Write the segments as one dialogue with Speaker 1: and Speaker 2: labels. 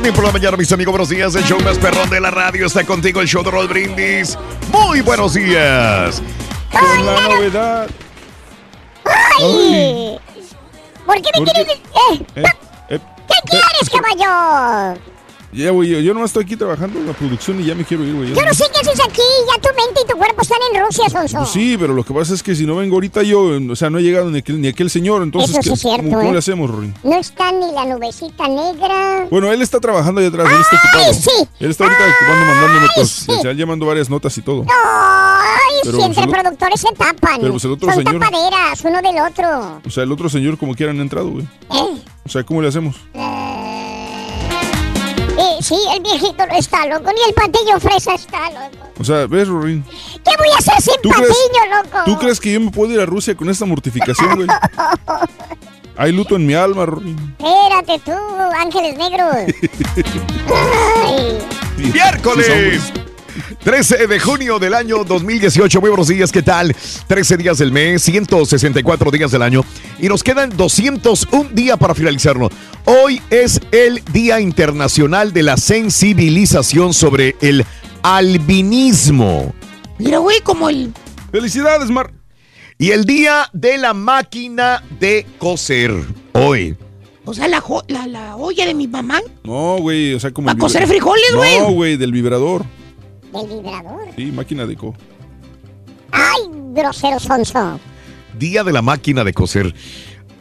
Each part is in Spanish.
Speaker 1: Morning por la mañana, mis amigos, buenos días. El show más perrón de la radio está contigo, el show de Raúl Brindis. Muy buenos días.
Speaker 2: Con la novedad. ¡Ay! ¿Por qué me
Speaker 3: ¿Por
Speaker 2: quieres.?
Speaker 3: qué?
Speaker 2: Eh,
Speaker 3: Eh,
Speaker 2: ¿Qué quieres, caballo?
Speaker 3: Ya, güey, yo, yo nomás estoy aquí trabajando en la producción y ya me quiero ir, güey.
Speaker 2: Yo no sé qué haces aquí. Ya tu mente y tu cuerpo están en Rusia, Sonso.
Speaker 3: Pues sí, pero lo que pasa es que si no vengo ahorita yo, o sea, no ha llegado ni aquel, ni aquel señor, entonces,
Speaker 2: Eso sí
Speaker 3: ¿qué-
Speaker 2: es cierto,
Speaker 3: ¿cómo,
Speaker 2: ¿eh?
Speaker 3: le hacemos, Rory?
Speaker 2: No está ni la nubecita negra.
Speaker 3: Bueno, él está trabajando ahí atrás, él está ocupado.
Speaker 2: sí!
Speaker 3: Él está ahorita ocupando, mandando notas, le están llamando varias notas y todo.
Speaker 2: ¡Ay!
Speaker 3: Pero
Speaker 2: si entre
Speaker 3: pues
Speaker 2: productores se tapan.
Speaker 3: pero pues el otro
Speaker 2: Son
Speaker 3: señor-
Speaker 2: tapaderas, uno del otro.
Speaker 3: O sea, el otro señor como quiera han entrado, güey.
Speaker 2: ¿Eh?
Speaker 3: O sea, ¿cómo le hacemos?
Speaker 2: Eh, sí, el viejito no está loco, ni el patillo fresa está loco.
Speaker 3: O sea, ¿ves, Rory?
Speaker 2: ¿Qué voy a hacer sin
Speaker 3: ¿Tú
Speaker 2: patillo,
Speaker 3: crees-
Speaker 2: loco?
Speaker 3: ¿Tú crees que yo me puedo ir a Rusia con esta mortificación, güey? Hay luto en mi alma, Rory.
Speaker 2: Espérate tú, ángeles negros. Ay.
Speaker 1: Miércoles. 13 de junio del año 2018. Muy buenos días, ¿qué tal? 13 días del mes, 164 días del año. Y nos quedan 201 días para finalizarlo. Hoy es el Día Internacional de la Sensibilización sobre el albinismo.
Speaker 2: Mira, güey, como el...
Speaker 3: ¡Felicidades, Mar!
Speaker 1: Y el Día de la Máquina de Coser. Hoy.
Speaker 2: O sea, la, jo- la, la olla de mi mamá.
Speaker 3: No, güey, o sea, como...
Speaker 2: ¿Pa'
Speaker 3: el
Speaker 2: cocer
Speaker 3: vibra-
Speaker 2: frijoles, güey?
Speaker 3: No, güey, del vibrador.
Speaker 2: Del vibrador.
Speaker 3: Sí, máquina de co.
Speaker 2: Ay, grosero sonso.
Speaker 1: Día de la Máquina de Coser.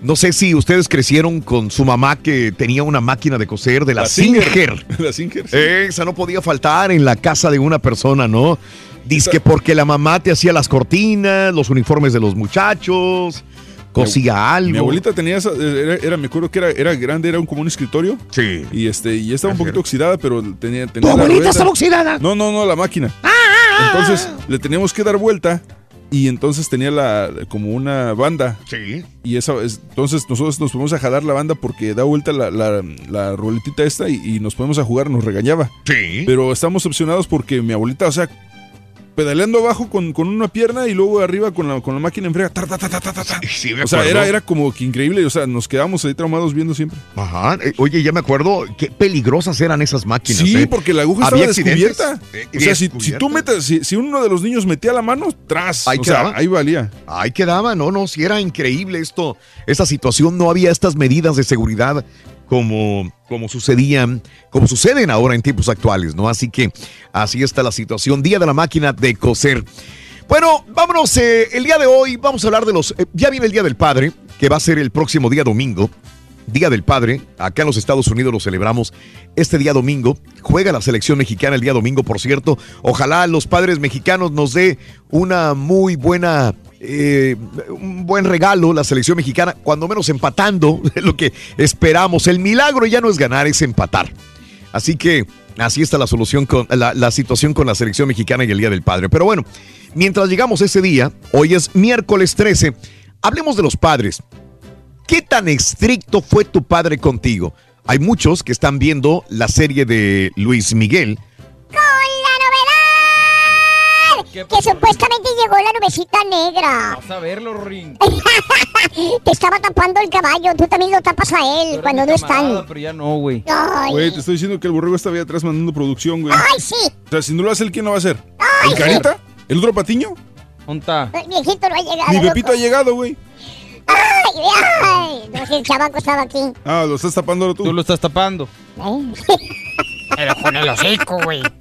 Speaker 1: No sé si ustedes crecieron con su mamá que tenía una máquina de coser de la, Singer.
Speaker 3: la Singer. sí.
Speaker 1: Esa no podía faltar en la casa de una persona, ¿no? Dice que porque la mamá te hacía las cortinas, los uniformes de los muchachos, cosía algo.
Speaker 3: Mi abuelita tenía esa, era, era- me acuerdo que era, era grande, era un, como un escritorio.
Speaker 1: Sí.
Speaker 3: Y este, y estaba un poquito
Speaker 1: era.
Speaker 3: oxidada, pero tenía,
Speaker 2: ¿Tu
Speaker 3: tenía
Speaker 2: abuelita
Speaker 3: rueda.
Speaker 2: estaba oxidada?
Speaker 3: No, no, no, la máquina. Entonces le teníamos que dar vuelta y entonces tenía la como una banda.
Speaker 1: Sí.
Speaker 3: Y esa es- entonces nosotros nos ponemos a jalar la banda porque da vuelta la, la, la ruletita esta y, y nos ponemos a jugar, nos regañaba.
Speaker 1: Sí.
Speaker 3: Pero estamos opcionados porque mi abuelita, o sea, pedaleando abajo con, con una pierna y luego arriba con la, con la máquina en frega. tar.
Speaker 1: Sí,
Speaker 3: O sea, era, era como que increíble. O sea, nos quedamos ahí traumados viendo siempre.
Speaker 1: Ajá. Eh, Oye, ya me acuerdo qué peligrosas eran esas máquinas.
Speaker 3: Sí,
Speaker 1: ¿eh?
Speaker 3: porque la aguja
Speaker 1: Había
Speaker 3: estaba descubierta.
Speaker 1: Eh,
Speaker 3: O sea, si, si tú metes, si, si uno de los niños metía la mano, tras.
Speaker 1: Ahí
Speaker 3: o sea,
Speaker 1: quedaba.
Speaker 3: ahí valía.
Speaker 1: Ahí quedaba, no, no, si era increíble esto, esta situación, no había estas medidas de seguridad como, como sucedían, como suceden ahora en tiempos actuales, ¿no? Así que así está la situación. Día de la máquina de coser. Bueno, vámonos, eh, el día de hoy vamos a hablar de los, eh, ya viene el Día del Padre, que va a ser el próximo día domingo. Día del Padre. Acá en los Estados Unidos lo celebramos este día domingo. Juega la selección mexicana el día domingo, por cierto. Ojalá los padres mexicanos nos dé una muy buena eh, un buen regalo la selección mexicana, cuando menos empatando, lo que esperamos. El milagro ya no es ganar, es empatar. Así que así está la solución con la, situación con la selección mexicana y el Día del Padre. Pero bueno, mientras llegamos ese día, hoy es miércoles 13, hablemos de los padres. ¿Qué tan estricto fue tu padre contigo? Hay muchos que están viendo la serie de Luis Miguel
Speaker 2: que supuestamente llegó la nubecita negra.
Speaker 4: Vas a verlo, Ring.
Speaker 2: te estaba tapando el caballo, tú también lo tapas a él cuando no están.
Speaker 4: Pero ya no, güey.
Speaker 3: Güey, te estoy diciendo que el borrego está ahí atrás mandando producción, güey.
Speaker 2: Ay, sí.
Speaker 3: O sea, si no lo hace él, ¿quién lo va a hacer?
Speaker 2: Ay,
Speaker 3: ¿El Carita? ¿El otro patiño?
Speaker 4: ¿Dónde está?
Speaker 2: El viejito no ha llegado.
Speaker 3: Mi Pepito
Speaker 2: loco.
Speaker 3: ha llegado, güey.
Speaker 2: Ay, ay. No sé, el chavaco estaba aquí.
Speaker 3: Ah, lo estás tapando tú.
Speaker 4: Tú lo estás tapando.
Speaker 2: ¿Eh?
Speaker 4: Pero con el hocico, güey.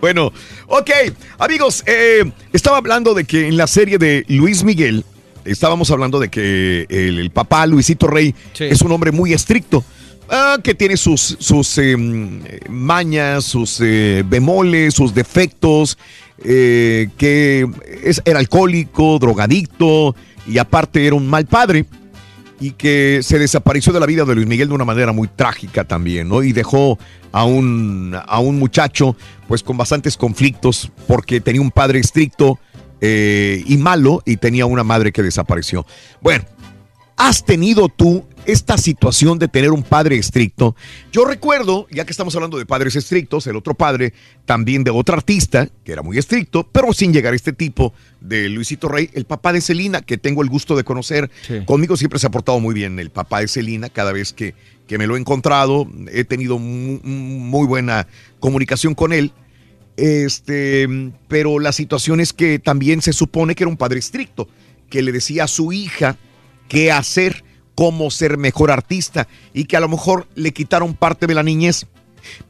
Speaker 1: Bueno, ok, amigos, eh, estaba hablando de que en la serie de Luis Miguel, estábamos hablando de que el, el papá Luisito Rey es un hombre muy estricto, ah, que tiene sus, sus eh, mañas, sus eh, bemoles, sus defectos, eh, que es, era alcohólico, drogadicto y aparte era un mal padre y que se desapareció de la vida de Luis Miguel de una manera muy trágica también, ¿no? Y dejó a un, a un muchacho pues con bastantes conflictos porque tenía un padre estricto eh, y malo y tenía una madre que desapareció. Bueno, ¿has tenido tú esta situación de tener un padre estricto? Yo recuerdo, ya que estamos hablando de padres estrictos, el otro padre también de otro artista que era muy estricto, pero sin llegar a este tipo de Luisito Rey, el papá de Celina, que tengo el gusto de conocer.
Speaker 4: Sí.
Speaker 1: Conmigo siempre se ha portado muy bien el papá de Celina, cada vez que, que me lo he encontrado, he tenido mu- muy buena comunicación con él. Este, pero la situación es que también se supone que era un padre estricto, que le decía a su hija qué hacer, cómo ser mejor artista y que a lo mejor le quitaron parte de la niñez.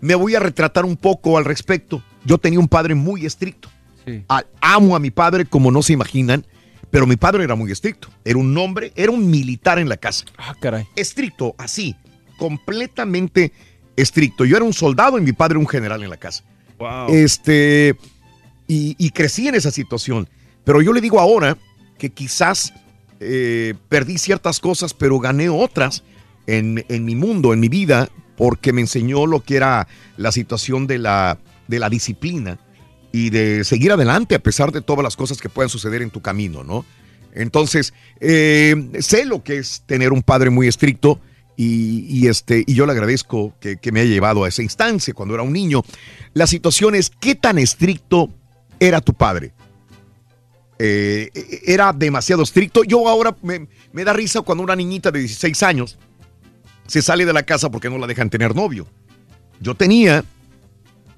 Speaker 1: Me voy a retratar un poco al respecto. Yo tenía un padre muy estricto.
Speaker 4: Sí.
Speaker 1: A- amo a mi padre como no se imaginan, pero mi padre era muy estricto. Era un hombre, era un militar en la casa.
Speaker 4: Ah, caray.
Speaker 1: Estricto, así, completamente estricto. Yo era un soldado y mi padre un general en la casa.
Speaker 3: Wow.
Speaker 1: Este, y, y crecí en esa situación. Pero yo le digo ahora que quizás eh, perdí ciertas cosas, pero gané otras en, en mi mundo, en mi vida, porque me enseñó lo que era la situación de la, de la disciplina y de seguir adelante a pesar de todas las cosas que puedan suceder en tu camino, ¿no? Entonces, eh, sé lo que es tener un padre muy estricto y, este, y yo le agradezco que, que me haya llevado a esa instancia cuando era un niño. La situación es, ¿qué tan estricto era tu padre? Eh, era demasiado estricto. Yo ahora me, da risa cuando una niñita de 16 años se sale de la casa porque no la dejan tener novio. Yo tenía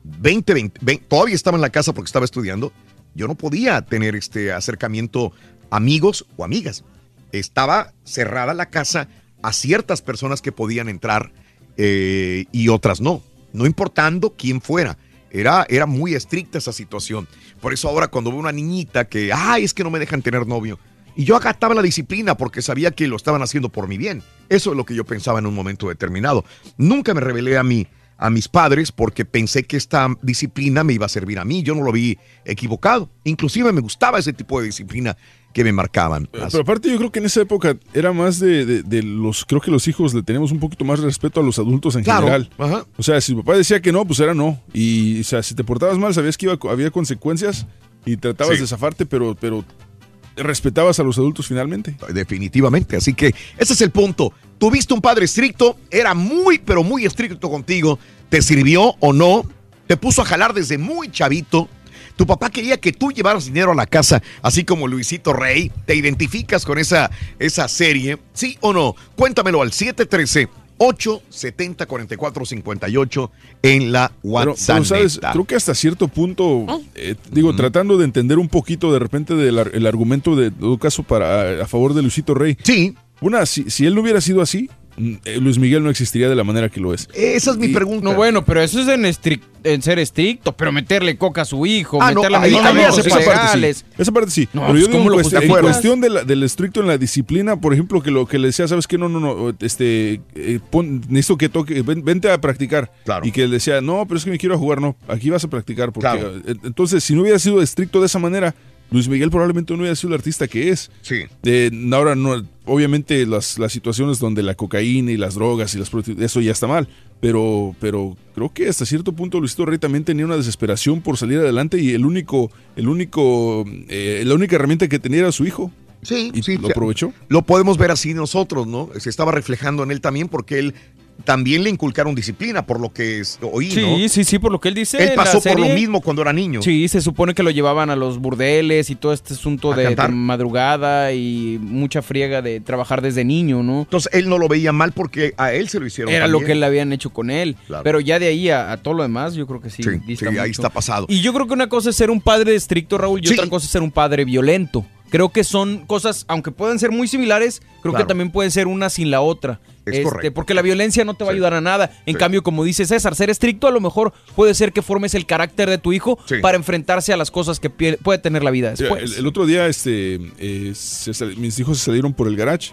Speaker 1: 20, 20, 20, todavía estaba en la casa porque estaba estudiando. Yo no podía tener este acercamiento amigos o amigas. Estaba cerrada la casa a ciertas personas que podían entrar eh, y otras no, no importando quién fuera. Era, era muy estricta esa situación. Por eso ahora cuando veo una niñita que, ay, es que no me dejan tener novio. Y yo acataba la disciplina porque sabía que lo estaban haciendo por mi bien. Eso es lo que yo pensaba en un momento determinado. Nunca me rebelé a mí a mis padres porque pensé que esta disciplina me iba a servir a mí. Yo no lo vi equivocado. Inclusive me gustaba ese tipo de disciplina que me marcaban.
Speaker 3: Pero, aparte yo creo que en esa época era más de, de- de los, creo que los hijos le teníamos un poquito más respeto a los adultos en
Speaker 1: Claro,
Speaker 3: general.
Speaker 1: ajá.
Speaker 3: O sea, si papá decía que no, pues era no. Y, o sea, si te portabas mal, sabías que iba, había consecuencias y tratabas
Speaker 1: Sí.
Speaker 3: de zafarte, pero, pero respetabas a los adultos finalmente.
Speaker 1: Definitivamente. Así que ese es el punto. Tuviste un padre estricto, era muy, pero muy estricto contigo. ¿Te sirvió o no? Te puso a jalar desde muy chavito. Tu papá quería que tú llevaras dinero a la casa, así como Luisito Rey. ¿Te identificas con esa, esa serie? ¿Sí o no? Cuéntamelo al 713-870-4458 en la WhatsApp.
Speaker 3: pero, sabes, creo que hasta cierto punto, eh, digo, tratando de entender un poquito de repente del ar- el argumento de todo caso para a favor de Luisito Rey.
Speaker 1: Sí.
Speaker 3: Una, si, si él no hubiera sido así, eh, Luis Miguel no existiría de la manera que lo es.
Speaker 1: Esa es mi
Speaker 3: Y-
Speaker 1: pregunta.
Speaker 4: No, bueno, pero eso es en, estric- en ser estricto, pero meterle coca a su hijo,
Speaker 1: Ah, no,
Speaker 4: meterle
Speaker 1: también,
Speaker 4: medicamentos
Speaker 1: esa
Speaker 3: esa parte sí. Esa parte sí.
Speaker 4: No,
Speaker 3: Pero
Speaker 4: pues,
Speaker 3: yo digo,
Speaker 4: ¿cómo
Speaker 3: en, cuestión de la- del estricto en la disciplina, por ejemplo, que lo que le decía, ¿sabes qué? No, no, no, este, eh, pon- necesito que toque, ven- vente a practicar.
Speaker 1: Claro.
Speaker 3: Y que le decía, no, pero es que me quiero jugar, no, aquí vas a practicar. Porque,
Speaker 1: Claro.
Speaker 3: eh, Entonces, si no hubiera sido estricto de esa manera, Luis Miguel probablemente no hubiera sido el artista que es.
Speaker 1: Sí.
Speaker 3: Eh, ahora, no, obviamente, las, las situaciones donde la cocaína y las drogas y las eso ya está mal. Pero, pero creo que hasta cierto punto Luisito Rey también tenía una desesperación por salir adelante y el único, el único, eh, la única herramienta que tenía era su hijo.
Speaker 1: Sí,
Speaker 3: Y
Speaker 1: sí.
Speaker 3: lo aprovechó.
Speaker 1: Lo podemos ver así nosotros, ¿no? Se estaba reflejando en él también porque él también le inculcaron disciplina, por lo que es- oí,
Speaker 4: Sí,
Speaker 1: ¿no?
Speaker 4: sí, sí, por lo que él dice.
Speaker 1: Él pasó por lo mismo cuando era niño.
Speaker 4: Sí, se supone que lo llevaban a los burdeles y todo este asunto
Speaker 1: ¿A
Speaker 4: de, madrugada y mucha friega de trabajar desde niño, ¿no?
Speaker 1: Entonces él no lo veía mal porque a él se lo hicieron.
Speaker 4: Era lo que le habían hecho con él.
Speaker 1: Claro.
Speaker 4: Pero ya de ahí a, a todo lo demás, yo creo que sí.
Speaker 1: Sí, ahí está pasado.
Speaker 4: Y yo creo que una cosa es ser un padre estricto, Raúl, y
Speaker 1: Sí.
Speaker 4: otra cosa es ser un padre violento. Creo que son cosas, aunque pueden ser muy similares, creo
Speaker 1: Claro.
Speaker 4: que también pueden ser una sin la otra.
Speaker 1: Es correcto.
Speaker 4: Porque la violencia no te va a ayudar a nada. En
Speaker 1: Sí.
Speaker 4: cambio, como dice César, ser estricto a lo mejor puede ser que formes el carácter de tu hijo
Speaker 1: Sí.
Speaker 4: para enfrentarse a las cosas que puede tener la vida
Speaker 3: Mira,
Speaker 4: después.
Speaker 3: el, el otro día, este, eh, se sal- mis hijos se salieron por el garage.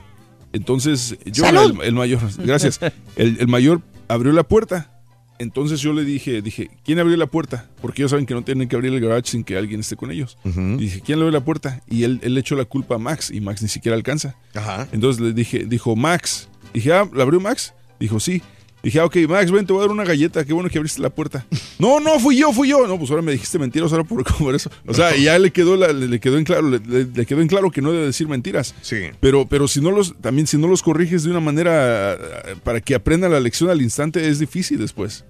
Speaker 3: Entonces, yo, el, el mayor, gracias. El, el mayor abrió la puerta. Entonces yo le dije, dije, ¿quién abrió la puerta? Porque ellos saben que no tienen que abrir el garage sin que alguien esté con ellos. Y dije, ¿quién le abrió la puerta? Y él, él le echó la culpa a Max y Max ni siquiera alcanza.
Speaker 1: Ajá.
Speaker 3: Entonces le dije, dijo Max. Dije, ah, ¿la abrió Max? Dijo, sí. Dije, ah, ok, Max, ven, te voy a dar una galleta. Qué bueno que abriste la puerta. no, no, fui yo, fui yo. No, pues ahora me dijiste mentiras, ahora por comer eso. O sea, y ya le quedó, la- le, quedó en claro, le, quedó en claro que no debe decir mentiras.
Speaker 1: Sí.
Speaker 3: Pero, pero si no los, también si no los corriges de una manera para que aprenda la lección al instante, es difícil después.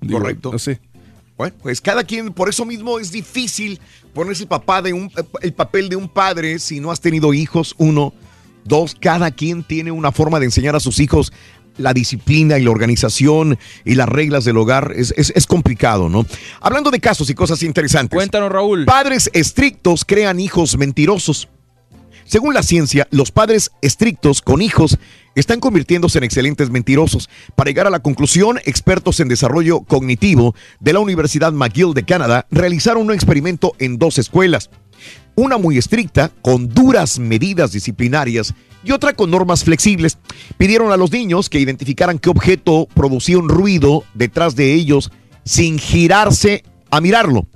Speaker 3: Digo,
Speaker 1: Correcto.
Speaker 3: No sé.
Speaker 1: Bueno, pues cada quien, por eso mismo es difícil ponerse el papá de un, el papel de un padre si no has tenido hijos, uno. Dos, cada quien tiene una forma de enseñar a sus hijos la disciplina y la organización y las reglas del hogar. Es, es- es complicado, ¿no? Hablando de casos y cosas interesantes.
Speaker 4: Cuéntanos, Raúl.
Speaker 1: Padres estrictos crean hijos mentirosos. Según la ciencia, los padres estrictos con hijos están convirtiéndose en excelentes mentirosos. Para llegar a la conclusión, expertos en desarrollo cognitivo de la Universidad McGill de Canadá realizaron un experimento en dos escuelas. Una muy estricta, con duras medidas disciplinarias, y otra con normas flexibles. Pidieron a los niños que identificaran qué objeto producía un ruido detrás de ellos sin girarse a mirarlo.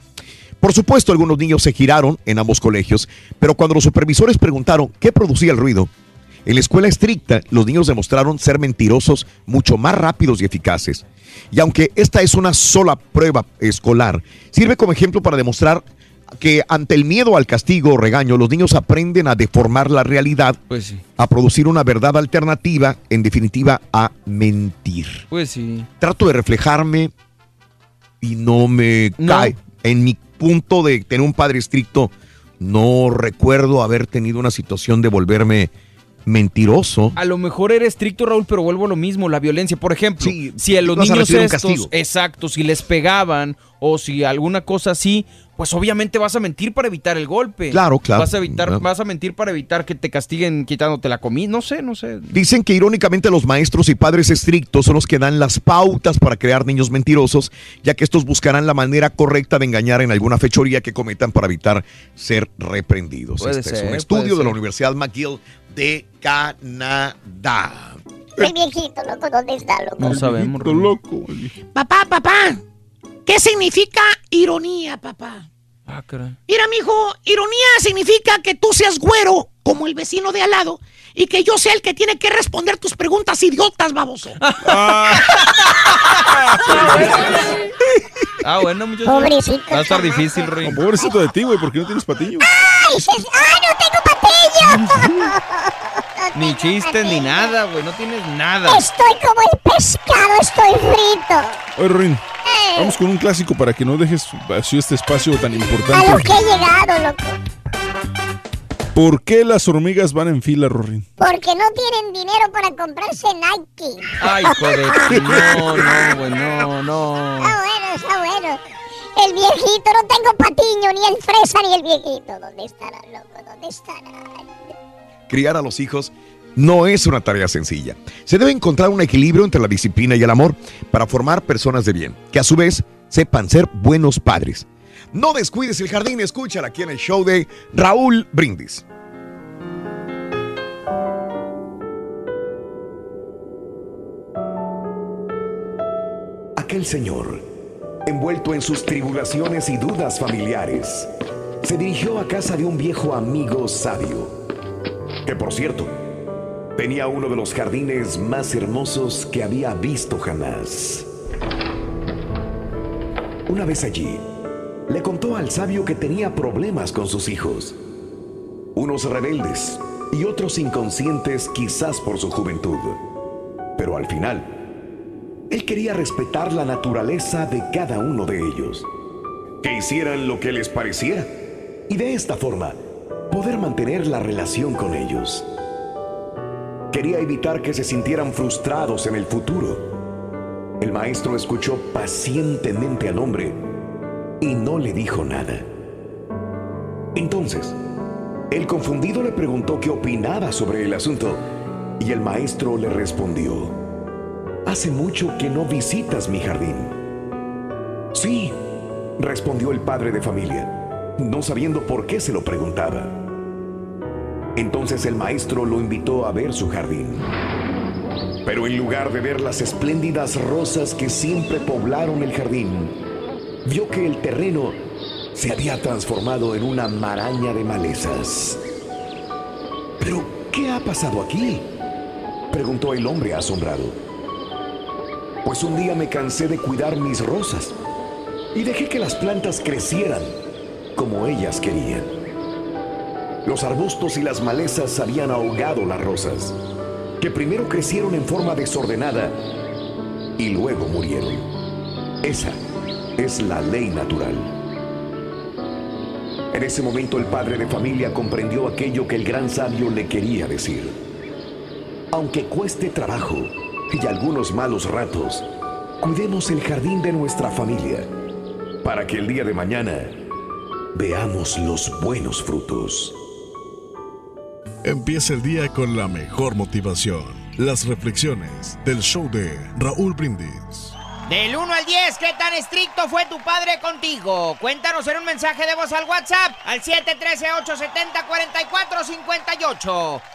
Speaker 1: Por supuesto, algunos niños se giraron en ambos colegios, pero cuando los supervisores preguntaron qué producía el ruido, en la escuela estricta los niños demostraron ser mentirosos mucho más rápidos y eficaces. Y aunque esta es una sola prueba escolar, sirve como ejemplo para demostrar que ante el miedo al castigo o regaño, los niños aprenden a deformar la realidad,
Speaker 4: Pues sí,
Speaker 1: a producir una verdad alternativa, en definitiva, a mentir.
Speaker 4: pues sí.
Speaker 1: Trato de reflejarme y no me
Speaker 4: No.
Speaker 1: cae. En mi punto de tener un padre estricto, no recuerdo haber tenido una situación de volverme mentiroso.
Speaker 4: A lo mejor era estricto, Raúl, pero vuelvo a lo mismo, la violencia. Por ejemplo,
Speaker 1: Sí,
Speaker 4: si a los
Speaker 1: a
Speaker 4: niños estos, exacto, si les pegaban o si alguna cosa así, pues obviamente vas a mentir para evitar el golpe.
Speaker 1: Claro, claro.
Speaker 4: Vas a evitar,
Speaker 1: Claro.
Speaker 4: vas a mentir para evitar que te castiguen quitándote la comida. No sé, no sé.
Speaker 1: Dicen que irónicamente los maestros y padres estrictos son los que dan las pautas para crear niños mentirosos, ya que estos buscarán la manera correcta de engañar en alguna fechoría que cometan para evitar ser reprendidos.
Speaker 4: Puede
Speaker 1: este es un estudio de la. Universidad McGill de Canadá.
Speaker 2: El viejito, loco, ¿dónde está, loco?
Speaker 4: No sabemos.
Speaker 3: Loco.
Speaker 5: Papá, papá, ¿qué significa ironía, papá?
Speaker 4: Ah, caray.
Speaker 5: Mira, mijo, ironía significa que tú seas güero, como el vecino de al lado, y que yo sea el que tiene que responder tus preguntas idiotas, baboso.
Speaker 4: Ah, bueno, muchachos.
Speaker 2: Pobrecito.
Speaker 4: Va a estar difícil, Rey.
Speaker 3: No, pobrecito de ti, güey, porque no tienes patiño.
Speaker 2: ¡Ay, ¡ay, no tengo patillo!
Speaker 4: Ni chistes ni nada, güey. No tienes nada.
Speaker 2: Estoy como el pescado, estoy frito.
Speaker 3: Oye,
Speaker 2: Eh,
Speaker 3: vamos con un clásico para que no dejes vacío este espacio tan
Speaker 2: a lo
Speaker 3: importante.
Speaker 2: que he llegado, loco.
Speaker 3: ¿Por qué las hormigas van en fila, Rorín?
Speaker 2: Porque no tienen dinero para comprarse Nike.
Speaker 4: Ay, joder. No, no, güey, no, no.
Speaker 2: Está bueno, está bueno. El viejito, no tengo patiño, ni el fresa, ni el viejito. ¿Dónde estará, loco? ¿Dónde estará?
Speaker 1: criar a los hijos
Speaker 6: no es una tarea sencilla. Se debe encontrar un equilibrio entre la disciplina y el amor para formar personas de bien, que a su vez sepan ser buenos padres. No descuides el jardín, escúchala aquí en el show de Raúl Brindis.
Speaker 1: Aquel señor, envuelto en sus tribulaciones y dudas familiares, se dirigió a casa de un viejo amigo sabio, que por cierto, tenía uno de los jardines más hermosos que había visto jamás. Una vez allí, le contó al sabio que tenía problemas con sus hijos, unos rebeldes y otros inconscientes quizás por su juventud, pero al final, él quería respetar la naturaleza de cada uno de ellos, que hicieran lo que les pareciera y de esta forma poder mantener la relación con ellos. Quería evitar que se sintieran frustrados en el futuro. El maestro escuchó pacientemente al hombre y no le dijo nada. Entonces, el confundido le preguntó qué opinaba sobre el asunto y el maestro le respondió, Hace mucho que no visitas mi jardín. Sí, respondió el padre de familia, no sabiendo por qué se lo preguntaba. Entonces el maestro lo invitó a ver su jardín. Pero en lugar de ver las espléndidas rosas que siempre poblaron el jardín, vio que el terreno se había transformado en una maraña de malezas. ¿Pero qué ha pasado aquí? preguntó el hombre asombrado. Pues un día me cansé de cuidar mis rosas y dejé que las plantas crecieran como ellas querían. Los arbustos y las malezas habían ahogado las rosas, que primero crecieron en forma desordenada y luego murieron. Esa es la ley natural. En ese momento el padre de familia comprendió aquello que el gran sabio le quería decir. Aunque cueste trabajo y algunos malos ratos, cuidemos el jardín de nuestra familia para que el día de mañana veamos los buenos frutos.
Speaker 7: Empieza el día con la mejor motivación. Las reflexiones del show de Raúl Brindis.
Speaker 8: Del 1 al 10, ¿qué tan estricto fue tu padre contigo? Cuéntanos en un mensaje de voz al WhatsApp al 713-870-4458.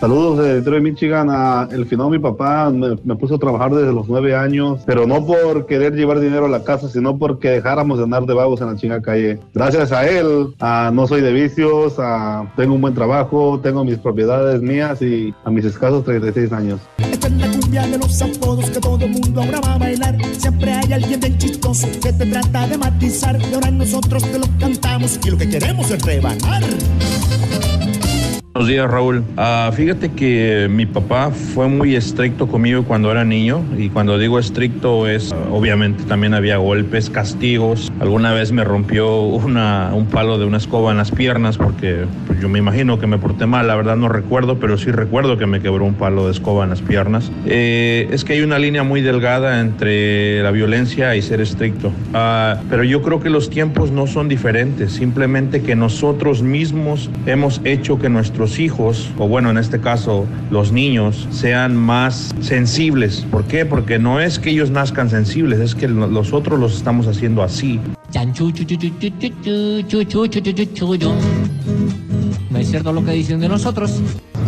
Speaker 9: Saludos de Detroit, Michigan. Ah, el final mi papá me, me puso a trabajar desde los nueve años, pero no por querer llevar dinero a la casa, sino porque dejáramos de andar de vagos en la chinga calle. Gracias a él, ah, no soy de vicios, ah, tengo un buen trabajo, tengo mis propiedades mías y a mis escasos 36 años.
Speaker 10: Esta es la cumbia de los apodos que todo mundo ahora va a bailar. Siempre hay alguien del chistoso que te trata de matizar. Y ahora nosotros te lo cantamos y lo que queremos es rebanar.
Speaker 11: Buenos días, Raúl. Ah, fíjate que mi papá fue muy estricto conmigo cuando era niño y cuando digo estricto es, ah, obviamente también había golpes, castigos. Alguna vez me rompió una, un palo de una escoba en las piernas porque pues, yo me imagino que me porté mal, la verdad no recuerdo, pero sí recuerdo que me quebró un palo de escoba en las piernas. Eh, es que hay una línea muy delgada entre la violencia y ser estricto. Ah, pero yo creo que los tiempos no son diferentes, simplemente que nosotros mismos hemos hecho que nuestros hijos, o bueno, en este caso los niños, sean más sensibles. ¿Por qué? Porque no es que ellos nazcan sensibles, es que nosotros los estamos haciendo así.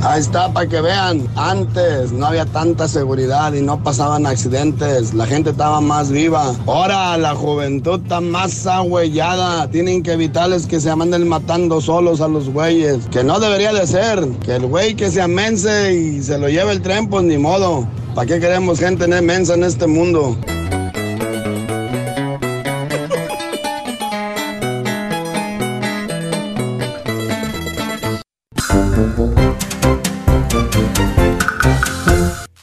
Speaker 12: Ahí está, para que vean. Antes no había tanta seguridad y no pasaban accidentes. La gente estaba más viva. Ahora la juventud está más agüellada. Tienen que evitarles que se manden matando solos a los güeyes. Que no debería de ser. Que el güey que se amense y se lo lleve el tren, pues ni modo. ¿Para qué queremos gente mensa en este mundo?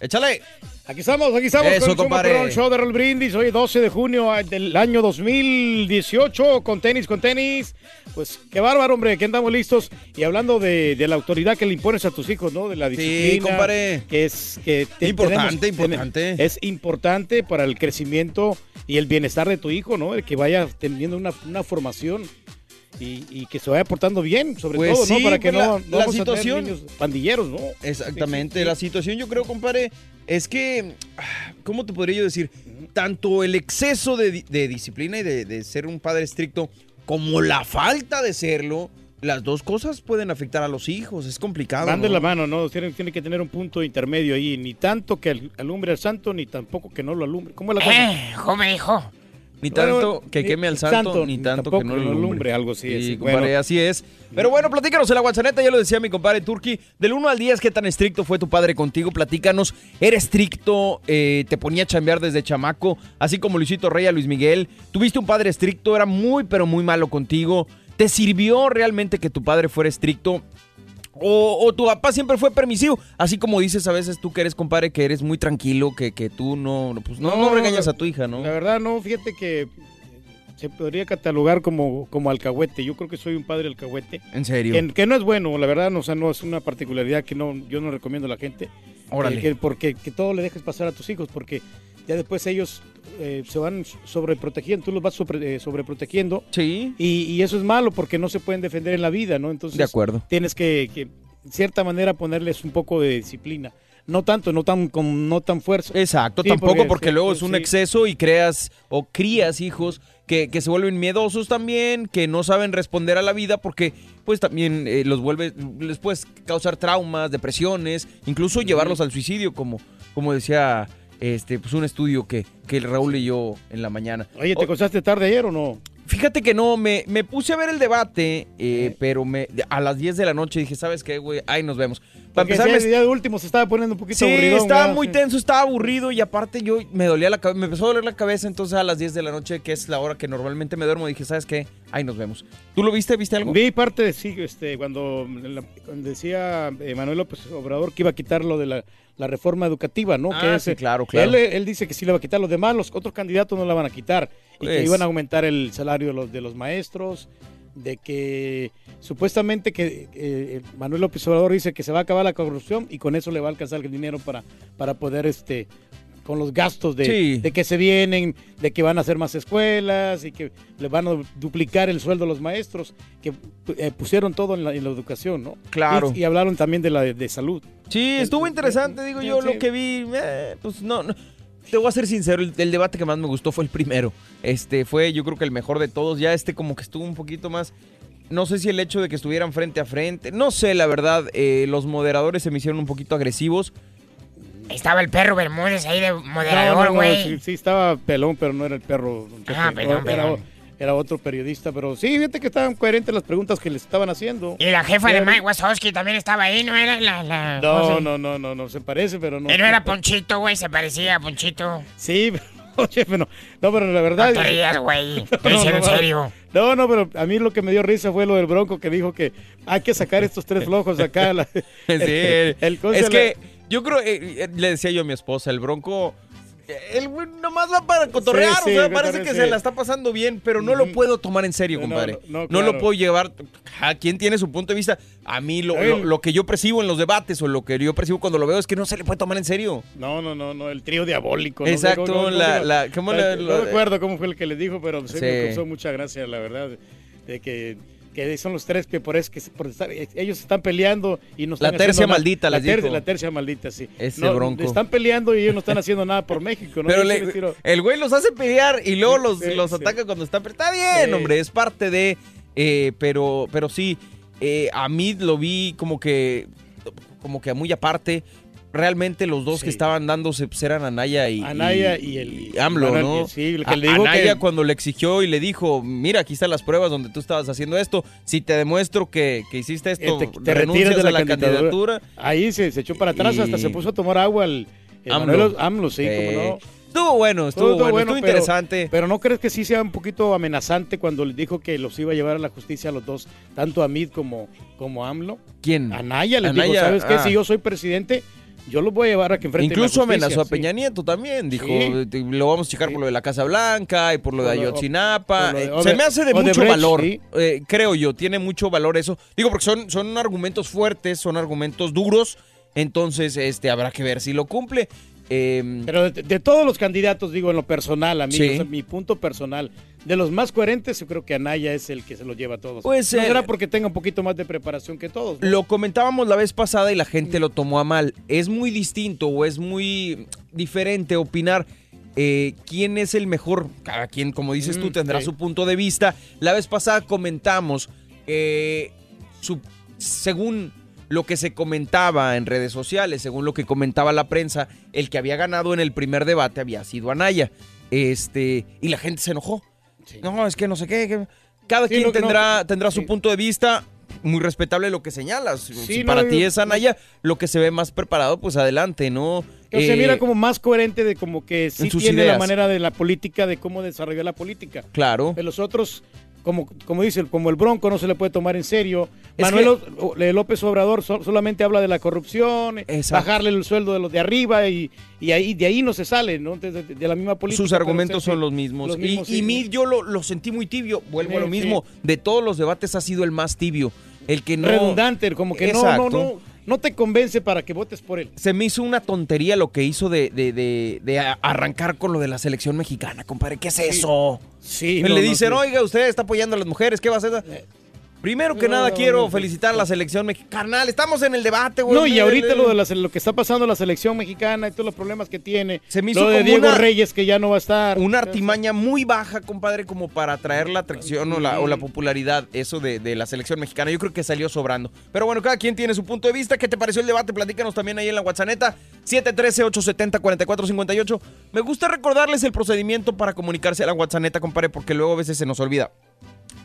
Speaker 8: Échale.
Speaker 13: Aquí estamos, aquí estamos
Speaker 4: Eso,
Speaker 13: con el. Show, de Roll Brindis. Hoy 12 de junio del año 2018 con tenis, con tenis. Pues qué bárbaro, hombre, que andamos listos. Y hablando de, de la autoridad que le impones a tus hijos, ¿no? De la disciplina.
Speaker 4: compadre.
Speaker 13: Que es que te-
Speaker 4: Importante,
Speaker 13: tenemos-
Speaker 4: importante.
Speaker 13: Es importante para el crecimiento y el bienestar de tu hijo, ¿no? El que vaya teniendo una, una formación. Y, y que se vaya portando bien, sobre
Speaker 4: Pues
Speaker 13: todo, ¿no? Para que
Speaker 4: pues
Speaker 13: no,
Speaker 4: la-
Speaker 13: no
Speaker 4: la
Speaker 13: vamos a tener
Speaker 4: situación-
Speaker 13: niños pandilleros, ¿no?
Speaker 4: Exactamente,
Speaker 13: Sí, sí, sí.
Speaker 4: la situación yo creo, compadre, es que, ¿cómo te podría yo decir? Tanto el exceso de, di- de disciplina y de, de ser un padre estricto, como la falta de serlo, las dos cosas pueden afectar a los hijos, es complicado.
Speaker 13: Van de
Speaker 4: ¿no?
Speaker 13: la mano, ¿no? Tiene, tiene que tener un punto intermedio ahí. Ni tanto que al- alumbre al santo, ni tampoco que no lo alumbre. ¿Cómo es la cosa?
Speaker 5: Eh, joven hijo.
Speaker 4: Ni
Speaker 13: Bueno,
Speaker 4: tanto que queme al santo,
Speaker 13: santo,
Speaker 4: ni tanto que no lo alumbre,
Speaker 13: algo así,
Speaker 4: Sí,
Speaker 13: así,
Speaker 4: compadre,
Speaker 13: bueno.
Speaker 4: así es. Pero bueno, platícanos en la WhatsApp, ya lo decía mi compadre Turki. Del 1 al 10, ¿qué tan estricto fue tu padre contigo? Platícanos. ¿Era estricto? Eh, ¿Te ponía a chambear desde chamaco? Así como Luisito Rey a Luis Miguel. ¿Tuviste un padre estricto? ¿Era muy, pero muy malo contigo? ¿Te sirvió realmente que tu padre fuera estricto? O, o tu papá siempre fue permisivo, así como dices a veces tú que eres compadre, que eres muy tranquilo, que, que tú no, no, pues no, no regañas
Speaker 13: la-
Speaker 4: a tu hija, ¿no?
Speaker 13: La verdad, no, fíjate que se podría catalogar como, como alcahuete. Yo creo que soy un padre alcahuete.
Speaker 4: ¿En serio?
Speaker 13: Que, que no es bueno, la verdad, no, o sea, no es una particularidad que no, yo no recomiendo a la gente.
Speaker 4: Órale.
Speaker 13: Que- porque que todo le dejes pasar a tus hijos, porque ya después ellos eh, se van sobreprotegiendo, tú los vas sobre- eh, sobreprotegiendo.
Speaker 4: Sí.
Speaker 13: Y, y eso es malo porque no se pueden defender en la vida, ¿no? Entonces,
Speaker 4: De acuerdo.
Speaker 13: tienes que, que, en cierta manera, ponerles un poco de disciplina. No tanto, no tan, con, no tan fuerza.
Speaker 4: Exacto,
Speaker 13: Sí,
Speaker 4: tampoco porque,
Speaker 13: sí,
Speaker 4: luego es un
Speaker 13: sí.
Speaker 4: exceso y creas o crías hijos que, que se vuelven miedosos también, que no saben responder a la vida porque pues también eh, los vuelve, les puedes causar traumas, depresiones, incluso llevarlos al suicidio, como, como decía este, pues un estudio que, que Raúl leyó en la mañana.
Speaker 13: Oye, ¿te acostaste tarde ayer o no?
Speaker 4: Fíjate que no, me, me puse a ver el debate, eh, pero me, a las 10 de la noche dije, ¿sabes qué, güey? Ahí nos vemos. Para empezar, me-
Speaker 13: ya de último se estaba poniendo un poquito
Speaker 4: Sí,
Speaker 13: aburrido.
Speaker 4: estaba muy tenso, estaba aburrido y aparte yo me dolía la cabeza, me empezó a doler la cabeza, entonces a las 10 de la noche, que es la hora que normalmente me duermo, dije, ¿sabes qué? Ahí nos vemos. ¿Tú lo viste? ¿Viste algo?
Speaker 13: Vi parte de sí, este, cuando, la- cuando decía eh, Manuel López Obrador que iba a quitar lo de la, la reforma educativa, ¿no?
Speaker 4: Ah,
Speaker 13: que
Speaker 4: sí,
Speaker 13: ese-
Speaker 4: claro, claro.
Speaker 13: Él, él dice que sí le va a quitar, los demás, los otros candidatos no la van a quitar. Y que iban a aumentar el salario de los, de los maestros, de que supuestamente que eh, Manuel López Obrador dice que se va a acabar la corrupción y con eso le va a alcanzar el dinero para, para poder este con los gastos de,
Speaker 4: Sí.
Speaker 13: de que se vienen, de que van a hacer más escuelas y que le van a duplicar el sueldo a los maestros, que eh, pusieron todo en la, en la educación, ¿no?
Speaker 4: Claro.
Speaker 13: Y, y hablaron también de la de, de salud.
Speaker 4: Sí, estuvo interesante, digo yo,
Speaker 13: sí.
Speaker 4: lo que vi, eh, pues no, no. Te voy a ser sincero, el, el debate que más me gustó fue el primero. Este fue, yo creo que el mejor de todos. Ya este como que estuvo un poquito más. No sé si el hecho de que estuvieran frente a frente. No sé, la verdad. eh, los moderadores se me hicieron un poquito agresivos.
Speaker 5: Estaba el perro Bermúdez ahí de
Speaker 13: No, no,
Speaker 5: moderador,
Speaker 13: no,
Speaker 5: güey.
Speaker 13: sí, sí, estaba pelón, pero no era el perro.
Speaker 5: Ah, pelón, pelón.
Speaker 13: era otro periodista, pero sí, fíjate que estaban coherentes las preguntas que les estaban haciendo.
Speaker 5: Y la jefa de
Speaker 13: Era-
Speaker 5: Mike Wazowski también estaba ahí, ¿no era la...? la
Speaker 13: No, no, no, no, no, se parece, pero no.
Speaker 5: Pero era Ponchito, güey, se parecía a Ponchito.
Speaker 13: Sí, pero, oye, pero, no, pero la verdad.
Speaker 5: No te rías, güey. Estoy diciendo en serio.
Speaker 13: No, no, pero a mí lo que me dio risa fue lo del Bronco que dijo que hay que sacar estos tres flojos de acá. la-
Speaker 4: Sí,
Speaker 13: el- el
Speaker 4: es
Speaker 13: la-
Speaker 4: que yo creo, eh, eh, le decía yo a mi esposa, el bronco, el güey nomás va para cotorrear,
Speaker 13: Sí, sí,
Speaker 4: o sea, parece que se la está pasando bien, pero no lo puedo tomar en serio,
Speaker 13: no,
Speaker 4: compadre.
Speaker 13: no,
Speaker 4: No,
Speaker 13: claro.
Speaker 4: lo puedo llevar, a quien tiene su punto de vista. A mí lo, lo- lo que yo percibo en los debates o lo que yo percibo cuando lo veo es que no se le puede tomar en serio.
Speaker 13: No, no, no, no, el trío diabólico. sé
Speaker 4: Exacto,
Speaker 13: cómo-
Speaker 4: la-
Speaker 13: cómo-
Speaker 4: la- ¿cómo
Speaker 13: la-
Speaker 4: le-
Speaker 13: No recuerdo cómo fue el que le dijo, pero Sí. me causó mucha gracia, la verdad, de que, que son los tres que por, es que por estar- ellos están peleando y no
Speaker 4: La
Speaker 13: están
Speaker 4: tercia
Speaker 13: haciendo nada.
Speaker 4: maldita,
Speaker 13: la tercia,
Speaker 4: dijo.
Speaker 13: La tercia maldita, sí.
Speaker 4: Ese
Speaker 13: No,
Speaker 4: Bronco.
Speaker 13: Están peleando y ellos no están haciendo nada por México, ¿no?
Speaker 4: Pero le- el güey los hace pelear y luego los,
Speaker 13: sí,
Speaker 4: los
Speaker 13: sí.
Speaker 4: ataca cuando está... pero Está bien,
Speaker 13: Sí.
Speaker 4: hombre, es parte de... eh, pero, pero sí, eh, a mí lo vi como que... Como que muy aparte. Realmente los dos que estaban dándose pues, eran Anaya y,
Speaker 13: Anaya y el-
Speaker 4: AMLO,
Speaker 13: Manuel,
Speaker 4: ¿no?
Speaker 13: sí, el que le digo
Speaker 4: Anaya
Speaker 13: que-
Speaker 4: cuando le exigió y le dijo, mira, aquí están las pruebas donde tú estabas haciendo esto. Si te demuestro que, que hiciste esto,
Speaker 13: te, te
Speaker 4: renuncias
Speaker 13: retiras de
Speaker 4: a
Speaker 13: la,
Speaker 4: candidatura.
Speaker 13: Ahí se, se echó para atrás, hasta se puso a tomar agua el, el
Speaker 4: AMLO.
Speaker 13: Manuel AMLO, sí,
Speaker 4: Eh,
Speaker 13: como no.
Speaker 4: Estuvo bueno, estuvo, bueno, estuvo interesante.
Speaker 13: Pero no crees que sí sea un poquito amenazante cuando le dijo que los iba a llevar a la justicia a los dos, tanto a Mid como, como a AMLO.
Speaker 4: ¿Quién?
Speaker 13: Anaya les dijo,
Speaker 4: Anaya,
Speaker 13: ¿sabes qué?
Speaker 4: ah.
Speaker 13: Si yo soy presidente, yo lo voy a llevar a que enfrente
Speaker 4: Incluso
Speaker 13: la justicia,
Speaker 4: amenazó a. Peña Nieto también. Dijo,
Speaker 13: Sí.
Speaker 4: "Te- lo vamos a checar por lo de la Casa Blanca y por lo de Ayotzinapa.
Speaker 13: lo de
Speaker 4: Eh, Se me hace de mucho valor,
Speaker 13: sí.
Speaker 4: eh, creo yo. Tiene mucho valor eso. Digo, porque son, son argumentos fuertes, son argumentos duros. Entonces, este, habrá que ver si lo cumple. Eh,
Speaker 13: Pero de, de todos los candidatos, digo, en lo personal, a mí,
Speaker 4: Sí.
Speaker 13: sea, mi punto personal, de los más coherentes, yo creo que Anaya es el que se lo lleva a todos.
Speaker 4: Pues,
Speaker 13: no
Speaker 4: eh,
Speaker 13: será porque tenga un poquito más de preparación que todos. ¿no?
Speaker 4: Lo comentábamos la vez pasada y la gente lo tomó a mal. Es muy distinto o es muy diferente opinar eh, quién es el mejor. Cada quien, como dices tú,
Speaker 13: Mm,
Speaker 4: tendrá
Speaker 13: sí.
Speaker 4: su punto de vista. La vez pasada comentamos, eh, su- según lo que se comentaba en redes sociales, según lo que comentaba la prensa, el que había ganado en el primer debate había sido Anaya. Este, y la gente se enojó. No, es que no sé qué. que- Cada
Speaker 13: Sí,
Speaker 4: quien
Speaker 13: no, que no,
Speaker 4: tendrá, tendrá su
Speaker 13: sí.
Speaker 4: punto de vista. Muy respetable lo que señalas. si para ti es Anaya, lo que se ve más preparado, pues adelante, ¿no?
Speaker 13: Que se
Speaker 4: Eh,
Speaker 13: mira como más coherente de como que sí tiene la manera de la política, de cómo desarrollar la política.
Speaker 4: Claro.
Speaker 13: De los otros, como, como dice, como el Bronco no se le puede tomar en serio.
Speaker 4: Es
Speaker 13: Manuel Le- López Obrador so- solamente habla de la corrupción,
Speaker 4: Exacto.
Speaker 13: bajarle el sueldo de los de arriba y, y ahí de ahí no se sale, ¿no? De, de- de la misma política.
Speaker 4: Sus argumentos son los mismos.
Speaker 13: los
Speaker 4: Y-
Speaker 13: mismos,
Speaker 4: y,
Speaker 13: sí.
Speaker 4: mí yo lo, lo sentí muy tibio. Vuelvo a lo
Speaker 13: Sí,
Speaker 4: mismo. De todos los debates ha sido el más tibio. El que no.
Speaker 13: redundante, como que
Speaker 4: Exacto.
Speaker 13: no, no, no te convence para que votes por él.
Speaker 4: Se me hizo una tontería lo que hizo de, de- de- de arrancar con lo de la selección mexicana, compadre. ¿Qué es eso?
Speaker 13: Sí,
Speaker 4: Me
Speaker 13: no,
Speaker 4: le
Speaker 13: no,
Speaker 4: dicen, oiga, usted está apoyando a las mujeres, ¿qué va a hacer? Primero que
Speaker 13: No,
Speaker 4: nada,
Speaker 13: no,
Speaker 4: quiero
Speaker 13: no,
Speaker 4: felicitar a la selección mexicana. Carnal, estamos en el debate, güey.
Speaker 13: No, y ahorita lo de la, lo que está pasando en la selección mexicana y todos los problemas que tiene.
Speaker 4: Se me hizo
Speaker 13: lo de
Speaker 4: como
Speaker 13: Diego
Speaker 4: una-
Speaker 13: Reyes que ya no va a estar.
Speaker 4: Una artimaña muy baja, compadre, como para atraer la atracción o la, o la popularidad, eso de, de la selección mexicana. Yo creo que salió sobrando. Pero bueno, cada quien tiene su punto de vista. ¿Qué te pareció el debate? Platícanos también ahí en la WhatsApp 713-870-4458. Me gusta recordarles el procedimiento para comunicarse a la WhatsApp, compadre, porque luego a veces se nos olvida.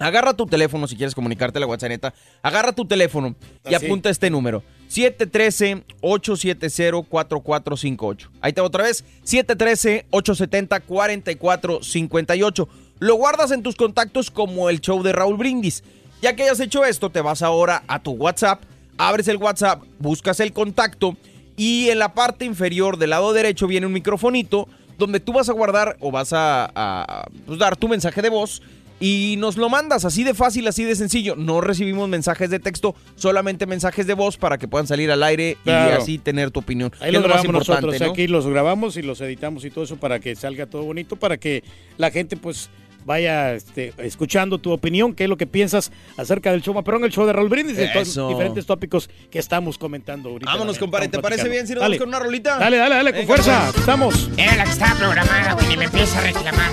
Speaker 4: Agarra tu teléfono si quieres comunicarte a la WhatsApp. Agarra tu teléfono y
Speaker 13: Así.
Speaker 4: apunta este número. 713-870-4458. Ahí te va otra vez. 713-870-4458. Lo guardas en tus contactos como el show de Raúl Brindis. Ya que hayas hecho esto, te vas ahora a tu WhatsApp, abres el WhatsApp, buscas el contacto y en la parte inferior del lado derecho viene un microfonito donde tú vas a guardar o vas a, a, pues, dar tu mensaje de voz y nos lo mandas así de fácil, así de sencillo. No recibimos mensajes de texto, solamente mensajes de voz para que puedan salir al aire y así tener tu opinión.
Speaker 13: Ahí
Speaker 4: lo más
Speaker 13: grabamos nosotros,
Speaker 4: ¿no?
Speaker 13: aquí los grabamos y los editamos y todo eso para que salga todo bonito, para que la gente pues vaya este, escuchando tu opinión, qué es lo que piensas acerca del show, pero en el show de Raúl Brindis,
Speaker 4: Eso.
Speaker 13: los diferentes tópicos que estamos comentando ahorita.
Speaker 4: Vámonos, compadre. ¿Te parece bien si nos vamos con una rolita?
Speaker 13: Dale, dale, dale, con fuerza,
Speaker 4: pues.
Speaker 13: estamos.
Speaker 8: Era la que estaba programada, güey, y me empieza a reclamar.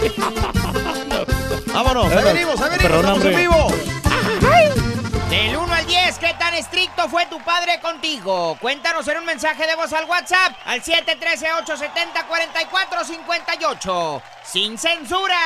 Speaker 4: Vámonos, ahí venimos, ahí venimos, estamos en vivo.
Speaker 8: Del 1 al 10, ¿qué tan estricto fue tu padre contigo? Cuéntanos en un mensaje de voz al WhatsApp al 713-870-4458. ¡Sin censura!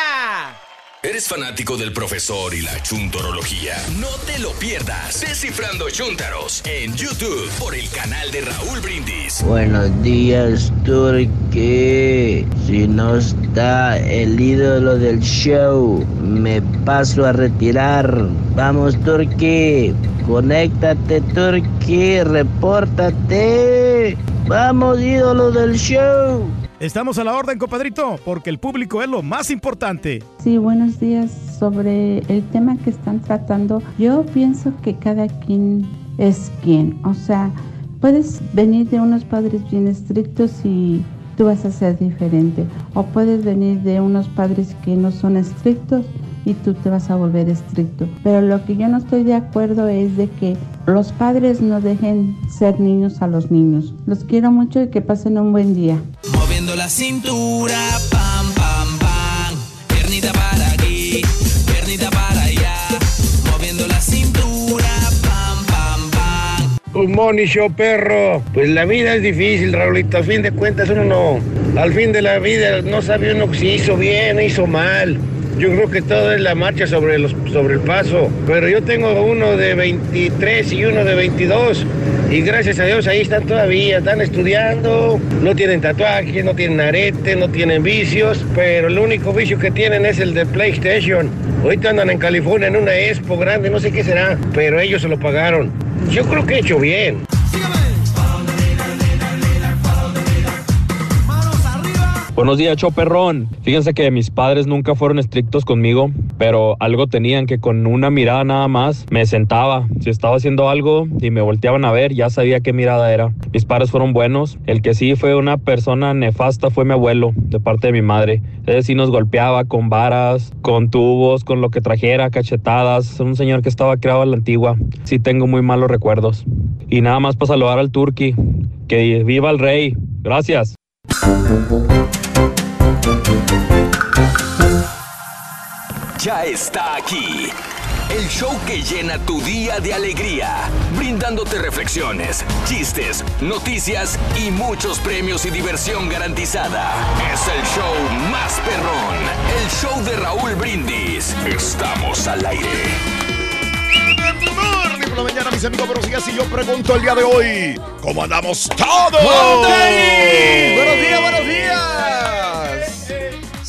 Speaker 14: ¿Eres fanático del profesor y la chuntorología? No te lo pierdas. Descifrando Chuntaros en YouTube por el canal de Raúl Brindis.
Speaker 15: Buenos días, Turque. Si no está el ídolo del show, me paso a retirar. Vamos, Turque. Conéctate, Turque. Repórtate. Vamos, ídolo del show.
Speaker 13: Estamos a la orden, compadrito, porque el público es lo más importante.
Speaker 16: Sí, buenos días. Sobre el tema que están tratando, yo pienso que cada quien es quien. O sea, puedes venir de unos padres bien estrictos y tú vas a ser diferente. O puedes venir de unos padres que no son estrictos y tú te vas a volver estricto. Pero lo que yo no estoy de acuerdo es de que los padres no dejen ser niños a los niños. Los quiero mucho y que pasen un buen día.
Speaker 17: Moviendo la cintura, pam, pam.
Speaker 18: Un money show, perro. Pues la vida es difícil, Raulito. A fin de cuentas, uno no. Al fin de la vida no sabe uno si hizo bien o hizo mal. Yo creo que todo es la marcha sobre, los, sobre el paso. Pero yo tengo uno de 23 y uno de 22. Y gracias a Dios ahí están todavía. Están estudiando. No tienen tatuajes, no tienen arete, no tienen vicios. Pero el único vicio que tienen es el de PlayStation. Ahorita andan en California en una expo grande, no sé qué será. Pero ellos se lo pagaron. Yo creo que he hecho bien.
Speaker 19: Buenos días, Choperrón. Fíjense que mis padres nunca fueron estrictos conmigo, pero algo tenían que con una mirada nada más me sentaba. Si estaba haciendo algo y me volteaban a ver, ya sabía qué mirada era. Mis padres fueron buenos. El que sí fue una persona nefasta fue mi abuelo, de parte de mi madre. Él sí nos golpeaba con varas, con tubos, con lo que trajera, cachetadas. Un señor que estaba creado a la antigua. Sí tengo muy malos recuerdos. Y nada más para saludar al turqui. Que viva el rey. Gracias.
Speaker 14: Ya está aquí. El show que llena tu día de alegría, brindándote reflexiones, chistes, noticias y muchos premios y diversión garantizada. Es el show más perrón, el show de Raúl Brindis. Estamos al aire.
Speaker 1: Por la mañana, mis amigos, buenos días. Y yo pregunto el día de hoy, ¿cómo andamos todos?
Speaker 4: ¡Buenos días, buenos días!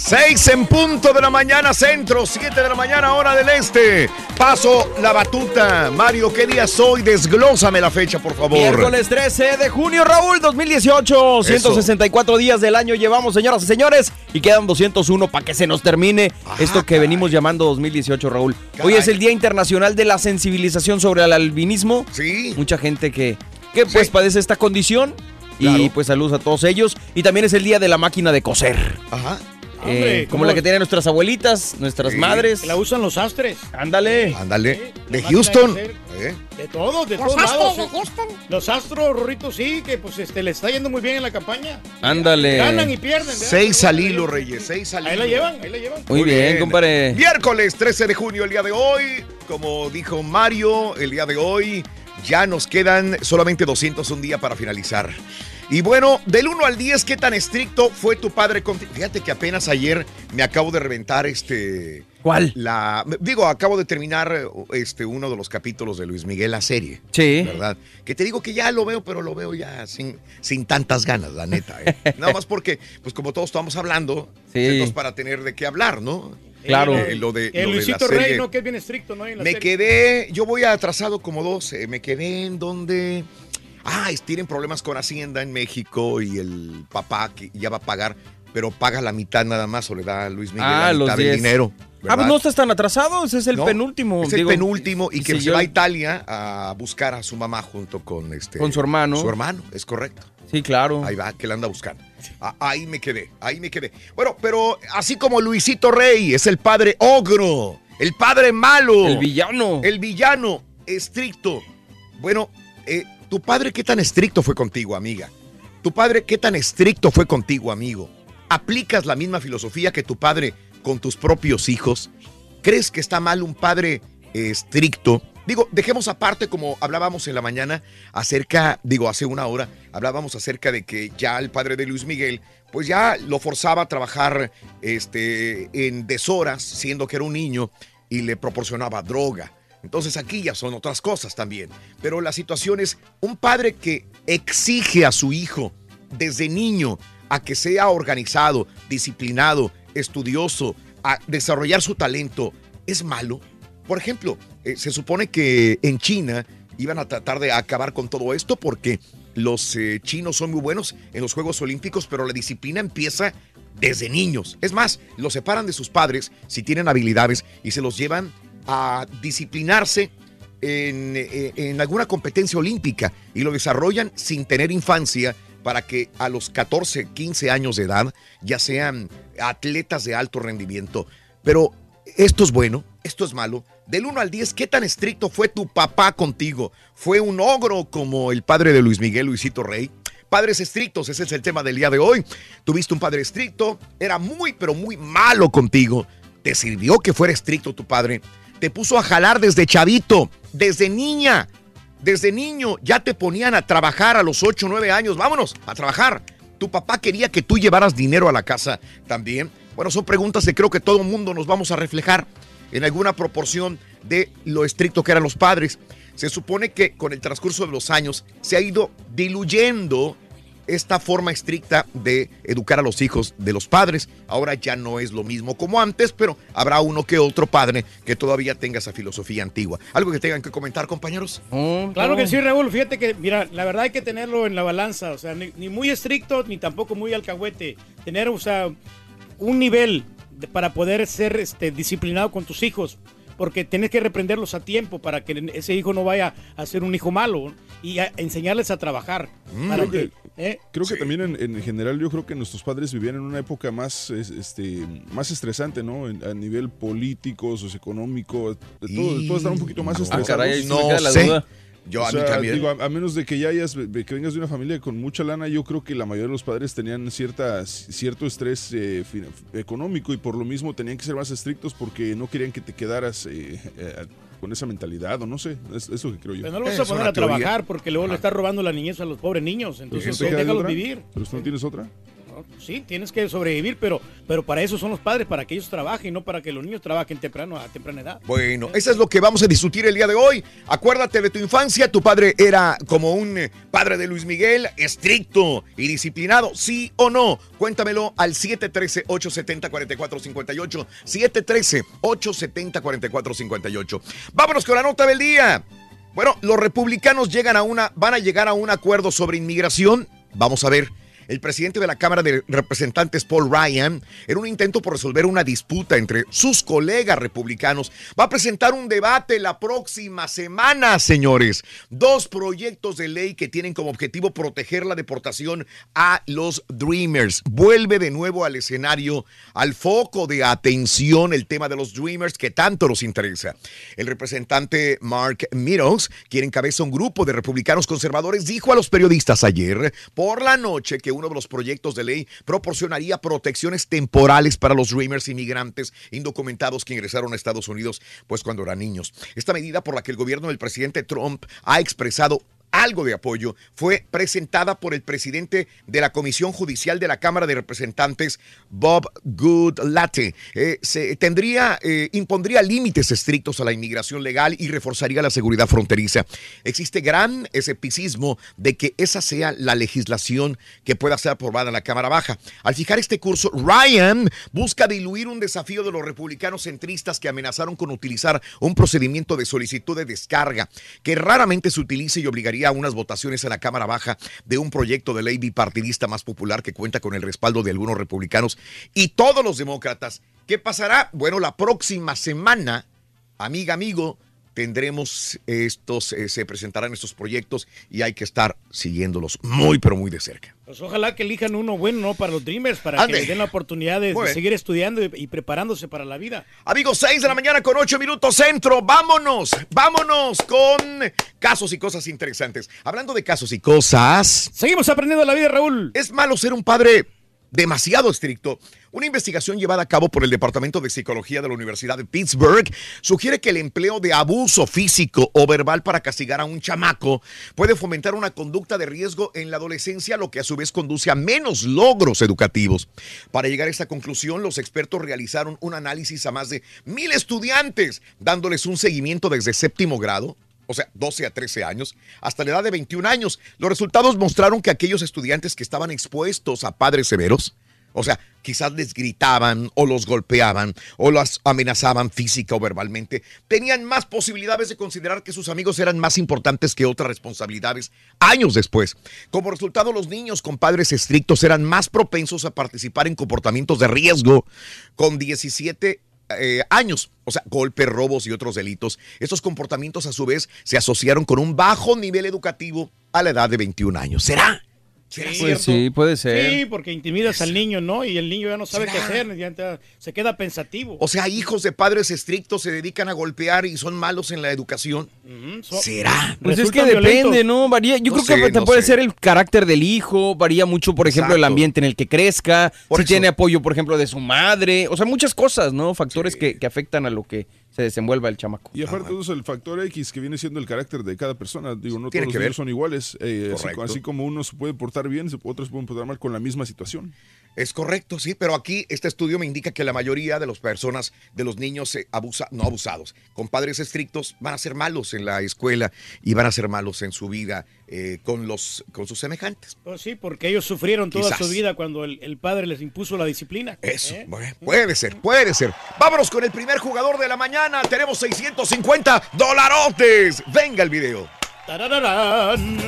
Speaker 1: 6 en punto de la mañana centro, 7 de la mañana hora del este. Paso la batuta. Mario, ¿qué día soy? Desglósame la fecha, por favor.
Speaker 4: Miércoles 13 de junio, Raúl, 2018. 164 días del año llevamos, señoras y señores. Y quedan 201 para que se nos termine esto que venimos llamando 2018, Raúl. Hoy es el Día Internacional de la Sensibilización sobre el Albinismo.
Speaker 1: Sí.
Speaker 4: Mucha gente que, que pues padece esta condición. Y pues saludos a todos ellos. Y también es el Día de la máquina de coser.
Speaker 1: Ajá.
Speaker 4: Eh,
Speaker 13: Hombre,
Speaker 4: como la que tienen nuestras abuelitas, nuestras
Speaker 1: Sí.
Speaker 4: madres.
Speaker 13: La usan los astres.
Speaker 4: Ándale.
Speaker 1: Ándale. De Houston.
Speaker 13: de.
Speaker 1: ¿eh?
Speaker 13: De todos, de
Speaker 2: Los
Speaker 13: todos
Speaker 2: Astros
Speaker 13: lados.
Speaker 2: de
Speaker 13: sí.
Speaker 2: Houston.
Speaker 13: Los astros, Rorrito, sí, que pues este le está yendo muy bien en la campaña.
Speaker 4: Ándale.
Speaker 13: Ganan y pierden. ¿verdad?
Speaker 1: Seis al hilo, Reyes. Seis al
Speaker 13: Ahí
Speaker 1: hilo.
Speaker 13: la llevan, ahí la llevan.
Speaker 4: Muy bien, compadre.
Speaker 1: Miércoles 13 de junio, el día de hoy. Como dijo Mario, el día de hoy ya nos quedan solamente 200 un día para finalizar. Y bueno, del 1 al 10, ¿qué tan estricto fue tu padre contigo? Fíjate que apenas ayer me acabo de reventar este.
Speaker 4: ¿Cuál?
Speaker 1: La, digo, acabo de terminar este, uno de los capítulos de Luis Miguel, la serie.
Speaker 4: Sí.
Speaker 1: ¿Verdad? Que te digo que ya lo veo, pero lo veo ya sin, sin tantas ganas, la neta. ¿eh? Nada más porque, pues como todos estamos hablando,
Speaker 4: Sí.
Speaker 1: entonces para tener de qué hablar, ¿no?
Speaker 4: Claro.
Speaker 1: Eh, lo de,
Speaker 13: El
Speaker 1: lo de la
Speaker 13: Luisito
Speaker 1: serie.
Speaker 13: Rey, ¿no? Que es bien estricto, ¿no? En la
Speaker 1: Me
Speaker 13: serie.
Speaker 1: quedé, yo voy atrasado como 12, me quedé en donde, ah, tienen problemas con Hacienda en México y el papá que ya va a pagar, pero paga la mitad nada más o le da a Luis Miguel
Speaker 4: Ah,
Speaker 1: la
Speaker 4: los
Speaker 1: mitad del
Speaker 4: 10.
Speaker 1: dinero.
Speaker 4: Ah, pues no estás tan atrasado, ese es el
Speaker 1: No,
Speaker 4: penúltimo.
Speaker 1: Es el
Speaker 4: digo,
Speaker 1: penúltimo y que
Speaker 4: si
Speaker 1: se
Speaker 4: yo-
Speaker 1: va a Italia a buscar a su mamá junto con este.
Speaker 4: Con su hermano.
Speaker 1: Su hermano, es correcto.
Speaker 4: Sí, claro.
Speaker 1: Ahí va, que la anda buscando. Ah, ahí me quedé, ahí me quedé. Bueno, pero así como Luisito Rey es el padre ogro, el padre malo.
Speaker 4: El villano.
Speaker 1: El villano estricto. Bueno, eh, ¿tu padre qué tan estricto fue contigo, amiga? ¿Tu padre qué tan estricto fue contigo, amigo? ¿Aplicas la misma filosofía que tu padre con tus propios hijos? ¿Crees que está mal un padre eh, estricto? Digo, dejemos aparte como hablábamos en la mañana acerca, digo, hace una hora, hablábamos acerca de que ya el padre de Luis Miguel, pues ya lo forzaba a trabajar este, en deshoras, siendo que era un niño, y le proporcionaba droga. Entonces aquí ya son otras cosas también. Pero la situación es un padre que exige a su hijo desde niño a que sea organizado, disciplinado, estudioso, a desarrollar su talento, ¿es malo? Por ejemplo, eh, se supone que en China iban a tratar de acabar con todo esto porque los eh, chinos son muy buenos en los Juegos Olímpicos, pero la disciplina empieza desde niños. Es más, los separan de sus padres si tienen habilidades y se los llevan a disciplinarse en, eh, en alguna competencia olímpica y lo desarrollan sin tener infancia para que a los 14, 15 años de edad ya sean atletas de alto rendimiento. Pero esto es bueno, esto es malo. Del 1 al 10, ¿qué tan estricto fue tu papá contigo? ¿Fue un ogro como el padre de Luis Miguel, Luisito Rey? Padres estrictos, ese es el tema del día de hoy. Tuviste un padre estricto, era muy, pero muy malo contigo. ¿Te sirvió que fuera estricto tu padre? Te puso a jalar desde chavito, desde niña, desde niño. Ya te ponían a trabajar a los 8 o 9 años. Vámonos, a trabajar. ¿Tu papá quería que tú llevaras dinero a la casa también? Bueno, son preguntas que creo que todo mundo nos vamos a reflejar en alguna proporción de lo estricto que eran los padres. Se supone que con el transcurso de los años se ha ido diluyendo esta forma estricta de educar a los hijos de los padres. Ahora ya no es lo mismo como antes, pero habrá uno que otro padre que todavía tenga esa filosofía antigua. ¿Algo que tengan que comentar, compañeros?
Speaker 13: Claro que sí, Raúl. Fíjate que, mira, la verdad hay que tenerlo en la balanza. O sea, ni, ni muy estricto ni tampoco muy alcahuete. Tener, o sea, un nivel de- para poder ser este, disciplinado con tus hijos. Porque tienes que reprenderlos a tiempo para que ese hijo no vaya a ser un hijo malo y a enseñarles a trabajar.
Speaker 3: Mm,
Speaker 13: para
Speaker 3: creo
Speaker 13: que, ¿eh?
Speaker 3: Creo que también en, en general yo creo que nuestros padres vivían en una época más es- este más estresante, ¿no? En- a nivel político, socioeconómico, de todo, de todo estar un poquito más
Speaker 1: Ah,
Speaker 3: estresados.
Speaker 1: caray, No la sé. Yo,
Speaker 3: O
Speaker 1: a mí
Speaker 3: sea,
Speaker 1: también.
Speaker 3: digo, a, a menos de que ya hayas, que vengas de una familia con mucha lana, yo creo que la mayoría de los padres tenían cierta, cierto estrés eh, fin- económico y por lo mismo tenían que ser más estrictos porque no querían que te quedaras eh, eh, con esa mentalidad o no sé, es, es lo que creo yo.
Speaker 13: Pero no los vas a poner a trabajar porque luego le estás robando la niñez a los pobres niños. Entonces,
Speaker 3: ¿Eso
Speaker 13: déjalos vivir.
Speaker 3: ¿Pero tú no tienes otra?
Speaker 13: Sí, tienes que sobrevivir, pero, pero para eso son los padres, para que ellos trabajen, no para que los niños trabajen temprano, a temprana edad.
Speaker 1: Bueno, eso es lo que vamos a discutir el día de hoy. Acuérdate de tu infancia, tu padre era como un eh, padre de Luis Miguel, estricto y disciplinado, ¿sí o no? Cuéntamelo al 713-870-4458. 713-870-4458. Vámonos con la nota del día. Bueno, los republicanos llegan a una, van a llegar a un acuerdo sobre inmigración. Vamos a ver. El presidente de la Cámara de Representantes, Paul Ryan, en un intento por resolver una disputa entre sus colegas republicanos, va a presentar un debate la próxima semana, señores. Dos proyectos de ley que tienen como objetivo proteger la deportación a los Dreamers. Vuelve de nuevo al escenario, al foco de atención, el tema de los Dreamers que tanto nos interesa. El representante Mark Meadows, quien encabeza un grupo de republicanos conservadores, dijo a los periodistas ayer por la noche que uno de los proyectos de ley proporcionaría protecciones temporales para los Dreamers inmigrantes indocumentados que ingresaron a Estados Unidos pues cuando eran niños. Esta medida por la que el gobierno del presidente Trump ha expresado algo de apoyo, fue presentada por el presidente de la Comisión Judicial de la Cámara de Representantes, Bob Goodlatte. Eh, se tendría, eh, impondría límites estrictos a la inmigración legal y reforzaría la seguridad fronteriza. Existe gran escepticismo de que esa sea la legislación que pueda ser aprobada en la Cámara Baja. Al fijar este curso, Ryan busca diluir un desafío de los republicanos centristas que amenazaron con utilizar un procedimiento de solicitud de descarga que raramente se utiliza y obligaría a unas votaciones en la Cámara Baja de un proyecto de ley bipartidista más popular que cuenta con el respaldo de algunos republicanos y todos los demócratas. ¿Qué pasará? Bueno, la próxima semana, amiga, amigo, tendremos estos, eh, se presentarán estos proyectos y hay que estar siguiéndolos muy, pero muy de cerca.
Speaker 13: Pues ojalá que elijan uno bueno, ¿no? Para los Dreamers, para
Speaker 1: Ande.
Speaker 13: que les den la oportunidad de, seguir estudiando y, y preparándose para la vida.
Speaker 1: Amigos, 6 de la mañana con 8 minutos centro. Vámonos, vámonos con casos y cosas interesantes. Hablando de casos y cosas.
Speaker 13: Seguimos aprendiendo la vida, Raúl.
Speaker 1: Es malo ser un padre demasiado estricto. Una investigación llevada a cabo por el Departamento de Psicología de la Universidad de Pittsburgh sugiere que el empleo de abuso físico o verbal para castigar a un chamaco puede fomentar una conducta de riesgo en la adolescencia, lo que a su vez conduce a menos logros educativos. Para llegar a esta conclusión, los expertos realizaron un análisis a más de mil estudiantes, dándoles un seguimiento desde séptimo grado, o sea, 12 a 13 años, hasta la edad de 21 años. Los resultados mostraron que aquellos estudiantes que estaban expuestos a padres severos, o sea, quizás les gritaban o los golpeaban o los amenazaban física o verbalmente, tenían más posibilidades de considerar que sus amigos eran más importantes que otras responsabilidades años después. Como resultado, los niños con padres estrictos eran más propensos a participar en comportamientos de riesgo con 17 eh, años, o sea, golpes, robos y otros delitos. Estos comportamientos a su vez se asociaron con un bajo nivel educativo a la edad de 21 años. ¿Será? ¿Será
Speaker 13: Sí,
Speaker 4: puede ser.
Speaker 13: Sí, porque intimidas al niño, ¿no? Y el niño ya no sabe qué hacer, ya te- se queda pensativo.
Speaker 1: O sea, hijos de padres estrictos se dedican a golpear y son malos en la educación.
Speaker 13: so-
Speaker 1: ¿Será?
Speaker 4: Pues es que depende. ¿no? Varía. Yo
Speaker 1: No
Speaker 4: creo que
Speaker 1: sé,
Speaker 4: te
Speaker 1: no
Speaker 4: puede
Speaker 1: sé.
Speaker 4: ser el carácter del hijo, varía mucho, por ejemplo, el ambiente en el que crezca,
Speaker 1: Por
Speaker 4: si
Speaker 1: eso.
Speaker 4: tiene apoyo, por ejemplo, de su madre, o sea, muchas cosas, ¿no? Factores que, que afectan a lo que se desenvuelva el chamaco.
Speaker 3: Y aparte eso, el factor X que viene siendo el carácter de cada persona. Digo, no
Speaker 8: Tiene
Speaker 3: todos los
Speaker 8: que ver.
Speaker 3: niños son iguales. eh, así, así como uno se puede portar bien, se- otros pueden portar mal con la misma situación.
Speaker 8: Es correcto, sí, pero aquí este estudio me indica que la mayoría de las personas, de los niños abusa, no abusados, con padres estrictos, van a ser malos en la escuela y van a ser malos en su vida eh, con, los, con sus semejantes.
Speaker 13: Pues sí, porque ellos sufrieron toda
Speaker 8: Quizás.
Speaker 13: su vida cuando el, el padre les impuso la disciplina.
Speaker 8: Eso,
Speaker 13: ¿Eh?
Speaker 8: bueno, puede ser, puede ser. Vámonos con el primer jugador de la mañana. Tenemos 650 dolarotes. Venga el video.
Speaker 13: Tarararán.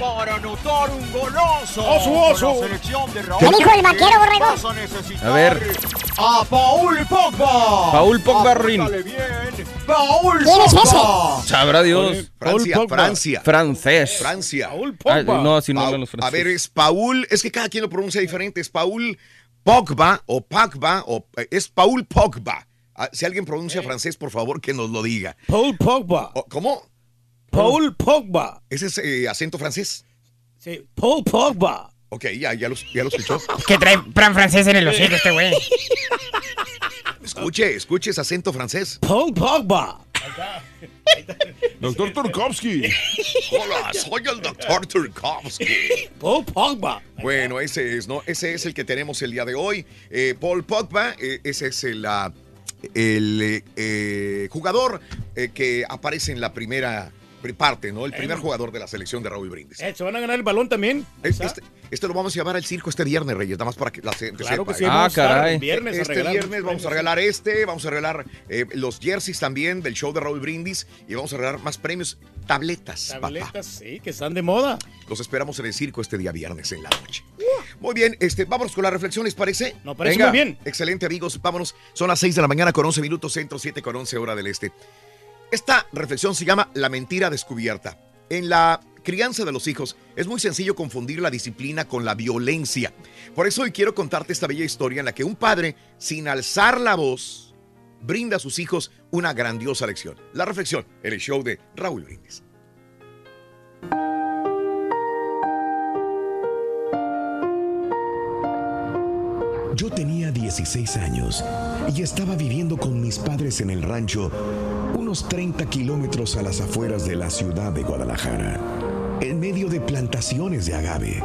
Speaker 20: Para anotar un golazo.
Speaker 13: Oso, oso.
Speaker 20: la selección de Raúl
Speaker 2: ¿Qué dijo el vaquero, borrego?
Speaker 20: Vas a necesitar
Speaker 4: A ver.
Speaker 20: A Paul Pogba.
Speaker 4: Paul Pogba,
Speaker 20: bien. Paul
Speaker 2: ¿Quién es
Speaker 20: Pogba.
Speaker 4: Sabrá Dios.
Speaker 8: Francia. Francia.
Speaker 4: Francés.
Speaker 8: Francia.
Speaker 13: Paul
Speaker 4: Ah,
Speaker 13: Pogba.
Speaker 4: no, así no hablan los
Speaker 8: a
Speaker 4: franceses.
Speaker 8: ver, es Paul, es que cada quien lo pronuncia diferente. Es Paul Pogba o Pogba o eh, es Paul Pogba. Ah, Si alguien pronuncia francés, por favor, que nos lo diga.
Speaker 13: Paul Pogba.
Speaker 8: ¿Cómo?
Speaker 13: Paul Pogba.
Speaker 8: ¿Ese es eh, acento francés?
Speaker 13: Sí, Paul Pogba.
Speaker 8: Ok, ya, ya, lo, ya lo escuchó.
Speaker 20: Que trae plan francés en el hocico este güey.
Speaker 8: Escuche, escuche ese acento francés.
Speaker 13: Paul Pogba.
Speaker 3: Doctor Turkovsky.
Speaker 8: Hola, soy el doctor Turkovsky.
Speaker 13: Paul Pogba.
Speaker 8: Bueno, ese es, ¿no? Ese es el que tenemos el día de hoy. Eh, Paul Pogba, eh, ese es el, ah, el eh, jugador eh, que aparece en la primera parte, ¿no? El primer jugador de la selección de Raúl Brindis.
Speaker 13: Eh, ¿Se van a ganar el balón también?
Speaker 8: Es- Este, este lo vamos a llevar al circo este viernes, Reyes, nada más para que la gente
Speaker 13: Claro
Speaker 8: sepa.
Speaker 13: que sí,
Speaker 8: ¿eh?
Speaker 4: Ah, caray.
Speaker 13: el viernes a
Speaker 8: este
Speaker 13: regalar
Speaker 8: viernes vamos a
Speaker 13: premios.
Speaker 8: regalar este, vamos a regalar eh, los jerseys también del show de Raúl Brindis y vamos a regalar más premios, tabletas, papá.
Speaker 13: Tabletas, sí, que están de moda.
Speaker 8: Los esperamos en el circo este día viernes en la noche. Muy bien, este, vámonos con las reflexiones, ¿parece?
Speaker 13: No, parece
Speaker 8: Venga.
Speaker 13: muy bien.
Speaker 8: Excelente, amigos. Vámonos. Son las 6 de la mañana con 11 minutos, centro 7 con 11 hora del este. Esta reflexión se llama La mentira descubierta. En la crianza de los hijos es muy sencillo confundir la disciplina con la violencia. Por eso hoy quiero contarte esta bella historia en la que un padre, sin alzar la voz, brinda a sus hijos una grandiosa lección. La reflexión el show de Raúl Brindis.
Speaker 1: Yo tenía 16 años y estaba viviendo con mis padres en el rancho, unos 30 kilómetros a las afueras de la ciudad de Guadalajara, en medio de plantaciones de agave.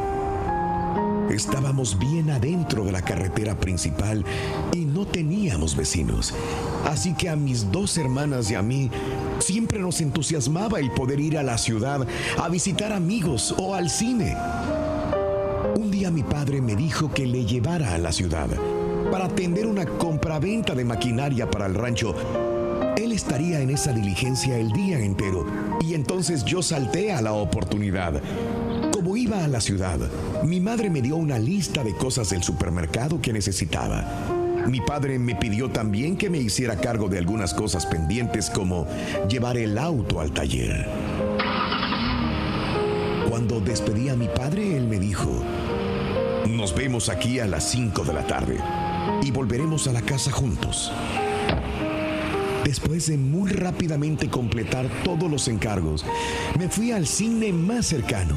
Speaker 1: Estábamos bien adentro de la carretera principal y no teníamos vecinos. Así que a mis dos hermanas y a mí siempre nos entusiasmaba el poder ir a la ciudad a visitar amigos o al cine. Un día mi padre me dijo que le llevara a la ciudad para atender una compraventa de maquinaria para el rancho. Él estaría en esa diligencia el día entero y entonces yo salté a la oportunidad. Como iba a la ciudad, mi madre me dio una lista de cosas del supermercado que necesitaba. Mi padre me pidió también que me hiciera cargo de algunas cosas pendientes como llevar el auto al taller. Cuando despedí a mi padre, él me dijo, nos vemos aquí a las 5 de la tarde y volveremos a la casa juntos. Después de muy rápidamente completar todos los encargos, me fui al cine más cercano.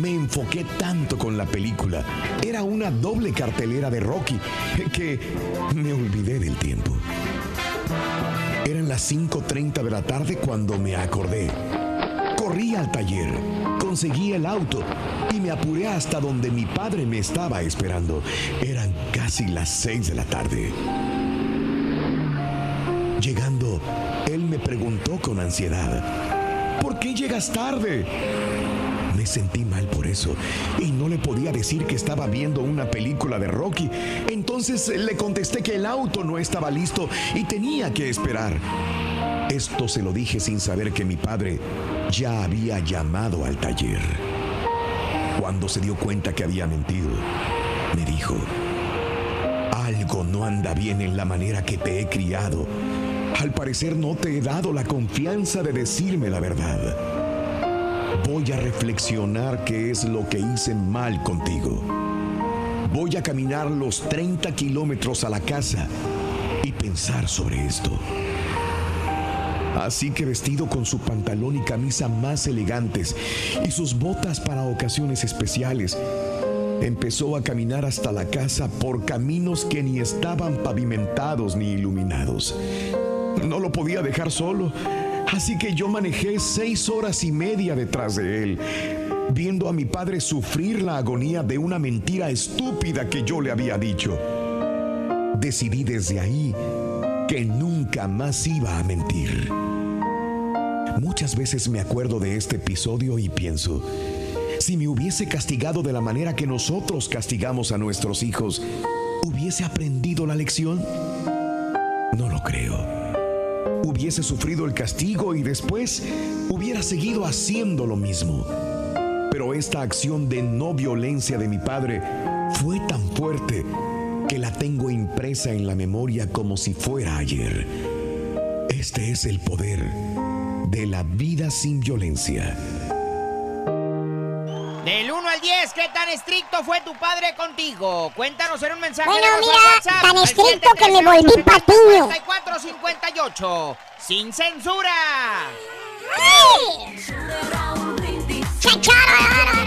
Speaker 1: Me enfoqué tanto con la película, era una doble cartelera de Rocky, que me olvidé del tiempo. Eran las 5.30 de la tarde cuando me acordé. Corrí al taller, conseguí el auto y me apuré hasta donde mi padre me estaba esperando. Eran casi las 6 de la tarde. Me preguntó con ansiedad, ¿por qué llegas tarde? Me sentí mal por eso y no le podía decir que estaba viendo una película de Rocky. Entonces le contesté que el auto no estaba listo y tenía que esperar. Esto se lo dije sin saber que mi padre ya había llamado al taller. Cuando se dio cuenta que había mentido, me dijo, algo no anda bien en la manera que te he criado. Al parecer no te he dado la confianza de decirme la verdad. Voy a reflexionar qué es lo que hice mal contigo. Voy a caminar los 30 kilómetros a la casa y pensar sobre esto. Así que vestido con su pantalón y camisa más elegantes y sus botas para ocasiones especiales, empezó a caminar hasta la casa por caminos que ni estaban pavimentados ni iluminados. No lo podía dejar solo, así que yo manejé seis horas y media detrás de él, viendo a mi padre sufrir la agonía de una mentira estúpida que yo le había dicho. Decidí desde ahí que nunca más iba a mentir. Muchas veces me acuerdo de este episodio y pienso, si me hubiese castigado de la manera que nosotros castigamos a nuestros hijos, ¿hubiese aprendido la lección? No lo creo. Hubiese sufrido el castigo y después hubiera seguido haciendo lo mismo. Pero esta acción de no violencia de mi padre fue tan fuerte que la tengo impresa en la memoria como si fuera ayer. Este es el poder de la vida sin violencia.
Speaker 8: Del 1 al 10, ¿qué tan estricto fue tu padre contigo? Cuéntanos en un mensaje
Speaker 2: Bueno,
Speaker 8: de
Speaker 2: mira,
Speaker 8: WhatsApp.
Speaker 2: tan estricto que me volví patiño.
Speaker 8: 5458, sin censura.
Speaker 17: El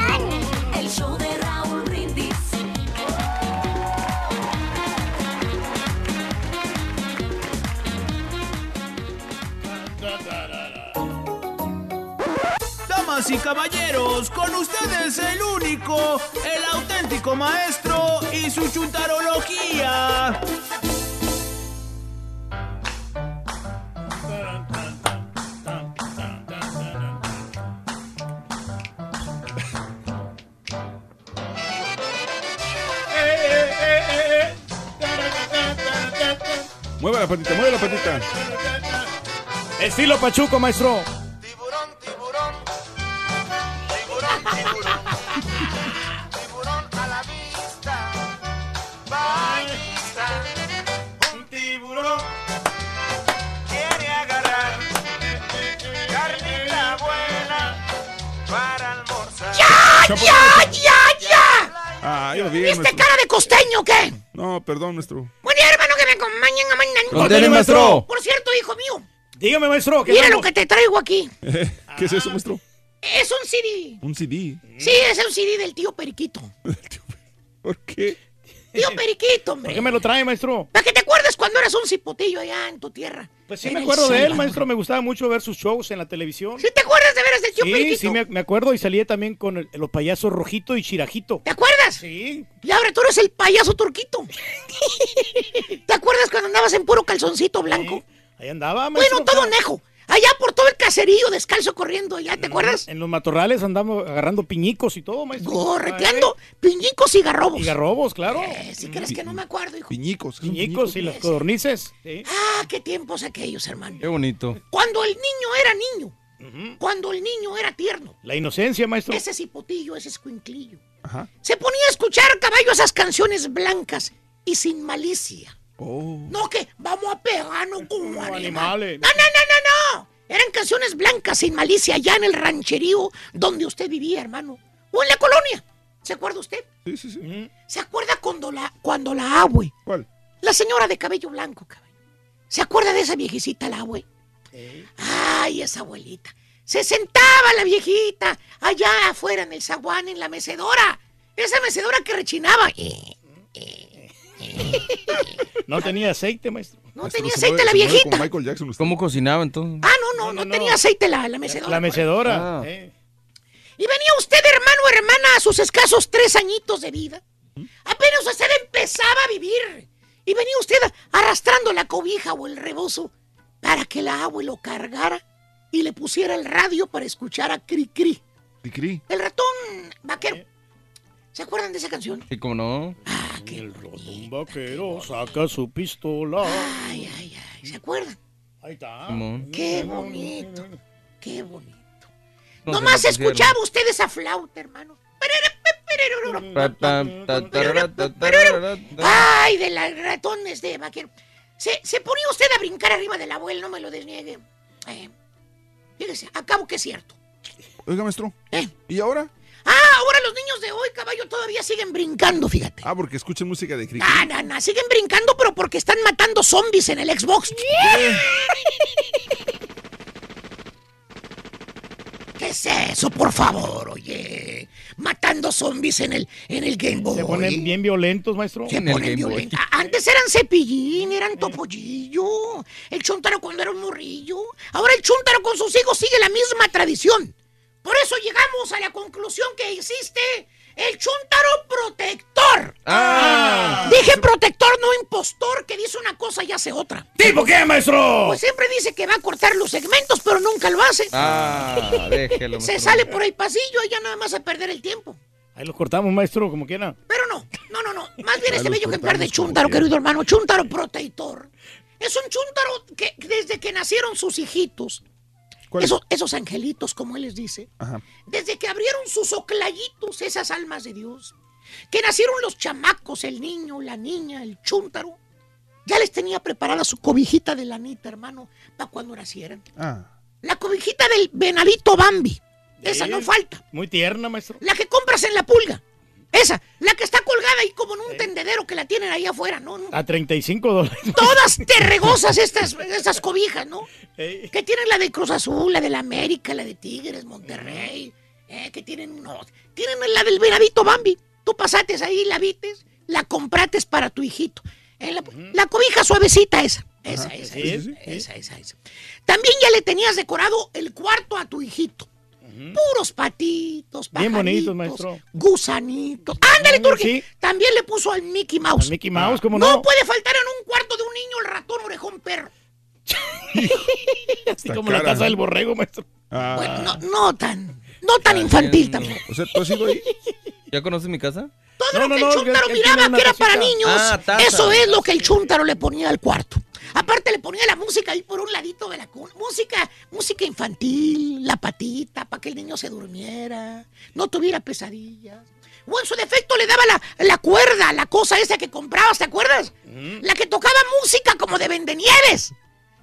Speaker 21: Y caballeros, con ustedes el único, el auténtico maestro y su chuntarología.
Speaker 3: Mueve la patita, mueve la patita.
Speaker 13: Estilo Pachuco, maestro.
Speaker 22: ¡Ya, ya, ya, ya!
Speaker 3: Ah, yo bien,
Speaker 22: ¿Viste
Speaker 3: maestro.
Speaker 22: cara de costeño o qué?
Speaker 3: No, perdón, maestro.
Speaker 22: Buen día, hermano, que me acompañen a mañana.
Speaker 3: Ordene, maestro.
Speaker 22: Por cierto, hijo mío,
Speaker 13: Dígame, maestro. ¿qué
Speaker 22: mira
Speaker 13: vamos?
Speaker 22: lo que te traigo aquí.
Speaker 3: ¿Qué es eso, maestro?
Speaker 22: Es un CD.
Speaker 3: Un CD.
Speaker 22: Sí, es un CD del tío Periquito.
Speaker 3: ¿Por qué?
Speaker 22: Tío Periquito, hombre.
Speaker 13: ¿Por qué me lo trae, maestro?
Speaker 22: Para que te acuerdes cuando eras un cipotillo allá en tu tierra.
Speaker 13: Pues sí, me acuerdo de él, maestro. Me gustaba mucho ver sus shows en la televisión.
Speaker 22: ¿Sí te acuerdas de veras del tío
Speaker 13: Sí,
Speaker 22: Periquito?
Speaker 13: sí, me, me acuerdo. Y salía también con el- los payasos Rojito y Chirajito.
Speaker 22: ¿Te acuerdas?
Speaker 13: Sí.
Speaker 22: Y ahora tú eres el payaso turquito. ¿Te acuerdas cuando andabas en puro calzoncito blanco?
Speaker 13: Ahí andaba, maestro.
Speaker 22: Bueno, todo nejo. Allá por todo el caserío, descalzo corriendo, ¿ya te acuerdas?
Speaker 13: En los matorrales andamos agarrando piñicos y todo, maestro.
Speaker 22: Correteando piñicos y garrobos.
Speaker 13: Y garrobos, claro.
Speaker 22: Eh, si crees que no me acuerdo, hijo.
Speaker 3: Piñicos.
Speaker 13: Piñicos y las codornices. Sí.
Speaker 22: Ah, qué tiempos aquellos, hermano.
Speaker 4: Qué bonito.
Speaker 22: Cuando el niño era niño. Cuando el niño era tierno.
Speaker 13: La inocencia, maestro.
Speaker 22: Ese cipotillo, ese escuinclillo.
Speaker 3: Ajá.
Speaker 22: Se ponía a escuchar, caballo, esas canciones blancas y sin malicia.
Speaker 3: Oh.
Speaker 22: No que vamos a pegarnos como animales.
Speaker 13: animales.
Speaker 22: No, no, no, no, no. Eran canciones blancas sin malicia allá en el rancherío donde usted vivía, hermano. O en la colonia. ¿Se acuerda usted?
Speaker 3: Sí, sí, sí.
Speaker 22: ¿Se acuerda cuando la, cuando la abue?
Speaker 3: ¿Cuál?
Speaker 22: La señora de cabello blanco, caballo. ¿Se acuerda de esa viejecita, la abue? Ay, esa abuelita. Se sentaba la viejita allá afuera en el zaguán, en la mecedora. Esa mecedora que rechinaba.
Speaker 13: No tenía aceite, maestro.
Speaker 22: No tenía aceite la viejita.
Speaker 3: Michael Jackson.
Speaker 4: ¿Cómo cocinaba entonces?
Speaker 22: Ah, no, no, no, tenía aceite la, la mecedora.
Speaker 13: La mecedora.
Speaker 4: Ah.
Speaker 13: eh.
Speaker 22: Y venía usted, hermano o hermana, a sus escasos tres añitos de vida. Apenas usted empezaba a vivir. Y venía usted arrastrando la cobija o el rebozo para que la agua lo cargara y le pusiera el radio para escuchar a Cri Cri.
Speaker 3: Cri.
Speaker 22: El ratón vaquero. ¿Se acuerdan de esa canción?
Speaker 4: Sí, cómo no.
Speaker 13: El ratón vaquero saca su pistola.
Speaker 22: Ay, ay, ay. ¿Se acuerdan?
Speaker 13: Ahí está.
Speaker 4: Simón.
Speaker 22: Qué bonito. Qué bonito.
Speaker 4: No
Speaker 22: Nomás escuchaba usted esa flauta, hermano. Ay, de las ratones de vaquero. Se, se ponía usted a brincar arriba del abuelo, no me lo desniegue. Eh, fíjese, acabo que es cierto.
Speaker 3: Oiga, maestro.
Speaker 22: ¿Eh?
Speaker 3: ¿Y ahora?
Speaker 22: Ah, ahora los niños de hoy, caballo, todavía siguen brincando, fíjate.
Speaker 3: Ah, porque escuchan música de Cri.
Speaker 22: Ah, no, no, siguen brincando, pero porque están matando zombies en el Xbox. ¿Qué es eso, por favor, oye. Matando zombies en el, en el Game Boy.
Speaker 13: Se ponen bien violentos, maestro.
Speaker 22: Se ponen violentos. A- Antes eran cepillín, eran topollillo. El chuntaro cuando era un morrillo. Ahora el chuntaro con sus hijos sigue la misma tradición. Por eso llegamos a la conclusión que existe el chuntaro protector.
Speaker 13: Ah.
Speaker 22: Dije protector, no impostor, que dice una cosa y hace otra.
Speaker 13: ¿Tipo qué, maestro?
Speaker 22: Pues siempre dice que va a cortar los segmentos, pero nunca lo hace.
Speaker 4: Ah, déjelo.
Speaker 22: Se sale por el pasillo y ya nada más a perder el tiempo.
Speaker 13: Ahí los cortamos, maestro, como quiera.
Speaker 22: Pero no, no, no, no. Más bien este bello ejemplar de
Speaker 13: quiera.
Speaker 22: querido hermano. Chúntaro protector. Es un chúntaro que desde que nacieron sus hijitos, esos, esos angelitos, como él les dice,
Speaker 3: Ajá.
Speaker 22: desde que abrieron sus oclayitos, esas almas de Dios, que nacieron los chamacos, el niño, la niña, el chúntaro, ya les tenía preparada su cobijita de lanita, hermano, para cuando nacieran.
Speaker 3: Ah.
Speaker 22: La cobijita del venadito Bambi. Esa no falta.
Speaker 13: Muy tierna, maestro.
Speaker 22: La que compras en la pulga. Esa, la que está colgada ahí como en un tendedero que la tienen ahí afuera, ¿no?
Speaker 13: A 35 dólares.
Speaker 22: Todas terregosas estas, estas cobijas, ¿no? Que tienen la de Cruz Azul, la de la América, la de Tigres, Monterrey. eh, que tienen, no, tienen la del venadito Bambi. Tú pasates ahí, la vites, la comprates para tu hijito. Eh, la, la cobija suavecita esa. Esa, esa,
Speaker 13: Sí,
Speaker 22: esa,
Speaker 13: sí, sí.
Speaker 22: esa, esa, esa. También ya le tenías decorado el cuarto a tu hijito. Puros patitos,
Speaker 13: Bien bonitos, maestro.
Speaker 22: gusanitos. ¡Ándale, Turki! También le puso al Mickey Mouse.
Speaker 13: Al Mickey Mouse, ¿cómo
Speaker 22: No
Speaker 13: no?
Speaker 22: puede faltar en un cuarto de un niño el ratón orejón perro.
Speaker 13: Así como la casa del borrego, maestro.
Speaker 22: Bueno, no, no tan, no tan infantil tampoco.
Speaker 3: O sea, ¿tú has ido ahí?
Speaker 4: ¿Ya conoces mi casa?
Speaker 22: Todo lo que
Speaker 13: no,
Speaker 22: el
Speaker 13: tiene
Speaker 22: miraba que era para niños,
Speaker 4: Ah,
Speaker 22: eso es lo que el chúntaro le ponía al cuarto. Aparte le ponía la música ahí por un ladito de la cuna. Música, música infantil, la patita, para que el niño se durmiera, no tuviera pesadillas. O en su defecto le daba la, la cuerda, la cosa esa que comprabas, ¿te acuerdas? La que tocaba música como de Vendenieves.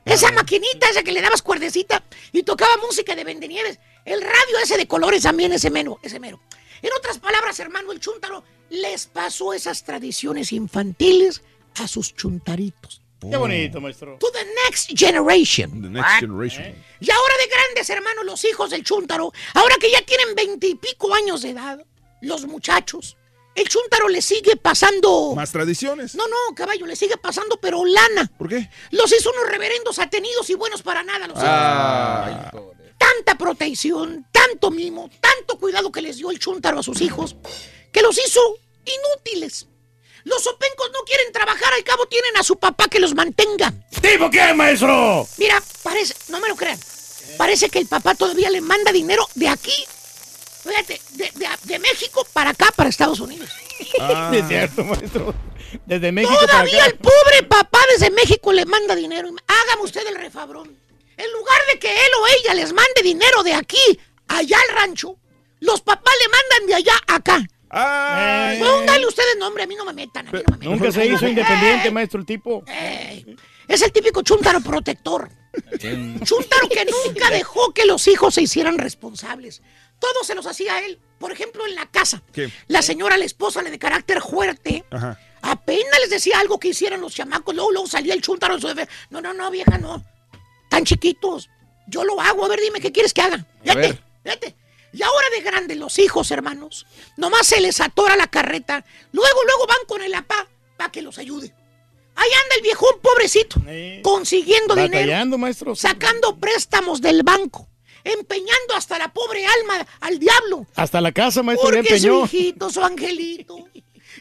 Speaker 22: Esa maquinita esa que le dabas cuerdecita y tocaba música de Vendenieves. El radio ese de colores también, ese mero, ese mero. En otras palabras, hermano, el chúntaro les pasó esas tradiciones infantiles a sus chuntaritos.
Speaker 13: Qué bonito, maestro.
Speaker 22: To the next generation.
Speaker 3: The next generation.
Speaker 22: Y ahora de grandes, hermanos, los hijos del chúntaro, ahora que ya tienen veintipico años de edad, los muchachos, el chúntaro le sigue pasando...
Speaker 3: Más tradiciones.
Speaker 22: No, no, caballo, le sigue pasando, pero lana.
Speaker 3: ¿Por qué?
Speaker 22: Los hizo unos reverendos atenidos y buenos para nada, los hijos.
Speaker 3: Ah.
Speaker 22: Tanta protección, tanto mimo, tanto cuidado que les dio el chúntaro a sus hijos, que los hizo inútiles. Los opencos no quieren trabajar, al cabo tienen a su papá que los mantenga.
Speaker 13: ¿Tipo qué, maestro?
Speaker 22: Mira, parece, no me lo crean, parece que el papá todavía le manda dinero de aquí, fíjate, de, de- de México para acá, para Estados Unidos.
Speaker 13: Es cierto, maestro. Desde México para
Speaker 22: Todavía
Speaker 13: acá.
Speaker 22: el pobre papá desde México le manda dinero. Hágame usted el refabrón. En lugar de que él o ella les mande dinero de aquí, allá al rancho, los papás le mandan de allá acá.
Speaker 13: Ay.
Speaker 22: Póngale ustedes nombre, a mí no me metan. a mí no me metan.
Speaker 13: Nunca se hizo independiente, maestro, el tipo.
Speaker 22: Ey, es el típico chúntaro protector. Chúntaro que nunca dejó que los hijos se hicieran responsables. Todo se los hacía él. Por ejemplo, en la casa.
Speaker 3: ¿Qué?
Speaker 22: La señora, la esposa, le de carácter fuerte,
Speaker 3: Ajá.
Speaker 22: apenas les decía algo que hicieran los chamacos. Luego, luego salía el chúntaro. en su defe- No, no, no, vieja, no. Tan chiquitos. Yo lo hago. A ver, dime, ¿qué quieres que haga? Fíjate,
Speaker 3: ver.
Speaker 22: Y ahora de grande, los hijos, hermanos, nomás se les atora la carreta. Luego, luego van con el apá para que los ayude. Ahí anda el viejón pobrecito, consiguiendo dinero,
Speaker 13: maestro.
Speaker 22: sacando préstamos del banco, empeñando hasta la pobre alma al diablo.
Speaker 13: Hasta la casa, maestro, le
Speaker 22: Porque su
Speaker 13: empeñó.
Speaker 22: hijito, su angelito,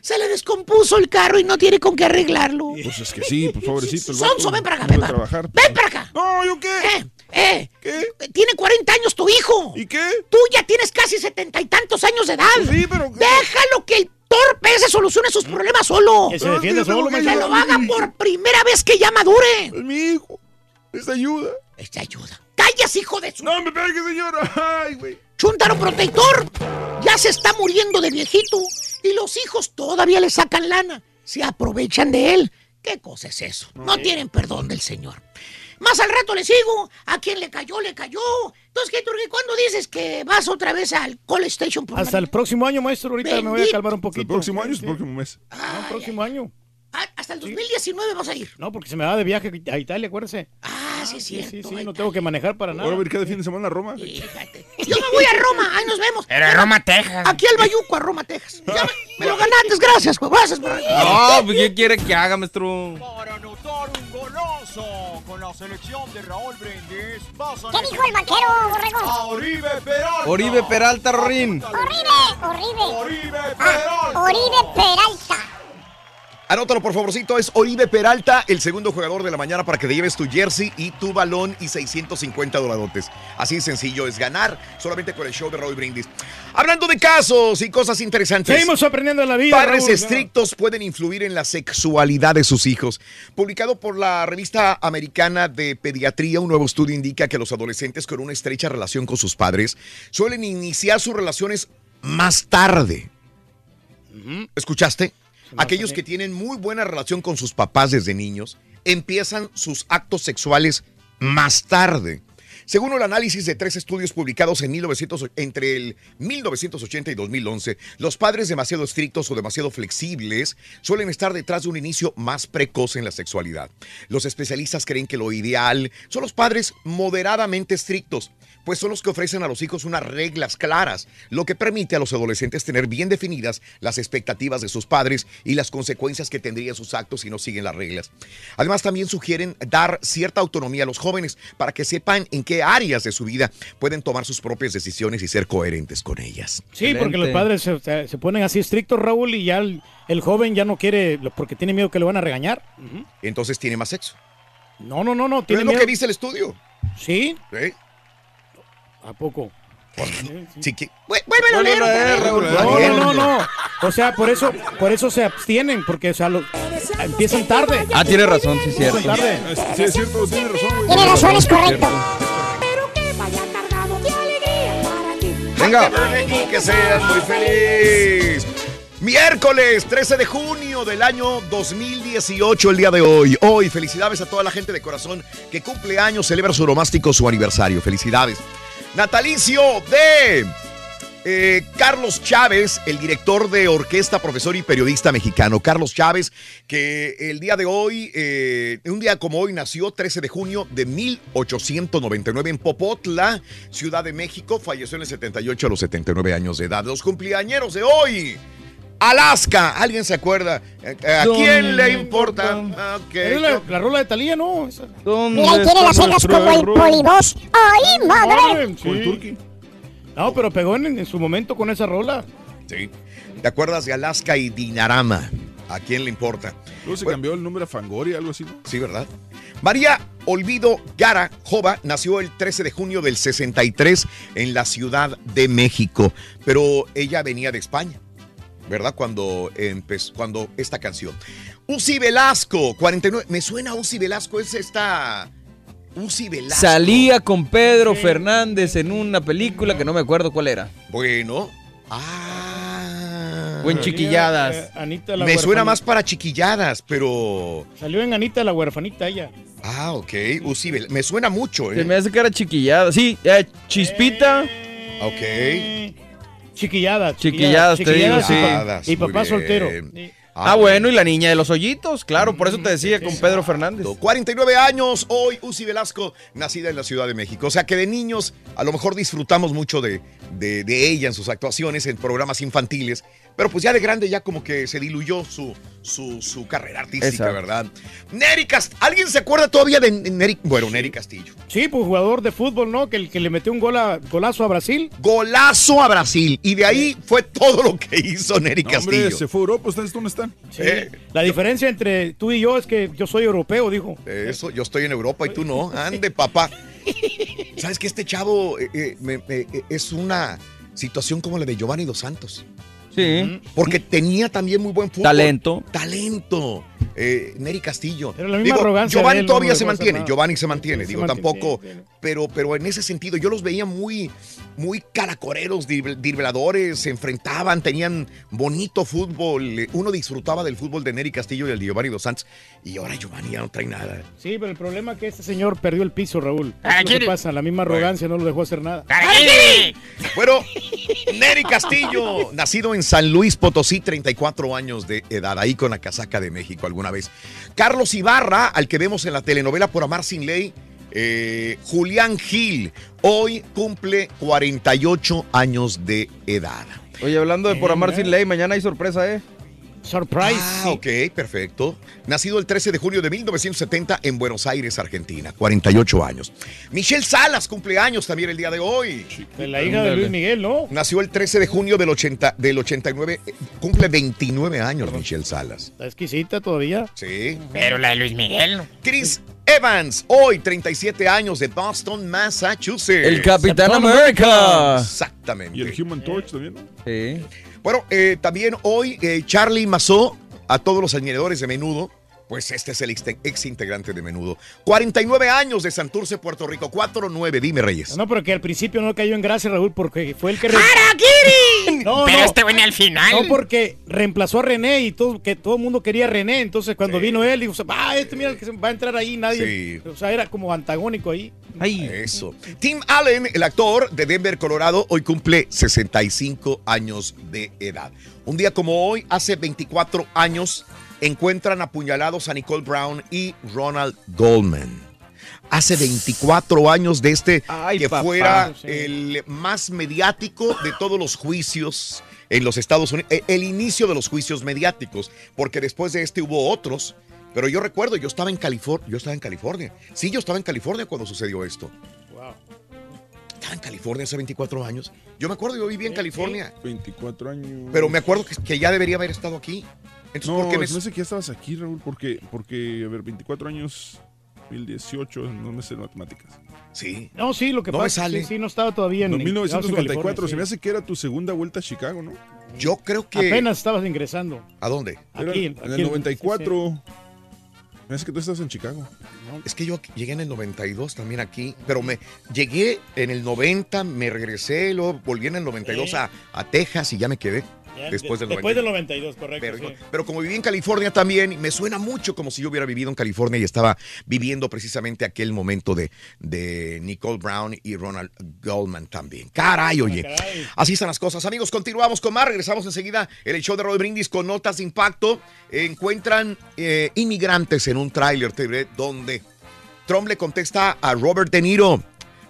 Speaker 22: se le descompuso el carro y no tiene con qué arreglarlo.
Speaker 3: Pues es que sí, pues pobrecito. el
Speaker 22: Sonso, ven para acá, ven para acá.
Speaker 3: trabajar.
Speaker 22: Ven para acá.
Speaker 3: No, ¿yo qué?
Speaker 22: Eh, eh,
Speaker 3: ¿Qué?
Speaker 22: Tiene 40 años tu hijo.
Speaker 3: ¿Y qué?
Speaker 22: Tú ya tienes casi setenta y tantos años de edad.
Speaker 3: Sí, pero-
Speaker 22: Déjalo que el torpe ese solucione sus problemas solo.
Speaker 13: Que se defienda solo,
Speaker 22: Que lo haga por primera vez que ya madure.
Speaker 3: Es mi hijo. Es ayuda.
Speaker 22: Esta ayuda. ¡Calles, hijo de su...
Speaker 3: No me pegue, señora. Ay, güey.
Speaker 22: Chúntaro protector. Ya se está muriendo de viejito. Y los hijos todavía le sacan lana. Se aprovechan de él. ¿Qué cosa es eso? No tienen perdón del Señor. Más al rato le sigo. A quien le cayó, le cayó. Entonces, ¿qué, Turquía? ¿Cuándo dices que vas otra vez al Call Station? por
Speaker 13: Hasta el próximo año, maestro. Ahorita me voy a calmar un poquito.
Speaker 3: El próximo año es el próximo mes.
Speaker 13: No, el próximo año.
Speaker 22: Ah, Hasta el 2019 vas a ir.
Speaker 13: No, porque se me va de viaje a Italia, acuérdese.
Speaker 22: Ah,
Speaker 5: Ah, sí, es
Speaker 13: Sí, sí, sí, no tengo que manejar para nada.
Speaker 3: Ahora a ver cada fin de semana a Roma.
Speaker 5: Yo me voy a Roma, ahí nos vemos.
Speaker 8: Pero a Roma, Texas.
Speaker 5: Aquí al Bayuco, a Roma, Texas. Ya me, me lo ganaste, gracias, güey. Gracias, bro.
Speaker 4: No, pues ¿qué quiere que haga, maestro?
Speaker 20: Para anotar un golazo con la selección de Raúl Brindis.
Speaker 2: ¿Qué dijo el vaquero, borrego?
Speaker 20: a Oribe Peralta.
Speaker 4: Oribe Peralta, Rorín.
Speaker 2: Horrible, horrible.
Speaker 20: Oribe
Speaker 2: Ah, Oribe Peralta.
Speaker 1: Anótalo, por favorcito. Es Oribe Peralta, el segundo jugador de la mañana para que te lleves tu jersey y tu balón y 650 dolarotes. Así de sencillo es ganar solamente con el show de Roy Brindis. Hablando de casos y cosas interesantes.
Speaker 13: Seguimos aprendiendo en la vida.
Speaker 1: Padres
Speaker 13: Raúl.
Speaker 1: estrictos pueden influir en la sexualidad de sus hijos. Publicado por la revista americana de pediatría, un nuevo estudio indica que los adolescentes con una estrecha relación con sus padres suelen iniciar sus relaciones más tarde. ¿Escuchaste? Aquellos que tienen muy buena relación con sus papás desde niños empiezan sus actos sexuales más tarde. Según el análisis de tres estudios publicados en 1900 entre el 1980 y 2011, los padres demasiado estrictos o demasiado flexibles suelen estar detrás de un inicio más precoz en la sexualidad. Los especialistas creen que lo ideal son los padres moderadamente estrictos, pues son los que ofrecen a los hijos unas reglas claras, lo que permite a los adolescentes tener bien definidas las expectativas de sus padres y las consecuencias que tendrían sus actos si no siguen las reglas. Además, también sugieren dar cierta autonomía a los jóvenes para que sepan en qué áreas de su vida pueden tomar sus propias decisiones y ser coherentes con ellas.
Speaker 13: Sí, porque los padres se, ponen así estrictos, Raúl, y ya el, el joven ya no quiere, porque tiene miedo que le van a regañar.
Speaker 1: Entonces tiene más sexo.
Speaker 13: No, no, no, no.
Speaker 1: ¿No
Speaker 13: Tiene
Speaker 1: es lo
Speaker 13: miedo.
Speaker 1: que dice el estudio?
Speaker 13: ¿Sí?
Speaker 1: ¿Eh?
Speaker 13: ¿A poco?
Speaker 1: Sí, que-
Speaker 5: Vuélvelo a leer.
Speaker 13: No, no, no, no. O sea, por eso, por eso se abstienen, porque o sea, lo- empiezan tarde.
Speaker 4: Ah, tiene razón, sí, es cierto.
Speaker 13: Tarde.
Speaker 3: Sí, es cierto, tiene razón, güey.
Speaker 2: Tiene razón, es correcto.
Speaker 4: Venga.
Speaker 1: Y que seas muy feliz. Miércoles 13 de junio del año 2018, el día de hoy. Hoy, felicidades a toda la gente de corazón que cumple años, celebra su romástico, su aniversario. Felicidades. Natalicio de eh, Carlos Chávez, el director de orquesta, profesor y periodista mexicano. Carlos Chávez, que el día de hoy, eh, un día como hoy, nació 13 de junio de 1899 en Popotla, Ciudad de México. Falleció en el 78 a los 79 años de edad. Los cumpleañeros de hoy. Alaska, ¿alguien se acuerda? Eh, eh, ¿A quién le importa? Ah,
Speaker 13: la, la rola de Talía, ¿no? Esa.
Speaker 2: Mira, y tiene las cejas como el polibos. ¡Ay, madre!
Speaker 13: Sí. No, pero pegó en, en su momento con esa rola.
Speaker 1: Sí. ¿Te acuerdas de Alaska y Dinarama? ¿A quién le importa?
Speaker 3: Luego se cambió el nombre a Fangoria, algo así, ¿no?
Speaker 1: Sí, ¿verdad? María Olvido Gara Jova nació el 13 de junio del 63 en la Ciudad de México, pero ella venía de España, ¿verdad? Cuando empezó, cuando esta canción. Uzi Velasco, 49. Me suena Uzi Velasco, es esta. Uzi Velasco.
Speaker 4: Salía con Pedro Fernández en una película que no me acuerdo cuál era.
Speaker 1: Bueno. Ah.
Speaker 4: O en Chiquilladas.
Speaker 13: Eh, Anita la
Speaker 1: Me suena más para chiquilladas, pero.
Speaker 13: Salió en Anita la huerfanita ella.
Speaker 1: Ah, ok. Uzi Vel- Me suena mucho, ¿eh?
Speaker 4: Se me hace que era Chiquillada. Sí, eh, Chispita.
Speaker 1: Ok.
Speaker 13: Chiquilladas.
Speaker 4: Chiquilladas, te digo,
Speaker 13: y
Speaker 4: sí.
Speaker 13: pa- Y, papá soltero.
Speaker 4: Ah, bueno, y la niña de los hoyitos, claro, por eso te decía con Pedro Fernández.
Speaker 1: 49 años hoy, Uzi Velasco, nacida en la Ciudad de México. O sea que de niños a lo mejor disfrutamos mucho de, de- de ella en sus actuaciones en programas infantiles, pero pues ya de grande ya como que se diluyó su, su, su carrera artística,
Speaker 13: Exacto.
Speaker 1: ¿verdad? Neri Castillo. ¿Alguien se acuerda todavía de Neri? Bueno, Neri Castillo.
Speaker 13: Sí, pues jugador de fútbol, ¿no? Que, el que le metió un gol a- golazo a Brasil.
Speaker 1: Golazo a Brasil. Y de ahí fue todo lo que hizo Neri
Speaker 3: No,
Speaker 1: Castillo.
Speaker 3: hombre, se fue a Europa, ¿ustedes dónde están?
Speaker 13: Sí. La diferencia entre tú y yo es que yo soy europeo, dijo.
Speaker 1: Eso, yo estoy en Europa y tú no. Ande, papá. ¿Sabes que este chavo eh, eh, me- me- eh, es una situación como la de Giovanni Dos Santos?
Speaker 4: Sí.
Speaker 1: Porque tenía también muy buen fútbol.
Speaker 4: Talento.
Speaker 1: Talento. Eh, Neri Castillo.
Speaker 13: Pero la misma
Speaker 1: Digo,
Speaker 13: arrogancia
Speaker 1: Giovanni
Speaker 13: él
Speaker 1: todavía se mantiene.
Speaker 13: nada.
Speaker 1: Giovanni se mantiene.
Speaker 13: Sí,
Speaker 1: Digo,
Speaker 13: se mantiene,
Speaker 1: tampoco. Pero, pero en ese sentido, yo los veía muy, muy caracoreros, dribladores, se enfrentaban, tenían bonito fútbol. Uno disfrutaba del fútbol de Neri Castillo y el de Giovanni Dos Santos. Y ahora Giovanni ya no trae nada.
Speaker 13: Sí, pero el problema es que este señor perdió el piso, Raúl.
Speaker 1: ¿quiere?
Speaker 13: pasa, la misma arrogancia no lo dejó hacer nada.
Speaker 1: Bueno, Neri Castillo, nacido en San Luis Potosí, 34 años de edad, ahí con la casaca de México alguna vez. Carlos Ibarra, al que vemos en la telenovela Por Amar Sin Ley, Eh, Julián Gil, hoy cumple 48 años de edad.
Speaker 4: Oye, hablando de por amar sin ley, mañana hay sorpresa, ¿eh?
Speaker 13: Surprise.
Speaker 1: Ah, ok, perfecto. Nacido el 13 de julio de 1970 en Buenos Aires, Argentina. 48 años. Michelle Salas, cumpleaños también el día de hoy.
Speaker 13: De la hija de Luis Miguel, ¿no?
Speaker 1: Nació el 13 de junio del, 80, del 89. eh, Cumple 29 años Michelle Salas.
Speaker 13: Está exquisita todavía.
Speaker 1: Sí.
Speaker 8: Pero la de Luis Miguel, ¿no?
Speaker 1: Chris Evans, hoy 37 años de Boston, Massachusetts.
Speaker 4: El Capitán América.
Speaker 1: Exactamente.
Speaker 3: Y el Human Torch también, ¿no?
Speaker 4: Sí.
Speaker 1: Bueno, eh, también hoy eh, Charlie Mazó, a todos los añadidores de menudo, pues este es el ex, integrante de menudo. 49 años de Santurce, Puerto Rico. 4-9, dime Reyes.
Speaker 13: No, pero que al principio no cayó en gracia, Raúl, porque fue el que... re-
Speaker 8: ¡Harakiri!
Speaker 13: No,
Speaker 8: Pero
Speaker 13: no.
Speaker 8: este viene al final.
Speaker 13: No, porque reemplazó a René y todo, que todo el mundo quería a René. Entonces, cuando vino él, dijo, ah, este mira el que va a entrar ahí, nadie.
Speaker 1: Sí.
Speaker 13: O sea, era como antagónico ahí.
Speaker 1: Eso. Tim Allen, el actor de Denver, Colorado, hoy cumple 65 años de edad. Un día como hoy, hace 24 años, encuentran apuñalados a Nicole Brown y Ronald Goldman. Hace 24 años de este
Speaker 4: Ay,
Speaker 1: que
Speaker 4: papá.
Speaker 1: fuera
Speaker 4: Sí.
Speaker 1: el más mediático de todos los juicios en los Estados Unidos, e- el inicio de los juicios mediáticos, porque después de este hubo otros. Pero yo recuerdo, yo estaba en California, yo estaba en California. Sí, yo estaba en California cuando sucedió esto. Estaba en California hace 24 años. Yo me acuerdo, yo vivía en California.
Speaker 3: 24 años.
Speaker 1: Pero me acuerdo que, que ya debería haber estado aquí. Entonces,
Speaker 3: no,
Speaker 1: ¿por qué me-
Speaker 3: no sé que ya estabas aquí, Raúl, porque, porque, a ver, 24 años, 2018, no me sé matemáticas.
Speaker 1: Sí.
Speaker 13: No, sí, lo que
Speaker 1: No me
Speaker 13: pasa
Speaker 1: sale.
Speaker 13: sí, sí, no estaba todavía en...
Speaker 3: No,
Speaker 13: en
Speaker 3: 1994,
Speaker 13: California,
Speaker 3: se me hace que era tu segunda vuelta a Chicago, ¿no?
Speaker 1: Yo creo
Speaker 13: sí.
Speaker 1: que.
Speaker 13: Apenas estabas ingresando.
Speaker 1: ¿A dónde?
Speaker 3: Era
Speaker 13: Aquí,
Speaker 3: en
Speaker 13: aquí
Speaker 3: el
Speaker 13: en-
Speaker 3: 94. Me hace que tú estás en Chicago.
Speaker 1: Es que yo llegué en el 92 también aquí, pero me llegué en el 90, me regresé, luego volví en el 92 a, a Texas y ya me quedé después del
Speaker 13: Después
Speaker 1: 92.
Speaker 13: del 92, correcto.
Speaker 1: Pero,
Speaker 13: sí.
Speaker 1: pero como viví en California también, me suena mucho como si yo hubiera vivido en California y estaba viviendo precisamente aquel momento de, de Nicole Brown y Ronald Goldman también. Caray, oye. Así están las cosas. Amigos, continuamos con más. Regresamos enseguida en el show de Roy Brindis con notas de impacto. Encuentran eh, inmigrantes en un tráiler TV donde Trump le contesta a Robert De Niro.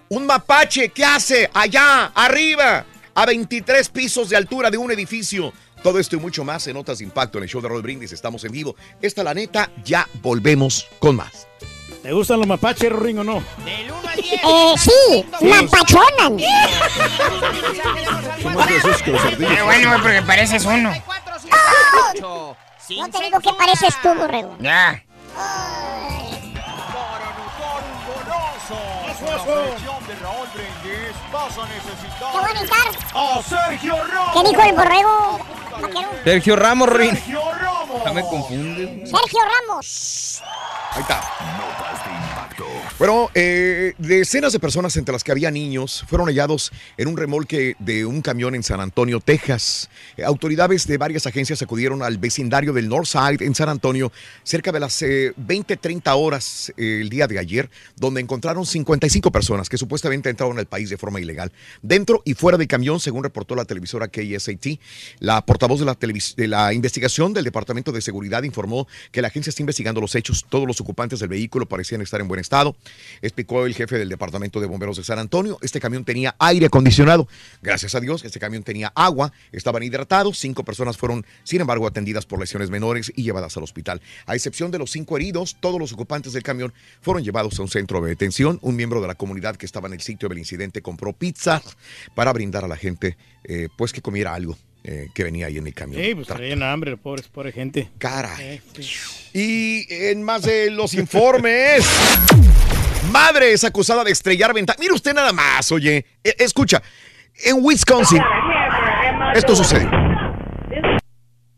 Speaker 1: Un mapache, ¿qué hace? Allá, arriba, a 23 pisos de altura de un edificio. Todo esto y mucho más en Notas de Impacto en el show de Roll Brindis. Estamos en vivo. Esta la neta, ya volvemos con más.
Speaker 13: ¿Te gustan los mapaches, Ring, o no?
Speaker 8: Del 1 al 10.
Speaker 2: Eh, sí, mapachonan.
Speaker 8: Qué bueno, porque pareces uno.
Speaker 2: No te digo que pareces tú, borrego.
Speaker 8: Ya.
Speaker 20: Con selección de Raúl Brindis vas a necesitar
Speaker 2: a necesitar.
Speaker 20: a Sergio Ramos.
Speaker 2: ¿Qué dijo el borrego?
Speaker 4: Sergio Ramos, Rin.
Speaker 20: Sergio Ramos.
Speaker 4: Ya me confundes.
Speaker 2: Sergio Ramos.
Speaker 1: Ahí está. Bueno, eh, decenas de personas, entre las que había niños, fueron hallados en un remolque de un camión en San Antonio, Texas. Eh, autoridades de varias agencias acudieron al vecindario del Northside en San Antonio cerca de las eh, 20-30 horas eh, el día de ayer, donde encontraron 55 personas que supuestamente entraron al país de forma ilegal. Dentro y fuera del camión, según reportó la televisora KSAT, la portavoz de la, de la investigación del Departamento de Seguridad informó que la agencia está investigando los hechos. Todos los ocupantes del vehículo parecían estar en buen estado. Explicó el jefe del Departamento de Bomberos de San Antonio. Este camión tenía aire acondicionado. Gracias a Dios, este camión tenía agua. Estaban hidratados. Cinco personas fueron, sin embargo, atendidas por lesiones menores y llevadas al hospital. A excepción de los cinco heridos, todos los ocupantes del camión fueron llevados a un centro de detención. Un miembro de la comunidad que estaba en el sitio del incidente compró pizza para brindar a la gente, eh, pues, que comiera algo. eh, que venía ahí en el camión.
Speaker 13: Sí, pues traían hambre, pobres, pobre gente.
Speaker 1: Caray.
Speaker 13: Eh, sí.
Speaker 1: Y en más de los informes, madre es acusada de estrellar ventanas. Mire usted nada más, oye. E- escucha, en Wisconsin, esto sucedió.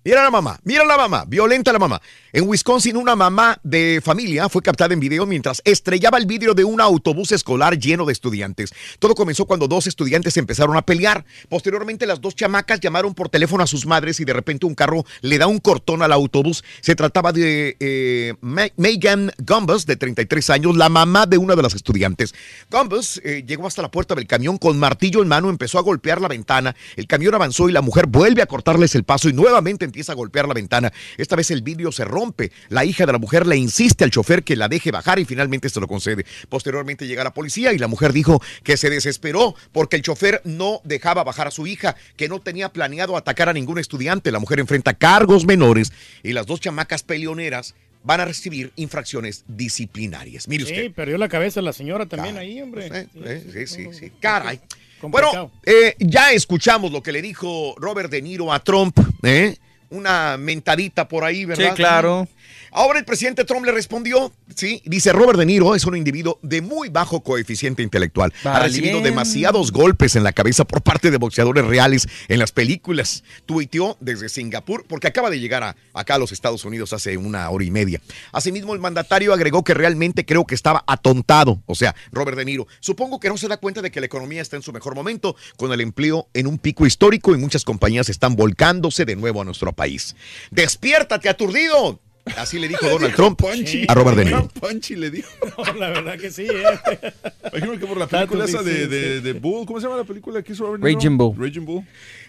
Speaker 1: Mira la mamá, mira la mamá, violenta la mamá. En Wisconsin, una mamá de familia fue captada en video mientras estrellaba el vidrio de un autobús escolar lleno de estudiantes. Todo comenzó cuando dos estudiantes empezaron a pelear. Posteriormente, las dos chamacas llamaron por teléfono a sus madres y de repente un carro le da un cortón al autobús. Se trataba de eh, Megan Gumbus, de 33 años, la mamá de una de las estudiantes. Gumbus eh, llegó hasta la puerta del camión con martillo en mano, empezó a golpear la ventana. El camión avanzó y la mujer vuelve a cortarles el paso y nuevamente empieza a golpear la ventana. Esta vez el vidrio se rompe. La hija de la mujer le insiste al chofer que la deje bajar y finalmente se lo concede. Posteriormente llega la policía y la mujer dijo que se desesperó porque el chofer no dejaba bajar a su hija, que no tenía planeado atacar a ningún estudiante. La mujer enfrenta cargos menores y las dos chamacas peleoneras van a recibir infracciones disciplinarias. Mire usted.
Speaker 13: Sí, perdió la cabeza la señora también ahí, hombre.
Speaker 1: Sí, sí, sí. Caray. Bueno, eh, ya escuchamos lo que le dijo Robert De Niro a Trump, ¿eh? Una mentadita por ahí, ¿verdad?
Speaker 4: Sí, claro.
Speaker 1: Ahora el presidente Trump le respondió, sí, dice Robert De Niro es un individuo de muy bajo coeficiente intelectual. Ha recibido demasiados golpes en la cabeza por parte de boxeadores reales en las películas. Tuiteó desde Singapur porque acaba de llegar a- acá a los Estados Unidos hace una hora y media. Asimismo, el mandatario agregó que realmente creo que estaba atontado, o sea, Robert De Niro. Supongo que no se da cuenta de que la economía está en su mejor momento, con el empleo en un pico histórico y muchas compañías están volcándose de nuevo a nuestro país. ¡Despiértate, aturdido! Así le dijo Donald Trump a Robert De Niro.
Speaker 3: Punchy le dijo.
Speaker 13: No, la verdad que sí, ¿eh?
Speaker 3: Imagino que por la película esa de, de, de Bull, ¿cómo se llama la película que hizo Robert De Niro?
Speaker 4: Raging Bull.
Speaker 3: Raging Bull.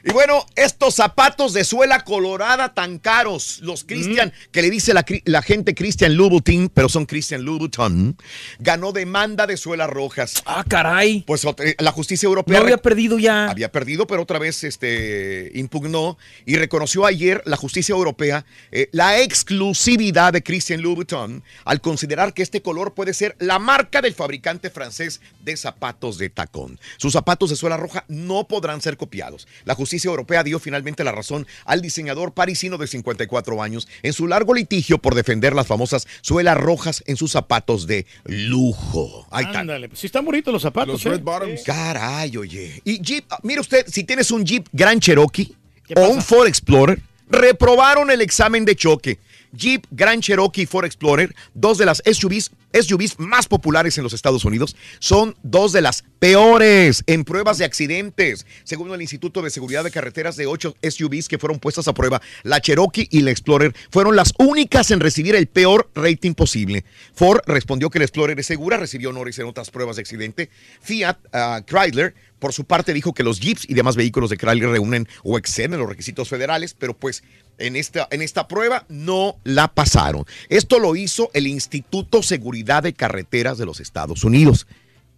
Speaker 1: Y bueno, estos zapatos de suela colorada tan caros, los Christian, que le dice la, gente Christian Louboutin, pero son Christian Louboutin, ganó demanda de suelas rojas.
Speaker 4: Ah, caray.
Speaker 1: Pues ot- la justicia europea
Speaker 4: No había perdido ya.
Speaker 1: había perdido, pero otra vez este, impugnó y reconoció ayer la justicia europea eh, la exclusividad de Christian Louboutin al considerar que este color puede ser la marca del fabricante francés de zapatos de tacón. Sus zapatos de suela roja no podrán ser copiados. La justicia europea dio finalmente la razón al diseñador parisino de 54 años en su largo litigio por defender las famosas suelas rojas en sus zapatos de lujo. Ahí está.
Speaker 13: Ándale, pues sí están bonitos los zapatos.
Speaker 3: Los
Speaker 13: ¿eh?
Speaker 3: Red Bottoms.
Speaker 1: Caray, oye. Y Jeep, ah, mire usted, si tienes un Jeep Grand Cherokee o un Ford Explorer, reprobaron el examen de choque. Jeep Grand Cherokee y Ford Explorer, dos de las SUVs, SUVs más populares en los Estados Unidos, son dos de las peores en pruebas de accidentes. Según el Instituto de Seguridad de Carreteras, de ocho SUVs que fueron puestas a prueba, la Cherokee y la Explorer fueron las únicas en recibir el peor rating posible. Ford respondió que la Explorer es segura, recibió honores en otras pruebas de accidente. Fiat ah, Chrysler por su parte dijo que los Jeeps y demás vehículos de Chrysler reúnen o exceden los requisitos federales, pero pues en esta, en esta prueba no la pasaron. Esto lo hizo el Instituto Seguridad de Carreteras de los Estados Unidos.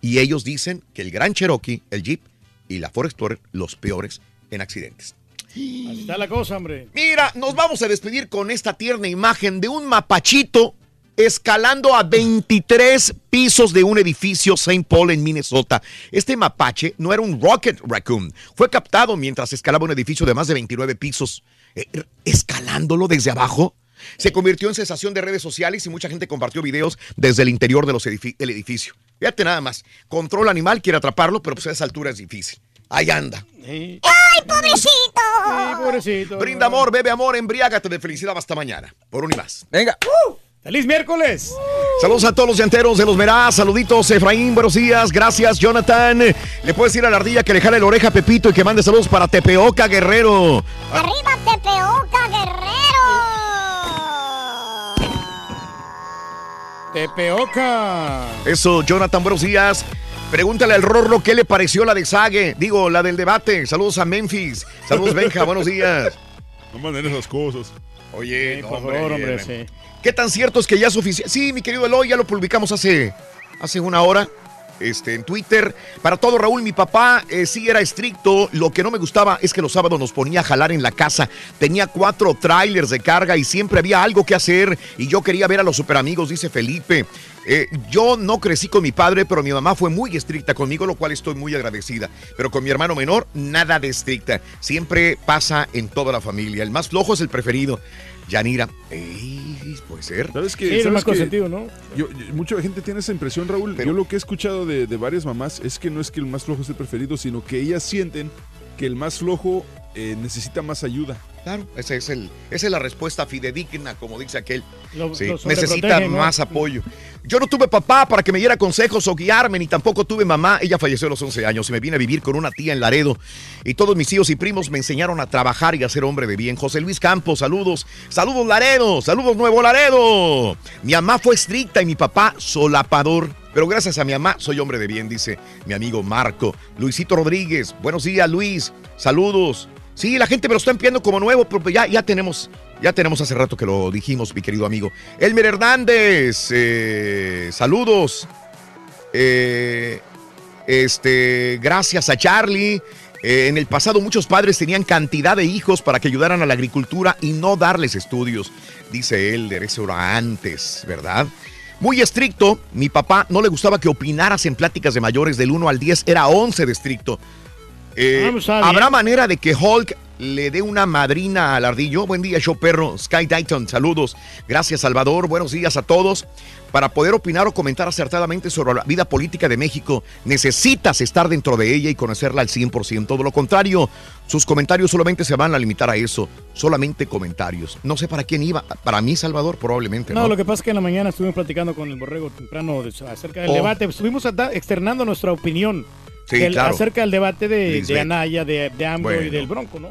Speaker 1: Y ellos dicen que el Gran Cherokee, el Jeep y la Ford Explorer, los peores en accidentes.
Speaker 13: Así está la cosa, hombre.
Speaker 1: Mira, nos vamos a despedir con esta tierna imagen de un mapachito escalando a 23 pisos de un edificio St. Paul en Minnesota. Este mapache no era un rocket raccoon. Fue captado mientras escalaba un edificio de más de 29 pisos. Eh, escalándolo desde abajo. Se convirtió en sensación de redes sociales y mucha gente compartió videos desde el interior de los edifi- del edificio. Fíjate nada más. Control animal, quiere atraparlo, pero pues a esa altura es difícil. Ahí anda.
Speaker 13: Sí.
Speaker 2: ¡Ay, pobrecito!
Speaker 13: Sí, pobrecito.
Speaker 1: Brinda amor, bebe amor, embriágate de felicidad hasta mañana. Por un y más.
Speaker 4: Venga.
Speaker 13: ¡Feliz miércoles!
Speaker 1: Saludos a todos los llanteros de los Merás. Saluditos, Efraín. Buenos días. Gracias, Jonathan. Le puedes decir a la ardilla que le jale la oreja a Pepito y que mande saludos para Tepeoca Guerrero.
Speaker 2: ¡Arriba, Tepeoca, Guerrero!
Speaker 13: Tepeoca.
Speaker 1: Eso, Jonathan, buenos días. Pregúntale al Rorro qué le pareció la de Sague. Digo, la del debate. Saludos a Memphis. Saludos, Benja. buenos días.
Speaker 3: No manden esas cosas.
Speaker 1: Oye, no,
Speaker 13: por favor, hombre, sí.
Speaker 1: ¿Qué tan cierto es que ya es oficial? Sí, mi querido Eloy, ya lo publicamos hace, hace una hora. Este, en Twitter. Para todo, Raúl, mi papá eh, sí era estricto. Lo que no me gustaba es que los sábados nos ponía a jalar en la casa. Tenía cuatro trailers de carga y siempre había algo que hacer. Y yo quería ver a los superamigos, dice Felipe. Eh, yo no crecí con mi padre, pero mi mamá fue muy estricta conmigo, lo cual estoy muy agradecida. Pero con mi hermano menor, nada de estricta. Siempre pasa en toda la familia. El más flojo es el preferido. Yanira, ey, puede ser.
Speaker 3: ¿Sabes qué?
Speaker 13: Sí, el
Speaker 3: ¿Sabes
Speaker 13: más
Speaker 3: qué?
Speaker 13: consentido, ¿no?
Speaker 3: Yo- yo- mucha gente tiene esa impresión, Raúl. Yo lo que he escuchado de, de varias mamás es que no es que el más flojo es el preferido, sino que ellas sienten que el más flojo eh, necesita más ayuda.
Speaker 1: Claro, esa es, el, esa es la respuesta fidedigna, como dice aquel.
Speaker 13: Lo-
Speaker 1: Sí,
Speaker 13: lo
Speaker 1: necesita más apoyo. Yo no tuve papá para que me diera consejos o guiarme, ni tampoco tuve mamá. Ella falleció a los 11 años y me vine a vivir con una tía en Laredo. Y todos mis tíos y primos me enseñaron a trabajar y a ser hombre de bien. José Luis Campos, saludos. Saludos Laredo, saludos Nuevo Laredo. Mi mamá fue estricta y mi papá solapador. Pero gracias a mi mamá soy hombre de bien, dice mi amigo Marco. Luisito Rodríguez, buenos días Luis, saludos. Sí, la gente me lo está enviando como nuevo, pero pues ya, ya tenemos, ya tenemos hace rato que lo dijimos, mi querido amigo. Elmer Hernández, eh, saludos. Eh, este, gracias a Charlie. Eh, en el pasado muchos padres tenían cantidad de hijos para que ayudaran a la agricultura y no darles estudios, dice Elder, eso era antes, ¿verdad? Muy estricto, mi papá no le gustaba que opinaras en pláticas de mayores del 1 al 10, era 11 de estricto. Eh,
Speaker 13: Ah, pues.
Speaker 1: ¿Habrá manera de que Hulk le dé una madrina al ardillo? Buen día, show perro. Sky Dayton, saludos. Gracias, Salvador. Buenos días a todos. Para poder opinar o comentar acertadamente sobre la vida política de México, necesitas estar dentro de ella y conocerla al 100%. De lo contrario, sus comentarios solamente se van a limitar a eso. Solamente comentarios. No sé para quién iba. Para mí, Salvador, probablemente.
Speaker 13: No,
Speaker 1: No,
Speaker 13: lo que pasa es que en la mañana estuvimos platicando con el borrego temprano acerca del
Speaker 1: Oh.
Speaker 13: debate. Estuvimos externando nuestra opinión
Speaker 1: Sí,
Speaker 13: del-
Speaker 1: claro.
Speaker 13: acerca del debate de. Anaya, de, de AMLO y del Bronco, ¿no?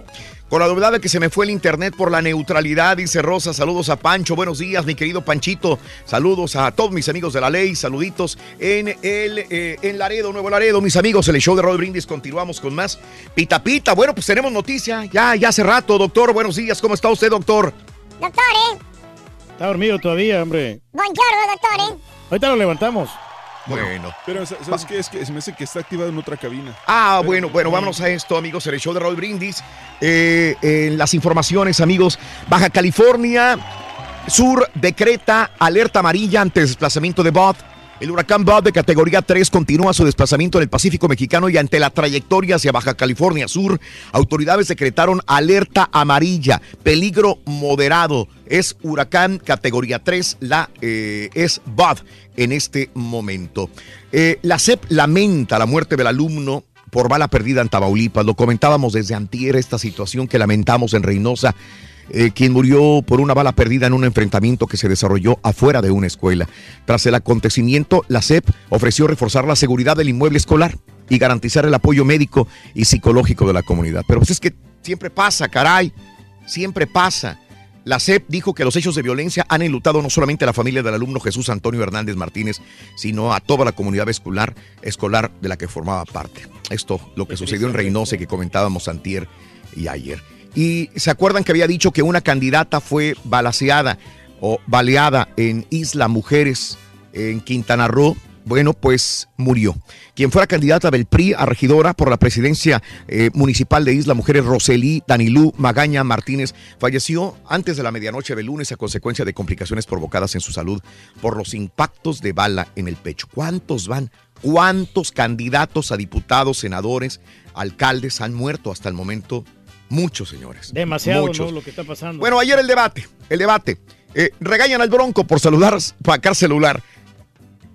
Speaker 1: Con la novedad de que se me fue el internet por la neutralidad, dice Rosa. Saludos a Pancho. Buenos días, mi querido Panchito. Saludos a todos mis amigos de la ley. Saluditos en el eh, en Laredo, Nuevo Laredo, mis amigos. El show de Rod Brindis. Continuamos con más. Pita Pita. Bueno, pues tenemos noticia. Ya, ya hace rato, doctor. Buenos días. ¿Cómo está usted, doctor?
Speaker 2: Doctor, ¿eh?
Speaker 13: Está dormido todavía, hombre.
Speaker 2: Buongiorno, doctor, ¿eh?
Speaker 13: Ahorita lo levantamos.
Speaker 1: Bueno.
Speaker 3: Pero, ¿sabes qué? Es que se me hace que está activado en otra cabina.
Speaker 1: Ah, bueno, bueno, vámonos a esto, amigos, el show de Raúl Brindis. Eh, en las informaciones, amigos, Baja California Sur decreta alerta amarilla ante desplazamiento de Bob. El huracán Bob de categoría 3 continúa su desplazamiento en el Pacífico mexicano y ante la trayectoria hacia Baja California Sur, autoridades decretaron alerta amarilla, peligro moderado. Es huracán categoría 3, la eh, es Bob en este momento. Eh, la CEP lamenta la muerte del alumno por bala perdida en Tamaulipas. Lo comentábamos desde antier esta situación que lamentamos en Reynosa. Eh, quien murió por una bala perdida en un enfrentamiento que se desarrolló afuera de una escuela. Tras el acontecimiento, la CEP ofreció reforzar la seguridad del inmueble escolar y garantizar el apoyo médico y psicológico de la comunidad. Pero pues es que siempre pasa, caray, siempre pasa. La CEP dijo que los hechos de violencia han enlutado no solamente a la familia del alumno Jesús Antonio Hernández Martínez, sino a toda la comunidad escolar, escolar de la que formaba parte. Esto, lo que sucedió en Reynosa y que comentábamos antier y ayer. Y se acuerdan que había dicho que una candidata fue balaseada o baleada en Isla Mujeres, en Quintana Roo. Bueno, pues murió. Quien fuera candidata del PRI a regidora por la presidencia eh, municipal de Isla Mujeres, Roselí Danilú Magaña Martínez, falleció antes de la medianoche del lunes a consecuencia de complicaciones provocadas en su salud por los impactos de bala en el pecho. ¿Cuántos van? ¿Cuántos candidatos a diputados, senadores, alcaldes han muerto hasta el momento? Muchos, señores.
Speaker 13: Demasiado,
Speaker 1: Muchos.
Speaker 13: ¿no? Lo que está pasando.
Speaker 1: Bueno, ayer el debate, el debate. Eh, regañan al Bronco por saludar, sacar celular.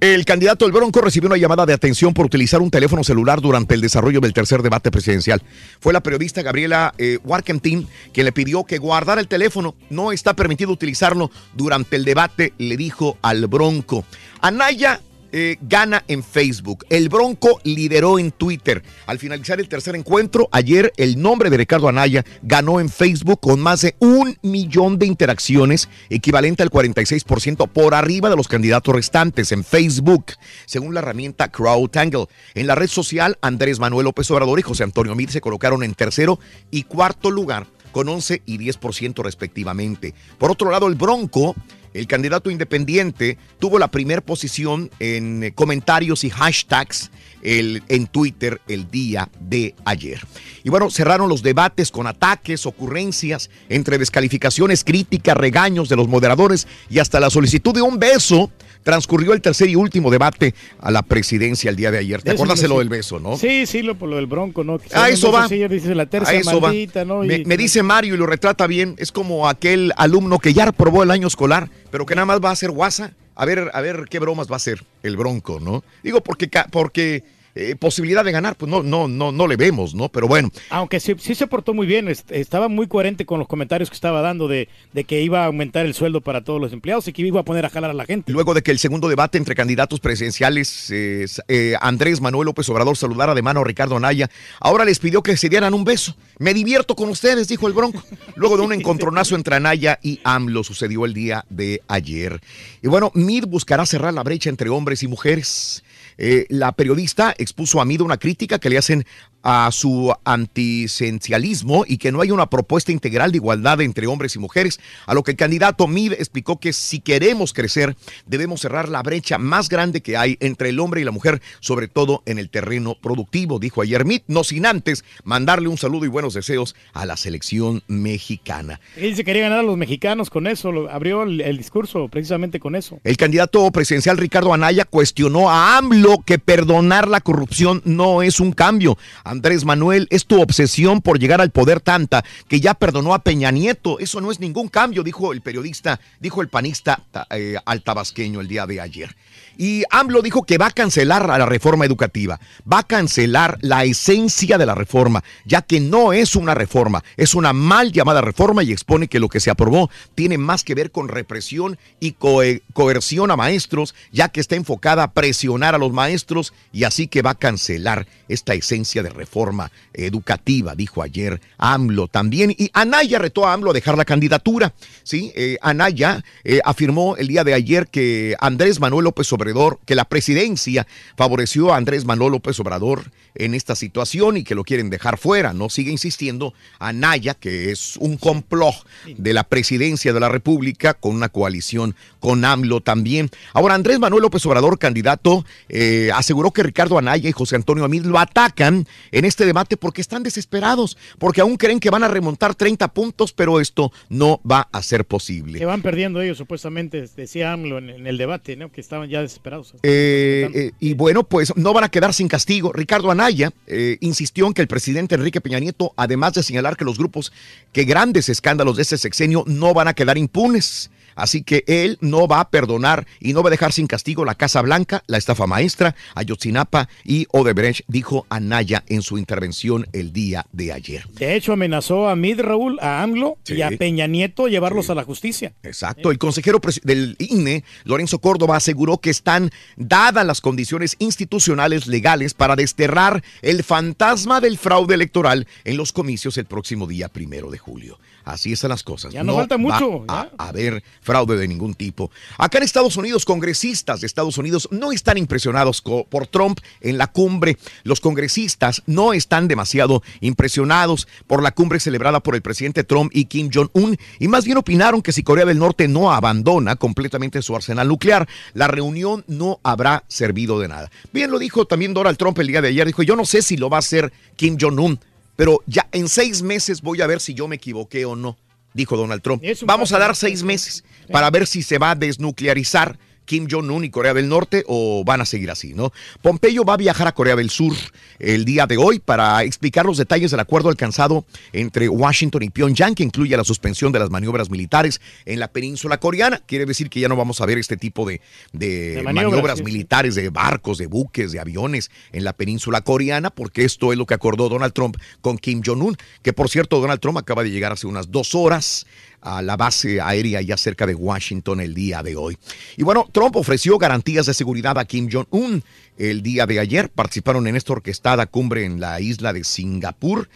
Speaker 1: El candidato del Bronco recibió una llamada de atención por utilizar un teléfono celular durante el desarrollo del tercer debate presidencial. Fue la periodista Gabriela eh, Warkentin quien le pidió que guardara el teléfono. No está permitido utilizarlo durante el debate, le dijo al Bronco. Anaya eh, gana en Facebook. El Bronco lideró en Twitter. Al finalizar el tercer encuentro, ayer el nombre de Ricardo Anaya ganó en Facebook con más de un millón de interacciones, equivalente al 46% por arriba de los candidatos restantes en Facebook, según la herramienta CrowdTangle. En la red social, Andrés Manuel López Obrador y José Antonio Mir se colocaron en tercero y cuarto lugar con 11 y 10% respectivamente. Por otro lado, el Bronco el candidato independiente tuvo la primera posición en eh, comentarios y hashtags en Twitter el día de ayer. Y bueno, cerraron los debates con ataques, ocurrencias, entre descalificaciones, críticas, regaños de los moderadores y hasta la solicitud de un beso. Transcurrió el tercer y último debate a la presidencia el día de ayer. ¿Te
Speaker 13: Eso
Speaker 1: acuerdas de lo
Speaker 13: sí.
Speaker 1: del beso, no?
Speaker 13: Sí, sí, lo, por lo del bronco, ¿no? Que
Speaker 1: A
Speaker 13: se
Speaker 1: eso
Speaker 13: llama
Speaker 1: va.
Speaker 13: sí, dice la tercia
Speaker 1: A eso va.
Speaker 13: maldita, ¿no?
Speaker 1: Me,
Speaker 13: Y-
Speaker 1: me dice Mario y lo retrata bien. Es como aquel alumno que ya aprobó el año escolar, pero que nada más va a hacer guasa. A ver, a ver qué bromas va a hacer el Bronco, ¿no? Digo porque, porque eh, posibilidad de ganar, pues no, no, no, no le vemos, ¿no? Pero bueno,
Speaker 13: Aunque sí, sí se portó muy bien, est- estaba muy coherente con los comentarios que estaba dando de, de que iba a aumentar el sueldo para todos los empleados y que iba a poner a jalar a la gente.
Speaker 1: Luego de que el segundo debate entre candidatos presidenciales, eh, eh, Andrés Manuel López Obrador saludara de mano a Ricardo Anaya, ahora les pidió que se dieran un beso. Me divierto con ustedes, dijo el Bronco. Luego de un encontronazo entre Anaya y AMLO sucedió el día de ayer. Y bueno, MID buscará cerrar la brecha entre hombres y mujeres. Eh, la periodista expuso a Mido una crítica que le hacen a su antisencialismo y que no hay una propuesta integral de igualdad entre hombres y mujeres, a lo que el candidato Mid explicó que si queremos crecer debemos cerrar la brecha más grande que hay entre el hombre y la mujer, sobre todo en el terreno productivo, dijo ayer Mid, no sin antes mandarle un saludo y buenos deseos a la selección mexicana.
Speaker 13: Él se quería ganar a los mexicanos con eso, lo- abrió el, el discurso precisamente con eso.
Speaker 1: El candidato presidencial Ricardo Anaya cuestionó a AMLO que perdonar la corrupción no es un cambio. Andrés Manuel, es tu obsesión por llegar al poder tanta que ya perdonó a Peña Nieto. Eso no es ningún cambio, dijo el periodista, dijo el panista ta- eh, al tabasqueño el día de ayer. Y AMLO dijo que va a cancelar a la reforma educativa, va a cancelar la esencia de la reforma, ya que no es una reforma, es una mal llamada reforma y expone que lo que se aprobó tiene más que ver con represión y coe- coerción a maestros, ya que está enfocada a presionar a los maestros y así que va a cancelar esta esencia de reforma educativa, dijo ayer AMLO también. Y Anaya retó a AMLO a dejar la candidatura. ¿sí? Eh, Anaya eh, afirmó el día de ayer que Andrés Manuel López Obrador, que la presidencia favoreció a Andrés Manuel López Obrador en esta situación y que lo quieren dejar fuera. No sigue insistiendo Anaya, que es un complot de la presidencia de la República con una coalición con AMLO también. Ahora, Andrés Manuel López Obrador, candidato, eh, aseguró que Ricardo Anaya y José Antonio Amid lo atacan en este debate porque están desesperados, porque aún creen que van a remontar 30 puntos, pero esto no va a ser posible.
Speaker 13: Que van perdiendo ellos, supuestamente, decía AMLO en, en el debate, ¿no? que estaban ya desesperados.
Speaker 1: Eh, eh, y bueno, pues no van a quedar sin castigo. Ricardo Anaya eh, insistió en que el presidente Enrique Peña Nieto, además de señalar que los grupos que grandes escándalos de ese sexenio no van a quedar impunes. Así que él no va a perdonar y no va a dejar sin castigo la Casa Blanca, la estafa maestra, Ayotzinapa y Odebrecht, dijo Anaya en su intervención el día de ayer.
Speaker 13: De hecho, amenazó a Mid Raúl, a AMLO y a Peña Nieto llevarlos a la justicia.
Speaker 1: Exacto. El consejero del INE, Lorenzo Córdoba, aseguró que están dadas las condiciones institucionales legales para desterrar el fantasma del fraude electoral en los comicios el próximo día primero de julio. Así están las cosas.
Speaker 13: Ya no falta mucho,
Speaker 1: Va a haber fraude de ningún tipo. Acá en Estados Unidos, congresistas de Estados Unidos no están impresionados por Trump en la cumbre. Los congresistas no están demasiado impresionados por la cumbre celebrada por el presidente Trump y Kim Jong-un y más bien opinaron que si Corea del Norte no abandona completamente su arsenal nuclear, la reunión no habrá servido de nada. Bien lo dijo también Donald Trump el día de ayer. Dijo, yo no sé si lo va a hacer Kim Jong-un, pero ya en seis meses voy a ver si yo me equivoqué o no, dijo Donald Trump. Vamos a dar seis meses para ver si se va a desnuclearizar Kim Jong-un y Corea del Norte o van a seguir así, ¿no? Pompeyo va a viajar a Corea del Sur el día de hoy para explicar los detalles del acuerdo alcanzado entre Washington y Pyongyang, que incluye la suspensión de las maniobras militares en la península coreana. Quiere decir que ya no vamos a ver este tipo de, de
Speaker 13: De
Speaker 1: maniobras,
Speaker 13: maniobras, sí, sí.
Speaker 1: militares, de barcos, de buques, de aviones en la península coreana, porque esto es lo que acordó Donald Trump con Kim Jong-un, que por cierto Donald Trump acaba de llegar hace unas dos horas a la base aérea ya cerca de Washington el día de hoy. Y bueno, Trump ofreció garantías de seguridad a Kim Jong-un el día de ayer. Participaron en esta orquestada cumbre en la isla de Singapur.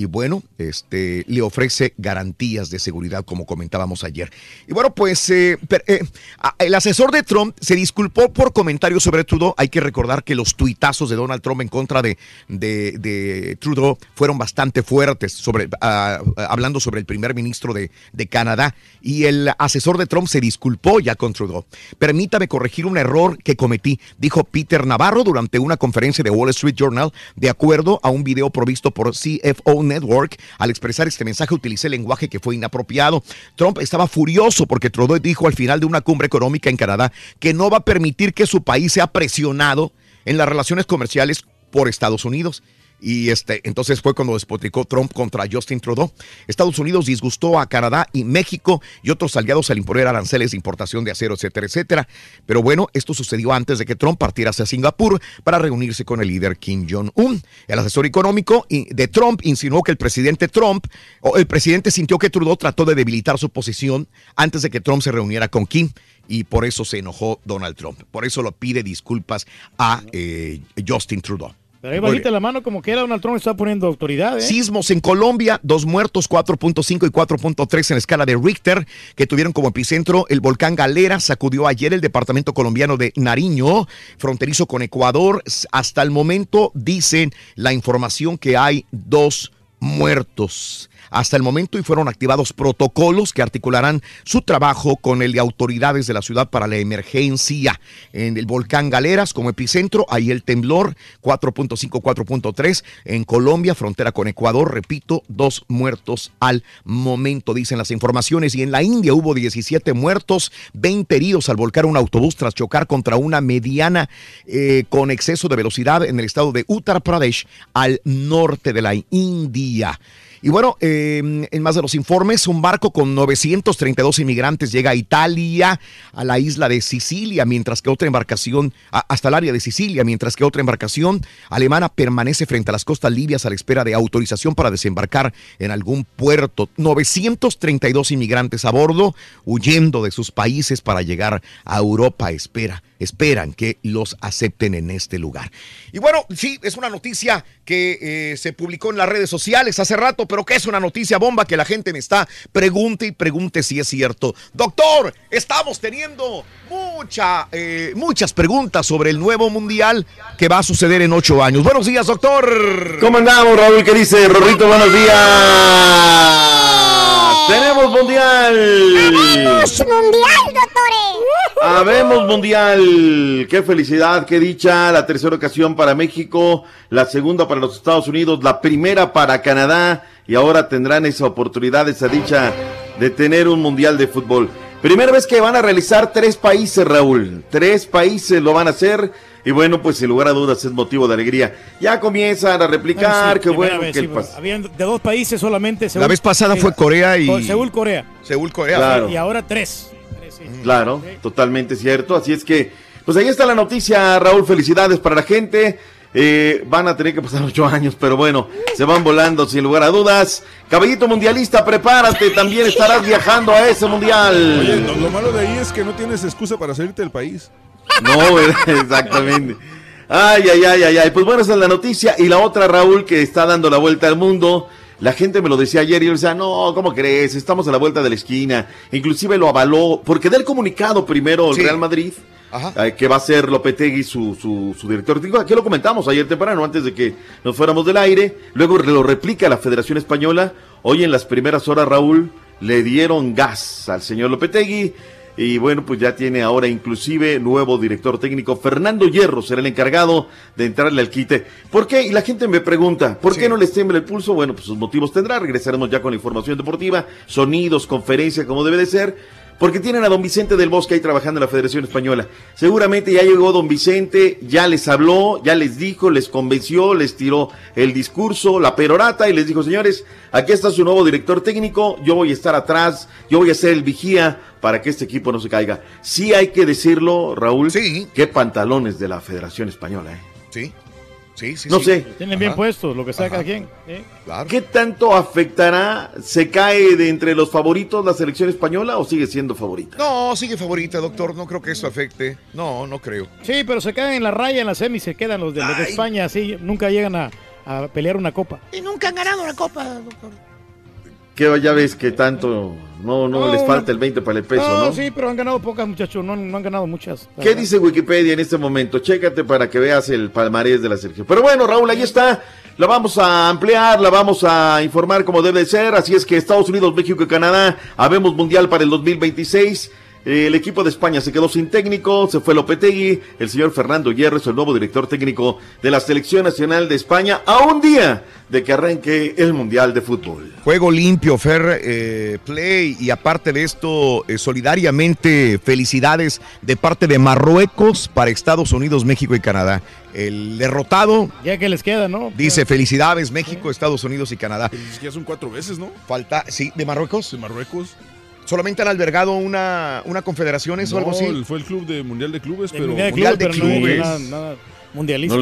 Speaker 1: Y bueno, este le ofrece garantías de seguridad, como comentábamos ayer. Y bueno, pues eh, eh, el asesor de Trump se disculpó por comentarios sobre Trudeau. Hay que recordar que los tuitazos de Donald Trump en contra de, de- de Trudeau fueron bastante fuertes, sobre, hablando sobre el primer ministro de, de Canadá. Y el asesor de Trump se disculpó ya con Trudeau. Permítame corregir un error que cometí, dijo Peter Navarro durante una conferencia de Wall Street Journal, de acuerdo a un video provisto por CFO Network. Al expresar este mensaje utilicé lenguaje que fue inapropiado. Trump estaba furioso porque Trudeau dijo al final de una cumbre económica en Canadá que no va a permitir que su país sea presionado en las relaciones comerciales por Estados Unidos. Y este, entonces fue cuando despotricó Trump contra Justin Trudeau. Estados Unidos disgustó a Canadá y México y otros aliados al imponer aranceles de importación de acero, etcétera, etcétera. Pero bueno, esto sucedió antes de que Trump partiera hacia Singapur para reunirse con el líder Kim Jong-un. El asesor económico de Trump insinuó que el presidente Trump, o el presidente sintió que Trudeau trató de debilitar su posición antes de que Trump se reuniera con Kim y por eso se enojó Donald Trump. Por eso lo pide disculpas a eh, Justin Trudeau.
Speaker 13: Pero ahí bajita la mano como que era Donald Trump está poniendo autoridad, ¿eh?
Speaker 1: Sismos en Colombia, dos muertos, 4.5 y 4.3 en la escala de Richter, que tuvieron como epicentro el volcán Galera. Sacudió ayer el departamento colombiano de Nariño, fronterizo con Ecuador. Hasta el momento dicen la información que hay dos muertos hasta el momento y fueron activados protocolos que articularán su trabajo con el de autoridades de la ciudad para la emergencia. En el volcán Galeras como epicentro, ahí el temblor 4.5, 4.3 en Colombia, frontera con Ecuador, repito, dos muertos al momento, dicen las informaciones. Y en la India hubo 17 muertos, 20 heridos al volcar un autobús tras chocar contra una mediana eh, con exceso de velocidad en el estado de Uttar Pradesh, al norte de la India. Y bueno, eh, en más de los informes, un barco con 932 inmigrantes llega a Italia, a la isla de Sicilia, mientras que otra embarcación, hasta el área de Sicilia, mientras que otra embarcación alemana permanece frente a las costas libias a la espera de autorización para desembarcar en algún puerto. 932 inmigrantes a bordo, huyendo de sus países para llegar a Europa. Espera, esperan que los acepten en este lugar. Y bueno, sí, es una noticia que eh, se publicó en las redes sociales hace rato, pero que es una noticia bomba que la gente me está pregunte y pregunte si es cierto. Doctor, estamos teniendo eh, muchas preguntas sobre el nuevo mundial que va a suceder en ocho años. Buenos días, doctor.
Speaker 23: ¿Cómo andamos, Raúl? ¿Qué dice? Rorrito, buenos días. Tenemos mundial.
Speaker 2: ¡Vamos, mundial, doctores!
Speaker 23: Habemos mundial. Qué felicidad, qué dicha. La tercera ocasión para México, la segunda para los Estados Unidos, la primera para Canadá y ahora tendrán esa oportunidad, esa dicha de tener un mundial de fútbol. Primera vez que van a realizar tres países, Raúl. Tres países lo van a hacer. Y bueno, pues sin lugar a dudas es motivo de alegría. Ya comienzan a replicar,
Speaker 13: Sí,
Speaker 23: qué bueno
Speaker 13: vez,
Speaker 23: que
Speaker 13: sí,
Speaker 23: el pas-
Speaker 13: Habían de dos países solamente.
Speaker 1: La vez pasada fue Corea y-
Speaker 13: Seúl, Corea.
Speaker 1: Seúl, Corea.
Speaker 23: Claro.
Speaker 13: Y ahora tres.
Speaker 23: Claro, totalmente cierto. Así es que, pues ahí está la noticia, Raúl. Felicidades para la gente. Eh, van a tener que pasar ocho años, pero bueno, se van volando sin lugar a dudas. Caballito mundialista, prepárate, también estarás viajando a ese mundial.
Speaker 3: Oye, lo, lo malo de ahí es que no tienes excusa para salirte del país.
Speaker 23: No, exactamente. Ay, ay, ay, ay, ay. Pues bueno, esa es la noticia. Y la otra, Raúl, que está dando la vuelta al mundo. La gente me lo decía ayer y yo decía, no, ¿cómo crees? Estamos a la vuelta de la esquina. Inclusive lo avaló, porque da el comunicado primero el
Speaker 1: Sí.
Speaker 23: Real Madrid, eh, que va a ser Lopetegui su, su, su director técnico. Aquí lo comentamos ayer temprano, antes de que nos fuéramos del aire. Luego lo replica la Federación Española. Hoy en las primeras horas, Raúl, le dieron gas al señor Lopetegui. Y bueno, pues ya tiene ahora inclusive nuevo director técnico. Fernando Hierro será el encargado de entrarle al quite. ¿Por qué? Y la gente me pregunta, ¿por qué no les tembla el pulso? Bueno, pues sus motivos tendrá. Regresaremos ya con la información deportiva, sonidos, conferencia, como debe de ser. Porque tienen a don Vicente del Bosque ahí trabajando en la Federación Española. Seguramente ya llegó don Vicente, ya les habló, ya les dijo, les convenció, les tiró el discurso, la perorata y les dijo, señores, aquí está su nuevo director técnico, yo voy a estar atrás, yo voy a ser el vigía para que este equipo no se caiga. Sí hay que decirlo, Raúl, qué pantalones de la Federación Española. ¿eh?
Speaker 1: Sí, sí, sí.
Speaker 23: No
Speaker 1: sí.
Speaker 23: sé.
Speaker 13: Tienen bien
Speaker 1: Ajá.
Speaker 13: puestos, lo que saca
Speaker 1: Ajá.
Speaker 13: cada quien. ¿eh?
Speaker 23: ¿Qué tanto afectará? ¿Se cae de entre los favoritos la selección española o sigue siendo favorita?
Speaker 1: No, sigue favorita, doctor. No creo que eso afecte. No, no creo.
Speaker 13: Sí, pero se quedan en la raya, en la semi, se quedan los de, los de. España, así, nunca llegan a, a pelear una copa.
Speaker 5: Y nunca han ganado una copa, doctor.
Speaker 23: Que ya ves que tanto no, no,
Speaker 13: No,
Speaker 23: les falta el 20 para el peso,
Speaker 13: no,
Speaker 23: ¿no?
Speaker 13: sí, pero han ganado pocas, muchachos, no, no han ganado muchas.
Speaker 23: ¿Qué
Speaker 13: verdad.
Speaker 23: dice Wikipedia en este momento? Chécate para que veas el palmarés de la selección. Pero bueno, Raúl, ahí está. La vamos a ampliar, la vamos a informar como debe ser. Así es que Estados Unidos, México y Canadá, habemos mundial para el 2026. Eh, El equipo de España se quedó sin técnico, se fue Lopetegui, el señor Fernando Hierro es el nuevo director técnico de la Selección Nacional de España a un día de que arranque el Mundial de Fútbol.
Speaker 1: Juego limpio, fair eh, play y aparte de esto, eh, solidariamente felicidades de parte de Marruecos para Estados Unidos, México y Canadá. El derrotado
Speaker 13: Ya que les queda, ¿no?
Speaker 1: dice felicidades México, Estados Unidos y Canadá.
Speaker 3: Ya son cuatro veces, ¿no?
Speaker 1: Falta, sí, de Marruecos.
Speaker 3: De Marruecos.
Speaker 1: Solamente han albergado una, una confederaciones o algo
Speaker 3: No,
Speaker 1: así.
Speaker 3: el- fue el club de Mundial de Clubes, pero.
Speaker 13: Mundial de Clubes, no mundialista.
Speaker 23: No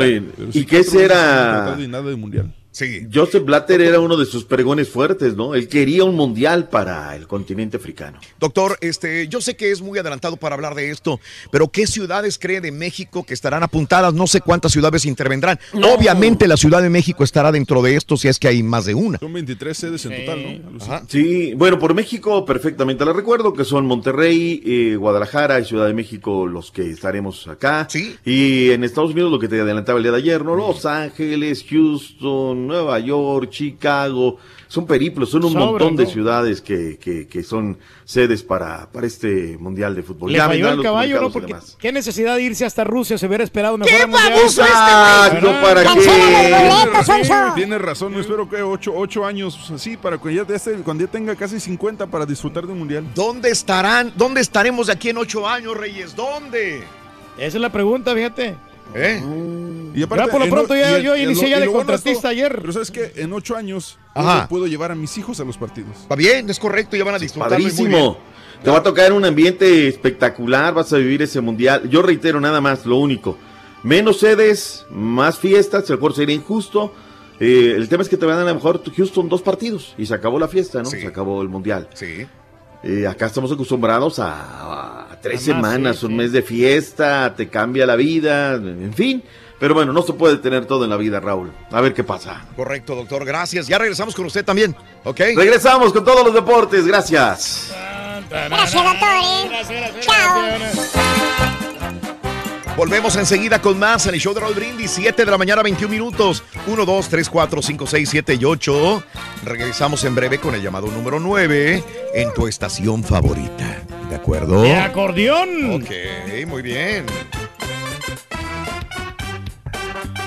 Speaker 23: ¿Y qué será?
Speaker 3: nada de mundial.
Speaker 1: Sí.
Speaker 23: Joseph Blatter era uno de sus pregones fuertes, ¿no? Él quería un mundial para el continente africano.
Speaker 1: Doctor, este, yo sé que es muy adelantado para hablar de esto, pero ¿qué ciudades cree de México que estarán apuntadas? No sé cuántas ciudades intervendrán. Obviamente la Ciudad de México estará dentro de esto si es que hay más de una.
Speaker 3: Son 23 sedes en total, ¿no?
Speaker 23: Ajá. Sí, bueno, por México perfectamente la recuerdo, que son Monterrey, eh, Guadalajara y Ciudad de México los que estaremos acá.
Speaker 1: Sí.
Speaker 23: Y en Estados Unidos lo que te adelantaba el día de ayer, ¿no? Los Ángeles, Houston, Nueva York, Chicago. Son periplos, son un montón de
Speaker 13: ¿no?
Speaker 23: ciudades que, que, que son sedes para, para este Mundial de Fútbol.
Speaker 13: Le
Speaker 23: Ya
Speaker 13: falló
Speaker 23: vendrán
Speaker 13: el
Speaker 23: los
Speaker 13: caballo, ¿no?
Speaker 23: comunicados y
Speaker 13: Porque
Speaker 23: demás.
Speaker 13: qué necesidad de irse hasta Rusia, se hubiera esperado mejor. Mundial.
Speaker 23: baboso este, güey! ¿para qué?
Speaker 3: Tiene, tiene razón, no espero que ocho, ocho años así para cuando ya, esté- cuando ya tenga casi 50 para disfrutar de un mundial.
Speaker 1: ¿Dónde estarán? ¿Dónde estaremos de aquí en ocho años, Reyes? ¿Dónde?
Speaker 13: Esa es la pregunta, fíjate.
Speaker 1: ¿Eh?
Speaker 3: Y
Speaker 13: Ya por lo
Speaker 3: en-
Speaker 13: pronto ya-
Speaker 3: y
Speaker 13: yo inicié ya de contratista ayer.
Speaker 3: Pero sabes que en ocho años
Speaker 1: Ajá.
Speaker 3: no puedo llevar a mis hijos a los partidos.
Speaker 1: Está bien, es correcto, ya van a disfrutar.
Speaker 23: Padrísimo. Te va a tocar un ambiente espectacular, vas a vivir ese mundial. Yo reitero nada más, lo único. Menos sedes, más fiestas, el mejor sería injusto. Eh, el tema es que te van a dar a lo mejor Houston dos partidos y se acabó la fiesta, ¿no? Se acabó el mundial.
Speaker 1: Sí.
Speaker 23: Eh, acá estamos acostumbrados a, a tres semanas,
Speaker 13: sí,
Speaker 23: un
Speaker 13: sí.
Speaker 23: mes de fiesta, te cambia la vida, en fin. Pero bueno, no se puede tener todo en la vida, Raúl. A ver qué pasa.
Speaker 1: Correcto, doctor, gracias. Ya regresamos con usted también, ¿ok?
Speaker 23: Regresamos con todos los deportes, gracias.
Speaker 2: Gracias, doctor. Chao.
Speaker 1: Volvemos enseguida con más en el show de Raúl Brindis, 7 de la mañana, 21 minutos. 1, 2, 3, 4, 5, 6, 7 y 8. Regresamos en breve con el llamado número 9 en tu estación favorita. ¿De acuerdo?
Speaker 13: De acordeón.
Speaker 1: Ok, muy bien.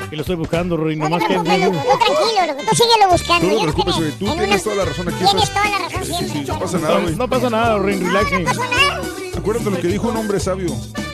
Speaker 13: Aquí lo estoy buscando, Rory, nomás que...
Speaker 2: Tú tranquilo, loco, tú síguelo buscando.
Speaker 3: Tú no te preocupes, güey, tú
Speaker 2: en
Speaker 3: tienes toda la razón aquí.
Speaker 2: Tienes
Speaker 3: estás-
Speaker 2: toda la razón
Speaker 3: Sí, sí,
Speaker 2: siempre.
Speaker 3: no pasa nada, güey.
Speaker 13: No pasa nada, Rory, relax.
Speaker 3: Acuérdate lo que dijo un hombre sabio.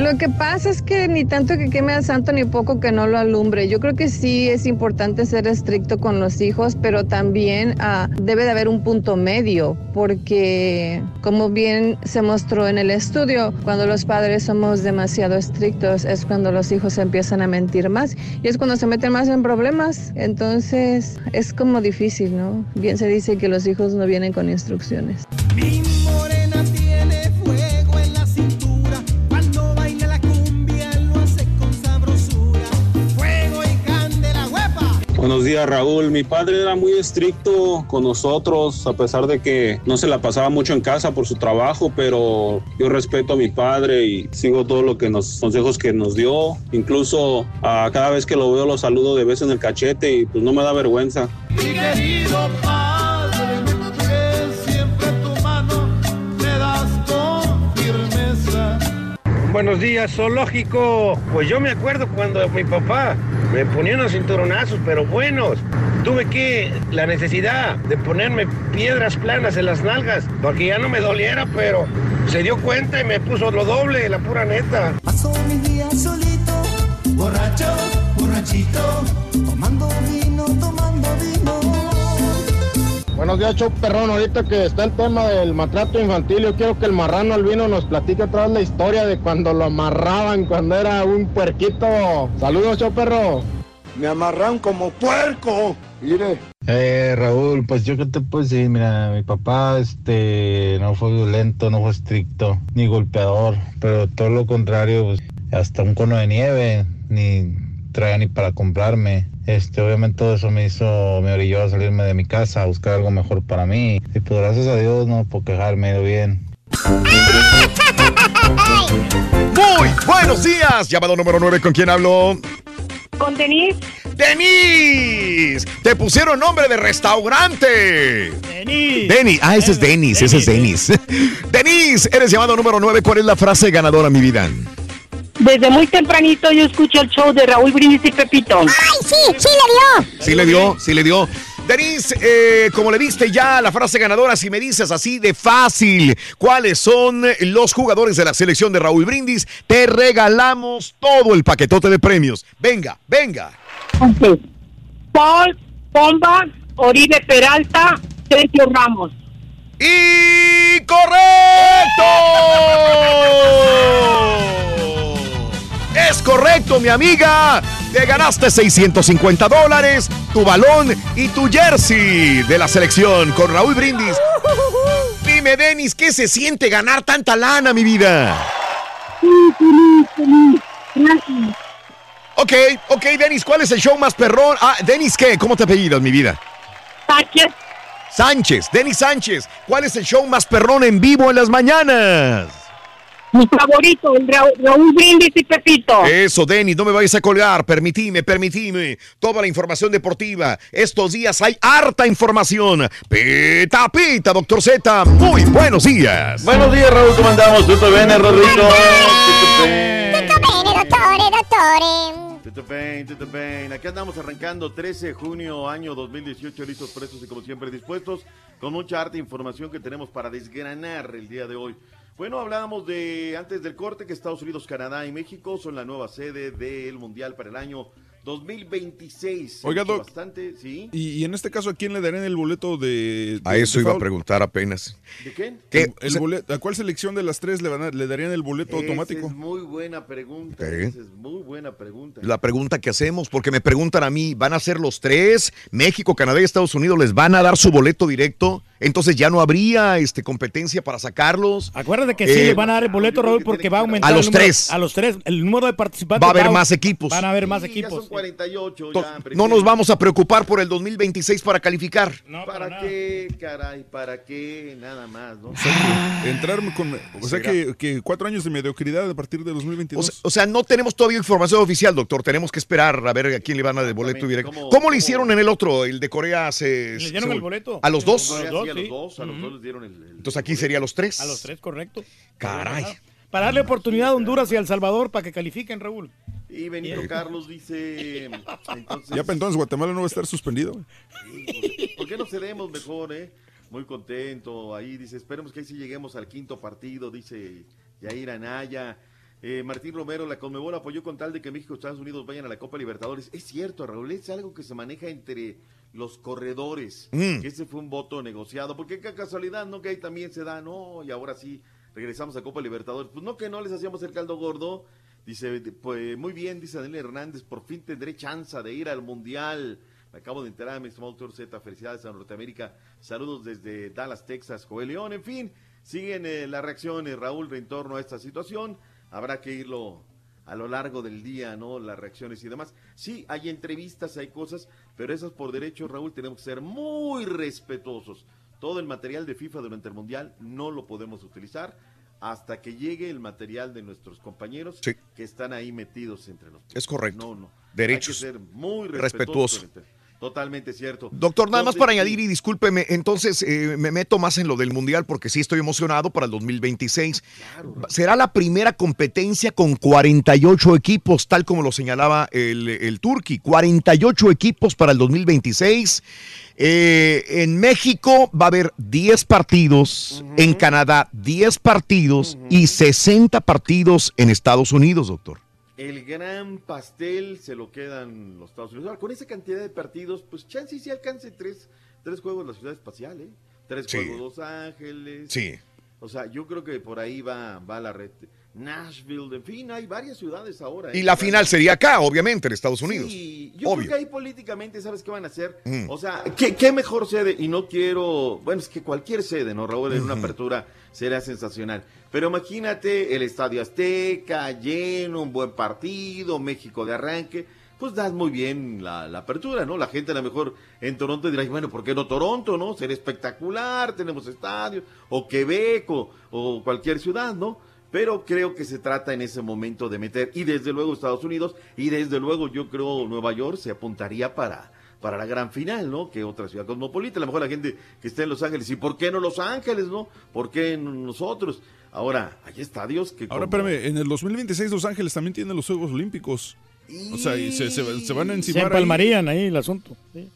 Speaker 24: Lo que pasa es que ni tanto que queme al santo ni poco que no lo alumbre. Yo creo que sí es importante ser estricto con los hijos, pero también ah, debe de haber un punto medio, porque como bien se mostró en el estudio, cuando los padres somos demasiado estrictos es cuando los hijos empiezan a mentir más y es cuando se meten más en problemas. Entonces es como difícil, ¿no? Bien se dice que los hijos no vienen con instrucciones.
Speaker 25: Buenos días Raúl, mi padre era muy estricto con nosotros a pesar de que no se la pasaba mucho en casa por su trabajo, pero yo respeto a mi padre y sigo todo lo que nos consejos que nos dio, incluso a cada vez que lo veo lo saludo de vez en el cachete y pues no me da vergüenza.
Speaker 17: Mi querido padre, que siempre tu mano me das con firmeza.
Speaker 18: Buenos días, zoológico. Pues yo me acuerdo cuando mi papá me ponía unos cinturonazos, pero buenos. Tuve que, la necesidad de ponerme piedras planas en las nalgas para que ya no me doliera, pero se dio cuenta y me puso lo doble, la pura neta.
Speaker 17: Paso mis días solito, borracho, borrachito, tomando vino, tomando vino.
Speaker 26: Buenos días, show perrón. Ahorita que está el tema del maltrato infantil, yo quiero que el marrano albino nos platique otra vez la historia de cuando lo amarraban cuando era un puerquito. Saludos, show perro.
Speaker 27: Me amarran como puerco. Mire.
Speaker 28: Eh, Raúl, pues yo qué te puedo decir, mira, mi papá este no fue violento, no fue estricto, ni golpeador, pero todo lo contrario, pues, hasta un cono de nieve, ni traía ni para comprarme. Este, obviamente todo eso me hizo, me orilló a salirme de mi casa, a buscar algo mejor para mí. Y pues gracias a Dios no puedo quejarme, he ido bien.
Speaker 1: Muy buenos días. Llamado número 9, ¿con quién hablo?
Speaker 29: Con Denise.
Speaker 1: ¡Denis! Te pusieron nombre de restaurante.
Speaker 13: Denis.
Speaker 1: Denis. Ah, ese es Denis, ese es Denis. Denis, eres llamado número 9. ¿Cuál es la frase ganadora, mi vida?
Speaker 29: Desde muy tempranito yo escucho el show de Raúl Brindis y Pepito.
Speaker 2: ¡Ay, sí! ¡Sí le dio!
Speaker 1: Sí le dio, sí le dio. Denise, eh, como le diste ya la frase ganadora, si me dices así de fácil cuáles son los jugadores de la selección de Raúl Brindis, te regalamos todo el paquetote de premios. Venga, venga.
Speaker 29: Paul, Pomba, Oribe Peralta, Sergio Ramos.
Speaker 1: ¡Y correcto! Es correcto, mi amiga. Te ganaste 650 dólares, tu balón y tu jersey de la selección con Raúl Brindis. Dime, Denis, ¿qué se siente ganar tanta lana, mi vida?
Speaker 29: Gracias.
Speaker 1: Ok, ok, Denis, ¿cuál es el show más perrón? Ah, Denis, ¿qué? ¿Cómo te apellidas, mi vida?
Speaker 29: Sánchez.
Speaker 1: Sánchez, Denis Sánchez, ¿cuál es el show más perrón en vivo en las mañanas?
Speaker 29: Mi favorito, el Ra- Raúl Brindis y Pepito.
Speaker 1: Eso, Denis, no me vayas a colgar. Permitime, permitime. Toda la información deportiva. Estos días hay harta información. Pita, pita, doctor Z. Muy buenos días.
Speaker 23: Buenos días, Raúl, ¿cómo andamos? ¿Tú bien, Rodrigo? Tutto bien, tutto bien. Aquí andamos arrancando 13 de junio, año 2018, listos, presos y como siempre dispuestos, con mucha harta información que tenemos para desgranar el día de hoy. Bueno, hablábamos de antes del corte que Estados Unidos, Canadá y México son la nueva sede del Mundial para el año 2026. Se
Speaker 3: Oiga, Doc.
Speaker 23: Bastante, ¿sí?
Speaker 3: Y, y en este caso, ¿a quién le darían el boleto de,
Speaker 1: A eso
Speaker 3: de
Speaker 1: iba a preguntar apenas.
Speaker 23: ¿De qué?
Speaker 1: ¿Qué?
Speaker 3: El- el boleto- ¿A cuál selección de las tres le, van a- le darían el boleto
Speaker 23: Esa
Speaker 3: automático?
Speaker 23: es muy buena pregunta. Esa es muy buena pregunta.
Speaker 1: La pregunta que hacemos, porque me preguntan a mí, ¿van a ser los tres? México, Canadá y Estados Unidos les van a dar su boleto directo. Entonces ya no habría este, competencia para sacarlos.
Speaker 13: Acuérdate que sí,
Speaker 1: Eh,
Speaker 13: le van a dar el boleto, Raúl, porque va a aumentar
Speaker 1: A
Speaker 13: el
Speaker 1: los
Speaker 13: número-
Speaker 1: tres.
Speaker 13: A los tres. El número de participantes.
Speaker 1: Va a haber
Speaker 13: au-
Speaker 1: más equipos.
Speaker 13: Van a haber más
Speaker 23: Sí,
Speaker 13: equipos.
Speaker 23: Son 48
Speaker 1: To-
Speaker 23: ya,
Speaker 1: No nos vamos a preocupar por el 2026 para calificar.
Speaker 23: ¿Para qué, caray? ¿Para qué? Nada más, ¿no?
Speaker 3: Entrarme con. O sea que, que cuatro años de mediocridad a partir de
Speaker 1: O
Speaker 3: 2022.
Speaker 1: sea, o sea, no tenemos todavía información oficial, doctor. Tenemos que esperar a ver a quién le van a dar el boleto directo.
Speaker 23: ¿Cómo-
Speaker 1: ¿Cómo, lo hicieron en el otro, el de Corea? Se,
Speaker 13: ¿Le dieron
Speaker 1: se-
Speaker 13: el boleto?
Speaker 1: ¿A los dos?
Speaker 23: Sí, a
Speaker 13: dos,
Speaker 23: los
Speaker 13: sí.
Speaker 23: dos, a los dos les dieron el... el-
Speaker 1: Entonces aquí sería los tres.
Speaker 13: A los tres, correcto.
Speaker 1: Caray.
Speaker 13: Para darle oportunidad a Honduras y a El Salvador para que califiquen, Raúl.
Speaker 23: Y Benito Carlos dice... Entonces,
Speaker 3: Ya para entonces Guatemala no va a estar suspendido.
Speaker 23: ¿Por qué no cedemos mejor, eh? Muy contento. Ahí dice, esperemos que ahí sí lleguemos al quinto partido, dice Yair Anaya. Eh, Martín Romero, la Conmebol apoyó con tal de que México y Estados Unidos vayan a la Copa Libertadores. Es cierto, Raúl, es algo que se maneja entre los corredores.
Speaker 1: Mm.
Speaker 23: Que ese fue un voto negociado. Porque qué casualidad, ¿no? Que ahí también se da, ¿no? Y ahora sí, regresamos a Copa Libertadores. Pues no que no les hacíamos el caldo gordo. Dice, pues muy bien, dice Daniel Hernández, por fin tendré chance de ir al Mundial. Me acabo de enterar, mi estimado doctor Z, felicidades a Norteamérica. Saludos desde Dallas, Texas, Joel León. En fin, siguen eh, las reacciones, Raúl, en torno a esta situación. Habrá que irlo a lo largo del día, ¿no? Las reacciones y demás. Sí, hay entrevistas, hay cosas, pero esas por derecho, Raúl, tenemos que ser muy respetuosos. Todo el material de FIFA durante el Mundial no lo podemos utilizar hasta que llegue el material de nuestros compañeros
Speaker 1: Sí.
Speaker 23: que están ahí metidos entre nosotros.
Speaker 1: Es correcto.
Speaker 23: No, no.
Speaker 1: Derechos.
Speaker 23: Hay que ser muy
Speaker 1: Respetuoso.
Speaker 23: respetuosos. Totalmente cierto.
Speaker 1: Doctor, nada más para añadir y discúlpeme, entonces eh, me meto más en lo del Mundial porque sí estoy emocionado para el 2026. Será la primera competencia con 48 equipos, tal como lo señalaba el, el Turqui. 48 equipos para el 2026. Eh, en México va a haber 10 partidos, en Canadá 10 partidos y 60 partidos en Estados Unidos, doctor.
Speaker 23: El gran pastel se lo quedan los Estados Unidos. Ahora, con esa cantidad de partidos, pues chance sí alcance tres, tres juegos en la ciudad espacial, ¿eh? Tres
Speaker 1: Sí.
Speaker 23: juegos Los Ángeles.
Speaker 1: Sí.
Speaker 23: O sea, yo creo que por ahí va, va la red. Nashville, en fin, hay varias ciudades ahora. ¿eh?
Speaker 1: Y la final sería acá, obviamente, en Estados Unidos.
Speaker 23: Sí, yo
Speaker 1: Obvio.
Speaker 23: creo que ahí políticamente, ¿sabes qué van a hacer?
Speaker 1: Mm.
Speaker 23: O sea, ¿qué, qué mejor sede? Y no quiero, bueno, es que cualquier sede, ¿no, Raúl? En una apertura será sensacional. Pero imagínate el Estadio Azteca, lleno, un buen partido, México de arranque. Pues das muy bien la, apertura, ¿no? La gente a lo mejor en Toronto dirá, bueno, ¿por qué no Toronto, no? Sería espectacular, tenemos estadios, o Quebec, o cualquier ciudad, ¿no? Pero creo que se trata en ese momento de meter, y desde luego Estados Unidos, y desde luego yo creo Nueva York se apuntaría para, para la gran final, ¿no? Que otra ciudad cosmopolita, a lo mejor la gente que está en Los Ángeles, ¿y por qué no Los Ángeles, no? ¿Por qué no nosotros? Ahora, hay estadios que...
Speaker 3: Ahora,
Speaker 23: como-
Speaker 3: espérame, en el 2026 Los Ángeles también tiene los Juegos Olímpicos. O sea, y se, se- se van a
Speaker 13: Se
Speaker 3: encimar ahí.
Speaker 13: empalmarían ahí el asunto. sí.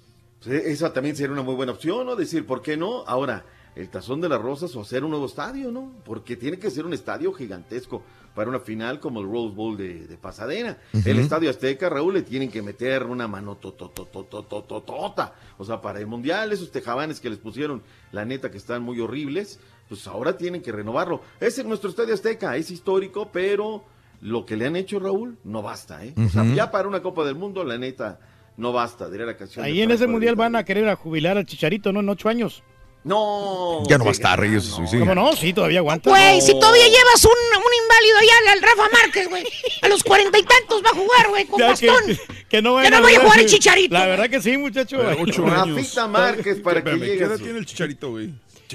Speaker 23: Pues, esa también sería una muy buena opción, ¿no? Decir, ¿por qué no? Ahora, el Tazón de las Rosas o hacer un nuevo estadio, ¿no? Porque tiene que ser un estadio gigantesco para una final como el Rose Bowl de, de Pasadena. El Estadio Azteca, Raúl, le tienen que meter una mano totototototota. O sea, para el Mundial, esos tejabanes que les pusieron, la neta que están muy horribles, pues ahora tienen que renovarlo. Ese es nuestro Estadio Azteca, es histórico, pero lo que le han hecho, Raúl, no basta, ¿eh? O sea, ya para una Copa del Mundo, la neta, no basta, diré la canción.
Speaker 13: Ahí en ese mundial van a querer a jubilar al Chicharito, ¿no? En ocho años.
Speaker 23: No.
Speaker 1: Ya no va a estar, Reyes. sí, sí.
Speaker 13: ¿Cómo no? Sí, todavía aguanta.
Speaker 5: Güey, si todavía llevas un, un inválido allá al Rafa Márquez, güey. A los cuarenta y tantos va a jugar, güey, con
Speaker 13: Ya
Speaker 5: bastón.
Speaker 13: Que no,
Speaker 5: Ya no vaya a jugar el Chicharito.
Speaker 13: La verdad que sí, muchacho.
Speaker 3: Pero ocho años.
Speaker 23: Rafita Márquez para que llegue.
Speaker 3: ¿Qué edad tiene el chicharito, güey?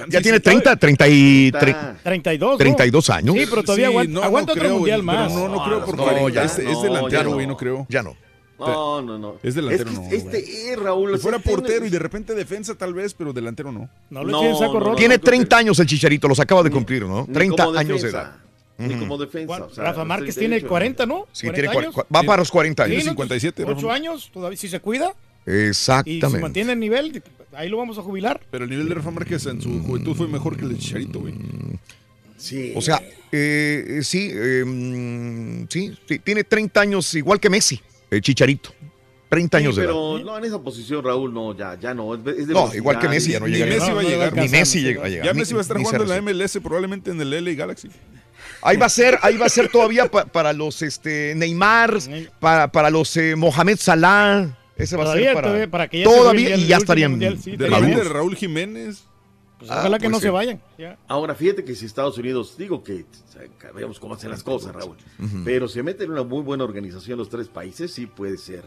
Speaker 1: Ya tiene 30, 30 y... tre-
Speaker 13: 32, ¿no?
Speaker 1: 32 años.
Speaker 13: Sí, pero todavía
Speaker 3: Sí,
Speaker 13: aguanta,
Speaker 3: no, no
Speaker 13: aguanta otro
Speaker 3: creo,
Speaker 13: mundial más.
Speaker 3: no, no creo por
Speaker 1: no,
Speaker 3: 40.
Speaker 1: ya
Speaker 3: es, es
Speaker 23: no,
Speaker 3: delantero,
Speaker 23: ya
Speaker 3: güey,
Speaker 23: no.
Speaker 3: no creo.
Speaker 1: Ya no.
Speaker 23: No, no, no.
Speaker 3: Es delantero,
Speaker 23: Es que
Speaker 3: no.
Speaker 23: este es, Raúl.
Speaker 3: Si fuera portero y de repente defensa, tal vez, pero delantero no.
Speaker 13: No le echen saco roto.
Speaker 1: Tiene 30 años el Chicharito, los acaba de cumplir, ¿no?
Speaker 23: ni
Speaker 1: 30
Speaker 23: como
Speaker 1: años de edad.
Speaker 23: Ni como defensa. o sea,
Speaker 13: Rafa Márquez
Speaker 23: 38
Speaker 13: tiene
Speaker 23: años.
Speaker 13: 40, ¿no?
Speaker 1: Sí,
Speaker 13: 40
Speaker 1: tiene
Speaker 13: años.
Speaker 1: va para los 40 años.
Speaker 13: Sí, ¿no?
Speaker 3: 57, Rafa.
Speaker 13: Ocho años, todavía, si se cuida y se
Speaker 1: Exactamente.
Speaker 13: mantiene el nivel, ahí lo vamos a jubilar.
Speaker 3: Pero el nivel de Rafa Márquez en su juventud fue mejor que el de Chicharito, güey.
Speaker 23: Sí.
Speaker 1: O sea, eh, eh, sí, eh, sí, sí, tiene 30 años igual que Messi, el Chicharito. 30 años
Speaker 23: Sí,
Speaker 1: de edad.
Speaker 23: pero no, en esa posición, Raúl, no, ya, ya no. Es, es de
Speaker 1: No, igual que Messi ya no
Speaker 23: y-
Speaker 3: Ni
Speaker 1: llega.
Speaker 3: Messi va a llegar.
Speaker 1: Ni Messi llega- va a llegar.
Speaker 3: Ya Messi va a estar
Speaker 1: ni
Speaker 3: jugando en la. MLS, probablemente en el LA Galaxy.
Speaker 1: Ahí va a ser, ahí va a ser todavía pa- para los este, Neymar, para, para los eh, Mohamed Salah. Ese va a ser para.
Speaker 13: todavía, para que ya
Speaker 1: todavía y ya estarían.
Speaker 13: mundial, sí,
Speaker 3: De
Speaker 13: bien.
Speaker 3: Raúl Jiménez.
Speaker 13: Pues ojalá
Speaker 1: Ah,
Speaker 13: que no
Speaker 1: pues
Speaker 13: se
Speaker 1: sí.
Speaker 13: vayan. ya.
Speaker 23: Ahora, fíjate que si Estados Unidos, digo que sabemos cómo hacen las cosas, Raúl, pero se mete en una muy buena organización los tres países, sí puede ser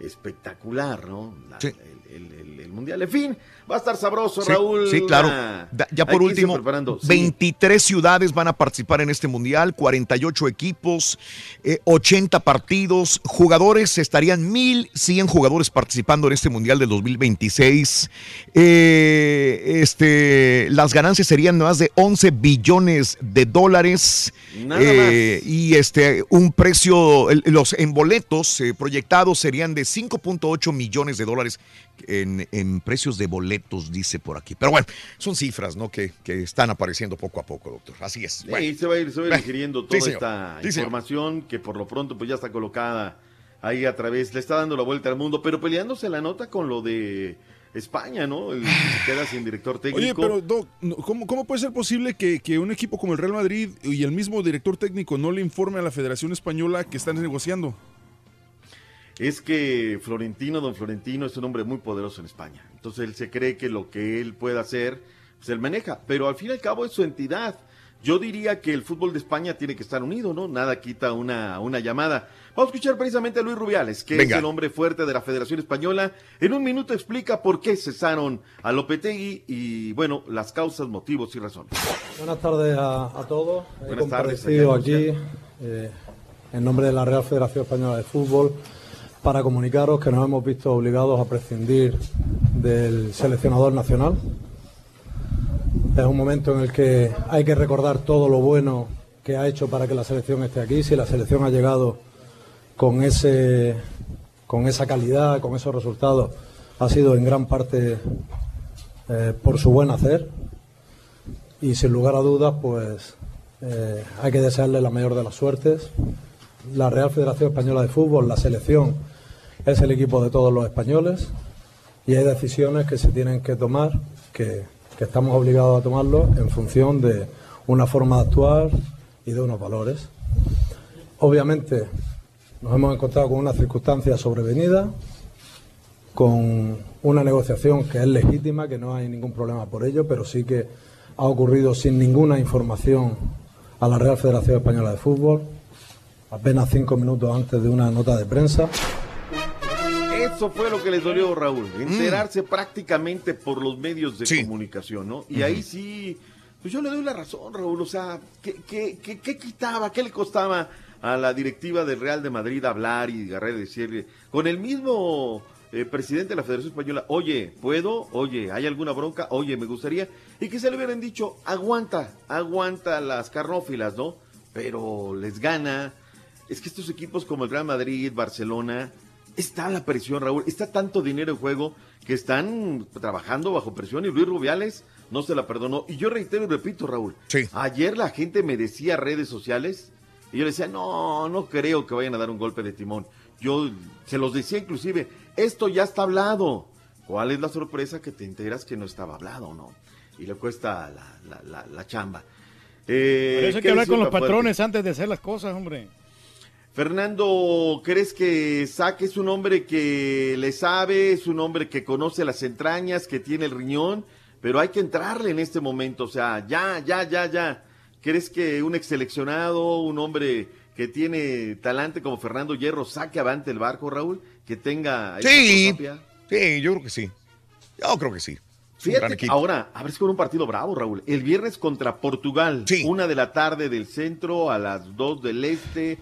Speaker 23: espectacular, ¿no? La-
Speaker 1: Sí.
Speaker 23: el, el- el- mundial. En fin, va a estar sabroso,
Speaker 1: Sí,
Speaker 23: Raúl.
Speaker 1: sí, claro. Da- ya por último,
Speaker 23: preparando. Sí.
Speaker 1: 23 ciudades van a participar en este mundial, 48 equipos, eh, 80 partidos, jugadores, estarían 1.100 jugadores participando en este mundial del 2026. Eh, este, las ganancias serían más de 11 billones de dólares.
Speaker 23: Nada
Speaker 1: Eh, y este un precio, los en boletos eh, proyectados serían de 5.8 millones de dólares en, en precios de boletos, dice por aquí. Pero bueno, son cifras, ¿no? Que, que están apareciendo poco a poco, doctor. Así es.
Speaker 23: Sí, se va a ir, se va a ir
Speaker 1: Bueno,
Speaker 23: digiriendo
Speaker 1: sí,
Speaker 23: toda esta
Speaker 1: Sí,
Speaker 23: información que por lo pronto pues ya está colocada ahí a través, le está dando la vuelta al mundo, pero peleándose la nota con lo de España, ¿no? El se queda sin director técnico.
Speaker 3: Oye, pero Doc, ¿cómo, cómo puede ser posible que, que un equipo como el Real Madrid y el mismo director técnico no le informe a la Federación Española que están negociando?
Speaker 23: Es que Florentino, don Florentino, es un hombre muy poderoso en España. Entonces él se cree que lo que él puede hacer, pues él maneja. Pero al fin y al cabo es su entidad. Yo diría que el fútbol de España tiene que estar unido, ¿no? Nada quita una, una llamada. Vamos a escuchar precisamente a Luis Rubiales, que
Speaker 1: Venga.
Speaker 23: es el hombre fuerte de la Federación Española. En un minuto explica por qué cesaron a Lopetegui y, bueno, las causas, motivos y razones.
Speaker 30: Buenas tardes a, a todos. He
Speaker 23: Buenas tardes,
Speaker 30: comparecido
Speaker 23: señor.
Speaker 30: aquí eh, en nombre de la Real Federación Española de Fútbol para comunicaros que nos hemos visto obligados a prescindir del seleccionador nacional. Es un momento en el que hay que recordar todo lo bueno que ha hecho para que la selección esté aquí. Si la selección ha llegado con ese con esa calidad, con esos resultados, ha sido en gran parte eh, por su buen hacer y sin lugar a dudas, pues eh, hay que desearle la mayor de las suertes. La Real Federación Española de Fútbol, la selección, es el equipo de todos los españoles y hay decisiones que se tienen que tomar, que, estamos obligados a tomarlo en función de una forma de actuar y de unos valores. Obviamente nos hemos encontrado con una circunstancia sobrevenida, con una negociación que es legítima, que no hay ningún problema por ello, pero sí que ha ocurrido sin ninguna información a la Real Federación Española de Fútbol, apenas cinco minutos antes de una nota de prensa.
Speaker 23: Eso fue lo que les dolió, Raúl.
Speaker 1: Mm.
Speaker 23: Enterarse prácticamente por los medios de comunicación, ¿no? Y ahí sí, pues yo le doy la razón, Raúl. O sea, ¿qué, qué, qué, qué quitaba, qué le costaba a la directiva del Real de Madrid hablar y agarrar y decirle, con el mismo eh, presidente de la Federación Española, oye, ¿puedo? Oye, ¿hay alguna bronca? Oye, me gustaría. Y que se le hubieran dicho, aguanta, aguanta las carnófilas, ¿no? Pero les gana. Es que estos equipos como el Real Madrid, Barcelona, está la presión, Raúl, está tanto dinero en juego que están trabajando bajo presión y Luis Rubiales no se la perdonó. Y yo reitero y repito, Raúl, ayer la gente me decía redes sociales y yo le decía, no, no creo que vayan a dar un golpe de timón. Yo se los decía inclusive, esto ya está hablado. ¿Cuál es la sorpresa que te enteras que no estaba hablado, no? Y le cuesta la, la, la, la chamba. Eh,
Speaker 13: Por eso hay
Speaker 23: ¿qué
Speaker 13: que hablar con los
Speaker 23: fuerte?
Speaker 13: patrones antes de hacer las cosas, hombre.
Speaker 23: Fernando, ¿crees que Saque es un hombre que le sabe, es un hombre que conoce las entrañas, que tiene el riñón? Pero hay que entrarle en este momento, o sea, ya, ya, ya, ya. ¿Crees que un ex seleccionado, un hombre que tiene talante como Fernando Hierro saque avante el barco, Raúl? Que tenga...
Speaker 1: Sí, sí, yo creo que sí. Yo creo que sí.
Speaker 23: Fíjate, ahora, a ver si con un partido bravo, Raúl. El viernes contra Portugal, una de la tarde del centro, a las dos del este,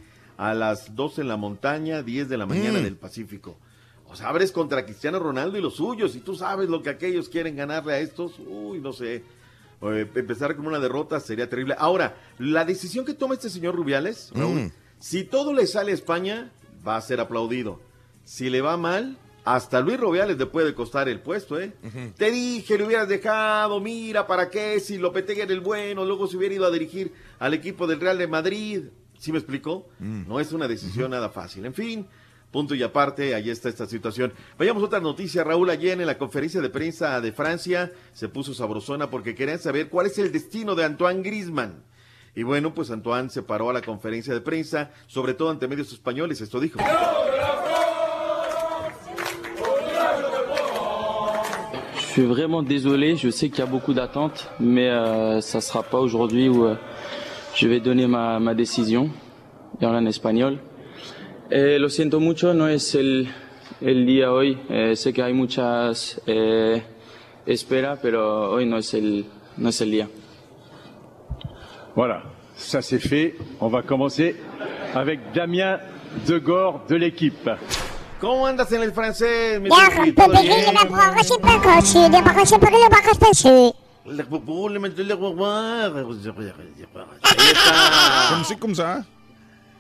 Speaker 23: a las dos en la montaña, 10 de la mañana
Speaker 1: Mm.
Speaker 23: del Pacífico. O sea, abres contra Cristiano Ronaldo y los suyos, y tú sabes lo que aquellos quieren ganarle a estos, uy, no sé. Eh, empezar con una derrota sería terrible. Ahora, la decisión que toma este señor Rubiales, Raúl,
Speaker 1: Mm.
Speaker 23: si todo le sale a España, va a ser aplaudido. Si le va mal, hasta Luis Rubiales le puede costar el puesto, ¿eh? Te dije, le hubieras dejado, mira, ¿para qué? Si Lopetegui era el bueno, luego se hubiera ido a dirigir al equipo del Real de Madrid. ¿Sí me explicó? No es una decisión nada fácil. En fin, punto y aparte, ahí está esta situación. Vayamos a otra noticia, Raúl, ayer en la conferencia de prensa de Francia se puso sabrosona porque querían saber cuál es el destino de Antoine Griezmann. Y bueno, pues Antoine se paró a la conferencia de prensa, sobre todo ante medios españoles, esto dijo.
Speaker 31: Je suis vraiment désolé, je sais qu'il y a beaucoup d'attentes, mais euh, ça ne sera pas aujourd'hui où euh, je vais donner ma, ma décision, y en español. Eh, lo siento mucho, no es el, el día hoy, eh, sé que hay muchas eh, esperas, pero hoy no es el, no es el día.
Speaker 32: Voilà, ça c'est fait. On va commencer avec Damien Degore de l'équipe.
Speaker 23: ¿Cómo andas en el francés, mi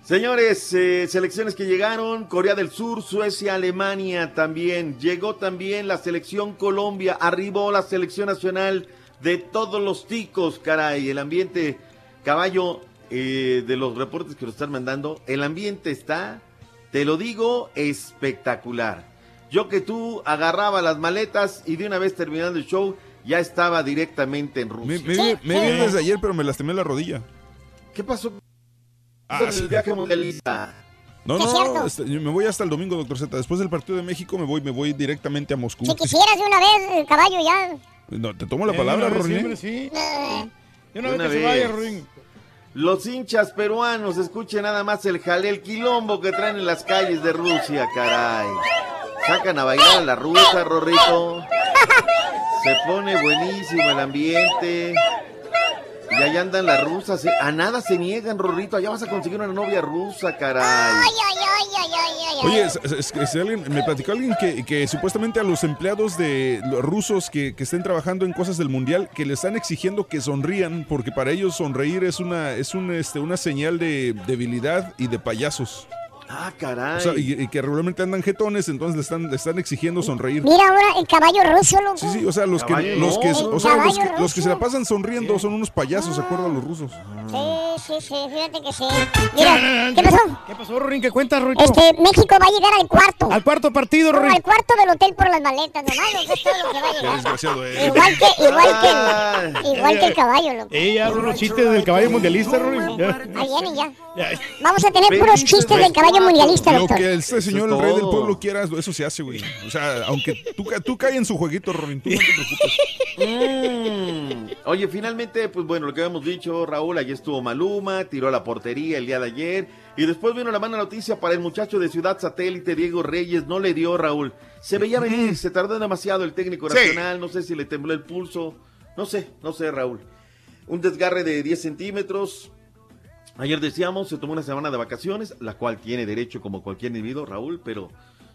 Speaker 23: Señores, eh, selecciones que llegaron, Corea del Sur, Suecia, Alemania también. Llegó también la selección Colombia, arribó la selección nacional de todos los ticos, caray. El ambiente, caballo, eh, de los reportes que nos están mandando, el ambiente está, te lo digo, espectacular. Yo que tú agarraba las maletas y de una vez terminando el show, ya estaba directamente en
Speaker 3: Me,
Speaker 23: Rusia.
Speaker 3: me, vi- me vi desde ayer, pero me lastimé la rodilla.
Speaker 23: ¿Qué pasó?
Speaker 3: Ah, sí.
Speaker 23: el viaje mundialista.
Speaker 3: No, no, este, me voy hasta el domingo, doctor Z. Después del partido de México me voy, me voy directamente a Moscú.
Speaker 2: Si quisieras de una vez, el caballo ya.
Speaker 3: No, te tomo la
Speaker 13: Eh,
Speaker 3: palabra, Rorín.
Speaker 13: siempre, sí. De una
Speaker 23: De
Speaker 13: vez
Speaker 23: una
Speaker 13: que se
Speaker 23: vez.
Speaker 13: vaya, Ruin.
Speaker 23: Los hinchas peruanos, escuchen nada más el jalé, el quilombo que traen en las calles de Rusia, caray. Sacan a bailar a la rusa, Rorrito. Se pone buenísimo el ambiente. Y allá andan las rusas. eh. A nada se niegan, Rorrito. Allá vas a conseguir una novia rusa, caray.
Speaker 2: Ay, ay, ay, ay, ay, ay, ay.
Speaker 3: Oye, es- es- alguien, me platicó alguien que, que supuestamente a los empleados de los rusos que, que estén trabajando en cosas del mundial, que le están exigiendo que sonrían, porque para ellos sonreír es una, es un, este, una señal de debilidad y de payasos.
Speaker 23: Ah, caray.
Speaker 3: O sea, y, y que regularmente andan jetones, entonces le están, le están exigiendo sonreír.
Speaker 2: Mira ahora el caballo ruso, loco.
Speaker 3: Sí, sí, o sea, los que, los que,
Speaker 23: no.
Speaker 3: o sea, los que,
Speaker 2: Caballo
Speaker 3: los que se la pasan sonriendo son unos payasos, ¿de acuerdo a los rusos?
Speaker 2: Sí, sí, sí, fíjate que sí. Mira, ¿qué pasó?
Speaker 13: ¿Qué pasó, Ruin? ¿Qué cuentas, Ruin?
Speaker 2: Este, México va a llegar al cuarto.
Speaker 13: Al cuarto partido,
Speaker 2: No,
Speaker 13: Ruin.
Speaker 2: al cuarto del hotel por las maletas, nomás, que es todo lo que va a
Speaker 3: Qué
Speaker 2: llegar.
Speaker 3: desgraciado eh.
Speaker 2: Igual que, igual
Speaker 23: Ah.
Speaker 2: que, el, igual que el caballo, loco.
Speaker 13: Ya, unos chistes del caballo mundialista, Ruin. Ya.
Speaker 2: Ahí viene ya.
Speaker 13: Ya.
Speaker 2: Vamos a tener puros chistes del caballo mundialista,
Speaker 3: Lo
Speaker 2: doctor.
Speaker 3: que este señor, el rey del pueblo, quiera, eso se hace, güey. O sea, aunque tú, tú caes en su jueguito, Ronin, tú no te preocupes.
Speaker 23: Mm. Oye, finalmente, pues bueno, lo que habíamos dicho, Raúl, allí estuvo Maluma, tiró a la portería el día de ayer. Y después vino la mala noticia para el muchacho de Ciudad Satélite, Diego Reyes, no le dio, Raúl. Se veía venir, se tardó demasiado el técnico
Speaker 1: Sí.
Speaker 23: nacional, no sé si le tembló el pulso, no sé, no sé, Raúl. Un desgarre de 10 centímetros. Ayer decíamos, se tomó una semana de vacaciones, la cual tiene derecho como cualquier individuo, Raúl, pero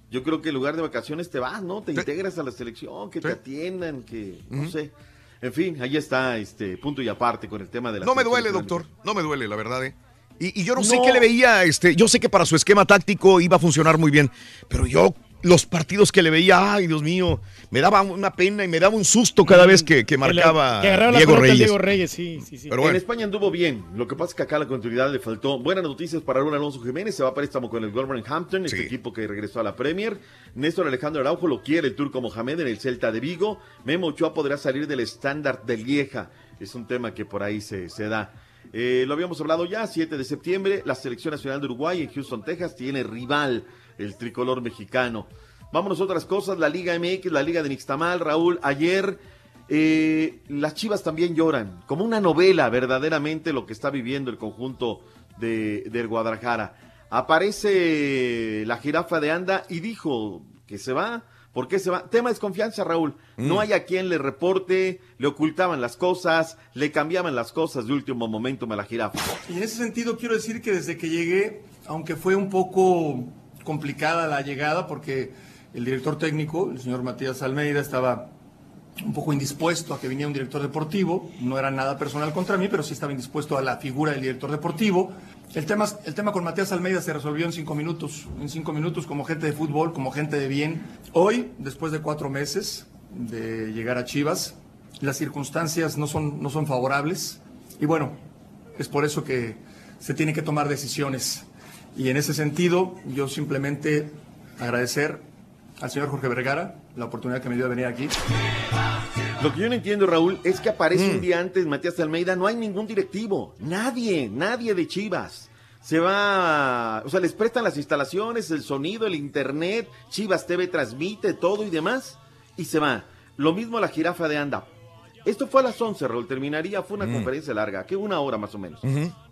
Speaker 23: yo creo que en lugar de vacaciones te vas, ¿no? Te integras a la selección, que te atiendan, que, no sé. En fin, ahí está, este, punto y aparte con el tema de la
Speaker 1: No me duele, doctor. No me duele, la verdad, ¿eh? Y, y yo no, sé
Speaker 23: No.
Speaker 1: qué le veía, este, yo sé que para su esquema táctico iba a funcionar muy bien, pero yo los partidos que le veía, ay Dios mío, me daba una pena y me daba un susto cada vez que, que marcaba
Speaker 13: Que agarraba la
Speaker 1: Diego Reyes.
Speaker 13: Diego Reyes, sí, sí, sí.
Speaker 1: Pero
Speaker 23: En
Speaker 1: bueno.
Speaker 23: España anduvo bien. Lo que pasa es que acá la continuidad le faltó. Buenas noticias para Raúl Alonso Jiménez. Se va a préstamo con el Wolverhampton, este equipo que regresó a la Premier. Néstor Alejandro Araujo lo quiere el turco Mohamed en el Celta de Vigo. Memo Ochoa podrá salir del estándar de Lieja. Es un tema que por ahí se, se da. Eh, lo habíamos hablado ya, 7 de septiembre. La Selección Nacional de Uruguay en Houston, Texas, tiene rival el tricolor mexicano. Vámonos a otras cosas. La Liga MX, la Liga de Nixtamal. Raúl, ayer eh, las Chivas también lloran, como una novela verdaderamente lo que está viviendo el conjunto de, del Guadalajara. Aparece la jirafa de Anda y dijo que se va. ¿Por qué se va? Tema de desconfianza, Raúl. No
Speaker 1: Mm.
Speaker 23: hay a quien le reporte, le ocultaban las cosas, le cambiaban las cosas de último momento a la jirafa.
Speaker 33: Y en ese sentido quiero decir que desde que llegué, aunque fue un poco complicada la llegada, porque el director técnico, el señor Matías Almeida, estaba un poco indispuesto a que viniera un director deportivo, no era nada personal contra mí, pero sí estaba indispuesto a la figura del director deportivo. El tema, el tema con Matías Almeida se resolvió en cinco minutos, en cinco minutos como gente de fútbol, como gente de bien. Hoy, después de cuatro meses de llegar a Chivas, las circunstancias no son, no son favorables y bueno, es por eso que se tienen que tomar decisiones. Y en ese sentido, yo simplemente agradecer al señor Jorge Vergara la oportunidad que me dio de venir aquí.
Speaker 23: Lo que yo no entiendo, Raúl, es que aparece
Speaker 33: Mm.
Speaker 23: un día antes Matías Almeida, no hay ningún directivo, nadie, nadie de Chivas. Se va, o sea, les prestan las instalaciones, el sonido, el internet, Chivas TV transmite todo y demás, y se va. Lo mismo la jirafa de Anda. Esto fue a las 11, Raúl, terminaría, fue una
Speaker 1: Mm.
Speaker 23: conferencia larga, que una hora más o menos.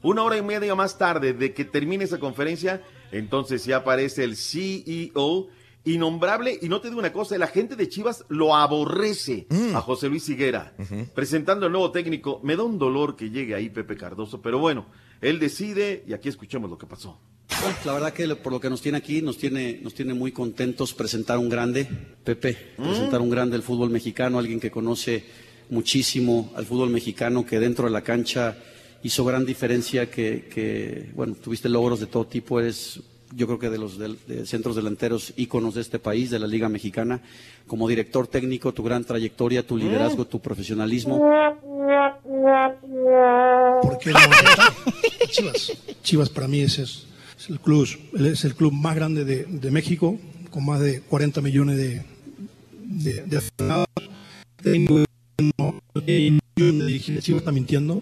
Speaker 23: Una hora y media más tarde de que termine esa conferencia, entonces ya aparece el CEO innombrable. Y no te digo una cosa, la gente de Chivas lo aborrece a José Luis Higuera, presentando el nuevo técnico. Me da un dolor que llegue ahí Pepe Cardoso, pero bueno, él decide y aquí escuchemos lo que pasó.
Speaker 34: Bueno, la verdad que por lo que nos tiene aquí, nos tiene, nos tiene muy contentos presentar un grande, Pepe, presentar un grande del fútbol mexicano, alguien que conoce muchísimo al fútbol mexicano, que dentro de la cancha hizo gran diferencia, que, bueno, tuviste logros de todo tipo, eres yo creo que de los del- de centros delanteros íconos de este país, de la Liga Mexicana, como director técnico, tu gran trayectoria, tu liderazgo, tu profesionalismo.
Speaker 35: ¿Por qué no? Chivas. Chivas para mí es, es, el club, es el club más grande de, de México, con más de 40 millones de, de, de aficionados. No, eh, yo me dije, Chivas está mintiendo.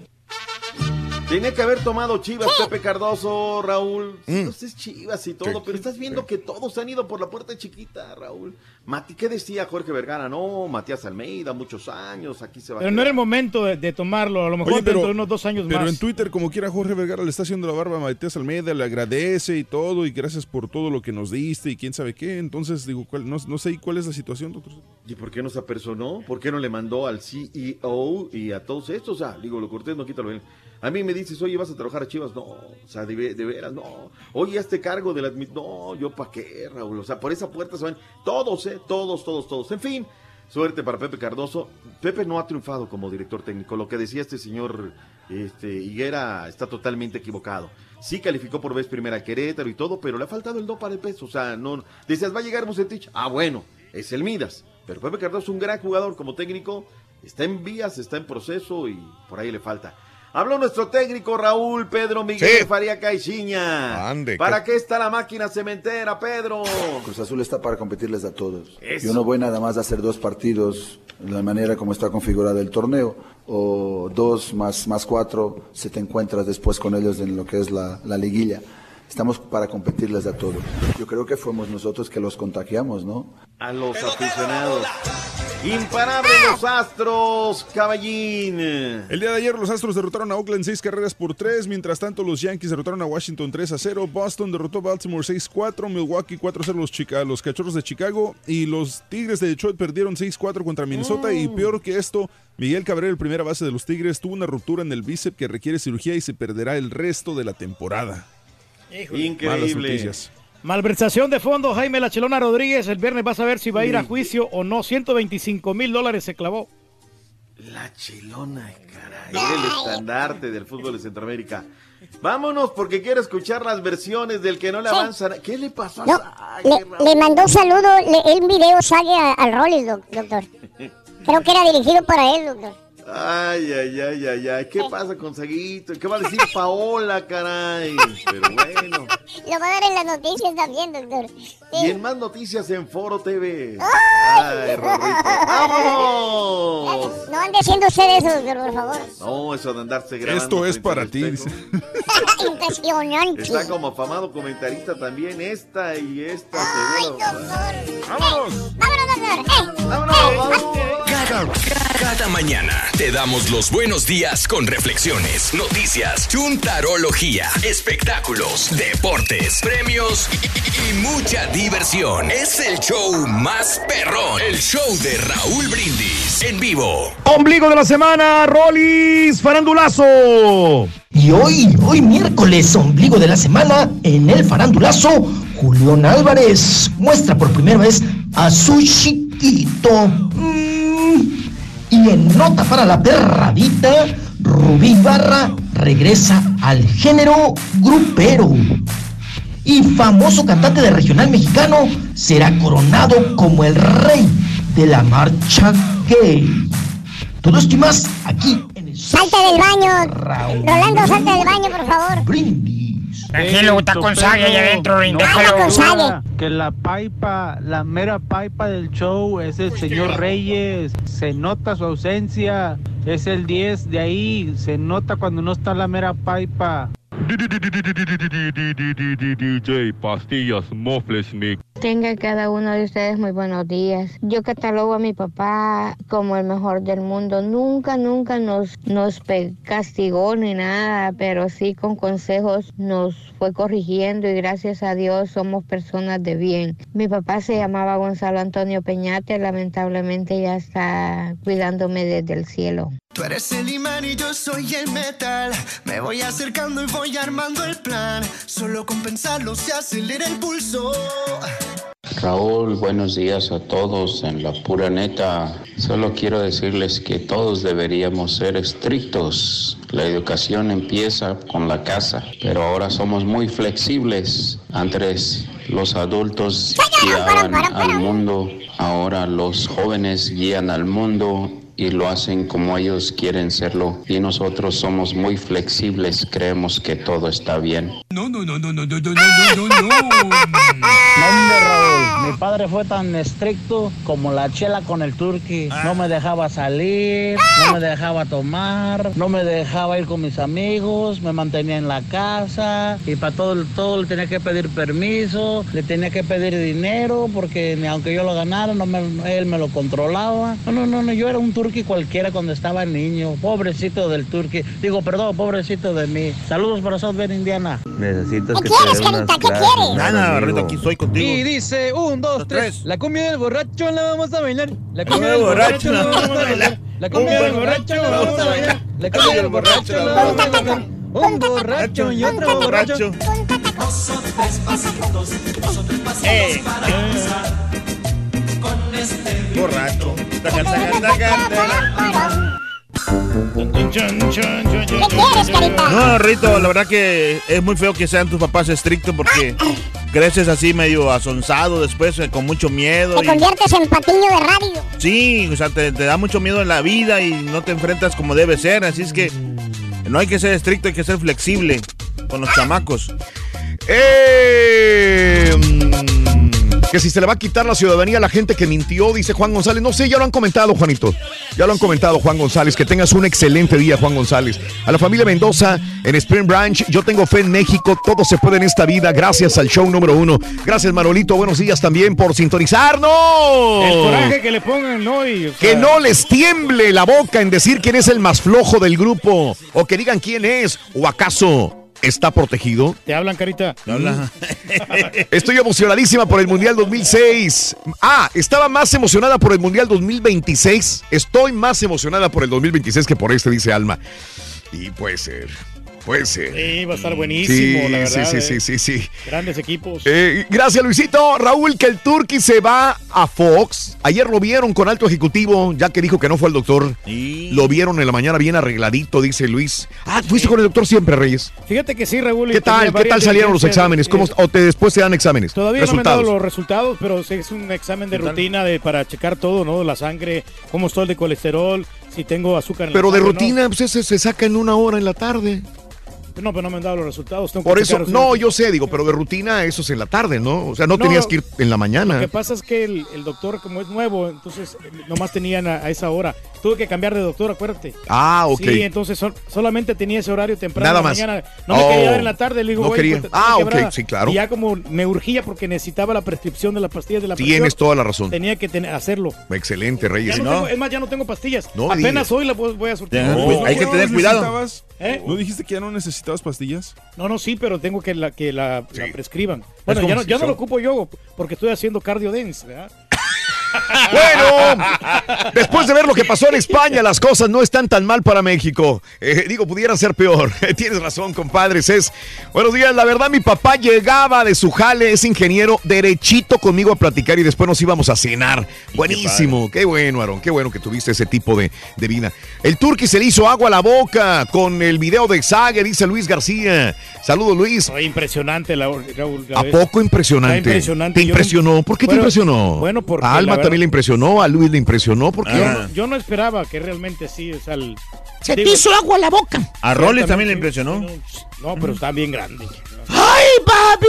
Speaker 23: Tenía que haber tomado Chivas, Pepe Cardoso, Raúl. Entonces Chivas y todo, pero estás viendo que todos han ido por la puerta chiquita, Raúl. Mati, ¿qué decía Jorge Vergara? No, Matías Almeida, muchos años, aquí se va
Speaker 13: Pero
Speaker 23: a
Speaker 13: no era el momento de, de tomarlo, a lo mejor
Speaker 3: Oye, pero,
Speaker 13: dentro de unos dos años
Speaker 3: pero
Speaker 13: más.
Speaker 3: en Twitter, como quiera, Jorge Vergara le está haciendo la barba a Matías Almeida, le agradece y todo, y gracias por todo lo que nos diste y quién sabe qué. Entonces, digo, ¿cuál- no, no sé cuál es la situación, doctor.
Speaker 23: ¿Y por qué no se apersonó? ¿Por qué no le mandó al CEO y a todos estos? O sea, digo, lo cortés no quita lo bien. A mí me dices, oye, ¿vas a trabajar a Chivas? No, o sea, de, de veras, no. Oye, este cargo de la admi- No, yo pa' qué, Raúl. O sea, por esa puerta se van todos, ¿eh? Todos, todos, todos. En fin, suerte para Pepe Cardoso. Pepe no ha triunfado como director técnico. Lo que decía este señor este, Higuera está totalmente equivocado. Sí calificó por vez primera a Querétaro y todo, pero le ha faltado el do para el peso. O sea, no. Decías, va a llegar Bucetich. Ah, bueno, es el Midas. Pero Pepe Cardoso es un gran jugador como técnico. Está en vías, está en proceso y por ahí le falta. Habló nuestro técnico Raúl Pedro Miguel
Speaker 1: Sí.
Speaker 23: Faría Caixinha.
Speaker 1: Ande,
Speaker 23: ¿Para qué está la máquina cementera, Pedro?
Speaker 36: Cruz Azul está para competirles a todos.
Speaker 23: Eso.
Speaker 36: Yo no voy nada más a hacer dos partidos de la manera como está configurado el torneo, o dos más, más cuatro, si te encuentras después con ellos en lo que es la, la liguilla. Estamos para competirles a todos. Yo creo que fuimos nosotros que los contagiamos, ¿no?
Speaker 23: A los aficionados. Imparables los Astros, caballín.
Speaker 3: El día de ayer los Astros derrotaron a Oakland seis carreras por tres, mientras tanto los Yankees derrotaron a Washington 3 a 0, Boston derrotó a Baltimore 6-4, Milwaukee 4-0 los, Chica- los Cachorros de Chicago y los Tigres de Detroit perdieron 6-4 contra Minnesota y peor que esto, Miguel Cabrera, el primera base de los Tigres, tuvo una ruptura en el bíceps que requiere cirugía y se perderá el resto de la temporada. Malas noticias.
Speaker 13: Malversación de fondo, Jaime La Chelona Rodríguez. El viernes vas a ver si va a ir a juicio o no. 125 mil dólares se clavó.
Speaker 23: La chilona, caray. El estandarte del fútbol de Centroamérica. Vámonos porque quiero escuchar las versiones del que no le
Speaker 2: Sí.
Speaker 23: avanza. na- ¿Qué le pasó a
Speaker 2: le, mandó un saludo, le, el video sale a- al Rollis, doc- doctor. Creo que era dirigido para él, doctor.
Speaker 23: Ay, ay, ay, ay, ay. ¿Qué pasa con Saguito? ¿Qué va a decir Paola, caray? Pero bueno.
Speaker 2: Lo va a dar en las noticias también, doctor.
Speaker 23: Y en más noticias en Foro TV. Ay, Rorrito. ¡Vámonos!
Speaker 2: No ande haciendo usted eso, doctor, por favor.
Speaker 23: No, eso de andarse grabando.
Speaker 3: Esto es para ti.
Speaker 2: Impresionante.
Speaker 23: Está como afamado comentarista también, esta y esta. seguro.
Speaker 2: ¡Vámonos! ¡Vámonos, doctor! ¡Eh!
Speaker 37: Cada, cada mañana te damos los buenos días con reflexiones, noticias, chuntarología, espectáculos, deportes, premios y, y- y mucha diversión. Es el show más perrón, el show de Raúl Brindis en vivo.
Speaker 38: Ombligo de la semana, Rolis Farandulazo.
Speaker 39: Y hoy, hoy miércoles, ombligo de la semana, en el farandulazo, Julián Álvarez muestra por primera vez a su chiquito. Mm. Y en nota para la perradita, Rubí Barra regresa al género grupero. Y famoso cantante de regional mexicano será coronado como el rey de la marcha gay. Todo esto y más aquí
Speaker 2: Salte del baño. Rolando, salte del baño, por favor.
Speaker 40: Tranquilo, está con Sague ahí adentro, déjalo.
Speaker 41: Que la paipa, la mera paipa del show es el señor Reyes. Se nota su ausencia. Es el 10 de ahí. Se nota cuando no está la mera paipa.
Speaker 42: DJ Pastillas Mofles Mix.
Speaker 43: Tenga cada uno de ustedes muy buenos días. Yo catalogo a mi papá como el mejor del mundo. Nunca, nunca nos, nos castigó ni nada, pero sí con consejos nos fue corrigiendo y gracias a Dios somos personas de bien. Mi papá se llamaba Gonzalo Antonio Peñate, lamentablemente ya está cuidándome desde el cielo.
Speaker 44: Tú eres el imán y yo soy el metal. Me voy acercando y voy armando el plan. Solo con pensarlo se acelera el pulso.
Speaker 45: Raúl, buenos días a todos en la pura neta. Solo quiero decirles que todos deberíamos ser estrictos. La educación empieza con la casa, pero ahora somos muy flexibles. Antes los adultos guiaban al mundo, ahora los jóvenes guían al mundo y lo hacen como ellos quieren serlo. Y nosotros somos muy flexibles, creemos que todo está bien.
Speaker 44: No, no, no, no, no, no, no, no, no, no.
Speaker 41: Hombre, Raúl, mi padre fue tan estricto como la chela con el turqui. No me dejaba salir, no me dejaba tomar, no me dejaba ir con mis amigos, me mantenía en la casa y para todo, todo le tenía que pedir permiso, le tenía que pedir dinero porque aunque yo lo ganara, no me- él me lo controlaba. No, no, no, no, yo era un turqui cualquiera cuando estaba niño. Pobrecito del turqui. Digo, perdón, pobrecito de mí. Saludos para South Bend, Indiana.
Speaker 46: Necesitas
Speaker 2: ¿Qué quieres, Carita? ¿Qué quieres?
Speaker 46: Nada, Barreto, aquí estoy contigo.
Speaker 47: Y dice, un, dos, tres. La cumbia del borracho la vamos a bailar. La cumbia del borracho la vamos a bailar. La cumbia del borracho la vamos a bailar. La cumbia del borracho la vamos a bailar. Un borracho y otro borracho.
Speaker 46: Eh, Borracho. No, Rito, la verdad que es muy feo que sean tus papás estrictos porque creces así medio asonsado después, eh, con mucho miedo.
Speaker 2: Te
Speaker 46: y-
Speaker 2: conviertes en patiño de radio.
Speaker 46: Sí, o sea, te, te da mucho miedo en la vida y no te enfrentas como debe ser, así es que no hay que ser estricto, hay que ser flexible con los chamacos.
Speaker 1: Eh, que si se le va a quitar la ciudadanía a la gente que mintió, dice Juan González. No sé, ya lo han comentado, Juanito. Ya lo han comentado, Juan González. Que tengas un excelente día, Juan González. A la familia Mendoza en Spring Branch, yo tengo fe en México. Todo se puede en esta vida gracias al show número uno. Gracias, Manolito. Buenos días también por sintonizarnos.
Speaker 13: El coraje que le pongan, ¿no? Y, o
Speaker 1: Que no les tiemble la boca en decir quién es el más flojo del grupo. O que digan quién es. O acaso está protegido.
Speaker 13: Te hablan, carita.
Speaker 1: Estoy emocionadísima por el Mundial 2006. Ah, estaba más emocionada por el Mundial 2026. Estoy más emocionada por el 2026 que por este, dice Alma. Y puede ser. Puede ser.
Speaker 13: Sí, va a estar buenísimo,
Speaker 1: Sí,
Speaker 13: la
Speaker 1: sí,
Speaker 13: verdad.
Speaker 1: sí,
Speaker 13: eh.
Speaker 1: sí, sí, sí.
Speaker 13: Grandes equipos.
Speaker 1: Eh, gracias, Luisito. Raúl, que el Turqui se va a Fox. Ayer lo vieron con alto ejecutivo, ya que dijo que no fue el doctor. Lo vieron en la mañana bien arregladito, dice Luis. Ah, fuiste con el doctor siempre, Reyes.
Speaker 13: Fíjate que sí, Raúl. y
Speaker 1: ¿Qué tal? ¿Qué tal salieron los exámenes?
Speaker 13: eh,
Speaker 1: ¿Cómo, ¿O te, después te dan exámenes?
Speaker 13: Todavía no me han dado los resultados, pero es un examen de rutina de, para checar todo, ¿no? La sangre, cómo estoy de colesterol, si tengo azúcar en
Speaker 1: Pero
Speaker 13: la
Speaker 1: de
Speaker 13: sangre,
Speaker 1: rutina, pues ese se saca en una hora en la tarde.
Speaker 13: No, no pero no me han dado los resultados. tengo que
Speaker 1: Por eso, no, yo sé, digo, pero de rutina eso es en la tarde, ¿no? O sea, no,
Speaker 13: No,
Speaker 1: tenías que ir en la mañana.
Speaker 13: Lo que pasa es que el, el doctor, como es nuevo, entonces eh, nomás tenían a, a esa hora. Tuve que cambiar de doctor, acuérdate.
Speaker 1: Ah, ok.
Speaker 13: Sí, entonces sol- solamente tenía ese horario temprano
Speaker 1: Nada
Speaker 13: en la
Speaker 1: más.
Speaker 13: mañana. No me
Speaker 1: Oh,
Speaker 13: quería dar en la tarde, le digo,
Speaker 1: no
Speaker 13: güey,
Speaker 1: quería.
Speaker 13: pues,
Speaker 1: Ah, ok,
Speaker 13: quebrada.
Speaker 1: sí, claro.
Speaker 13: Y ya como me urgía porque necesitaba la prescripción de las pastillas de la
Speaker 1: Tienes
Speaker 13: presión,
Speaker 1: toda la razón.
Speaker 13: Tenía que tener- hacerlo.
Speaker 1: Excelente, Reyes.
Speaker 13: Ya no tengo- es más, ya no tengo pastillas. Apenas
Speaker 1: digas.
Speaker 13: hoy la voy a surtir.
Speaker 3: Pues,
Speaker 13: no,
Speaker 3: hay que tener cuidado.
Speaker 13: ¿Eh?
Speaker 3: ¿No dijiste que ya no necesitabas pastillas?
Speaker 13: No, no, sí, pero tengo que la, que la, la prescriban. Bueno, ya no, ya no lo ocupo yo porque estoy haciendo cardio dance, ¿verdad?
Speaker 1: Bueno, después de ver lo que pasó en España, las cosas no están tan mal para México. Eh, digo, pudieran ser peor. Tienes razón, compadres. Es buenos días. La verdad, mi papá llegaba de su jale, es ingeniero, derechito conmigo a platicar y después nos íbamos a cenar. Buenísimo. Qué, bueno, Aaron. Qué bueno que tuviste ese tipo de, de vida. El Turqui se le hizo agua a la boca con el video de Xague, dice Luis García. Saludos, Luis.
Speaker 13: Fue impresionante, la- Raúl.
Speaker 1: ¿A poco impresionante?
Speaker 13: Está impresionante.
Speaker 1: ¿Te impresionó? ¿Por qué te impresionó?
Speaker 13: Bueno, porque
Speaker 1: Alma también le impresionó, a Luis le impresionó. ¿Por qué?
Speaker 13: Yo, no, yo no esperaba que realmente sí, o sea, el-
Speaker 2: Se
Speaker 13: digo-
Speaker 2: te hizo agua a la boca.
Speaker 46: A Rollis
Speaker 13: Ciertamente,
Speaker 46: también le impresionó.
Speaker 13: No, pero está bien grande.
Speaker 2: ¡Ay, papi!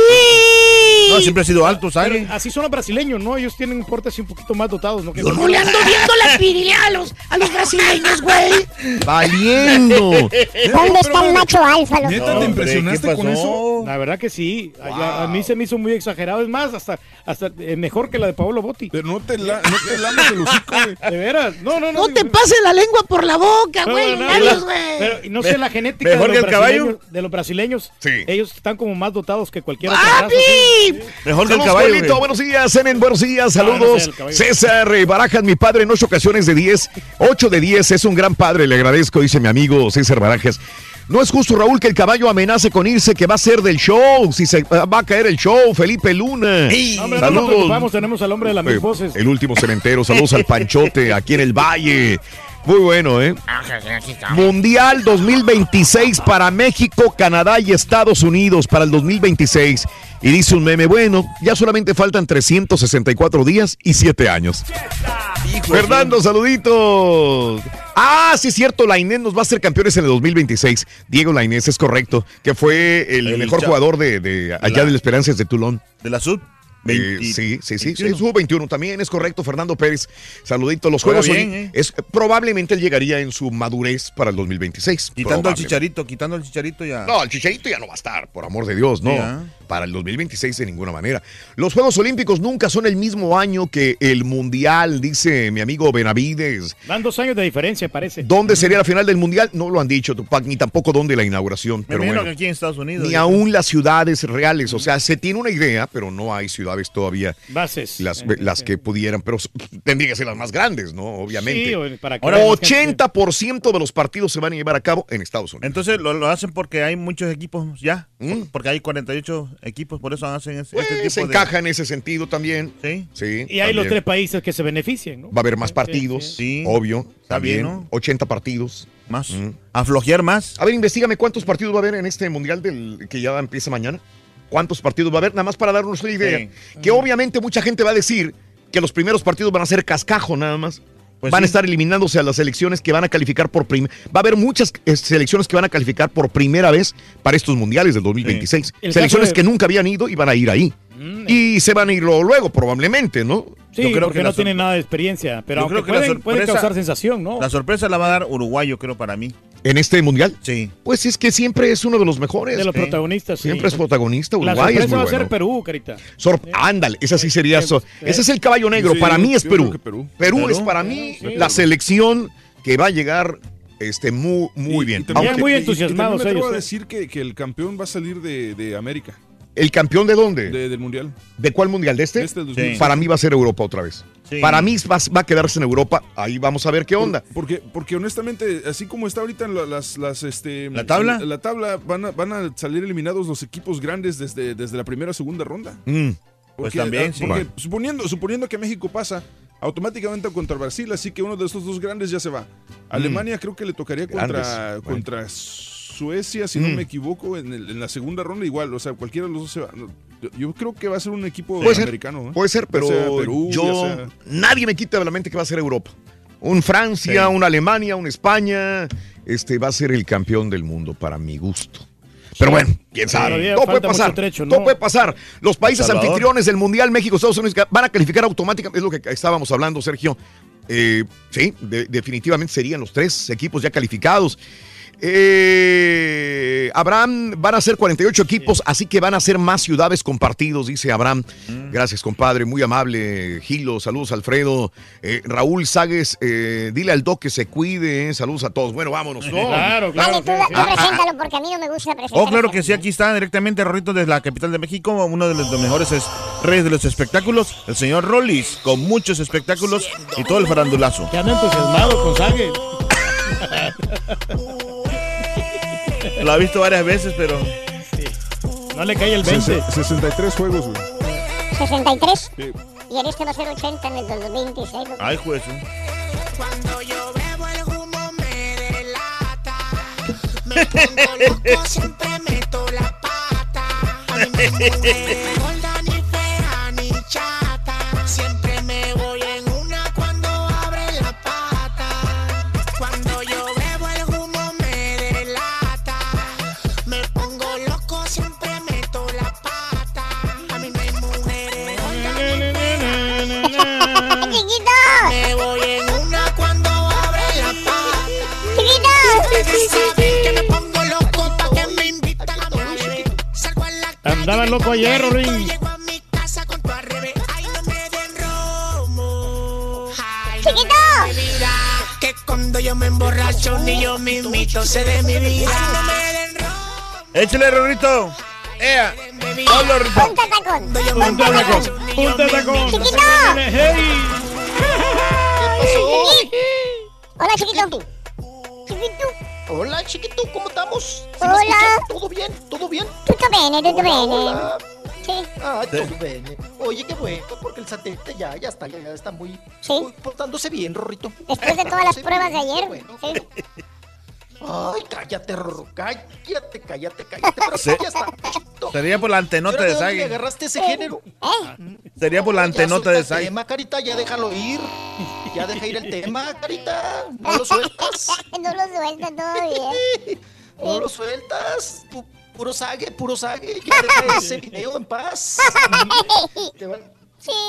Speaker 46: No, siempre ha sido alto,
Speaker 13: Pero
Speaker 46: ¿sabes?
Speaker 13: así son los brasileños, ¿no? Ellos tienen un porte así un poquito más dotados, ¿no?
Speaker 2: Yo no le ando viendo la pirilea a los, a los brasileños, güey.
Speaker 1: Valiendo.
Speaker 2: ¿Dónde está el macho alfa?
Speaker 3: te impresionaste con eso?
Speaker 13: La verdad que sí. A, a mí se me hizo muy exagerado. Es más, hasta, hasta eh, mejor que la de Paolo Botti.
Speaker 3: Pero no te, la, no te lamas el hocico, güey.
Speaker 13: De veras. No, no, no.
Speaker 2: No te pases la lengua por la boca,
Speaker 13: No,
Speaker 2: güey.
Speaker 13: no, no, no sé la genética de
Speaker 46: mejor
Speaker 13: los,
Speaker 46: que el caballo.
Speaker 13: brasileños, de los brasileños.
Speaker 1: Sí.
Speaker 13: Ellos están como más dotados que cualquier otra raza.
Speaker 2: ¡Papi!
Speaker 13: sí.
Speaker 46: Mejor que el caballo.
Speaker 1: Buenos días, Semen. Buenos días.
Speaker 13: No, no
Speaker 1: Saludos.
Speaker 13: sé.
Speaker 1: César Barajas, mi padre, en ocho ocasiones de 10. 8 de 10. Es un gran padre. Le agradezco, dice mi amigo César Barajas. No es justo, Raúl, que el caballo amenace con irse, que va a ser del show. Si se va a caer el show, Felipe Luna.
Speaker 13: No, hombre, no nos
Speaker 1: Saludos.
Speaker 13: preocupamos, tenemos al hombre de las mil
Speaker 1: Eh,
Speaker 13: voces.
Speaker 1: El último cementero. Saludos al Panchote aquí en el Valle. Muy bueno, ¿eh? Mundial 2026 para México, Canadá y Estados Unidos para el 2026. Y dice un meme, bueno, ya solamente faltan 364 días y 7 años. Fernando, saluditos. Ah, sí es cierto, la Inés nos va a ser campeones en el 2026. Diego Lainez, es correcto, que fue el,
Speaker 46: El
Speaker 1: mejor jugador de, de allá
Speaker 46: La-
Speaker 1: de la Esperanzas de Tulón.
Speaker 46: De la sub.
Speaker 1: Eh,
Speaker 46: 20
Speaker 1: sí, sí, sí, sí,
Speaker 46: 21.
Speaker 1: sub 21 también es correcto, Fernando Pérez. Saludito. Los
Speaker 46: Juega
Speaker 1: juegos
Speaker 46: bien, eh.
Speaker 1: es probablemente él llegaría en su madurez para el 2026.
Speaker 46: Quitando el chicharito, quitando el chicharito ya.
Speaker 1: No, el chicharito ya no va a estar, por amor de Dios, no.
Speaker 46: ¿ah?
Speaker 1: Para el 2026 de ninguna manera. Los Juegos Olímpicos nunca son el mismo año que el Mundial, dice mi amigo Benavides.
Speaker 13: Dan dos años de diferencia, parece.
Speaker 1: ¿Dónde sería la final del Mundial? No lo han dicho, Tupac, ni tampoco dónde la inauguración.
Speaker 46: Me
Speaker 1: Pero bueno.
Speaker 46: que aquí en Estados Unidos.
Speaker 1: Ni aún las ciudades reales. O sea, se tiene una idea, pero no hay ciudades todavía
Speaker 13: Bases.
Speaker 1: las, las que pudieran, pero tendrían que ser las más grandes, ¿no? Obviamente.
Speaker 13: Sí, para que
Speaker 46: Ahora,
Speaker 13: haya más gente.
Speaker 1: 80% de los partidos se van a llevar a cabo en Estados Unidos.
Speaker 46: Entonces lo, lo hacen porque hay muchos equipos ya.
Speaker 1: Mm.
Speaker 46: Porque hay 48 equipos, por eso hacen ese,
Speaker 1: Pues,
Speaker 46: este
Speaker 1: se
Speaker 46: tipo de.
Speaker 1: encaja en ese sentido también.
Speaker 46: Sí.
Speaker 1: Sí.
Speaker 13: Y hay los tres países que se benefician, ¿no?
Speaker 1: Va a haber más partidos,
Speaker 13: sí.
Speaker 46: Sí.
Speaker 1: obvio.
Speaker 46: Está
Speaker 1: también.
Speaker 46: bien, ¿no?
Speaker 1: 80 partidos.
Speaker 46: Más.
Speaker 1: Mm.
Speaker 46: A flojear más.
Speaker 1: A ver, investigame cuántos partidos va a haber en este mundial del que ya empieza mañana. ¿Cuántos partidos va a haber? Nada más para darnos una idea.
Speaker 46: Sí.
Speaker 1: Que obviamente mucha gente va a decir que los primeros partidos van a ser cascajo nada más.
Speaker 46: Pues
Speaker 1: van a
Speaker 46: sí.
Speaker 1: estar eliminándose a las selecciones que van a calificar por primera Va a haber muchas eh, selecciones que van a calificar por primera vez para estos mundiales del 2026.
Speaker 13: El
Speaker 1: Selecciones
Speaker 13: de-
Speaker 1: que nunca habían ido y van a ir ahí.
Speaker 13: Mm,
Speaker 1: Y se van a ir luego, probablemente, ¿no?
Speaker 13: Sí,
Speaker 46: Yo creo
Speaker 13: porque
Speaker 46: que
Speaker 13: no
Speaker 46: sor-
Speaker 13: tienen nada de experiencia, pero
Speaker 46: Yo
Speaker 13: aunque
Speaker 46: creo que la
Speaker 13: pueden, causar sensación, ¿no?
Speaker 46: La sorpresa la va a dar Uruguay, yo creo, para mí.
Speaker 1: En este mundial.
Speaker 46: Sí.
Speaker 1: Pues es que siempre es uno de los mejores.
Speaker 13: de los
Speaker 46: sí.
Speaker 13: protagonistas, sí.
Speaker 1: Siempre es protagonista.
Speaker 13: La
Speaker 1: Uruguay es
Speaker 13: sorpresa
Speaker 1: muy
Speaker 13: va a ser
Speaker 1: bueno.
Speaker 13: Perú, carita.
Speaker 1: Sor- Ándale, esa sí sería. so- Ese es el caballo negro.
Speaker 3: Sí,
Speaker 1: para mí es Perú.
Speaker 3: Perú.
Speaker 1: Perú.
Speaker 46: Perú.
Speaker 1: es para mí
Speaker 13: Sí.
Speaker 1: la selección que va a llegar este, muy, muy
Speaker 3: Y-
Speaker 1: bien.
Speaker 3: y también-
Speaker 13: Aunque- muy
Speaker 3: y- y- y
Speaker 13: entusiasmados
Speaker 3: también me atrevo
Speaker 13: ellos,
Speaker 3: a
Speaker 13: ¿eh?
Speaker 3: decir que, que el campeón va a salir de, de América.
Speaker 1: ¿El campeón de dónde?
Speaker 3: de- del Mundial.
Speaker 1: ¿De cuál mundial? ¿De este?
Speaker 3: De este, del 2006.
Speaker 1: Para mí va a ser Europa otra vez.
Speaker 3: Sí.
Speaker 1: Para mí va, va a quedarse en Europa. Ahí vamos a ver qué onda.
Speaker 3: Porque, porque honestamente, así como está ahorita la- las, las, este,
Speaker 48: ¿La tabla?
Speaker 3: La, tabla van a, van a salir eliminados los equipos grandes desde, desde la primera o segunda ronda.
Speaker 1: Mm.
Speaker 48: Pues
Speaker 3: Porque,
Speaker 48: también,
Speaker 3: ah,
Speaker 48: sí.
Speaker 3: porque suponiendo, suponiendo que México pasa automáticamente contra Brasil, así que uno de estos dos grandes ya se va. Alemania creo que le tocaría contra,
Speaker 1: Mm. Bueno.
Speaker 3: Suecia, si no
Speaker 1: Mm.
Speaker 3: me equivoco, en, el- en la segunda ronda igual, o sea, cualquiera de los dos se va. Yo, yo creo que va a ser un equipo
Speaker 1: Puede ser,
Speaker 3: americano. ¿eh?
Speaker 1: puede ser, pero
Speaker 3: sea Perú,
Speaker 1: yo
Speaker 3: sea-
Speaker 1: nadie me quita de la mente que va a ser Europa. Un Francia,
Speaker 48: Sí.
Speaker 1: un Alemania, un España, este va a ser el campeón del mundo para mi gusto. Pero bueno, quién sabe. Todo puede pasar.
Speaker 13: trecho, ¿no?
Speaker 1: Todo puede pasar. Los países
Speaker 48: Salvador.
Speaker 1: anfitriones del Mundial, México, Estados Unidos, van a calificar automáticamente. Es lo que estábamos hablando, Sergio. Eh, sí, de- definitivamente serían los tres equipos ya calificados. Eh, Abraham, van a ser 48 equipos, así que van a ser más ciudades compartidos, dice Abraham. Gracias, compadre, muy amable. Gilo, saludos, Alfredo. Eh, Raúl Sagues, eh, dile al Doc que se cuide. eh, Saludos a todos. Bueno, vámonos. ¿no?
Speaker 13: Claro,
Speaker 2: Dale,
Speaker 13: claro.
Speaker 2: tú, tú preséntalo porque a mí no me gusta presentar.
Speaker 48: Oh, claro que sí, aquí está directamente Rorrito desde la capital de México, uno de los, los mejores es- reyes de los espectáculos, el señor Rollis, con muchos espectáculos y todo el farandulazo.
Speaker 13: Que anda entusiasmado con Sague.
Speaker 48: Lo ha visto varias veces, pero
Speaker 13: No le cae el 20.
Speaker 3: Sese- 63 juegos, güey.
Speaker 2: 63.
Speaker 3: Sí.
Speaker 2: Y en este va a ser 80 en el 2026. ¿no?
Speaker 48: ay, juez.
Speaker 46: Cuando yo bebo el humo me delata. Me pongo loco, siempre meto la pata. A mí me romo. Ay, no me
Speaker 2: ¡Chiquito!
Speaker 46: Que cuando yo me emborracho ni yo mismito sé de mi vida. Ay, no me den romo.
Speaker 48: Échale, Rorrito. Ea. Hola, Rorrito.
Speaker 2: Punta tacón.
Speaker 46: Me
Speaker 13: Punta tacón. Punta tacón.
Speaker 2: ¡Chiquito! Hola, chiquito. Chiquito.
Speaker 49: Hola, chiquito, ¿cómo estamos? ¿Sí me
Speaker 2: Hola.
Speaker 49: ¿Todo bien? ¿Todo bien?
Speaker 2: Tutto bene, tutto
Speaker 49: Hola,
Speaker 2: bene.
Speaker 49: hola.
Speaker 2: Sí.
Speaker 49: Ah, todo bien. Oye, qué bueno, porque el satélite ya, ya está, ya, ya está muy,
Speaker 2: Sí.
Speaker 49: muy portándose bien, Rorrito.
Speaker 2: Después de todas las pruebas de ayer.
Speaker 49: bueno.
Speaker 2: Sí.
Speaker 49: Ay, cállate, Rorro, cállate, cállate, cállate, pero chiquito.
Speaker 48: Sería por la antenota
Speaker 49: ¿Y ahora
Speaker 48: de
Speaker 49: dónde
Speaker 48: Sague.
Speaker 49: agarraste ese género?
Speaker 2: ¿Eh?
Speaker 48: Sería por la
Speaker 49: Ya
Speaker 48: antenota de
Speaker 49: el
Speaker 48: Sague.
Speaker 49: tema, Carita, ya déjalo ir. Ya deja ir el tema, Carita. No lo sueltas.
Speaker 2: No lo suelta todo bien.
Speaker 49: No lo sueltas. Pu- puro sague, puro sague. Ya deja ese video en paz. Te van,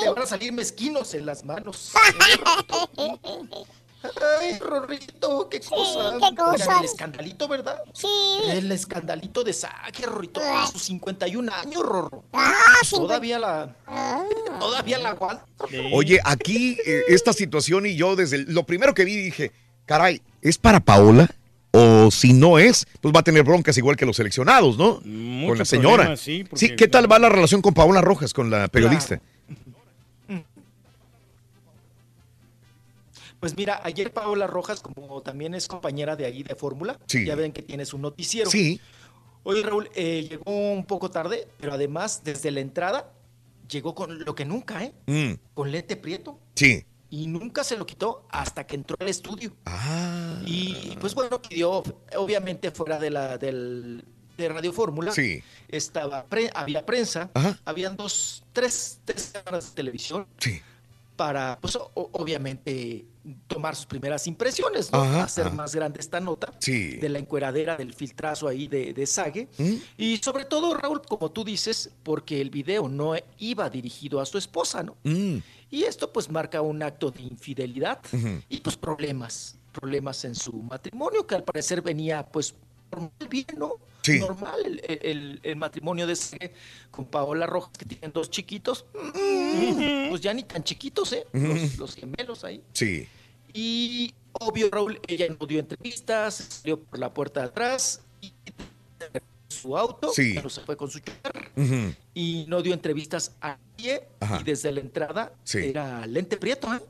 Speaker 49: te van a salir mezquinos en las manos. Ay, Rorrito, qué cosa.
Speaker 2: qué cosa.
Speaker 49: El escandalito, ¿verdad?
Speaker 2: Sí.
Speaker 49: El escandalito de saque, Rorrito. A sus 51 años, Rorro.
Speaker 2: Ah, sí.
Speaker 49: Todavía la. Todavía la aguanta.
Speaker 1: Oye, aquí eh, esta situación y yo desde el- lo primero que vi dije, caray, ¿es para Paola? O si no es, pues va a tener broncas igual que los seleccionados, ¿no? con la señora.
Speaker 13: sí, porque-
Speaker 1: sí, ¿qué tal va la relación con Paola Rojas, con la periodista?
Speaker 49: Pues mira, ayer Paola Rojas, como también es compañera de ahí de Fórmula,
Speaker 1: Sí.
Speaker 49: ya ven que tiene su noticiero.
Speaker 1: Sí.
Speaker 49: Oye, Raúl, eh, llegó un poco tarde, pero además desde la entrada llegó con lo que nunca, ¿eh?
Speaker 1: Mm,
Speaker 49: Con lente prieto.
Speaker 1: sí.
Speaker 49: Y nunca se lo quitó hasta que entró al estudio.
Speaker 1: Ah.
Speaker 49: Y pues bueno, pidió, obviamente fuera de la del, de Radio Fórmula,
Speaker 1: Sí.
Speaker 49: estaba pre- había prensa,
Speaker 1: Ajá.
Speaker 49: habían dos, tres, tres cámaras de televisión
Speaker 1: Sí.
Speaker 49: para, pues o- obviamente, tomar sus primeras impresiones, ¿no?
Speaker 1: Ajá,
Speaker 49: hacer
Speaker 1: ajá.
Speaker 49: más grande esta nota
Speaker 1: Sí.
Speaker 49: de la encueradera, del filtrazo ahí de, de Sage.
Speaker 1: ¿Mm?
Speaker 49: Y sobre todo, Raúl, como tú dices, porque el video no iba dirigido a su esposa, ¿no?
Speaker 1: Mm,
Speaker 49: Y esto pues marca un acto de infidelidad y pues problemas, problemas en su matrimonio que al parecer venía pues normal, bien, ¿no?
Speaker 1: Sí.
Speaker 49: Normal el, el- el matrimonio de Sage con Paola Rojas que tienen dos chiquitos, Mm, pues ya ni tan chiquitos, ¿eh? Los, los gemelos ahí.
Speaker 1: Sí.
Speaker 49: Y obvio, Raúl, ella no dio entrevistas, salió por la puerta de atrás y su auto,
Speaker 1: Sí.
Speaker 49: no se fue con su chofer y no dio entrevistas a nadie.
Speaker 1: Ajá.
Speaker 49: Y desde la entrada
Speaker 1: Sí.
Speaker 49: era lente prieto, ¿eh?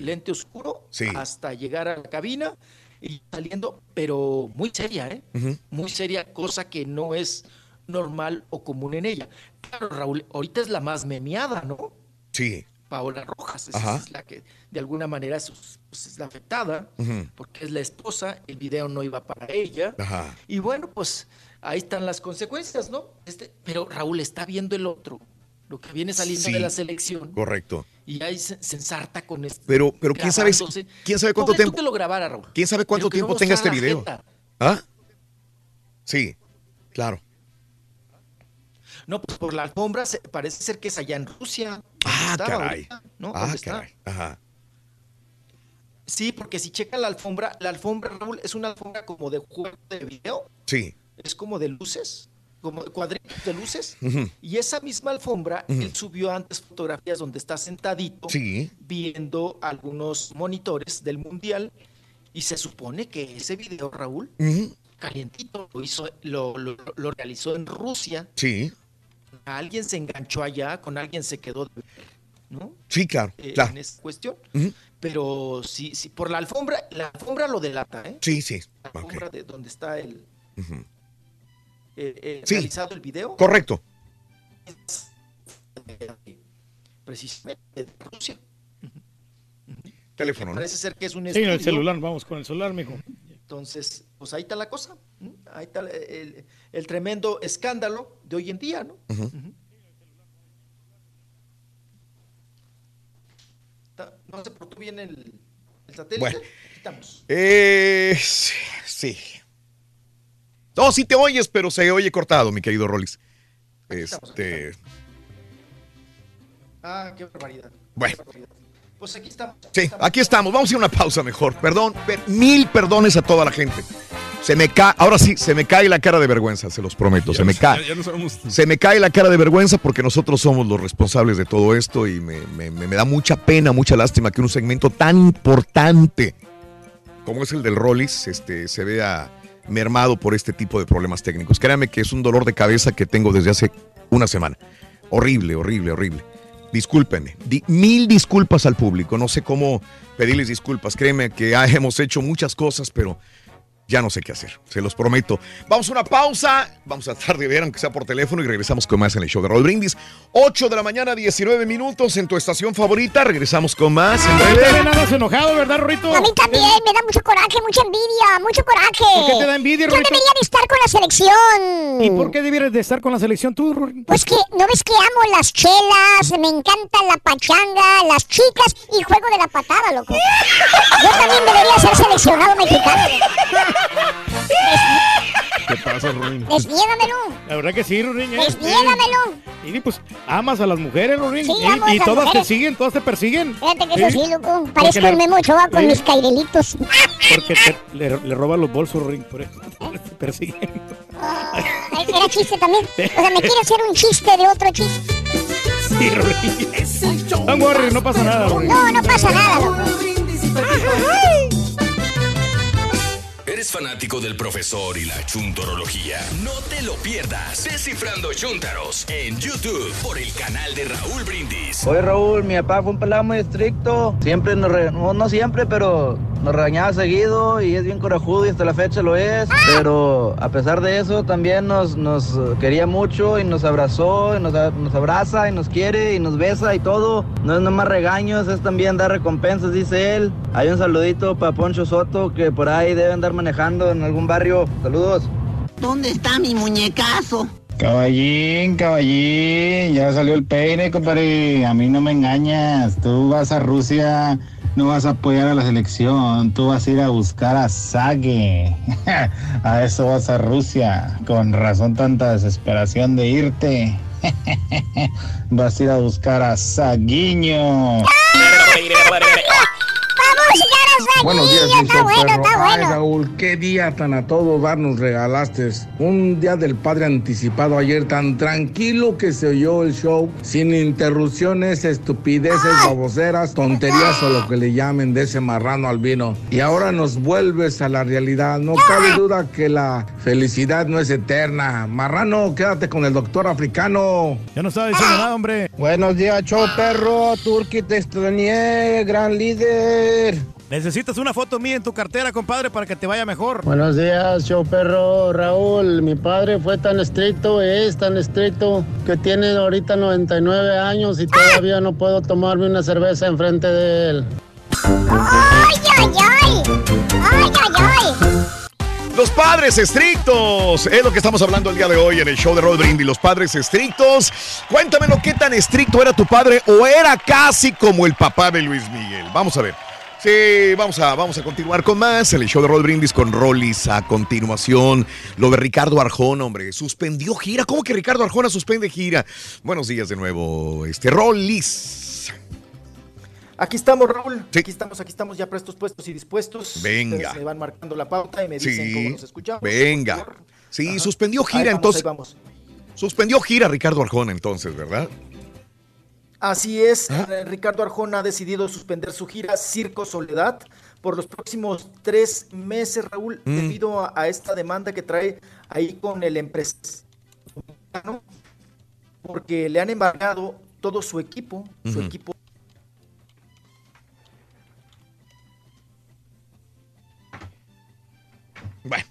Speaker 49: Lente oscuro,
Speaker 1: Sí.
Speaker 49: hasta llegar a la cabina y saliendo, pero muy seria, ¿eh? Muy seria, cosa que no es normal o común en ella. Claro, Raúl, ahorita es la más memeada, ¿no?
Speaker 1: Sí.
Speaker 49: Paola Rojas, esa es la que de alguna manera es, pues, es la afectada, porque es la esposa, el video no iba para ella.
Speaker 1: Ajá.
Speaker 49: Y bueno, pues ahí están las consecuencias, ¿no? Este, pero Raúl está viendo el otro, lo que viene saliendo
Speaker 1: Sí.
Speaker 49: de la selección.
Speaker 1: Correcto.
Speaker 49: Y ahí se, se ensarta con esto.
Speaker 1: Pero, pero quién sabe, quién sabe cuánto
Speaker 49: Ponle tú
Speaker 1: tiempo.
Speaker 49: que lo grabara, Raúl.
Speaker 1: ¿Quién sabe cuánto
Speaker 49: no
Speaker 1: tiempo tenga este video?
Speaker 49: jeta.
Speaker 1: ¿Ah? Sí, claro.
Speaker 49: No, pues por la alfombra se- parece ser que es allá en Rusia.
Speaker 1: Ah, caray.
Speaker 49: ahorita, ¿no?
Speaker 1: Ah, caray. Ajá.
Speaker 49: Sí, porque si checan la alfombra, la alfombra, Raúl, es una alfombra como de juego de video,
Speaker 1: Sí.
Speaker 49: es como de luces, como cuadritos de luces. Y esa misma alfombra, él subió antes fotografías donde está sentadito
Speaker 1: Sí.
Speaker 49: viendo algunos monitores del mundial y se supone que ese video, Raúl, calientito, lo hizo, lo, lo- lo realizó en Rusia.
Speaker 1: Sí.
Speaker 49: Alguien se enganchó allá, con alguien se quedó, ¿no?
Speaker 1: Sí, claro.
Speaker 49: Eh,
Speaker 1: claro.
Speaker 49: En esa cuestión. Pero sí, sí, por la alfombra, la alfombra lo delata, ¿eh?
Speaker 1: Sí, sí.
Speaker 49: La alfombra de donde está el. Eh, eh,
Speaker 1: Sí.
Speaker 49: realizado el video.
Speaker 1: Correcto.
Speaker 49: Precisamente de Rusia.
Speaker 1: Teléfono, ¿no?
Speaker 49: Parece ser que es un
Speaker 13: Sí, en el celular, vamos con el celular, mijo.
Speaker 49: Entonces, pues ahí está la cosa. Ahí está el, tremendo escándalo de hoy en día, ¿no?
Speaker 1: Ujú.
Speaker 49: Ujú. Ta- No se portó bien el, el satélite.
Speaker 1: Bueno. Eh, sí, sí. No, sí te oyes, pero se oye cortado, mi querido Rolis. Este.
Speaker 49: Ah, qué barbaridad.
Speaker 1: Bueno.
Speaker 49: Qué barbaridad. Pues aquí estamos.
Speaker 1: Sí, aquí estamos. Vamos a ir a una pausa mejor. Perdón, per- mil perdones a toda la gente. Se me cae, ahora sí, se me cae la cara de vergüenza, se los prometo. Se me cae.
Speaker 3: Ya, ya no.
Speaker 1: Se me cae la cara de vergüenza porque nosotros somos los responsables de todo esto y me, me- me- me da mucha pena, mucha lástima que un segmento tan importante como es el del Rollis este, se vea mermado por este tipo de problemas técnicos. Créame que es un dolor de cabeza que tengo desde hace una semana. Horrible, horrible, horrible. Discúlpenme. Di- mil disculpas al público. No sé cómo pedirles disculpas. Créeme que hemos hecho muchas cosas, pero ya no sé qué hacer, se los prometo. Vamos a una pausa, vamos a tratar de ver, aunque sea por teléfono, y regresamos con más en el show de Raúl Brindis. 8 de la mañana, 19 minutos en tu estación favorita. Regresamos con más en breve.
Speaker 13: andas enojado, ¿verdad, Rorito?
Speaker 2: A mí también me da mucho coraje, mucha envidia, mucho coraje.
Speaker 13: ¿Por qué te da envidia,
Speaker 2: Yo
Speaker 13: Rorito?
Speaker 2: debería de estar con la selección.
Speaker 13: ¿Y por qué debieras de estar con la selección tú, Rorito?
Speaker 2: Pues que, ¿no ves que amo las chelas? Me encanta la pachanga, las chicas y juego de la patada, loco. Yo también debería ser seleccionado mexicano.
Speaker 3: ¿Qué pasa, Ruin?
Speaker 2: Desniégamelo,
Speaker 13: La verdad que sí, Rorín. ¿eh?
Speaker 2: desniégamelo.
Speaker 13: Y pues amas a las mujeres, Rorín.
Speaker 2: Sí,
Speaker 13: y
Speaker 2: amo a
Speaker 13: y
Speaker 2: las
Speaker 13: todas
Speaker 2: mujeres.
Speaker 13: te siguen, todas te persiguen.
Speaker 2: Fíjate que eso sí, loco.
Speaker 13: Porque
Speaker 2: Parezco el Memo Ochoa con
Speaker 13: Sí.
Speaker 2: mis cairelitos.
Speaker 13: Porque te- le, le roban los bolsos, Rorín. Por eso te persiguen.
Speaker 2: Ay, Era chiste también. O sea, me quiere hacer un chiste de otro chiste.
Speaker 13: Sí, Rorín. Don't worry, no pasa nada, Rorín.
Speaker 2: No, no pasa nada, loco.
Speaker 37: ¿Eres fanático del profesor y la chuntorología? No te lo pierdas. Descifrando Chuntaros en YouTube por el canal de Raúl Brindis.
Speaker 41: Oye Raúl, mi papá fue un pelado muy estricto. Siempre nos re- no, no siempre, pero nos regañaba seguido y es bien corajudo y hasta la fecha lo es. Pero a pesar de eso también nos, nos quería mucho y nos abrazó y nos, nos abraza y nos quiere y nos besa y todo. No es nomás regaños, es también dar recompensas, dice él. Hay un saludito para Poncho Soto que por ahí debe andar manejando en algún barrio. Saludos.
Speaker 50: ¿Dónde está mi muñecazo?
Speaker 47: Caballín, caballín, ya salió el peine, compadre. A mí no me engañas. Tú vas a Rusia, no vas a apoyar a la selección. Tú vas a ir a buscar a Sague. a eso vas a Rusia. Con razón tanta desesperación de irte. vas a ir a buscar a Saguiño.
Speaker 51: Buenos días,
Speaker 2: está
Speaker 51: show
Speaker 2: bueno,
Speaker 51: perro.
Speaker 2: está
Speaker 51: Ay,
Speaker 2: bueno.
Speaker 51: Raúl, qué día tan a todo dar nos regalaste. Un día del padre anticipado ayer, tan tranquilo que se oyó el show, sin interrupciones, estupideces, baboseras, tonterías o lo que le llamen de ese marrano albino. Y ahora nos vuelves a la realidad. No cabe duda que la felicidad no es eterna. Marrano, quédate con el doctor africano.
Speaker 13: Ya no estaba diciendo nada, hombre.
Speaker 51: Buenos días, show perro. Turki te extrañé, gran líder.
Speaker 13: Necesitas una foto mía en tu cartera, compadre, para que te vaya mejor.
Speaker 52: Buenos días, show perro. Raúl, mi padre fue tan estricto, es tan estricto, que tiene ahorita 99 años y todavía no puedo tomarme una cerveza enfrente de él.
Speaker 2: ¡Ay, ay, ay! ¡Ay, ay, ay!
Speaker 1: Los padres estrictos. Es lo que estamos hablando el día de hoy en el show de Rod Brindis. Los padres estrictos. Cuéntamelo, ¿qué tan estricto era tu padre o era casi como el papá de Luis Miguel? Vamos a ver. Sí, vamos a, vamos a continuar con más. El show de Rod Brindis con Rollis a continuación. Lo de Ricardo Arjona, hombre. Suspendió gira. ¿Cómo que Ricardo Arjona suspende gira? Buenos días de nuevo, este Rollis.
Speaker 49: Aquí estamos, Raúl. Aquí estamos, aquí estamos ya prestos, puestos y dispuestos.
Speaker 1: Venga.
Speaker 49: Ustedes me van marcando la pauta y me dicen
Speaker 1: Sí.
Speaker 49: cómo nos escuchamos.
Speaker 1: Venga. Sí, suspendió
Speaker 49: Ahí
Speaker 1: gira
Speaker 49: vamos,
Speaker 1: entonces.
Speaker 49: ahí vamos.
Speaker 1: Suspendió gira Ricardo Arjona entonces, ¿verdad?
Speaker 49: Así es, eh, Ricardo Arjona ha decidido suspender su gira Circo Soledad por los próximos tres meses, Raúl,
Speaker 1: Mm.
Speaker 49: debido a, a esta demanda que trae ahí con el empresario, porque le han embargado todo su equipo, su equipo
Speaker 1: Bueno,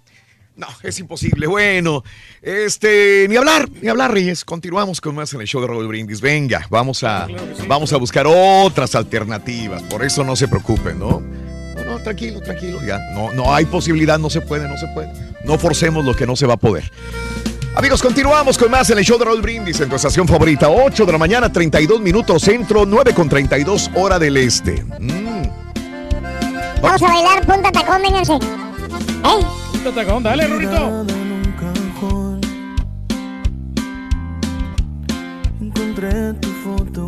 Speaker 1: no, es imposible. Bueno, este, ni hablar, ni hablar, Reyes. Continuamos con más en el show de Raúl Brindis. Venga, vamos a, vamos a buscar otras alternativas. Por eso no se preocupen, ¿no? No, no, tranquilo, tranquilo, ya. No, no hay posibilidad, no se puede, no se puede. No forcemos lo que no se va a poder. Amigos, continuamos con más en el show de Raúl Brindis en tu estación favorita. 8 de la mañana, 32 minutos centro, 9 con 32 hora del este. Mm.
Speaker 2: Vamos a bailar punta tacón, vénganse. ¿Eh?
Speaker 13: Punta tacón, dale, Rorito.
Speaker 46: Encontré tu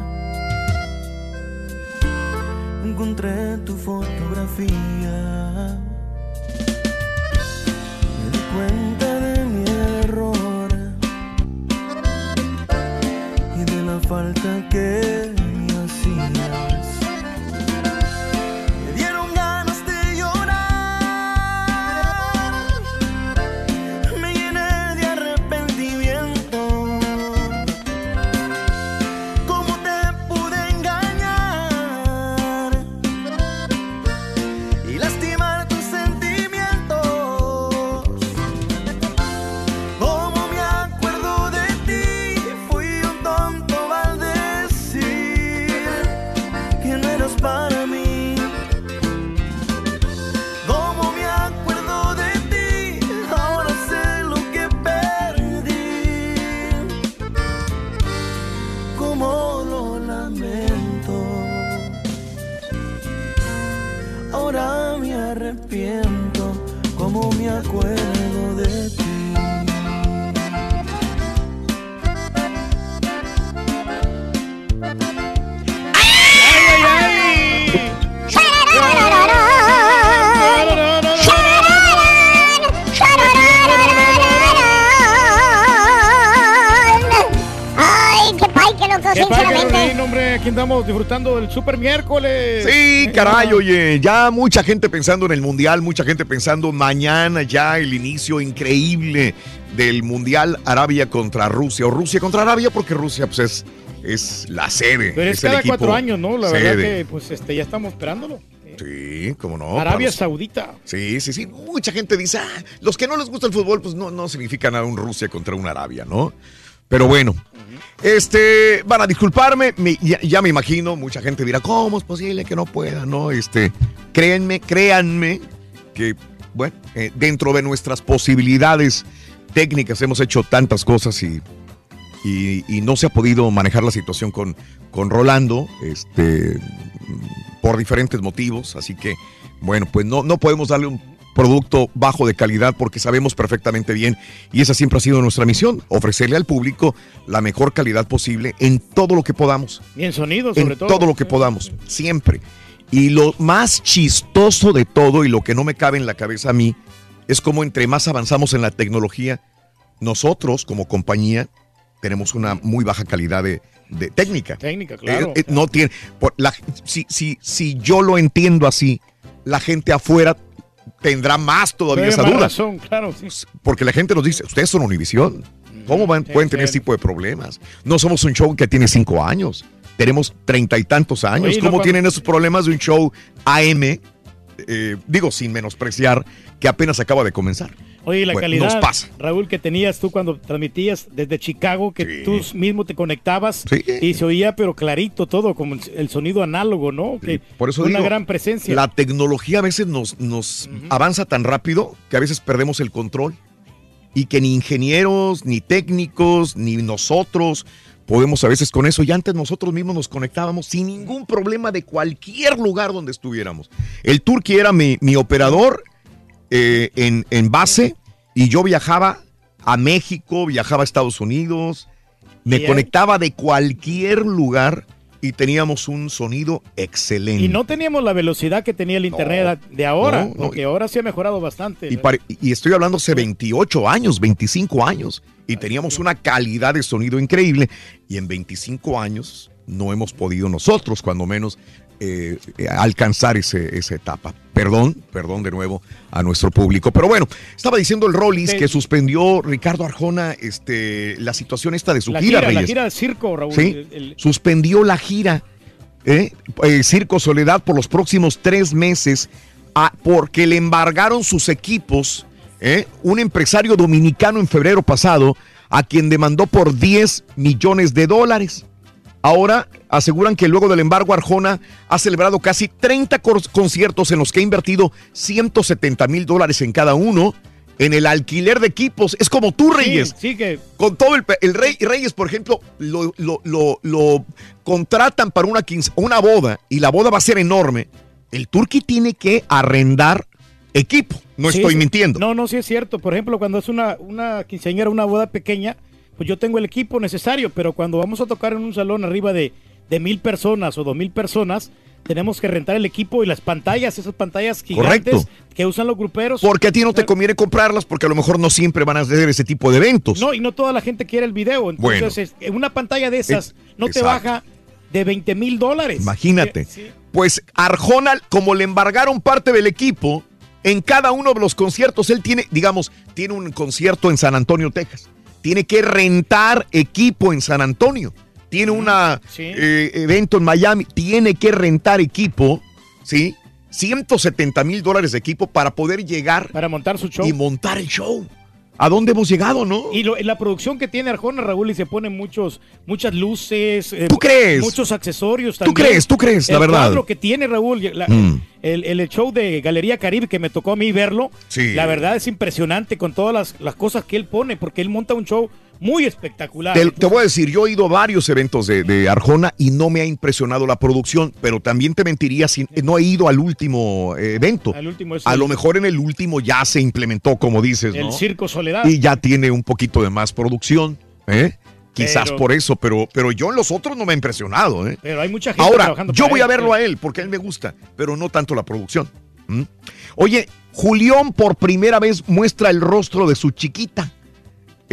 Speaker 46: Encontré tu fotografía. Me di cuenta de mi error y de la falta que
Speaker 13: disfrutando del super miércoles.
Speaker 1: Sí, caray, oye, ya mucha gente pensando en el Mundial, mucha gente pensando mañana ya el inicio increíble del Mundial Arabia contra Rusia, o Rusia contra Arabia, porque Rusia pues es, es la sede.
Speaker 13: Pero es,
Speaker 1: es el
Speaker 13: cada
Speaker 1: equipo
Speaker 13: cuatro años, ¿no? La verdad que pues este ya estamos esperándolo.
Speaker 1: Sí, cómo no.
Speaker 13: Arabia
Speaker 1: los-
Speaker 13: Saudita.
Speaker 1: Sí, sí, sí. Mucha gente dice, ah, los que no les gusta el fútbol, pues no, no significa nada un Rusia contra un Arabia, ¿no? Pero bueno, este, van a disculparme, me- ya, ya me imagino, mucha gente dirá, ¿cómo es posible que no pueda, no? Este, créanme, créanme que, bueno, eh, dentro de nuestras posibilidades técnicas hemos hecho tantas cosas y, y, y no se ha podido manejar la situación con, con Rolando, este, por diferentes motivos, así que, bueno, pues no, no podemos darle un producto bajo de calidad porque sabemos perfectamente bien y esa siempre ha sido nuestra misión, ofrecerle al público la mejor calidad posible en todo lo que podamos,
Speaker 13: Y en sonido, sobre
Speaker 1: en
Speaker 13: todo.
Speaker 1: todo lo que podamos, siempre. Y lo más chistoso de todo y lo que no me cabe en la cabeza a mí es como entre más avanzamos en la tecnología, nosotros como compañía tenemos una muy baja calidad de, de técnica.
Speaker 13: Técnica, claro.
Speaker 1: Eh, eh, no tiene. por la- si, si, si yo lo entiendo así, la gente afuera tendrá más todavía esa duda.
Speaker 13: razón, claro, sí.
Speaker 1: Porque la gente nos dice, ustedes son Univisión. ¿Cómo van-
Speaker 13: sí,
Speaker 1: pueden tener ese tipo de problemas? No somos un show que tiene cinco años. Tenemos treinta y tantos años.
Speaker 13: Oye,
Speaker 1: ¿Cómo tienen esos problemas de un show AM? Eh, digo, sin menospreciar, que apenas acaba de comenzar.
Speaker 13: Oye, la
Speaker 1: Bueno,
Speaker 13: calidad,
Speaker 1: Nos pasa.
Speaker 13: Raúl, que tenías tú cuando transmitías desde Chicago, que tú mismo te conectabas
Speaker 1: Sí.
Speaker 13: y se oía, pero clarito todo, como el, sonido análogo, ¿no? Que
Speaker 1: Por eso
Speaker 13: una
Speaker 1: digo,
Speaker 13: gran presencia.
Speaker 1: La tecnología a veces nos, nos avanza tan rápido que a veces perdemos el control y que ni ingenieros, ni técnicos, ni nosotros podemos a veces con eso. Y antes nosotros mismos nos conectábamos sin ningún problema de cualquier lugar donde estuviéramos. El Turqui era mi, mi operador eh, en, en base y yo viajaba a México, viajaba a Estados Unidos, me conectaba de cualquier lugar y teníamos un sonido excelente.
Speaker 13: Y no teníamos la velocidad que tenía el internet de ahora,
Speaker 1: no, no.
Speaker 13: porque ahora sí ha mejorado bastante.
Speaker 1: Y, y estoy hablando hace 28 años, 25 años, y teníamos una calidad de sonido increíble, y en 25 años no hemos podido nosotros, cuando menos, eh, eh, alcanzar ese, esa etapa. Perdón, perdón de nuevo a nuestro público. Pero bueno, estaba diciendo el Rollis
Speaker 13: Sí.
Speaker 1: que suspendió Ricardo Arjona este, la situación esta de su
Speaker 13: la
Speaker 1: gira,
Speaker 13: gira, la gira del circo, Raúl.
Speaker 1: Sí,
Speaker 13: el-
Speaker 1: suspendió la gira ¿eh? Eh, Circo Soledad por los próximos tres meses ah, porque le embargaron sus equipos ¿eh? un empresario dominicano en febrero pasado a quien demandó por 10 millones de dólares. Ahora aseguran que luego del embargo Arjona ha celebrado casi 30 cor- conciertos en los que ha invertido 170 mil dólares en cada uno en el alquiler de equipos. Es como tú, Reyes.
Speaker 13: Sí, sí que
Speaker 1: Con todo el, el rey, Reyes, por ejemplo, lo, lo- lo- lo contratan para una, quince- una boda y la boda va a ser enorme. El turqui tiene que arrendar equipo. No
Speaker 13: Sí,
Speaker 1: estoy mintiendo.
Speaker 13: No, no, sí es cierto. Por ejemplo, cuando es una, una quinceañera, una boda pequeña, pues yo tengo el equipo necesario, pero cuando vamos a tocar en un salón arriba de, de mil personas o dos mil personas, tenemos que rentar el equipo y las pantallas, esas pantallas gigantes
Speaker 1: Correcto.
Speaker 13: que usan los gruperos.
Speaker 1: Porque a ti no te conviene comprarlas porque a lo mejor no siempre van a hacer ese tipo de eventos.
Speaker 13: No, y no toda la gente quiere el video. Entonces,
Speaker 1: Bueno.
Speaker 13: una pantalla de esas
Speaker 1: Es-
Speaker 13: no te
Speaker 1: exacto.
Speaker 13: baja de 20 mil dólares.
Speaker 1: Imagínate.
Speaker 13: Sí.
Speaker 1: Pues Arjona, como le embargaron parte del equipo, en cada uno de los conciertos, él tiene, digamos, tiene un concierto en San Antonio, Texas. Tiene que rentar equipo en San Antonio. Tiene un evento en Miami. Tiene que rentar equipo, ¿sí? 170 mil dólares de equipo para poder llegar.
Speaker 13: Para montar su show.
Speaker 1: Y montar el show. ¿A dónde hemos llegado, no?
Speaker 13: Y lo- la producción que tiene Arjona, Raúl, y se ponen muchos, muchas luces. eh,
Speaker 1: ¿Tú crees?
Speaker 13: Muchos accesorios
Speaker 1: ¿Tú
Speaker 13: también.
Speaker 1: crees? ¿Tú crees? La
Speaker 13: El
Speaker 1: verdad.
Speaker 13: cuadro que tiene Raúl, la-
Speaker 1: Mm.
Speaker 13: el, el show de Galería Caribe que me tocó a mí verlo,
Speaker 1: Sí.
Speaker 13: la verdad es impresionante con todas las, las cosas que él pone, porque él monta un show muy espectacular.
Speaker 1: Te, te voy a decir, yo he ido a varios eventos de, de Arjona y no me ha impresionado la producción, pero también te mentiría si no he ido al último evento.
Speaker 13: Al último es
Speaker 1: a lo mejor en el último ya se implementó, como dices,
Speaker 13: El
Speaker 1: ¿no?
Speaker 13: Circo Soledad.
Speaker 1: Y ya tiene un poquito de más producción, ¿eh? Quizás
Speaker 13: Pero-
Speaker 1: por eso, pero, pero yo en los otros no me ha impresionado, ¿eh?
Speaker 13: Pero hay mucha gente
Speaker 1: Ahora,
Speaker 13: trabajando
Speaker 1: yo voy a verlo a él porque a él me gusta, pero no tanto la producción. ¿Mm? Oye, Julián por primera vez muestra el rostro de su chiquita.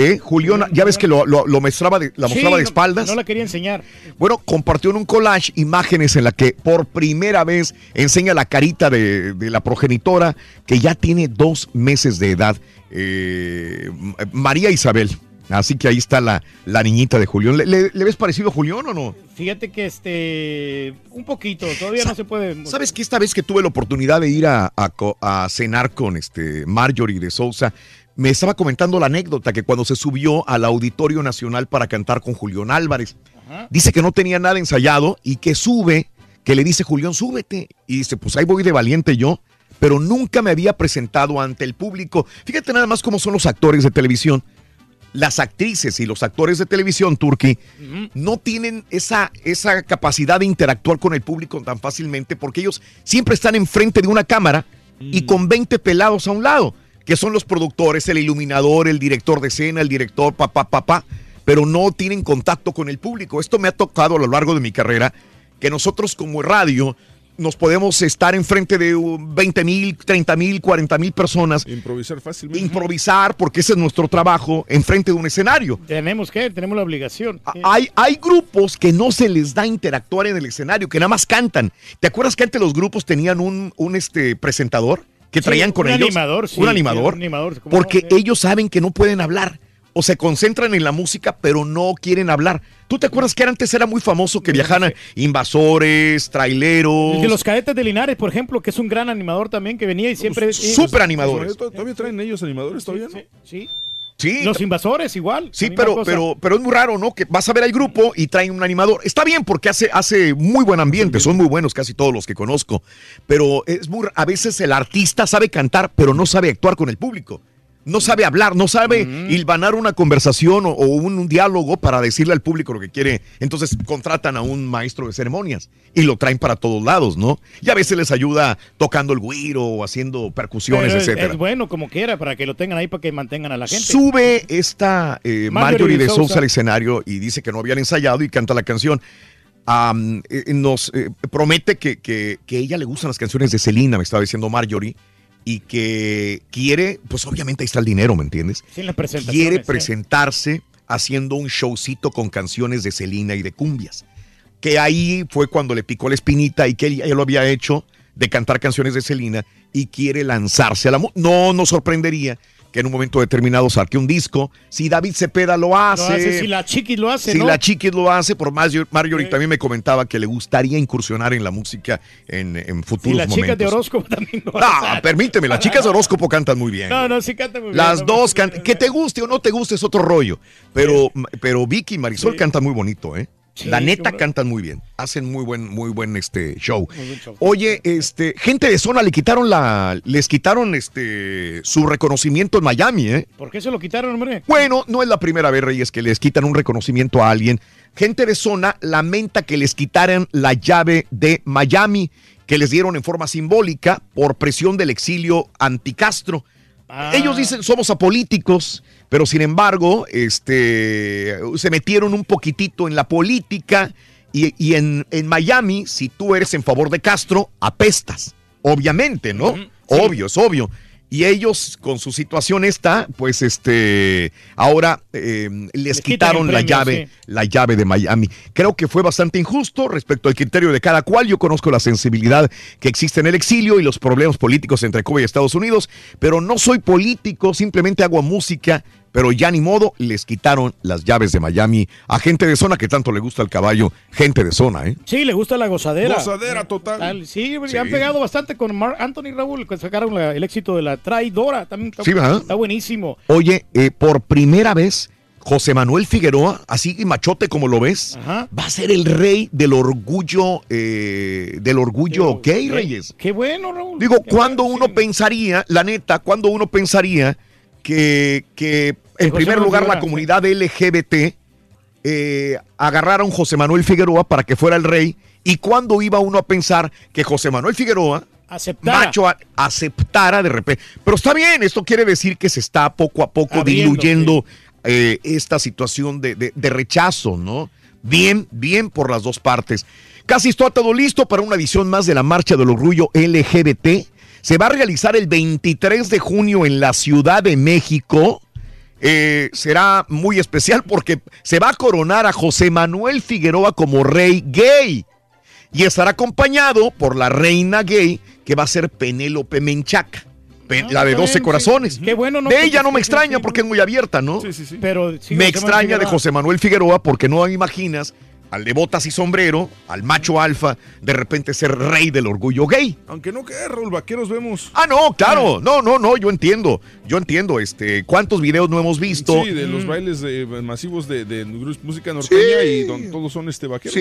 Speaker 1: ¿Eh? Julián, ya ves que lo, lo- lo mostraba de, la
Speaker 13: Sí,
Speaker 1: mostraba de espaldas.
Speaker 13: No la quería enseñar.
Speaker 1: Bueno, compartió en un collage imágenes en la que por primera vez enseña la carita de, de la progenitora que ya tiene dos meses de edad, eh, María Isabel. Así que ahí está la, la niñita de Julián. ¿Le, le- le ves parecido a Julián o no?
Speaker 13: Fíjate que este. Un poquito, todavía no se puede.
Speaker 1: ¿Sabes que esta vez que tuve la oportunidad de ir a, a co- a cenar con este Marjorie de Sousa, me estaba comentando la anécdota que cuando se subió al Auditorio Nacional para cantar con Julián Álvarez, dice que no tenía nada ensayado y que sube, que le dice Julián, súbete. Y dice, pues ahí voy de valiente yo, pero nunca me había presentado ante el público. Fíjate nada más cómo son los actores de televisión. Las actrices y los actores de televisión, Turki, no tienen esa, esa capacidad de interactuar con el público tan fácilmente porque ellos siempre están enfrente de una cámara y con 20 pelados a un lado, que son los productores, el iluminador, el director de escena, el director, papá, papá, pero no tienen contacto con el público. Esto me ha tocado a lo largo de mi carrera, que nosotros como radio nos podemos estar enfrente de uh, 20 mil, 30 mil, 40 mil personas.
Speaker 3: Improvisar fácilmente.
Speaker 1: Improvisar, porque ese es nuestro trabajo, enfrente de un escenario.
Speaker 13: Tenemos que, tenemos la obligación.
Speaker 1: Hay, hay grupos que no se les da interactuar en el escenario, que nada más cantan. ¿Te acuerdas que antes los grupos tenían un, un este, presentador que
Speaker 13: Sí,
Speaker 1: traían con
Speaker 13: un
Speaker 1: ellos?
Speaker 13: animador, sí,
Speaker 1: Un animador.
Speaker 13: un animador, ¿cómo
Speaker 1: porque
Speaker 13: no?
Speaker 1: ellos saben que no pueden hablar o se concentran en la música, pero no quieren hablar. ¿Tú te acuerdas que antes era muy famoso que viajaran invasores, traileros?
Speaker 13: El de los cadetes de Linares, por ejemplo, que es un gran animador también que venía y siempre.
Speaker 1: Súper animadores.
Speaker 3: ¿Todavía traen ellos animadores todavía? no?
Speaker 13: Sí.
Speaker 1: Sí.
Speaker 13: Los invasores igual.
Speaker 1: Sí, pero, pero, pero es muy raro, ¿no? Que vas a ver al grupo y traen un animador. Está bien porque hace, hace muy buen ambiente, son muy buenos casi todos los que conozco. Pero es muy, a veces el artista sabe cantar, pero no sabe actuar con el público. No sabe hablar, no sabe hilvanar una conversación o, o un, un diálogo para decirle al público lo que quiere. Entonces contratan a un maestro de ceremonias y lo traen para todos lados, ¿no? Y a veces les ayuda tocando el güiro o haciendo percusiones,
Speaker 13: es,
Speaker 1: etcétera.
Speaker 13: es bueno como quiera para que lo tengan ahí para que mantengan a la gente.
Speaker 1: Sube esta eh,
Speaker 13: Marjorie
Speaker 1: Marjorie de Sousa
Speaker 13: Sousa.
Speaker 1: al escenario y dice que no habían ensayado y canta la canción. Eh, nos eh, promete que, que, que ella le gustan las canciones de Selena, me estaba diciendo Marjorie, y que quiere, pues obviamente ahí está el dinero, ¿me entiendes?
Speaker 13: Sí,
Speaker 1: Quiere presentarse haciendo un showcito con canciones de Selena y de cumbias. Que ahí fue cuando le picó la espinita y que él, él lo había hecho de cantar canciones de Selena y quiere lanzarse a la. No nos sorprendería que en un momento determinado saque un disco. Si David Cepeda lo
Speaker 13: Lo
Speaker 1: hace,
Speaker 13: hace, si la chiquis lo hace,
Speaker 1: si
Speaker 13: ¿no?
Speaker 1: la Chiquis lo hace, por más Marjorie también me comentaba que le gustaría incursionar en la música en, en
Speaker 13: Si
Speaker 1: futuros
Speaker 13: las chicas de
Speaker 1: momentos.
Speaker 13: horóscopo también lo
Speaker 1: No, permíteme, las chicas de horóscopo cantan muy bien.
Speaker 13: No, no, sí canta muy bien.
Speaker 1: Las dos cantan. Que te guste o no te guste es otro rollo. Pero, pero Vicky y Marisol cantan muy bonito, ¿eh?
Speaker 13: Sí,
Speaker 1: la neta cantan muy bien. Hacen muy buen, muy buen este show.
Speaker 13: Buen show.
Speaker 1: Oye, este, gente de zona le quitaron la, les quitaron este su reconocimiento en Miami, ¿eh?
Speaker 13: ¿Por qué se lo quitaron, hombre?
Speaker 1: Bueno, no es la primera vez, Reyes, que les quitan un reconocimiento a alguien. Gente de zona lamenta que les quitaran la llave de Miami, que les dieron en forma simbólica por presión del exilio anticastro.
Speaker 13: Ah.
Speaker 1: Ellos dicen somos apolíticos, pero sin embargo, este, se metieron un poquitito en la política y, y en, en Miami, si tú eres en favor de Castro, apestas. Obviamente, ¿no? Obvio, es obvio. Y ellos, con su situación esta, pues este, ahora eh, les, quitaron la llave,
Speaker 13: sí.
Speaker 1: la llave de Miami. Creo que fue bastante injusto respecto al criterio de cada cual. Yo conozco la sensibilidad que existe en el exilio y los problemas políticos entre Cuba y Estados Unidos, pero no soy político, simplemente hago música. Pero ya ni modo, les quitaron las llaves de Miami a gente de zona que tanto le gusta el caballo. Gente de zona, ¿eh?
Speaker 13: Sí, le gusta la gozadera.
Speaker 3: Gozadera total.
Speaker 13: Tal, Sí,
Speaker 1: Sí.
Speaker 13: han pegado bastante con Mark Anthony Raúl, que sacaron la- el éxito de la traidora. También está,
Speaker 1: Sí, ¿verdad?
Speaker 13: está buenísimo.
Speaker 1: Oye, eh, por primera vez, José Manuel Figueroa, así machote como lo ves, va a ser el rey del orgullo, eh, del orgullo gay, Reyes.
Speaker 13: Qué bueno, Raúl.
Speaker 1: Digo, cuando uno pensaría, la neta, cuando uno pensaría que, que en primer lugar, la comunidad LGBT eh, agarraron a José Manuel Figueroa para que fuera el rey. Y cuando iba uno a pensar que José Manuel Figueroa,
Speaker 13: Aceptara.
Speaker 1: macho, a- aceptara de repente. Pero está bien, esto quiere decir que se está poco a poco
Speaker 13: Abriendo,
Speaker 1: diluyendo eh, esta situación de, de- de rechazo, ¿no? Bien, bien por las dos partes. Casi está todo listo para una edición más de la Marcha del Orgullo LGBT. Se va a realizar el 23 de junio en la Ciudad de México. Eh, será muy especial porque se va a coronar a José Manuel Figueroa como rey gay y estará acompañado por la reina gay que va a ser Penélope Menchaca, pe- la de
Speaker 13: está
Speaker 1: 12
Speaker 13: bien,
Speaker 1: corazones.
Speaker 13: sí. Qué bueno, ¿no?
Speaker 1: De ella no me
Speaker 13: sí,
Speaker 1: extraña
Speaker 13: sí,
Speaker 1: porque es muy abierta, ¿no?
Speaker 13: Pero sí,
Speaker 1: me
Speaker 13: José Manuel
Speaker 1: extraña de. José Manuel Figueroa porque no imaginas al de botas y sombrero, al macho alfa, de repente ser rey del orgullo gay.
Speaker 3: Aunque no quede, Raúl, vaqueros vemos.
Speaker 1: Ah, no, claro, no, no, no, yo entiendo, yo entiendo, este, cuántos videos no hemos visto.
Speaker 3: Sí, de los
Speaker 13: Mm.
Speaker 3: bailes de- masivos de, de música norteña y don- todos son este vaqueros.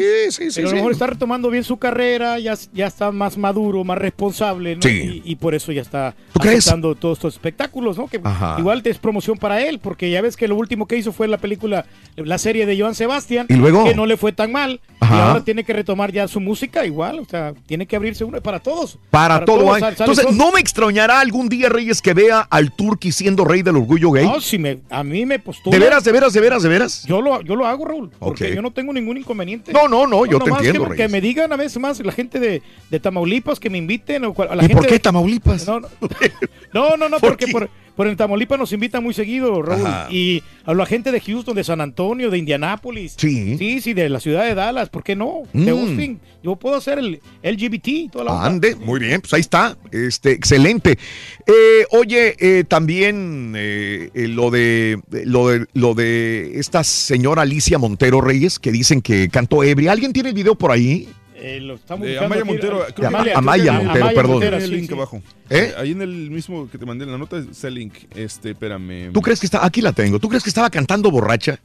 Speaker 13: Pero a lo mejor está retomando bien su carrera, ya, ya está más maduro, más responsable, ¿no?
Speaker 1: Sí.
Speaker 13: Y, y por eso ya está aceptando todos estos espectáculos, ¿no? Que
Speaker 1: Ajá.
Speaker 13: igual te es promoción para él, porque ya ves que lo último que hizo fue la película, la serie de Joan Sebastián,
Speaker 1: ¿Y luego?
Speaker 13: que no le fue tan mal,
Speaker 1: Ajá.
Speaker 13: y ahora tiene que retomar ya su música igual, o sea, tiene que abrirse uno para todos.
Speaker 1: Para, todo
Speaker 13: todos, sal-
Speaker 1: Entonces. ¿no me extrañará algún día, Reyes, que vea al Turqui siendo rey del orgullo gay?
Speaker 13: No, si me, a mí me postula.
Speaker 1: ¿De veras, de veras, de veras, de veras?
Speaker 13: Yo lo, yo lo hago, Raúl, porque yo no tengo ningún inconveniente.
Speaker 1: No, no, no, yo te entiendo,
Speaker 13: Que, que
Speaker 1: Reyes.
Speaker 13: me digan a veces más la gente de, de Tamaulipas que me inviten. O a la
Speaker 1: ¿Y
Speaker 13: gente
Speaker 1: por qué
Speaker 13: de-
Speaker 1: Tamaulipas?
Speaker 13: No, no, no, no, no,
Speaker 1: ¿Por
Speaker 13: porque por, por en Tamaulipas nos invitan muy seguido, Raúl.
Speaker 1: Ajá.
Speaker 13: Y a la gente de Houston, de San Antonio, de Indianápolis.
Speaker 1: Sí.
Speaker 13: Sí, sí, de la ciudad de Dallas, ¿por qué no? De
Speaker 1: Mm.
Speaker 13: Austin. Yo puedo hacer el LGBT toda la onda.
Speaker 1: Ande, muy bien, pues ahí está, este, excelente. Eh, oye, eh, también eh, eh, lo de lo de lo de esta señora Alicia Montero Reyes que dicen que cantó ebria. ¿Alguien tiene el video por ahí?
Speaker 13: Eh, lo estamos
Speaker 3: Amaya. Montero. creo que-
Speaker 1: Amaya- Amaya Montero, perdón.
Speaker 3: El
Speaker 13: sí,
Speaker 3: link
Speaker 13: sí.
Speaker 3: abajo.
Speaker 1: ¿Eh?
Speaker 3: Ahí en el mismo que te mandé en la nota está el link. Este, espérame.
Speaker 1: ¿Tú crees que está? Aquí la tengo. ¿Tú crees que estaba cantando borracha?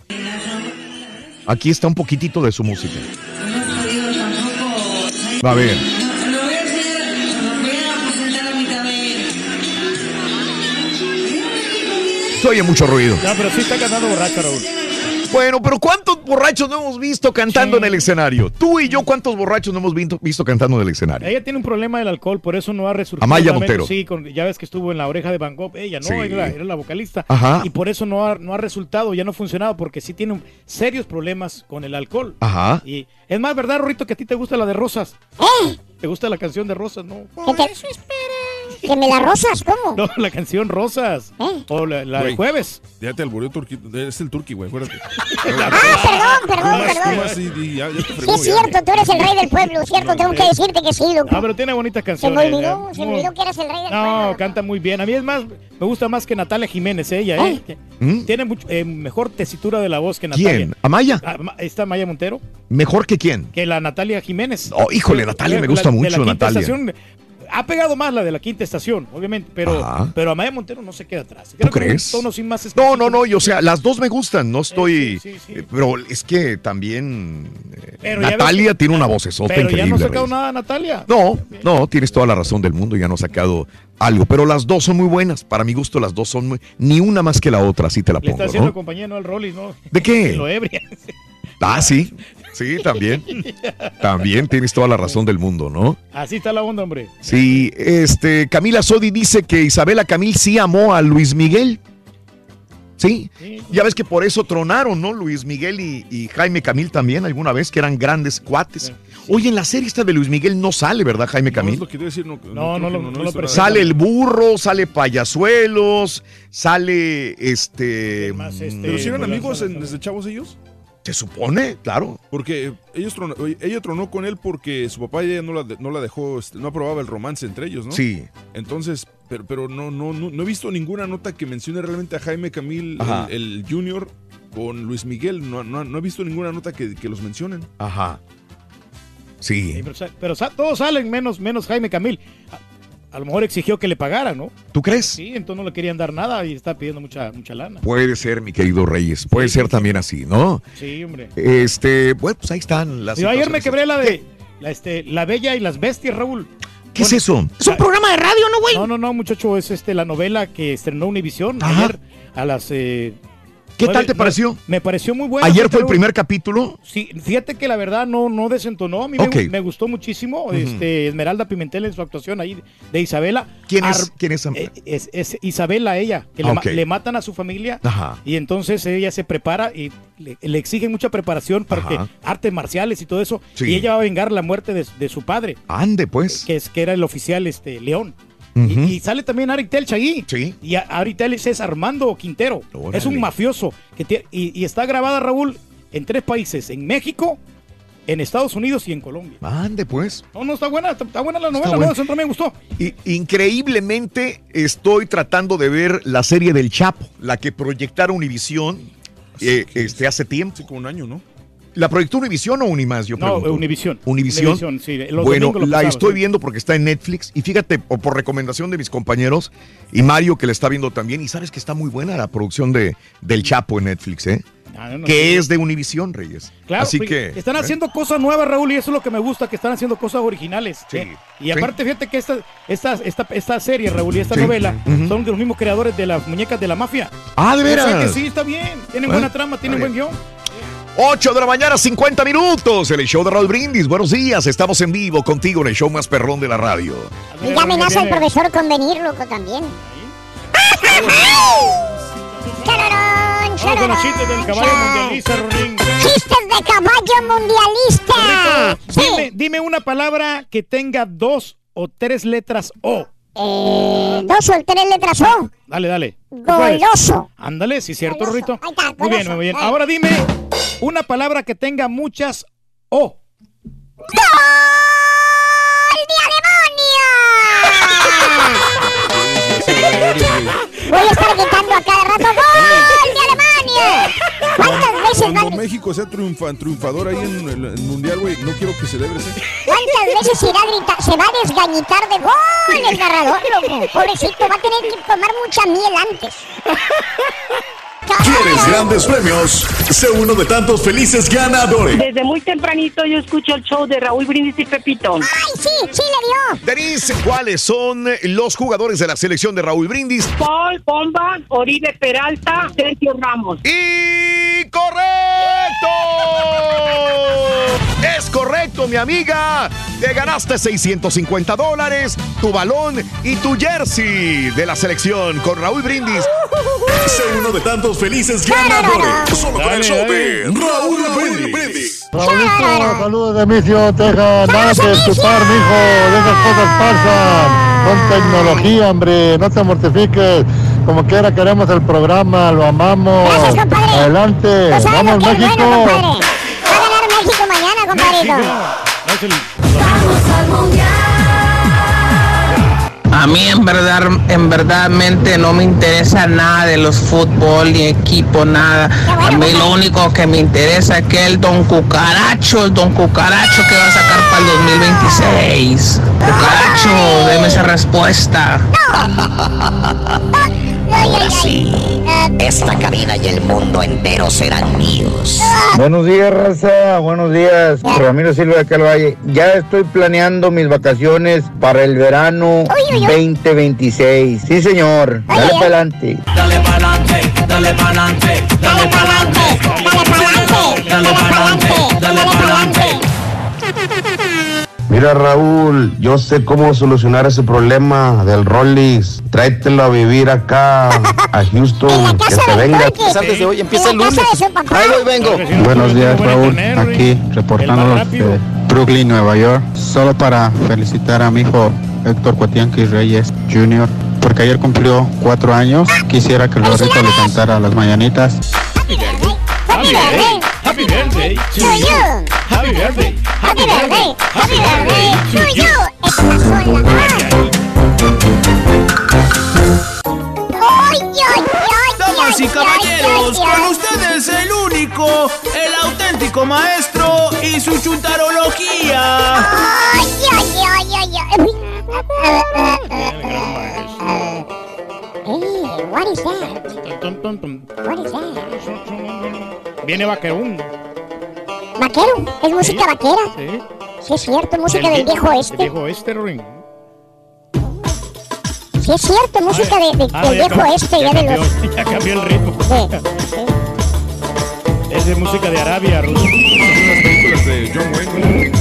Speaker 1: Aquí está un poquitito de su música. A ver. Se oye mucho ruido.
Speaker 13: No, pero sí está cantando borracho, Raúl.
Speaker 1: Bueno, pero ¿cuántos borrachos no hemos visto cantando en el escenario? Tú y yo, ¿cuántos borrachos no hemos visto, visto cantando en el escenario?
Speaker 13: Ella tiene un problema del alcohol, por eso no ha resurgido.
Speaker 1: Amaya. Montero.
Speaker 13: Sí, con- ya ves que estuvo en la oreja de Van Gogh. Ella, ¿no?
Speaker 1: Sí.
Speaker 13: Era, era la vocalista.
Speaker 1: Ajá.
Speaker 13: Y por eso no ha, no ha resultado, ya no ha funcionado, porque sí tiene un- serios problemas con el alcohol.
Speaker 1: Ajá.
Speaker 13: Y es más, ¿verdad, Rorito, que a ti te gusta la de Rosas?
Speaker 2: ¿Eh?
Speaker 13: ¿Te gusta la canción de Rosas, no?
Speaker 2: ¿Qué te- ¿Que me la rosas? ¿Cómo?
Speaker 13: No, la canción Rosas.
Speaker 2: ¿Eh?
Speaker 13: O la, la de
Speaker 3: Güey.
Speaker 13: jueves.
Speaker 3: Ya te alboreó turqui. Es el turqui, güey, acuérdate.
Speaker 2: Ah, perdón, perdón, perdón.
Speaker 3: más y- y ya- ya te
Speaker 2: Sí,
Speaker 3: fregó,
Speaker 2: es
Speaker 3: ya.
Speaker 2: cierto, tú eres el rey del pueblo, ¿cierto? Tengo que decirte que sí, loco.
Speaker 13: Ah, pero tiene bonitas
Speaker 2: Se
Speaker 13: canciones.
Speaker 2: me olvidó,
Speaker 13: ya.
Speaker 2: se me
Speaker 13: No.
Speaker 2: olvidó que eres el rey del
Speaker 13: No,
Speaker 2: pueblo.
Speaker 13: canta muy bien. A mí es más, me gusta más que Natalia Jiménez, ella, ¿eh?
Speaker 1: ¿Mm?
Speaker 13: Tiene mucho, eh, mejor tesitura de la voz que Natalia.
Speaker 1: ¿Quién? ¿Amaya?
Speaker 13: Ah, ¿Está Maya Montero?
Speaker 1: ¿Mejor que quién?
Speaker 13: Que la Natalia Jiménez.
Speaker 1: Oh, híjole, Natalia, me gusta
Speaker 13: de
Speaker 1: mucho,
Speaker 13: la quinta
Speaker 1: Natalia.
Speaker 13: estación. Ha pegado más la de la quinta estación, obviamente, pero,
Speaker 1: Ajá.
Speaker 13: pero Amaya Montero no se queda atrás.
Speaker 1: ¿Tú
Speaker 13: Creo
Speaker 1: crees?
Speaker 13: tono sin más
Speaker 1: No, no, no, yo, o sea, las dos me gustan, no estoy...
Speaker 13: sí, sí.
Speaker 1: eh, Pero es que también eh,
Speaker 13: Pero ya ves
Speaker 1: Natalia tiene una vocesota
Speaker 13: Pero ya
Speaker 1: increíble.
Speaker 13: no ha sacado
Speaker 1: Reyes.
Speaker 13: nada Natalia.
Speaker 1: No, no, tienes toda la razón del mundo, ya no ha sacado algo, pero las dos son muy buenas, para mi gusto las dos son muy... Ni una más que la otra, así te la
Speaker 13: Le está
Speaker 1: pongo,
Speaker 13: haciendo
Speaker 1: ¿no?
Speaker 13: compañía no al Rollis, ¿no?
Speaker 1: ¿De qué?
Speaker 13: Lo ebria.
Speaker 1: Ah, sí, sí, también. También tienes toda la razón del mundo, ¿no?
Speaker 13: Así está la onda, hombre.
Speaker 1: Sí, este, Camila Sodi dice que Isabela Camil sí amó a Luis Miguel. Sí, ya ves que por eso tronaron, ¿no? Luis Miguel y, y Jaime Camil también, alguna vez, que eran grandes cuates. Oye, en la serie esta de Luis Miguel no sale, ¿verdad, Jaime
Speaker 3: No,
Speaker 1: Camil?
Speaker 3: es lo que te iba a decir. No,
Speaker 13: No, no lo-
Speaker 3: que
Speaker 13: no lo.
Speaker 1: Sale el burro, sale payasuelos, sale este.
Speaker 3: ¿Pero si eran amigos en- desde chavos ellos?
Speaker 1: Se supone, claro.
Speaker 3: Porque ellos tronó- ella tronó con él porque su papá ya no la, no la dejó, este, no aprobaba el romance entre ellos, ¿no?
Speaker 1: Sí.
Speaker 3: Entonces, pero, pero no, no, no, no he visto ninguna nota que mencione realmente a Jaime Camil, el, el Junior, con Luis Miguel. No, no, no he visto ninguna nota que, que los mencionen.
Speaker 1: Ajá. Sí.
Speaker 13: Sí, pero, sa- pero sa- todos salen menos, menos Jaime Camil. A, lo mejor exigió que le pagaran, ¿no?
Speaker 1: ¿Tú crees?
Speaker 13: Sí, entonces no le querían dar nada y está pidiendo mucha, mucha lana.
Speaker 1: Puede ser, mi querido Reyes. Puede ser también así, ¿no?
Speaker 13: Sí, hombre.
Speaker 1: Este, bueno, pues ahí están las.
Speaker 13: Yo ayer me quebré la de la, este, la Bella y las Bestias, Raúl.
Speaker 1: ¿Qué es eso?
Speaker 13: Es un programa de radio, ¿no, güey? No, no, no, muchacho, es este la novela que estrenó Univisión ayer a las eh,
Speaker 1: ¿Qué tal te pareció?
Speaker 13: Me pareció muy bueno.
Speaker 1: Ayer fue el primer capítulo.
Speaker 13: Sí, fíjate que la verdad no, no desentonó. A mí me-
Speaker 1: Ok.
Speaker 13: me, gustó muchísimo. Este, Esmeralda Pimentel en su actuación ahí de Isabela.
Speaker 1: ¿Quién es,
Speaker 13: Ar-
Speaker 1: quién es
Speaker 13: eh, es, es Isabela ella, que le, ma-
Speaker 1: Ok.
Speaker 13: le matan a su familia
Speaker 1: Ajá.
Speaker 13: y entonces ella se prepara y le, le exigen mucha preparación para que artes marciales y todo eso.
Speaker 1: Sí.
Speaker 13: Y ella va a vengar la muerte de, de su padre,
Speaker 1: Ande, pues.
Speaker 13: que, es, que era el oficial este, León. Y sale también Ari Telch ahí.
Speaker 1: Sí.
Speaker 13: Y Ari Telch es Armando Quintero.
Speaker 1: Órale.
Speaker 13: Es un mafioso. Que y, y está grabada, Raúl, en tres países. En México, en Estados Unidos y en Colombia.
Speaker 1: Ande, pues.
Speaker 13: No, no, está buena. Está, está buena la novela.
Speaker 1: buena.
Speaker 13: también me gustó.
Speaker 1: Y, increíblemente estoy tratando de ver la serie del Chapo, la que proyectaron Univisión eh, este, hace tiempo.
Speaker 3: Hace como un año, ¿no?
Speaker 1: ¿La proyectó Univisión o Unimás? Yo
Speaker 13: No. Univisión.
Speaker 1: Univisión.
Speaker 13: Sí,
Speaker 1: bueno, la
Speaker 13: pasaba,
Speaker 1: estoy
Speaker 13: sí.
Speaker 1: viendo porque está en Netflix. Y fíjate, o por recomendación de mis compañeros y Mario que la está viendo también. Y sabes que está muy buena la producción de, del Chapo en Netflix, ¿eh?
Speaker 13: Ah, no, no,
Speaker 1: que es de Univisión, Reyes.
Speaker 13: Claro,
Speaker 1: Así que.
Speaker 13: están
Speaker 1: ¿eh?
Speaker 13: haciendo cosas nuevas, Raúl, y eso es lo que me gusta, que están haciendo cosas originales.
Speaker 1: Sí,
Speaker 13: ¿eh? Y
Speaker 1: sí.
Speaker 13: aparte, fíjate que esta, esta, esta, esta serie, Raúl, y esta
Speaker 1: Sí,
Speaker 13: novela son de los mismos creadores de las muñecas de la mafia.
Speaker 1: Ah, ¿de
Speaker 13: O sea
Speaker 1: veras?
Speaker 13: que sí, está bien. Tienen
Speaker 1: Ah,
Speaker 13: buena trama, tienen
Speaker 1: está
Speaker 13: buen guion.
Speaker 1: 8 de la mañana, 50 minutos. El show de Raúl Brindis. Buenos días. Estamos en vivo contigo en el show más perrón de la radio.
Speaker 2: Y ya amenaza el profesor con venir, loco, también.
Speaker 13: Con los chistes del caballo mundialista, Ronín.
Speaker 2: Chistes de caballo mundialista. Sí.
Speaker 13: Dime, dime una palabra que tenga dos o tres letras O.
Speaker 2: Eh, dos o tres letras O.
Speaker 13: Dale, dale.
Speaker 2: Goloso.
Speaker 13: Ándale, sí, cierto, Rito.
Speaker 2: Ahí está,
Speaker 13: Muy bien, muy bien.
Speaker 2: Dale.
Speaker 13: Ahora dime una palabra que tenga muchas O.
Speaker 2: Voy a estar gritando a cada rato ¡Gol de Alemania! ¿Cuántas
Speaker 3: Cuando México sea triunfa- triunfador ahí en el, mundial, güey, no quiero que celebres. ¿eh?
Speaker 2: ¿Cuántas veces irá a gritar? Se va a desgañitar de gol el narrador, loco. Pobrecito, va a tener que tomar mucha miel antes.
Speaker 53: ¿Quieres grandes premios? Sé uno de tantos felices ganadores.
Speaker 54: Desde muy tempranito yo escucho el show de Raúl Brindis y Pepito.
Speaker 2: ¡Ay, sí! ¡Sí le dio!
Speaker 1: Denise, ¿cuáles son los jugadores de la selección de Raúl Brindis?
Speaker 54: Paul, Bomba, Oribe Peralta, Sergio Ramos.
Speaker 1: ¡Y correcto! Es correcto, mi amiga. Te ganaste 650 dólares, tu balón y tu jersey de la selección con Raúl Brindis.
Speaker 53: Sé uno de tantos felices ganadores. Solo con el show de Raúl Brindis.
Speaker 52: Saludos de Micio, Texas. Nada que estupar, mijo. De esas cosas pasan. Con tecnología, hombre. No te mortifiques. Como quiera queremos el programa, lo amamos.
Speaker 2: Gracias, compadre.
Speaker 52: Adelante.
Speaker 2: Sabes
Speaker 52: Vamos, México.
Speaker 2: bueno, compadre. Va a ganar México mañana, compadrito.
Speaker 55: A mí en verdad, en verdadmente no me interesa nada de los fútbol ni equipo, nada. A mí lo único que me interesa es que el Don Cucaracho, el Don Cucaracho que va a sacar para el 2026. Cucaracho, deme esa respuesta.
Speaker 50: Ahora sí, esta cabina y el mundo entero serán míos.
Speaker 56: Buenos días, raza. Buenos días. Ramiro Silva de Calvalle. Ya estoy planeando mis vacaciones para el verano 2026. Sí, señor. Dale para adelante.
Speaker 21: Dale pa'lante, dale pa'lante, dale pa'lante, dale pa'lante, dale pa'lante, dale pa'lante.
Speaker 57: Mira Raúl, yo sé cómo solucionar ese problema del Rollis. Tráetelo a vivir acá a Houston, que se venga.
Speaker 49: Antes de hoy empieza el lunes. Ahí voy, vengo.
Speaker 58: Buenos días, Raúl. Aquí reportándolos de Brooklyn, Nueva York. Solo para felicitar a mi hijo Héctor Cuatianqui Reyes Jr., porque ayer cumplió cuatro años. Quisiera que el gorrito le cantara las mañanitas.
Speaker 13: Happy birthday. Happy birthday to you. Happy birthday. Happy birthday. Happy birthday to you.
Speaker 21: Damas y caballeros, con ustedes el único, el auténtico maestro y su chuntarología.
Speaker 2: Ay, ay, ay, ay, ay. Hey, what is that? What is that?
Speaker 13: Viene Vaquerún.
Speaker 2: Vaquero, es música vaquera.
Speaker 13: Sí.
Speaker 2: Sí, es cierto, música
Speaker 13: Del
Speaker 2: del viejo
Speaker 13: El
Speaker 2: este.
Speaker 13: viejo este, Rorín.
Speaker 2: Sí, es cierto, música de, de-
Speaker 13: Ah,
Speaker 2: del viejo
Speaker 13: cambió-
Speaker 2: este,
Speaker 13: ya
Speaker 2: ya de los.
Speaker 13: cambió- Ya cambió el ritmo.
Speaker 2: sí.
Speaker 13: Es de música de Arabia, Ruso.
Speaker 3: Las películas de John Wayne.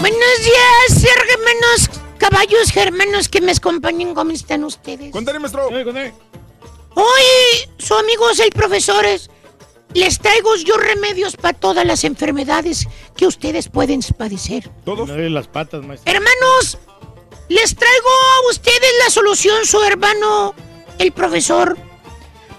Speaker 22: Buenos días, hermanos caballos germanos que me acompañen. ¿Cómo están ustedes?
Speaker 3: Cuéntale, maestro.
Speaker 22: Hoy, su amigo es el profesor. es- Les traigo yo remedios para todas las enfermedades que ustedes pueden padecer.
Speaker 13: ¿Todos? las patas, maestro.
Speaker 22: Hermanos, les traigo a ustedes la solución, su hermano, el profesor.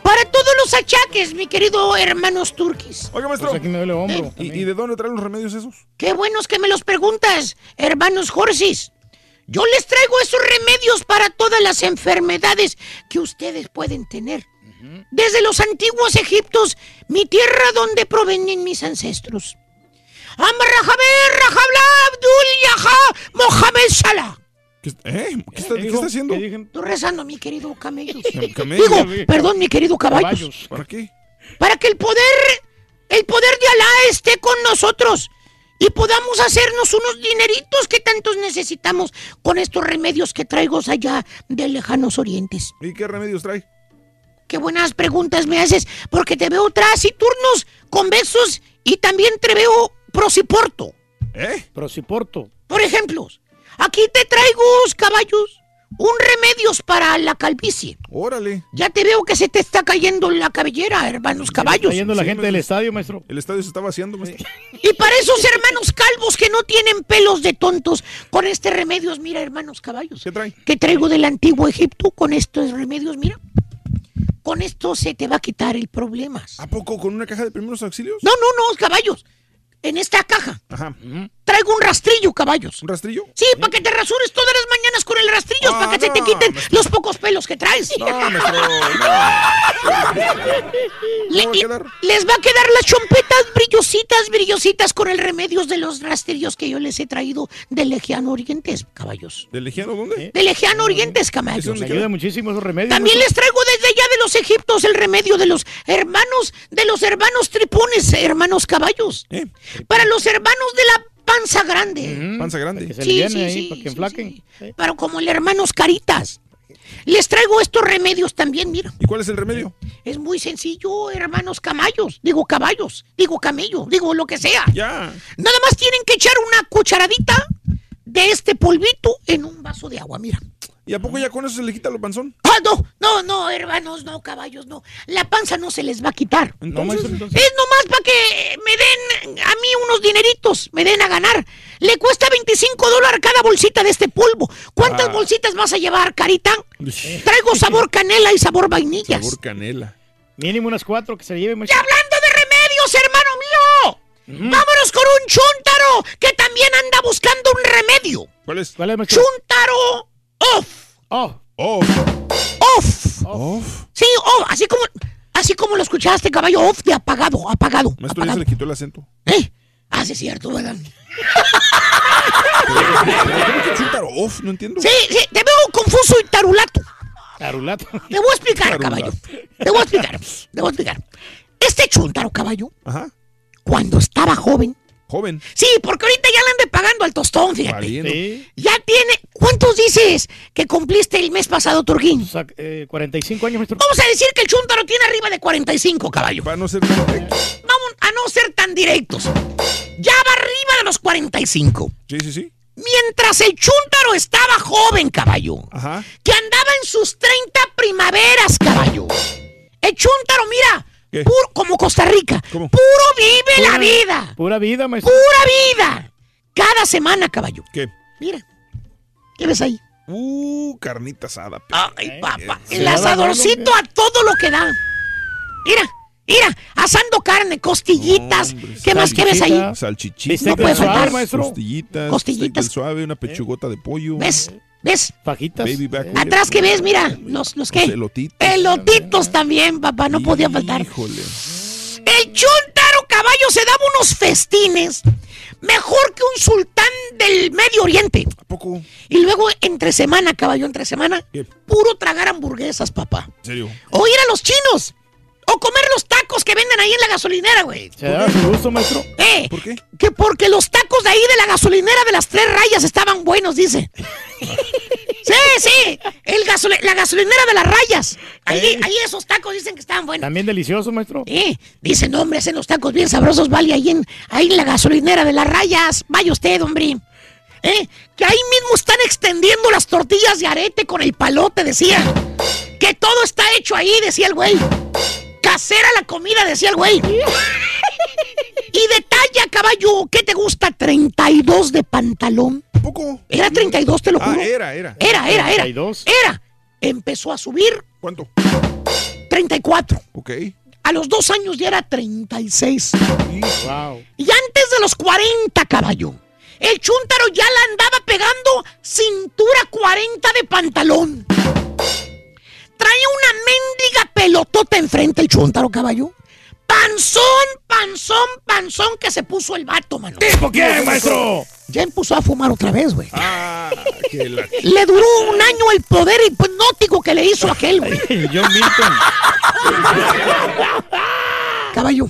Speaker 22: Para todos los achaques, mi querido hermanos turquis.
Speaker 3: Oiga, maestro.
Speaker 13: Pues aquí me duele el hombro.
Speaker 3: ¿Y, y de dónde traen los remedios esos?
Speaker 22: Qué buenos que me los preguntas, hermanos Jorsis. Yo les traigo esos remedios para todas las enfermedades que ustedes pueden tener. Desde los antiguos Egiptos, mi tierra donde provienen mis ancestros. Mohamed Salah.
Speaker 3: ¿Qué, eh? ¿Qué está, qué está haciendo?
Speaker 22: Estoy rezando, mi querido camellos.
Speaker 3: Camello.
Speaker 22: Digo, perdón, mi querido caballos.
Speaker 3: ¿Para qué?
Speaker 22: Para que el poder, el poder de Alá esté con nosotros y podamos hacernos unos dineritos que tantos necesitamos con estos remedios que traigo allá de lejanos orientes.
Speaker 3: ¿Y qué remedios trae?
Speaker 22: Qué buenas preguntas me haces, porque te veo taciturnos, convexos y también te veo prosiporto.
Speaker 3: ¿Eh?
Speaker 13: Prosiporto.
Speaker 22: Por ejemplo, aquí te traigo, caballos, un remedios para la calvicie.
Speaker 3: Órale.
Speaker 22: Ya te veo que se te está cayendo la cabellera, hermanos caballos.
Speaker 13: Está yendo la gente del estadio, maestro.
Speaker 3: El estadio se está vaciando, maestro.
Speaker 22: Y para esos hermanos calvos que no tienen pelos de tontos, con este remedios, mira, hermanos caballos.
Speaker 3: ¿Qué trae?
Speaker 22: Que traigo del antiguo Egipto, con estos remedios, mira. Con esto se te va a quitar el problema.
Speaker 3: ¿A poco con una caja de primeros auxilios?
Speaker 22: No, no, no, caballos. En esta caja
Speaker 3: Ajá.
Speaker 22: traigo un rastrillo, caballos.
Speaker 3: ¿Un rastrillo?
Speaker 22: Sí, para que te rasures todas las mañanas con el rastrillo,
Speaker 3: Ah,
Speaker 22: para que se te
Speaker 3: no,
Speaker 22: quiten los pocos pelos que traes.
Speaker 3: No, maestro,
Speaker 22: Le- les va a quedar las chompetas brillositas, brillositas con el remedios de los rastrillos que yo les he traído de Legiano Orientes, caballos.
Speaker 3: ¿De Legiano dónde?
Speaker 22: De Legiano Orientes, caballos.
Speaker 13: Me ayuda muchísimo esos remedios.
Speaker 22: También les
Speaker 13: maestro.
Speaker 22: traigo desde allá de los egiptos el remedio de los hermanos, de los hermanos tripones, hermanos caballos. Para los hermanos de la panza grande.
Speaker 3: Panza grande.
Speaker 13: Que se
Speaker 22: Sí, sí,
Speaker 13: ahí,
Speaker 22: sí,
Speaker 13: para que enflaquen.
Speaker 22: Para como el hermanos caritas. Les traigo estos remedios también, mira.
Speaker 3: ¿Y cuál es el remedio?
Speaker 22: Es muy sencillo, hermanos camallos. Digo caballos, digo camello, digo lo que sea.
Speaker 3: Ya.
Speaker 22: Nada más tienen que echar una cucharadita de este polvito en un vaso de agua, mira.
Speaker 3: ¿Y a poco ya con eso se le quita lo panzón?
Speaker 22: Ah, no, no, no, hermanos, no, caballos, no. La panza no se les va a quitar.
Speaker 3: Entonces,
Speaker 22: Es nomás para que me den a mí unos dineritos, me den a ganar. Le cuesta 25 dólares cada bolsita de este polvo. ¿Cuántas
Speaker 3: Ah.
Speaker 22: bolsitas vas a llevar, Carita? Traigo sabor canela y sabor vainillas.
Speaker 3: Sabor canela.
Speaker 13: Mínimo unas cuatro que se le lleve,
Speaker 22: Y hablando de remedios, hermano mío, vámonos con un chuntaro que también anda buscando un remedio.
Speaker 3: ¿Cuál es?
Speaker 13: ¿Cuál es?
Speaker 22: Chuntaro off.
Speaker 13: Oh.
Speaker 3: Oh.
Speaker 22: Off.
Speaker 3: Off.
Speaker 22: Sí, off, así como, así como lo escuchaste, caballo, off de apagado, apagado.
Speaker 3: Maestro, ya se le quitó el acento.
Speaker 22: ¿Eh? Ah, sí, es cierto, ¿verdad?
Speaker 3: ¿Cómo que chúntaro off? No entiendo.
Speaker 22: Sí, sí, te veo confuso y tarulato.
Speaker 13: Tarulato.
Speaker 22: Te voy a explicar,
Speaker 3: Tarulato.
Speaker 22: caballo. Te voy a explicar, te voy a explicar. Este chuntaro, caballo,
Speaker 3: Ajá.
Speaker 22: cuando estaba joven.
Speaker 3: Joven.
Speaker 22: Sí, porque ahorita ya le ande pagando al tostón, fíjate.
Speaker 13: Sí.
Speaker 22: Ya tiene. ¿Cuántos dices que cumpliste el mes pasado, Turquín?
Speaker 13: O sea, eh, 45 años, maestro.
Speaker 22: Vamos a decir que el chuntaro tiene arriba de 45, caballo.
Speaker 3: Para no ser tan directo.
Speaker 22: Vamos a no ser tan directos. Ya va arriba de los 45.
Speaker 3: Sí, sí, sí.
Speaker 22: Mientras el chúntaro estaba joven, caballo.
Speaker 3: Ajá.
Speaker 22: Que andaba en sus 30 primaveras, caballo. El chúntaro, mira.
Speaker 3: ¿Qué?
Speaker 22: Puro, como Costa Rica.
Speaker 3: ¿Cómo?
Speaker 22: Puro vive la vida.
Speaker 13: Pura vida, maestro.
Speaker 22: Pura vida. Cada semana, caballo.
Speaker 3: ¿Qué?
Speaker 22: Mira. ¿Qué ves ahí?
Speaker 3: Uh, carnita asada.
Speaker 22: Ay, papá.
Speaker 13: se
Speaker 22: El asadorcito a todo lo que da. Mira, mira. Asando carne, costillitas.
Speaker 3: Hombre,
Speaker 22: ¿Qué más que ves ahí?
Speaker 13: salchichita.
Speaker 3: Salchichita.
Speaker 13: Bistec
Speaker 22: No puede
Speaker 13: del suave,
Speaker 22: faltar.
Speaker 13: maestro.
Speaker 3: Costillitas.
Speaker 22: Costillitas.
Speaker 3: suave, una pechugota de pollo.
Speaker 22: ¿Ves? ¿Ves?
Speaker 13: Fajitas.
Speaker 3: Baby back.
Speaker 22: Atrás que ves, mira. Los, los qué.
Speaker 3: Los elotitos.
Speaker 22: Elotitos también, papá. No podía faltar.
Speaker 3: Híjole.
Speaker 22: El chuntaro caballo se daba unos festines mejor que un sultán del Medio Oriente.
Speaker 3: ¿A poco?
Speaker 22: Y luego, entre semana, caballo, entre semana,
Speaker 3: ¿Qué?
Speaker 22: puro tragar hamburguesas, papá.
Speaker 3: ¿En serio?
Speaker 22: O ir a los chinos. O comer los tacos que venden ahí en la gasolinera, güey.
Speaker 13: Se su gusto, maestro.
Speaker 22: Eh,
Speaker 3: ¿Por qué?
Speaker 22: que porque los tacos de ahí de la gasolinera de las tres rayas estaban buenos, dice. Sí, sí. El la gasolinera de las rayas. Ahí, ahí esos tacos dicen que estaban buenos.
Speaker 13: También delicioso, maestro.
Speaker 22: Eh, dicen, hombre, hacen los tacos bien sabrosos, vale, ahí en, ahí en la gasolinera de las rayas. Vaya usted, hombre. Eh, que ahí mismo están extendiendo las tortillas de arete con el palote, decía. Que todo está hecho ahí, decía el güey. Casera la comida, decía el güey. Y de talla, caballo, ¿qué te gusta? 32 de pantalón.
Speaker 3: poco?
Speaker 22: Era 32, te lo
Speaker 3: Ah,
Speaker 22: juro.
Speaker 3: era, era.
Speaker 22: Era, era, era.
Speaker 13: 32.
Speaker 22: Era. Empezó a subir.
Speaker 3: ¿Cuánto?
Speaker 22: 34.
Speaker 3: Ok.
Speaker 22: A los dos años ya era 36.
Speaker 13: Wow.
Speaker 22: Y antes de los 40, caballo. El chúntaro ya la andaba pegando cintura 40 de pantalón. Traía una mendiga pelotota enfrente el chúntaro, caballo. Panzón, panzón, panzón que se puso el vato, mano.
Speaker 13: ¿Tipo quién, maestro?
Speaker 22: Ya empezó a fumar otra vez, güey.
Speaker 3: Ah, la...
Speaker 22: Le duró un año el poder hipnótico que le hizo aquel, güey.
Speaker 13: John Milton.
Speaker 22: Caballo,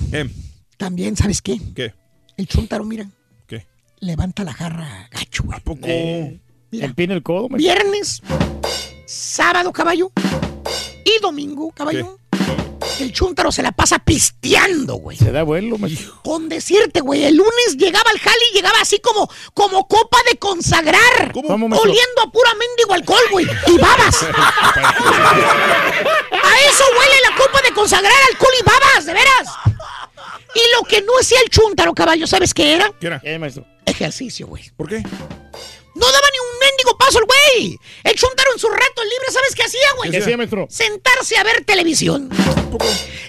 Speaker 22: también, ¿sabes qué?
Speaker 3: ¿Qué?
Speaker 22: El chúntaro, mira.
Speaker 3: ¿Qué?
Speaker 22: Levanta la jarra gacho, güey.
Speaker 3: poco?
Speaker 13: Eh,
Speaker 22: Mira.
Speaker 13: Empina el codo, maestro.
Speaker 22: Viernes, sábado, caballo. Y domingo, caballo. El chúntaro se la pasa pisteando, güey.
Speaker 13: Se da vuelo, maestro.
Speaker 22: Con decirte, güey, el lunes llegaba al jali y llegaba así como, como copa de consagrar. Oliendo a pura mendigo alcohol, güey. Y babas. A eso huele la copa de consagrar alcohol y babas, de veras. Y lo que no hacía el chúntaro, caballo, ¿sabes qué era?
Speaker 3: ¿Qué era?
Speaker 13: ¿Qué, maestro?
Speaker 22: Ejercicio, güey.
Speaker 3: ¿Por qué?
Speaker 22: No daba ni un mendigo paso el güey. El chúntaro en su rato libre, ¿sabes qué hacía, güey?
Speaker 13: ¿Qué hacía, maestro?
Speaker 22: Sentarse a ver televisión.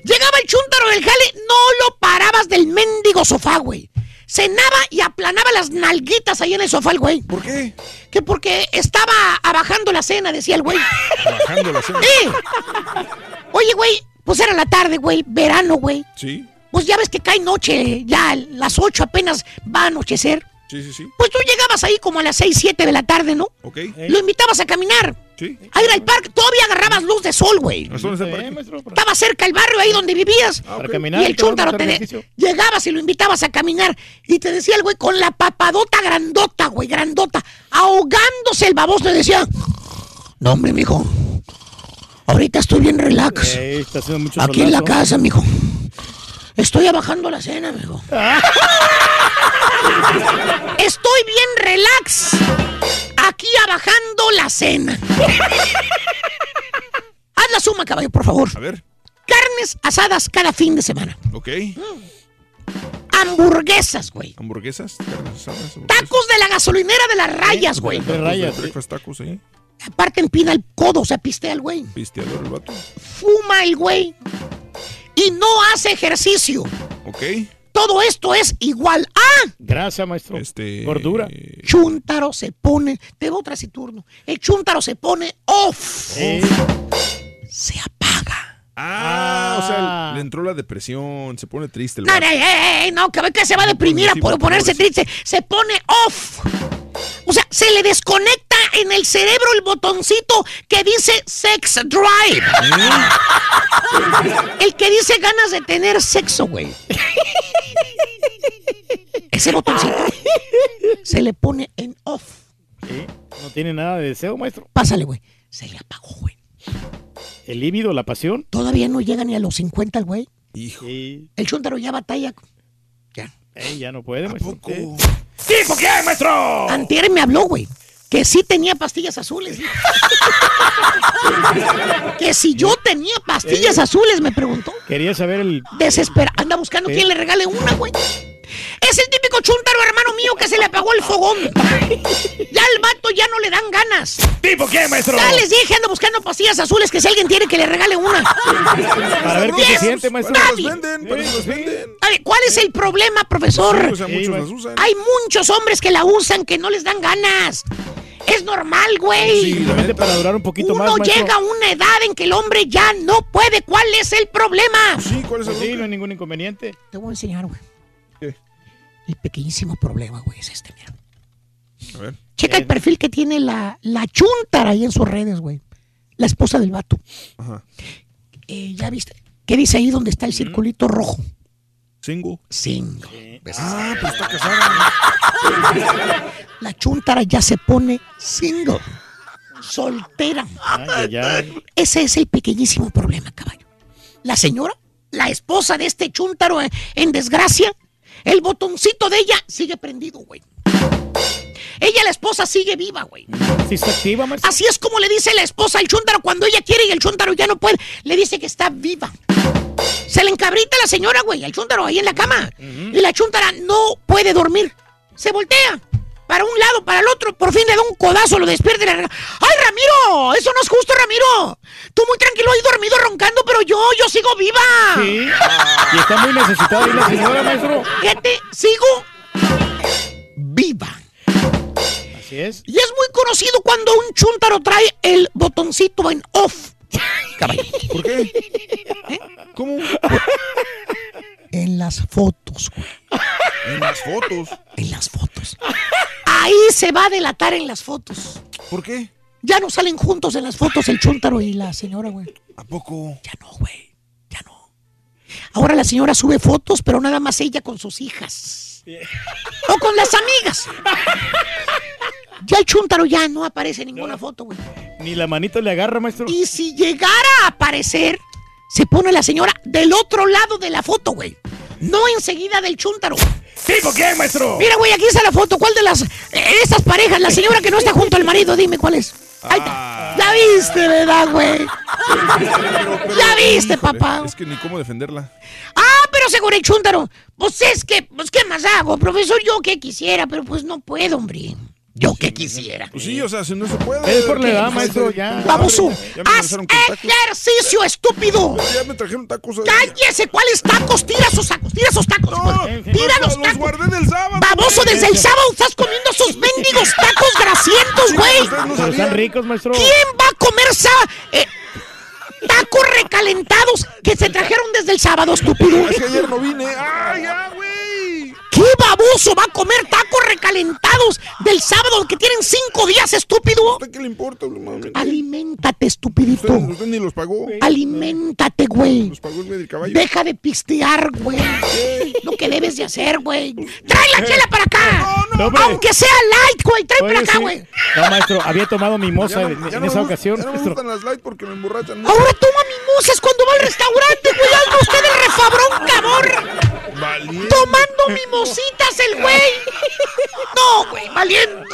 Speaker 22: Llegaba el chúntaro del jale, no lo parabas del mendigo sofá, güey. Cenaba y aplanaba las nalguitas ahí en el sofá el güey.
Speaker 3: ¿Por qué?
Speaker 22: Que porque estaba abajando la cena, decía el güey.
Speaker 3: Bajando la cena.
Speaker 22: ¡Sí! Oye, güey, pues era la tarde, güey, verano, güey.
Speaker 3: Sí,
Speaker 22: Pues ya ves que cae noche, ya las 8 apenas va a anochecer.
Speaker 3: Sí, sí, sí.
Speaker 22: Pues tú llegabas ahí como a las 6, 7 de la tarde, ¿no?
Speaker 3: Ok.
Speaker 22: Lo invitabas a caminar.
Speaker 3: Sí.
Speaker 22: A ir al parque. Todavía agarrabas luz de sol, güey.
Speaker 3: ¿A dónde está el
Speaker 13: Eh,
Speaker 22: Estaba cerca el barrio ahí donde vivías.
Speaker 13: Para caminar.
Speaker 22: Y el chúntaro te de- llegabas y lo invitabas a caminar. Y te decía el güey con la papadota grandota, güey, grandota. Ahogándose el baboso y decía: No, hombre, mijo. Ahorita estoy bien relax.
Speaker 13: Está haciendo mucho
Speaker 22: Aquí en la casa, mijo. Estoy abajando la cena, mijo. Estoy bien relax. Aquí abajando la cena. Haz la suma, caballo, por favor.
Speaker 3: A ver.
Speaker 22: Carnes asadas cada fin de semana.
Speaker 3: Ok.
Speaker 22: Hamburguesas, güey.
Speaker 3: Hamburguesas, carnes asadas, hamburguesas.
Speaker 22: Tacos de la gasolinera de las rayas, güey.
Speaker 13: De rayas.
Speaker 3: breakfast tacos ahí.
Speaker 22: Aparte empina el codo, o sea, pistea el güey.
Speaker 3: Pisteador el vato.
Speaker 22: Fuma el güey. Y no hace ejercicio.
Speaker 3: Ok.
Speaker 22: Todo esto es igual a
Speaker 13: Grasa, maestro.
Speaker 3: Este.
Speaker 13: Gordura.
Speaker 22: Chuntaro se pone. Tengo otra si turno. El Chuntaro se pone off.
Speaker 13: Eh,
Speaker 22: Se apaga.
Speaker 3: Ah, o sea,
Speaker 13: Ah.
Speaker 3: le entró la depresión, se pone triste el
Speaker 22: No, no, eh, eh, no, que que se va a deprimir a por ponerse triste. Se pone off. O sea, se le desconecta en el cerebro el botoncito que dice sex drive. El que dice ganas de tener sexo, güey. Ese botoncito se le pone en off.
Speaker 13: sí. No tiene nada de deseo, maestro.
Speaker 22: Pásale, güey. Se le apagó, güey.
Speaker 13: El líbido, la pasión.
Speaker 22: Todavía no llega ni a los 50 el güey.
Speaker 3: Hijo.
Speaker 13: Sí.
Speaker 22: El chúntaro ya batalla. Ya.
Speaker 13: Eh, ya no puede,
Speaker 3: ¿A
Speaker 13: maestro.
Speaker 3: poco?
Speaker 13: Sí. ¿Tipo quién, maestro?
Speaker 22: Antier me habló, güey. Que sí tenía pastillas azules. que si yo tenía pastillas azules, me preguntó.
Speaker 13: Quería saber el.
Speaker 22: Desespera. Anda buscando
Speaker 13: Sí.
Speaker 22: quien le regale una, güey. Es el típico chúntaro, hermano mío, que se le apagó el fogón. Ya al vato ya no le dan ganas.
Speaker 13: ¿Tipo quién, maestro?
Speaker 22: Ya les dije, ando buscando pastillas azules, que si alguien tiene que le regale una.
Speaker 13: Para ver qué se siente, maestro.
Speaker 22: Nadie.
Speaker 3: venden, venden.
Speaker 22: A ver, ¿cuál es el problema, profesor?
Speaker 3: Sí, o sea,
Speaker 13: Sí,
Speaker 3: muchos
Speaker 13: güey.
Speaker 3: las usan.
Speaker 22: Hay muchos hombres que la usan que no les dan ganas. Es normal, güey.
Speaker 3: Sí,
Speaker 13: para durar un poquito
Speaker 22: Uno
Speaker 13: más, maestro.
Speaker 22: llega a una edad en que el hombre ya no puede. ¿Cuál es el problema?
Speaker 3: Sí, ¿cuál es el
Speaker 13: Pues sí, no hay ningún inconveniente.
Speaker 22: Te voy a enseñar, güey. El pequeñísimo problema, güey, es este, mira.
Speaker 3: A ver.
Speaker 22: Checa el perfil que tiene la, la chuntara ahí en sus redes, güey. La esposa del vato.
Speaker 3: Ajá.
Speaker 22: Eh, ¿Ya viste? ¿Qué dice ahí donde está el circulito rojo?
Speaker 3: Single.
Speaker 22: Single.
Speaker 3: Ah, pues está casada.
Speaker 22: La chuntara ya se pone single. soltera.
Speaker 13: Ay, ay, ay.
Speaker 22: Ese es el pequeñísimo problema, caballo. La señora, la esposa de este chúntaro en, en desgracia, el botoncito de ella sigue prendido, güey. Ella, la esposa, sigue viva, güey.
Speaker 13: ¿Sí está activa, maestro?
Speaker 22: Así es como le dice la esposa al chúntaro cuando ella quiere y el chúntaro ya no puede. Le dice que está viva. Se le encabrita la señora, güey, al chúntaro ahí en la cama. Y la chúntara no puede dormir. Se voltea para un lado, para el otro. Por fin le da un codazo, lo rega- ¡Ay, Ramiro! Eso no es justo, Ramiro. Tú muy tranquilo ahí dormido roncando, pero yo, yo sigo viva.
Speaker 13: Sí. Y está muy necesitada ahí la señora, maestro.
Speaker 22: Fíjate, sigo viva.
Speaker 13: Así es.
Speaker 22: Y es muy conocido cuando un chúntaro trae el botoncito en off. Caballo.
Speaker 3: ¿Por qué? ¿Cómo?
Speaker 22: En las fotos, güey.
Speaker 3: En las fotos.
Speaker 22: En las fotos. Ahí se va a delatar en las fotos.
Speaker 3: ¿Por qué?
Speaker 22: Ya no salen juntos en las fotos el chúntaro y la señora, güey.
Speaker 3: ¿A poco?
Speaker 22: Ya no, güey. Ya no. Ahora la señora sube fotos, pero nada más ella con sus hijas. O con las amigas. Ya el chúntaro ya no aparece en ninguna foto, güey.
Speaker 13: Ni la manita le agarra, maestro.
Speaker 22: Y si llegara a aparecer, se pone la señora del otro lado de la foto, güey. No enseguida del chúntaro.
Speaker 13: ¿Tipo quién, maestro?
Speaker 22: Mira, güey, aquí está la foto. ¿Cuál de las eh, estas parejas? La señora que no está junto al marido, dime cuál es. Ahí está. Ya viste, ¿verdad, güey? Ya viste, papá.
Speaker 3: Es que ni cómo defenderla.
Speaker 22: Ah, pero seguro el chúntaro. Pues es que, pues qué más hago, profesor, yo que quisiera, pero pues no puedo, hombre. Yo que quisiera.
Speaker 3: Pues sí, o sea, si no se puede.
Speaker 13: Es por la edad, maestro, ya.
Speaker 22: Baboso,
Speaker 3: Ya
Speaker 22: haz
Speaker 3: lanzaron con tacos.
Speaker 22: ejercicio, estúpido.
Speaker 3: Ya me trajeron tacos. ahí.
Speaker 22: ¡Cállese! ¿Cuáles tacos? Tira esos tacos, tira esos tacos. pues. Tira los
Speaker 3: los
Speaker 22: tacos.
Speaker 3: guardé del sábado.
Speaker 22: Baboso, desde el sábado estás comiendo esos mendigos tacos grasientos, güey.
Speaker 13: Pero están ricos, maestro.
Speaker 22: ¿Quién va a comer sa eh, tacos recalentados que se trajeron desde el sábado, estúpido?
Speaker 3: Es que ayer no vine. ¡Ay, ya, güey!
Speaker 22: ¿Qué baboso va a comer tacos recalentados del sábado que tienen cinco días, estúpido?
Speaker 3: ¿A qué le importa, mami?
Speaker 22: Aliméntate, estupidito.
Speaker 3: Usted, usted ni los pagó.
Speaker 22: Aliméntate, güey.
Speaker 3: Los pagó el caballo.
Speaker 22: Deja de pistear, güey. Lo que debes de hacer, güey. ¡Trae la chela para acá!
Speaker 13: No, hombre.
Speaker 22: Aunque sea light, güey. Trae para acá,
Speaker 13: sí.
Speaker 22: güey.
Speaker 13: No, maestro, había tomado mimosa
Speaker 3: Ya no-
Speaker 13: en,
Speaker 3: ya
Speaker 13: en
Speaker 3: no
Speaker 13: esa
Speaker 3: me
Speaker 13: ocasión.
Speaker 3: Ya no me
Speaker 13: maestro.
Speaker 3: gustan las light porque me emborrachan.
Speaker 22: Ahora toma mimosas cuando va al restaurante, güey. Hazme usted el refabrón, cabrón.
Speaker 3: Valiente.
Speaker 22: Tomando mimositas el güey. No, güey, valiendo.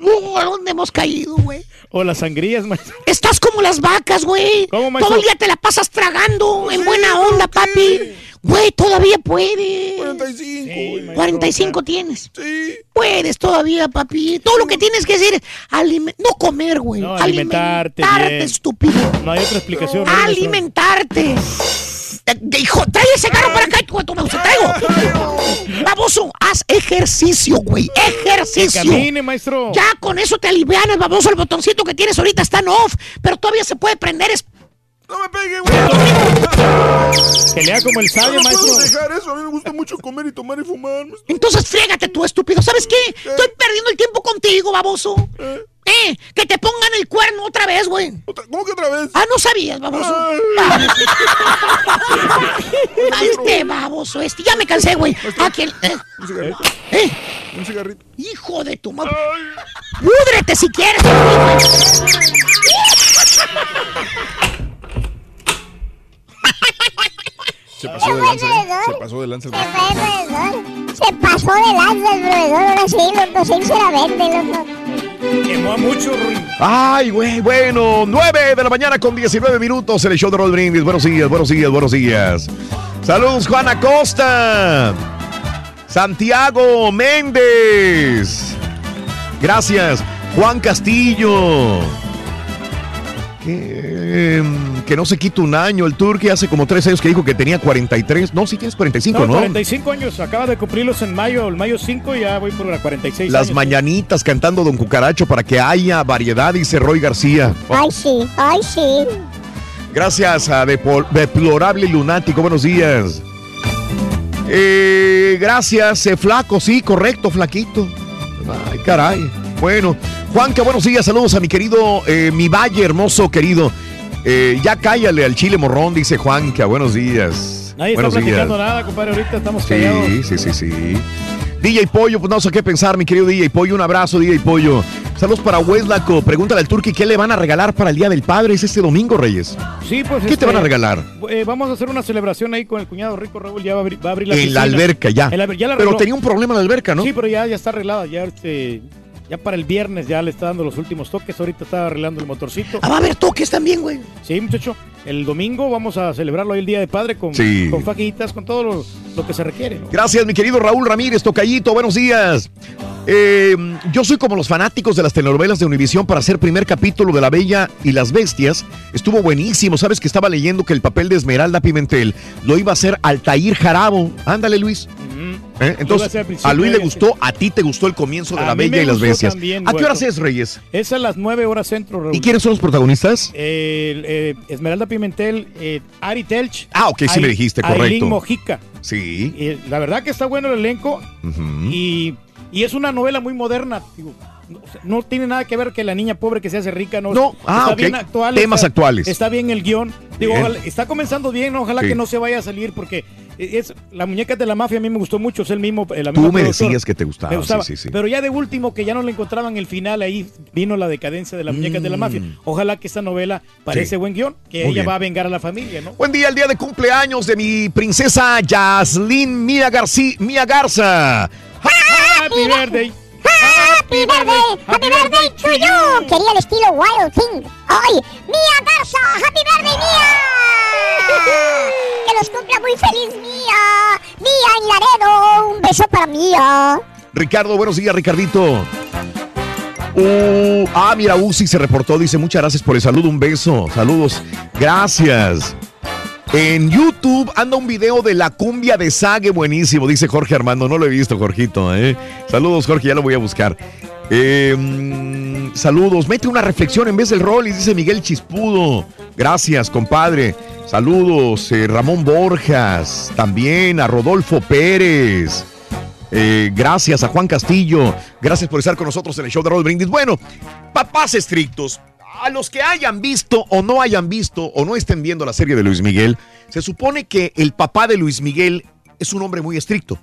Speaker 22: Uh, ¿A dónde hemos caído, güey?
Speaker 13: O las sangrías, maestro.
Speaker 22: Estás como las vacas, güey.
Speaker 13: ¿Cómo, maestro?
Speaker 22: Todo el día te la pasas tragando en buena onda, papi. Güey, todavía puedes.
Speaker 3: 45, güey.
Speaker 13: maestro,
Speaker 22: 45 tienes.
Speaker 3: Sí.
Speaker 22: Puedes todavía, papi. Todo lo que tienes que hacer es no comer, güey.
Speaker 13: No, alimentarte
Speaker 22: alimentarte,
Speaker 13: bien.
Speaker 22: estúpido.
Speaker 13: No hay otra explicación. ¿no?
Speaker 22: Alimentarte. Hijo, trae ese carro para acá, hijo, toma, se traigo. Baboso, haz ejercicio, güey.
Speaker 13: Que
Speaker 22: Ejercicio.
Speaker 13: camine, maestro.
Speaker 22: Ya con eso te alivianas, baboso. El botoncito que tienes ahorita está en off, pero todavía se puede prender. Es
Speaker 3: No me pegue, güey.
Speaker 13: Que lea como el sabio,
Speaker 3: no
Speaker 13: maestro.
Speaker 3: puedo dejar eso. A mí me gusta mucho comer y tomar y fumar. maestro.
Speaker 22: Entonces friégate tú, estúpido. ¿Sabes qué? Estoy perdiendo el tiempo contigo, baboso. Eh, que te pongan el cuerno otra vez, güey.
Speaker 3: Otra- ¿Cómo que otra vez?
Speaker 22: Ah, no sabías, baboso.
Speaker 3: Ay.
Speaker 22: Este baboso, este. Ya me cansé, güey. ¿A quién? Eh,
Speaker 3: Un cigarrito.
Speaker 22: eh,
Speaker 3: Un cigarrito.
Speaker 22: hijo de tu madre. Púdrete si quieres.
Speaker 3: Se pasó de lanza. ¿eh? Se pasó de lanza.
Speaker 2: Se pasó de lanza el proveedor, ahora sí, loco, sinceramente, loco.
Speaker 13: Quemó a mucho, Ruin.
Speaker 1: Ay, güey, bueno, 9 de la mañana con 19 minutos en de Roll Brindis. Buenos días, buenos días, buenos días. Saludos, Juan Acosta. Santiago Méndez. Gracias, Juan Castillo. Que, em, que no se quita un año. El Turque hace como tres años que dijo que tenía 43. No, sí tienes 45,
Speaker 13: No,
Speaker 1: ¿no?
Speaker 13: 45 años, acaba de cumplirlos en mayo, el mayo 5 y ya voy por la 46
Speaker 1: Las
Speaker 13: años.
Speaker 1: mañanitas cantando Don Cucaracho para que haya variedad, dice Roy García.
Speaker 2: Ay, sí, ay, sí.
Speaker 1: Gracias a Deplorable Lunático, buenos días. Eh, gracias, eh, flaco, sí, correcto, flaquito. Ay, caray. Bueno, Juanca, buenos días, saludos a mi querido, eh, mi valle hermoso querido. Eh, ya cállale al chile morrón, dice Juanca, buenos días.
Speaker 13: Nadie
Speaker 1: buenos
Speaker 13: está platicando
Speaker 1: días.
Speaker 13: nada, compadre, ahorita estamos callados.
Speaker 1: Sí, sí, sí, sí. DJ Pollo, pues no sé qué pensar, mi querido DJ Pollo. Un abrazo, DJ Pollo. Saludos para Weslaco. Pregúntale al Turqui qué le van a regalar para el Día del Padre. Es este domingo, Reyes.
Speaker 13: Sí, pues.
Speaker 1: ¿Qué te
Speaker 13: este,
Speaker 1: van a regalar?
Speaker 13: eh, vamos a hacer una celebración ahí con el cuñado rico Raúl. Ya va a abrir, va a abrir la
Speaker 1: En la alberca, ya.
Speaker 13: Alber- ya la
Speaker 1: Pero tenía un problema en la alberca, ¿no?
Speaker 13: Sí, pero ya, ya está arreglada. Ya, este, ya para el viernes ya le está dando los últimos toques. Ahorita está arreglando el motorcito.
Speaker 22: Ah, va a haber toques también, güey.
Speaker 13: Sí, muchacho. El domingo vamos a celebrarlo ahí el Día de Padre con,
Speaker 1: Sí.
Speaker 13: con fajitas, con todo lo, lo que se requiere. ¿no?
Speaker 1: Gracias, mi querido Raúl Ramírez, Tocayito, buenos días. Eh, yo soy como los fanáticos de las telenovelas de Univisión para hacer primer capítulo de La Bella y las Bestias. Estuvo buenísimo. Sabes que estaba leyendo que el papel de Esmeralda Pimentel lo iba a hacer Altair Jarabo. Ándale, Luis.
Speaker 13: Lo a
Speaker 1: Entonces, a Luis le gustó, a ti te gustó el comienzo de La Bella y las Bestias.
Speaker 13: también,
Speaker 1: ¿A qué horas es, Reyes?
Speaker 13: Es a las 9 horas centro, Raúl.
Speaker 1: ¿Y quiénes son los protagonistas?
Speaker 13: Eh, eh, Esmeralda Pimentel, eh, Ari Telch.
Speaker 1: Ah, ok, sí me dijiste, correcto.
Speaker 13: Aileen Mojica.
Speaker 1: Sí.
Speaker 13: Eh, la verdad que está bueno el elenco y, y es una novela muy moderna. digo, no, tiene nada que ver que la niña pobre que se hace rica. No,
Speaker 1: No, ah,
Speaker 13: está bien actual.
Speaker 1: Temas
Speaker 13: está-
Speaker 1: actuales.
Speaker 13: Está bien el guion. Digo,
Speaker 1: Bien.
Speaker 13: ojalá- está comenzando bien. Ojalá
Speaker 1: Sí.
Speaker 13: que no se vaya a salir porque es la muñeca de la mafia a mí me gustó mucho. Es el mismo. eh, La
Speaker 1: Tú me decías que te gustaba.
Speaker 13: Me gustaba.
Speaker 1: Sí, sí, sí.
Speaker 13: Pero ya de último, que ya no le encontraban el final, ahí vino la decadencia de las muñecas de la mafia. Ojalá que esta novela parece
Speaker 1: Mm.
Speaker 13: Buen guion, que
Speaker 1: Muy
Speaker 13: ella
Speaker 1: bien.
Speaker 13: va a vengar a la familia, ¿no?
Speaker 1: Buen día, el día de cumpleaños de mi princesa Yaslin Mía, García, Mía Garza.
Speaker 13: Happy birthday.
Speaker 2: Happy birthday, happy birthday to you. Quería el estilo Wild Thing. ¡Ay! ¡Mía Garza! ¡Happy birthday, Mía! Que los cumpla muy feliz, Mía. Mía en Laredo. Un beso para Mía.
Speaker 1: Ricardo, buenos días, Ricardito. Uh, ah, mira, Uzi se reportó, dice muchas gracias por el saludo, un beso, saludos, gracias. En YouTube anda un video de la cumbia de Sague, buenísimo, dice Jorge Armando, no lo he visto, Jorgito, ¿eh? Saludos, Jorge, ya lo voy a buscar. Mm, saludos, mete una reflexión en vez del rol y dice Miguel Chispudo. Gracias, compadre. Saludos, eh, Ramón Borjas, también a Rodolfo Pérez. Eh, gracias a Juan Castillo. Gracias por estar con nosotros en el show de Roll Brindis. Bueno, papás estrictos. A los que hayan visto o no hayan visto o no estén viendo la serie de Luis Miguel, se supone que el papá de Luis Miguel es un hombre muy estricto.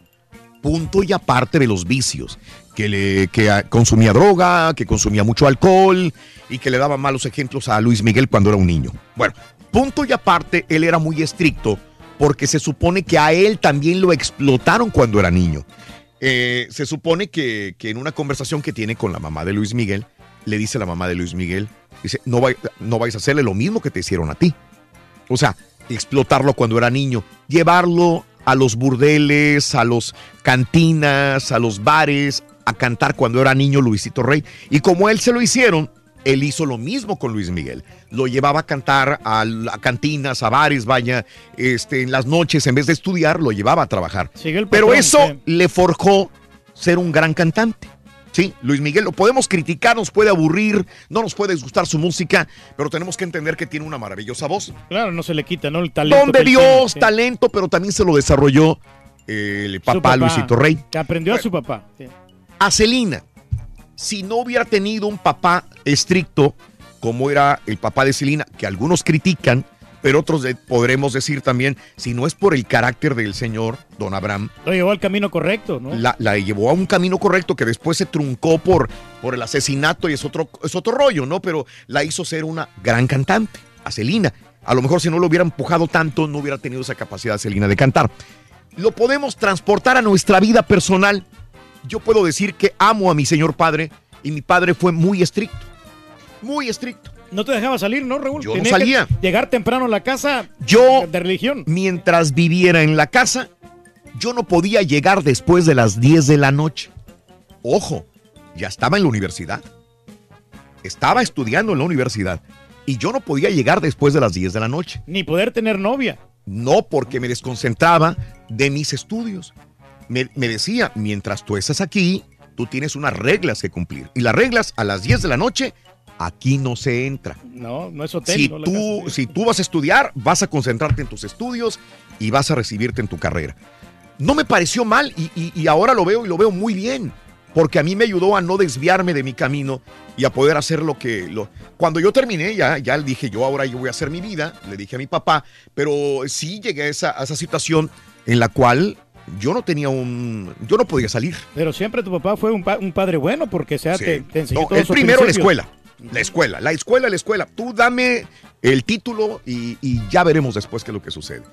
Speaker 1: Punto y aparte de los vicios. Que, le, que consumía droga, que consumía mucho alcohol y que le daba malos ejemplos a Luis Miguel cuando era un niño. Bueno, punto y aparte, él era muy estricto porque se supone que a él también lo explotaron cuando era niño. Eh, se supone que, que en una conversación que tiene con la mamá de Luis Miguel, le dice la mamá de Luis Miguel, dice, no, vai- no vais a hacerle lo mismo que te hicieron a ti. O sea, explotarlo cuando era niño, llevarlo a los burdeles, a los cantinas, a los bares, a cantar cuando era niño Luisito Rey. Y como él se lo hicieron, él hizo lo mismo con Luis Miguel. Lo llevaba a cantar a, cantinas, a bares, vaya, este, en las noches, en vez de estudiar, lo llevaba a trabajar. Pero eso
Speaker 13: sí.
Speaker 1: le forjó ser un gran cantante. Sí, Luis Miguel, lo podemos criticar, nos puede aburrir, no nos puede gustar su música, pero tenemos que entender que tiene una maravillosa voz.
Speaker 13: Claro, no se le quita, ¿no? El talento.
Speaker 1: Don de Dios,
Speaker 13: tiene, sí.
Speaker 1: talento, pero también se lo desarrolló eh, el papá, Luisito Rey.
Speaker 13: Que aprendió a su papá. sí.
Speaker 1: A Celina, si no hubiera tenido un papá estricto como era el papá de Celina, que algunos critican, pero otros de- podremos decir también, si no es por el carácter del señor Don Abraham,
Speaker 13: Lo llevó al camino correcto, ¿no?
Speaker 1: la, la llevó a un camino correcto que después se truncó por, por el asesinato y es otro, es otro rollo, ¿no? Pero la hizo ser una gran cantante, a Celina. A lo mejor si no lo hubiera empujado tanto, no hubiera tenido esa capacidad Celina de cantar. Lo podemos transportar a nuestra vida personal. Yo puedo decir que amo a mi señor padre y mi padre fue muy estricto. Muy estricto.
Speaker 13: No te dejaba salir, ¿no, Raúl?
Speaker 1: Yo no
Speaker 13: que
Speaker 1: salía.
Speaker 13: llegar temprano a la casa
Speaker 1: Yo,
Speaker 13: de religión.
Speaker 1: mientras viviera en la casa, yo no podía llegar después de las 10 de la noche. Ojo, ya estaba en la universidad. Estaba estudiando en la universidad. Y yo no podía llegar después de las 10 de la noche.
Speaker 13: Ni poder tener novia.
Speaker 1: No porque me desconcentraba de mis estudios. Me, me decía, mientras tú estás aquí, tú tienes unas reglas que cumplir. Y las reglas a las 10 de la noche, aquí no se entra.
Speaker 13: No, no es hotel.
Speaker 1: Si
Speaker 13: no la
Speaker 1: tú, si tú vas a estudiar, vas a concentrarte en tus estudios y vas a recibirte en tu carrera. No me pareció mal y, y- y ahora lo veo y lo veo muy bien, porque a mí me ayudó a no desviarme de mi camino y a poder hacer lo que... Lo... Cuando yo terminé, ya, ya le dije, yo ahora yo voy a hacer mi vida, le dije a mi papá, pero sí llegué a esa, a esa situación en la cual yo no tenía un, yo no podía salir.
Speaker 13: Pero siempre tu papá fue un, pa- un padre bueno porque o sea,
Speaker 1: Sí.
Speaker 13: te, te enseñó
Speaker 1: No, primero la
Speaker 13: principios.
Speaker 1: escuela. La escuela, la escuela, la escuela. Tú dame el título y, y ya veremos después qué es lo que sucede.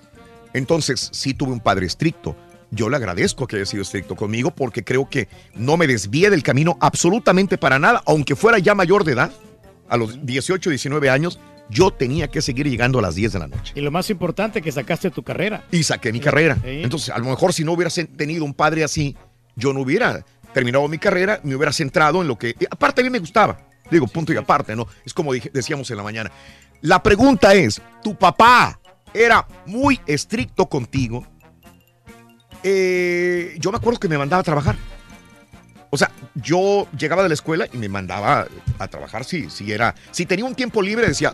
Speaker 1: Entonces, sí tuve un padre estricto. Yo le agradezco que haya sido estricto conmigo porque creo que no me desvié del camino absolutamente para nada, aunque fuera ya mayor de edad, a los 18, 19 años, yo tenía que seguir llegando a las 10 de la noche.
Speaker 13: Y lo más importante, que sacaste tu carrera.
Speaker 1: Y saqué mi carrera.
Speaker 13: Sí.
Speaker 1: Entonces, a lo mejor si no hubiera tenido un padre así, yo no hubiera terminado mi carrera, me hubiera centrado en lo que... Aparte, a mí me gustaba. Digo, punto y aparte, ¿no? Es como dije- decíamos en la mañana. La pregunta es, ¿tu papá era muy estricto contigo? Eh, yo me acuerdo que me mandaba a trabajar. O sea, yo llegaba de la escuela y me mandaba a trabajar si, si era... Si tenía un tiempo libre, decía,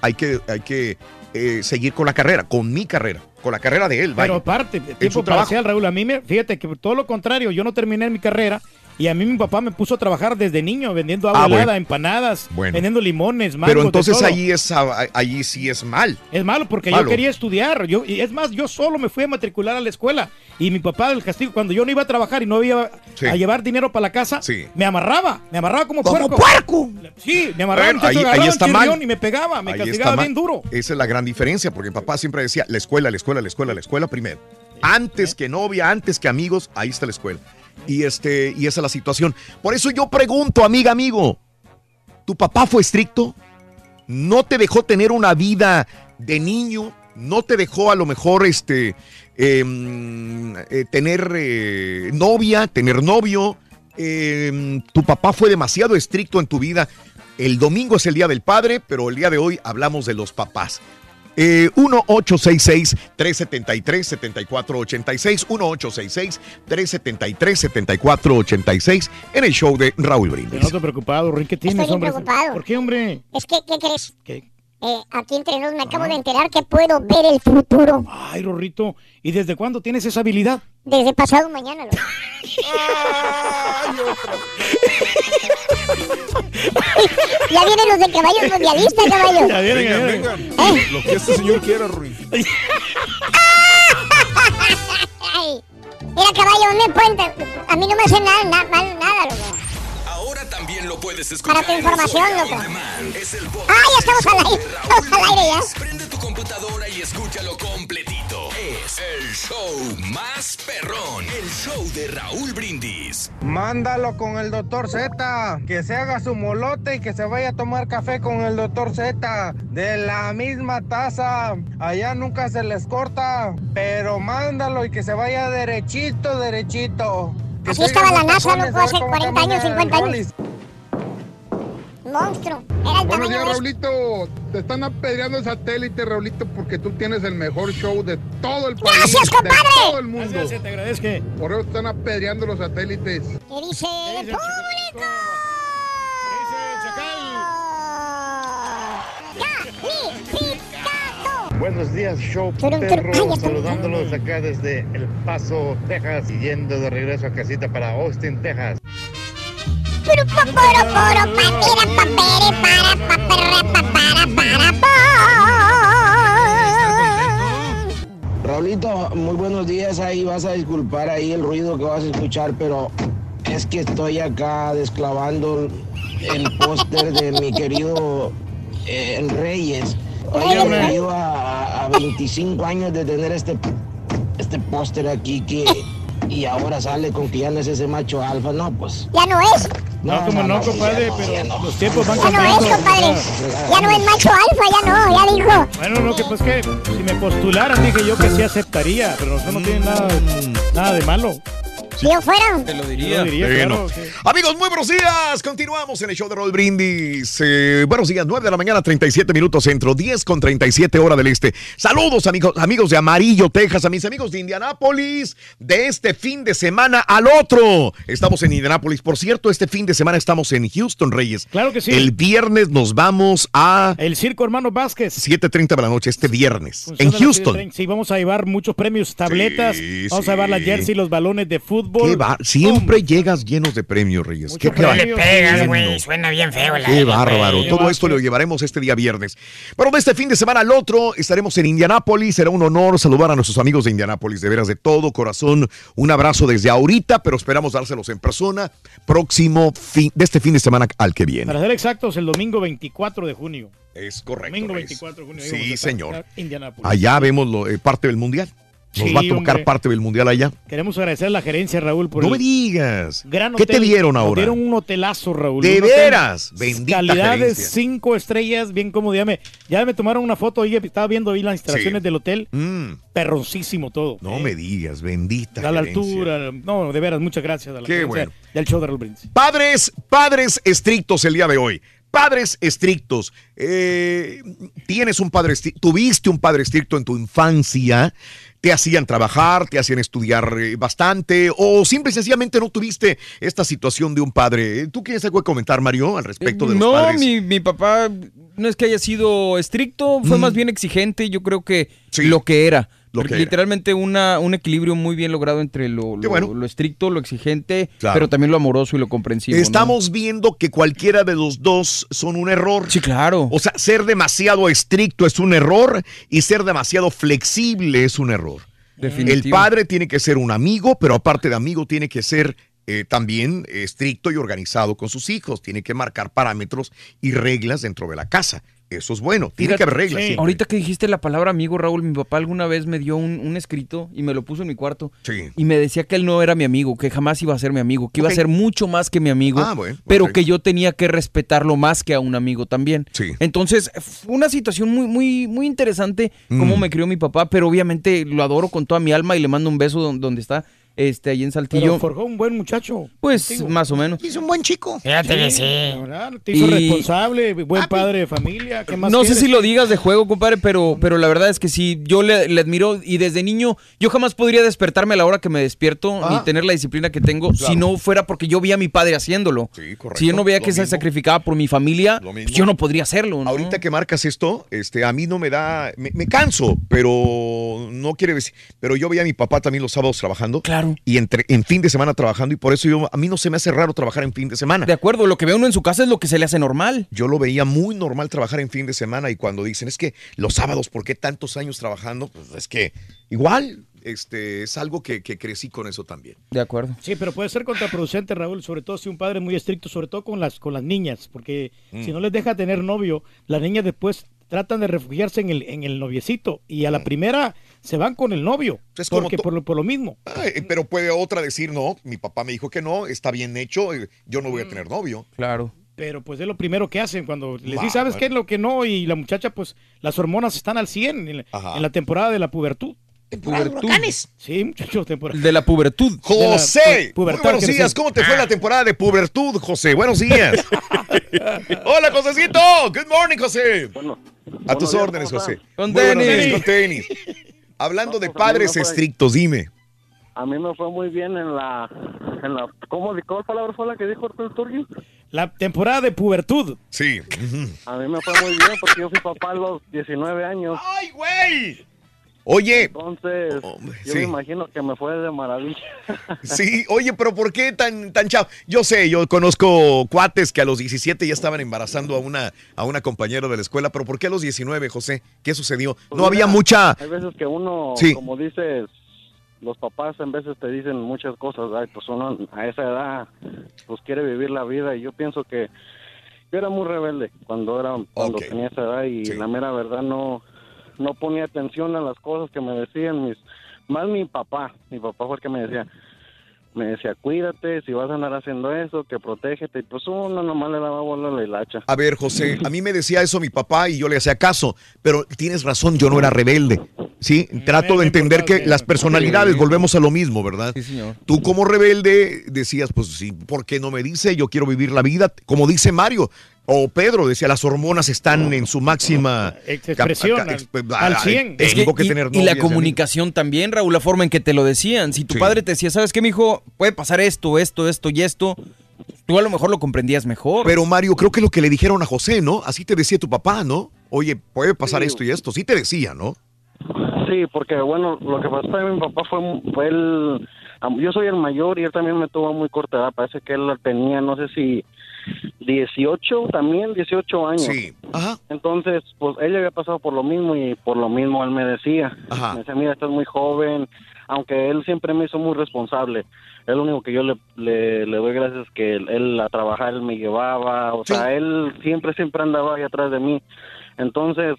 Speaker 1: hay que, hay que eh, seguir con la carrera, con mi carrera, con la carrera de él.
Speaker 13: Pero
Speaker 1: vaya.
Speaker 13: aparte, tiempo
Speaker 1: trabajo.
Speaker 13: parcial, Raúl, a mí me, fíjate que todo lo contrario, yo no terminé mi carrera y a mí mi papá me puso a trabajar desde niño vendiendo agua
Speaker 1: Ah,
Speaker 13: helada,
Speaker 1: bueno.
Speaker 13: empanadas,
Speaker 1: Bueno.
Speaker 13: vendiendo limones, mangos,
Speaker 1: Pero entonces ahí, es, ah, ahí sí es mal.
Speaker 13: Es malo porque
Speaker 1: Malo.
Speaker 13: yo quería estudiar. Yo, y es más, yo solo me fui a matricular a la escuela. Y mi papá del castigo, cuando yo no iba a trabajar y no iba
Speaker 1: Sí.
Speaker 13: a llevar dinero para la casa,
Speaker 1: Sí.
Speaker 13: me amarraba. Me amarraba como,
Speaker 1: ¡Como
Speaker 13: puerco. Sí, me amarraba.
Speaker 1: Bueno, ahí- ahí está mal.
Speaker 13: Y me pegaba, me
Speaker 1: Ahí
Speaker 13: castigaba bien duro.
Speaker 1: Esa es la gran diferencia, porque mi papá siempre decía, la escuela, la escuela, la escuela, la escuela primero. Antes que novia, antes que amigos, ahí está la escuela. Y, este, y esa es la situación. Por eso yo pregunto, amiga, amigo, ¿tu papá fue estricto? ¿No te dejó tener una vida de niño? ¿No te dejó a lo mejor este, em, eh, tener eh, novia, tener novio? Em, ¿Tu papá fue demasiado estricto en tu vida? El domingo es el Día del Padre, pero el día de hoy hablamos de los papás. Eh, 1-866-373-7486. 1-866-373-7486 en el show de Raúl Brindis.
Speaker 13: No te preocupado, Rin, ¿qué tienes,
Speaker 2: Estoy
Speaker 13: hombre?
Speaker 2: preocupado.
Speaker 13: ¿Por qué, hombre?
Speaker 2: Es que, ¿qué crees?
Speaker 13: ¿Qué?
Speaker 2: Eh, aquí entre nos me acabo de enterar que puedo ver el futuro
Speaker 13: Ay, Rorrito, ¿y desde cuándo tienes esa habilidad?
Speaker 2: desde pasado mañana. loco. ya vienen los de caballos mundialistas, caballo.
Speaker 13: Ya vienen, ya
Speaker 3: Vengan,
Speaker 13: vienen.
Speaker 3: vengan.
Speaker 2: ¿Eh?
Speaker 3: Lo que este señor quiera, Ruin.
Speaker 2: Ay, mira, caballo, no me pueden... A mí no me hace nada, nada, mal, nada, loco.
Speaker 37: Ahora también lo puedes escuchar.
Speaker 2: Para tu información, loco. Ah, ya estamos al aire. Estamos al aire ya.
Speaker 37: Prende tu computadora y escúchalo completito. Es el show más perrón. El show de Raúl Brindis.
Speaker 59: Mándalo con el doctor Z, que se haga su molote y que se vaya a tomar café con el doctor Z. De la misma taza, allá nunca se les corta, pero mándalo y que se vaya derechito, derechito.
Speaker 2: Así estaba la NASA, loco, hace
Speaker 59: cómo
Speaker 2: 40 años,
Speaker 59: camina el
Speaker 2: 50 años. Monstruo. Era el
Speaker 52: Buenos días,
Speaker 2: de...
Speaker 52: Raulito. Te están apedreando el satélite, Raulito, porque tú tienes el mejor show de todo el país.
Speaker 2: ¡Gracias,
Speaker 52: De
Speaker 2: compadre!
Speaker 52: todo el mundo.
Speaker 13: Gracias, te agradezco.
Speaker 52: Por eso están apedreando los satélites.
Speaker 2: ¿Qué dice el público?
Speaker 47: Buenos días, show perro. Saludándolos acá desde El Paso, Texas, y yendo de regreso a casita para Austin, Texas.
Speaker 60: Raulito, muy buenos días. Ahí vas a disculpar ahí el ruido que vas a escuchar, pero es que estoy acá desclavando el póster de mi querido eh, el Reyes. Oye,
Speaker 2: ¿no?
Speaker 60: debido a, a 25 años de tener este, este póster aquí que... Y ahora sale con que ya no es ese macho alfa, no, pues.
Speaker 2: Ya no es,
Speaker 13: No, como no,
Speaker 60: sí,
Speaker 13: compadre,
Speaker 60: no,
Speaker 13: pero
Speaker 60: ya no.
Speaker 13: los tiempos van
Speaker 2: ya no
Speaker 13: cambiando.
Speaker 2: es, compadre. Ya no es macho alfa, ya no, ya dijo.
Speaker 13: Bueno, lo que pues que si me postularan dije yo que sí aceptaría, pero eso no tiene nada, nada de malo.
Speaker 2: Si yo fuera.
Speaker 3: Te lo diría.
Speaker 13: diría,
Speaker 1: Bueno.
Speaker 13: claro, sí.
Speaker 1: Amigos, muy buenos días. Continuamos en el show de Roll Brindis. Eh, buenos días, 9 de la mañana, 37 minutos centro, 10 con 37 hora del este. Saludos, amigos, amigos de Amarillo, Texas, a mis amigos de Indianápolis, de este fin de semana al otro. Estamos en Indianápolis. Por cierto, este fin de semana estamos en Houston, Reyes.
Speaker 13: Claro que sí.
Speaker 1: El viernes nos vamos a
Speaker 13: El circo hermano Vázquez.
Speaker 1: 7.30 de la noche, este viernes,
Speaker 13: Funciona
Speaker 1: en Houston.
Speaker 13: 7:30. Sí, vamos a llevar muchos premios, tabletas,
Speaker 1: Sí,
Speaker 13: vamos a llevar la jersey, los balones de fútbol. Fútbol.
Speaker 1: Qué bar- Siempre llegas llenos de premios, Reyes. Qué, qué
Speaker 61: le pegas, güey. Suena bien feo la
Speaker 1: Qué bárbaro. Todo esto lo llevaremos este día viernes. Pero de este fin de semana al otro estaremos en Indianápolis. Será un honor saludar a nuestros amigos de Indianápolis. De veras, de todo corazón. Un abrazo desde ahorita, pero esperamos dárselos en persona próximo fin de este fin de semana al que viene.
Speaker 13: Para ser exactos, el domingo 24 de junio.
Speaker 1: Es correcto.
Speaker 13: Domingo
Speaker 1: Reyes.
Speaker 13: 24 de junio.
Speaker 1: Sí, señor. Allá vemos lo- eh, parte del mundial. Nos
Speaker 13: Sí,
Speaker 1: va a tocar
Speaker 13: hombre.
Speaker 1: parte del mundial allá.
Speaker 13: Queremos agradecer a la gerencia, Raúl, por
Speaker 1: No
Speaker 13: el
Speaker 1: me digas.
Speaker 13: gran
Speaker 1: ¿Qué te
Speaker 13: hotel.
Speaker 1: dieron
Speaker 13: Nos
Speaker 1: ahora?
Speaker 13: dieron un hotelazo, Raúl.
Speaker 1: ¿De
Speaker 13: hotel
Speaker 1: veras? Bendita
Speaker 13: Calidad de cinco estrellas, bien cómodo. Ya me, ya me tomaron una foto ahí, estaba viendo ahí las instalaciones
Speaker 1: Sí.
Speaker 13: del hotel.
Speaker 1: Mm,
Speaker 13: Perroncísimo todo.
Speaker 1: no me digas, bendita.
Speaker 13: A la
Speaker 1: gerencia.
Speaker 13: altura. No, de veras, muchas gracias a la
Speaker 1: Qué
Speaker 13: gerencia
Speaker 1: bueno.
Speaker 13: del show de Raúl Brindis.
Speaker 1: Padres, padres estrictos el día de hoy. Padres estrictos. Eh, tienes un padre tuviste un padre estricto en tu infancia. Te hacían trabajar, te hacían estudiar eh, bastante, o simple y sencillamente no tuviste esta situación de un padre. ¿Tú quieres algo que comentar, Mario, al respecto de los
Speaker 4: no,
Speaker 1: padres?
Speaker 4: mi, mi papá no es que haya sido estricto, fue más bien exigente, yo creo que lo que era.
Speaker 1: Lo que.
Speaker 4: Literalmente una, un equilibrio muy bien logrado entre lo, lo- lo estricto, lo exigente,
Speaker 1: Claro.
Speaker 4: pero también lo amoroso y lo comprensivo. ¿no?
Speaker 1: Estamos viendo que cualquiera de los dos son un error.
Speaker 4: Sí, claro.
Speaker 1: O sea, ser demasiado estricto es un error y ser demasiado flexible es un error.
Speaker 4: Definitivo.
Speaker 1: El padre tiene que ser un amigo, pero aparte de amigo tiene que ser eh, también estricto y organizado con sus hijos. Tiene que marcar parámetros y reglas dentro de la casa. Eso es bueno. Tiene que haber reglas. siempre.
Speaker 4: Ahorita que dijiste la palabra amigo, Raúl, mi papá alguna vez me dio un, un escrito y me lo puso en mi cuarto.
Speaker 1: Sí.
Speaker 4: Y me decía que él no era mi amigo, que jamás iba a ser mi amigo, que iba a ser mucho más que mi amigo,
Speaker 1: Ah, bueno,
Speaker 4: pero que yo tenía que respetarlo más que a un amigo también.
Speaker 1: Sí.
Speaker 4: Entonces, fue una situación muy, muy, muy interesante cómo
Speaker 1: Mm.
Speaker 4: me crió mi papá, pero obviamente lo adoro con toda mi alma y le mando un beso don- donde está, este, ahí en Saltillo.
Speaker 13: Pero forjó un buen muchacho.
Speaker 4: Pues
Speaker 13: contigo.
Speaker 4: más o menos.
Speaker 62: Es un buen chico.
Speaker 13: Fíjate que sí. la verdad, Te hizo
Speaker 4: Y-
Speaker 13: responsable, buen padre de familia. ¿qué más
Speaker 4: No sé si lo digas de juego, compadre, pero, pero la verdad es que sí, yo le, le admiro y desde niño yo jamás podría despertarme a la hora que me despierto ni
Speaker 1: Ah.
Speaker 4: tener la disciplina que tengo si no fuera porque yo vi a mi padre haciéndolo.
Speaker 1: correcto.
Speaker 4: Si yo no veía
Speaker 1: Lo
Speaker 4: que se sacrificaba por mi familia, pues yo no podría hacerlo. ¿no?
Speaker 1: Ahorita que marcas esto, este, a mí no me da, me, me canso, pero no quiere decir, pero yo veía a mi papá también los sábados trabajando.
Speaker 4: Claro.
Speaker 1: Y entre, en fin de semana trabajando y por eso yo, a mí no se me hace raro trabajar en fin de semana.
Speaker 4: De acuerdo, lo que ve uno en su casa es lo que se le hace normal.
Speaker 1: Yo lo veía muy normal trabajar en fin de semana y cuando dicen, es que los sábados, ¿por qué tantos años trabajando? Pues es que igual, este, es algo que, que crecí con eso también.
Speaker 4: De acuerdo.
Speaker 13: Sí, pero puede ser contraproducente, Raúl, sobre todo si un padre es muy estricto, sobre todo con las, con las niñas, porque
Speaker 1: Mm.
Speaker 13: si no les deja tener novio, las niñas después tratan de refugiarse en el, en el noviecito y a la primera se van con el novio,
Speaker 1: Mm. Es como
Speaker 13: porque por lo, por lo mismo.
Speaker 1: Ay, pero puede otra decir, no, mi papá me dijo que no, está bien hecho, eh, yo no voy a tener novio.
Speaker 4: Claro.
Speaker 13: Pero pues es lo primero que hacen cuando les
Speaker 1: Va,
Speaker 13: dicen, ¿sabes
Speaker 1: bueno.
Speaker 13: qué es lo que no? Y la muchacha, pues las hormonas están al 100 en, la-
Speaker 1: Ajá.
Speaker 13: en la temporada de la pubertud.
Speaker 4: Pubertud.
Speaker 13: Sí, muchachos, temporada.
Speaker 4: De la pubertud.
Speaker 1: José,
Speaker 13: De la pu-
Speaker 1: muy
Speaker 13: pubertad
Speaker 1: buenos días. ¿Cómo te fue la temporada de pubertud, José? Buenos días. Hola, Josecito. Good morning, José. a
Speaker 63: buenos
Speaker 1: tus
Speaker 63: días,
Speaker 1: órdenes,
Speaker 63: ¿cómo
Speaker 1: José.
Speaker 63: están?
Speaker 4: Con tenis.
Speaker 1: días, Con tenis. Hablando de
Speaker 63: pues,
Speaker 1: padres estrictos, dime.
Speaker 63: A mí me fue muy bien en la, en la, ¿cómo, ¿cuál palabra fue la que dijo el Turgi?
Speaker 13: La temporada de pubertud.
Speaker 1: Sí.
Speaker 63: A mí me fue muy bien porque yo fui papá a los 19 años.
Speaker 1: ¡Ay, güey! Oye,
Speaker 63: Entonces, yo
Speaker 1: sí.
Speaker 63: me imagino que me fue de maravilla.
Speaker 1: sí, oye, pero ¿por qué tan, tan chavo? Yo sé, yo conozco cuates que a los 17 ya estaban embarazando a una, a una compañera de la escuela, pero ¿por qué a los 19, José? ¿Qué sucedió?
Speaker 63: Pues
Speaker 1: No había mucha...
Speaker 63: Hay veces que uno,
Speaker 1: Sí.
Speaker 63: como dices, los papás en veces te dicen muchas cosas, ay, pues uno a esa edad pues quiere vivir la vida y yo pienso que yo era muy rebelde cuando era cuando tenía esa edad y la mera verdad no no ponía atención a las cosas que me decían mis más mi papá, mi papá fue el que me decía me decía, cuídate, si vas a andar haciendo eso, que protégete. Y pues uno nomás le daba bola a la hilacha.
Speaker 1: A ver, José, a mí me decía eso mi papá y yo le hacía caso, pero tienes razón, yo no era rebelde. Sí, trato de entender que las personalidades, volvemos a lo mismo, ¿verdad?
Speaker 4: Sí, señor.
Speaker 1: Tú como rebelde decías, pues sí, ¿por qué no me dice? Yo quiero vivir la vida, como dice Mario. O Pedro decía, las hormonas están en su máxima
Speaker 13: Expresión, al-
Speaker 1: ah,
Speaker 13: 100.
Speaker 1: Tengo
Speaker 4: Es que-
Speaker 1: que
Speaker 4: y,
Speaker 1: tener
Speaker 4: y la comunicación también, Raúl, la forma en que te lo decían. Si tu padre te decía, ¿sabes qué, mijo? Puede pasar esto, esto, esto y esto. Tú a lo mejor lo comprendías mejor.
Speaker 1: Pero Mario, creo que lo que le dijeron a José, ¿no? Así te decía tu papá, ¿no? Oye, puede pasar
Speaker 63: Sí.
Speaker 1: esto y esto. Sí te decía, ¿no?
Speaker 63: Sí, porque bueno, lo que pasó también mi papá fue, fue él Am- Yo soy el mayor y él también me tuvo muy corta edad. Parece que él tenía, no sé si 18 también, 18 años.
Speaker 1: Sí. Ajá.
Speaker 63: Entonces, pues ella había pasado por lo mismo y por lo mismo él me decía.
Speaker 1: Ajá.
Speaker 63: Me decía, mira, estás muy joven. Aunque él siempre me hizo muy responsable. Es lo único que yo le, le, le doy gracias que él, él a trabajar él me llevaba. O sea, él siempre, siempre andaba ahí atrás de mí. Entonces,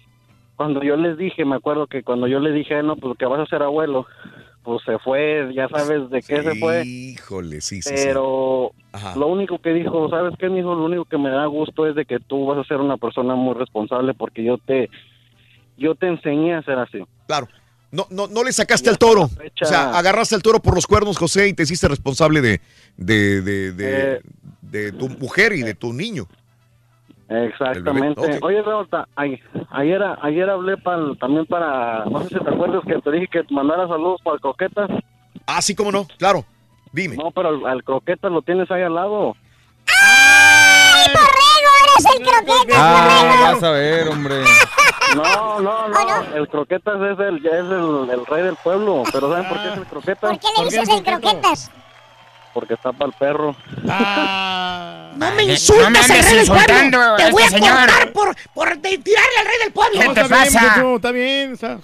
Speaker 63: cuando yo les dije, me acuerdo que cuando yo le dije, no, pues que vas a ser abuelo, pues se fue, ya sabes de qué se fue.
Speaker 1: Híjole, sí, sí.
Speaker 63: Pero lo único que dijo, ¿sabes qué, mijo? Lo único que me da gusto es de que tú vas a ser una persona muy responsable porque yo te yo te enseñé a ser así.
Speaker 1: Claro. No, no, no le sacaste al toro. O sea, agarraste al toro por los cuernos, José, y te hiciste responsable de, de, de, de,
Speaker 63: Eh.
Speaker 1: de tu mujer y de tu niño.
Speaker 63: Exactamente.
Speaker 1: El bebé, ok.
Speaker 63: Oye, Raúl, ay- ayer, ayer hablé para, también para, no sé si te acuerdas que te dije que te mandara saludos para el Croquetas.
Speaker 1: Ah, sí, cómo no, claro. Dime.
Speaker 63: No, pero al, al Croquetas lo tienes ahí al lado.
Speaker 2: eres el croquetas,
Speaker 64: Ah, vas a ver, hombre.
Speaker 63: No, no, no, el Croquetas es el, es el, el rey del pueblo, pero ¿saben por qué es el Croquetas?
Speaker 2: ¿Por qué le dices el croquetas?
Speaker 63: Porque está para el perro.
Speaker 22: No me insultes
Speaker 63: no me
Speaker 22: al rey del pueblo. Te voy a
Speaker 63: este señor.
Speaker 22: cortar por, por de- tirarle al rey del pueblo.
Speaker 13: No, está bien, muchacho, está bien. está-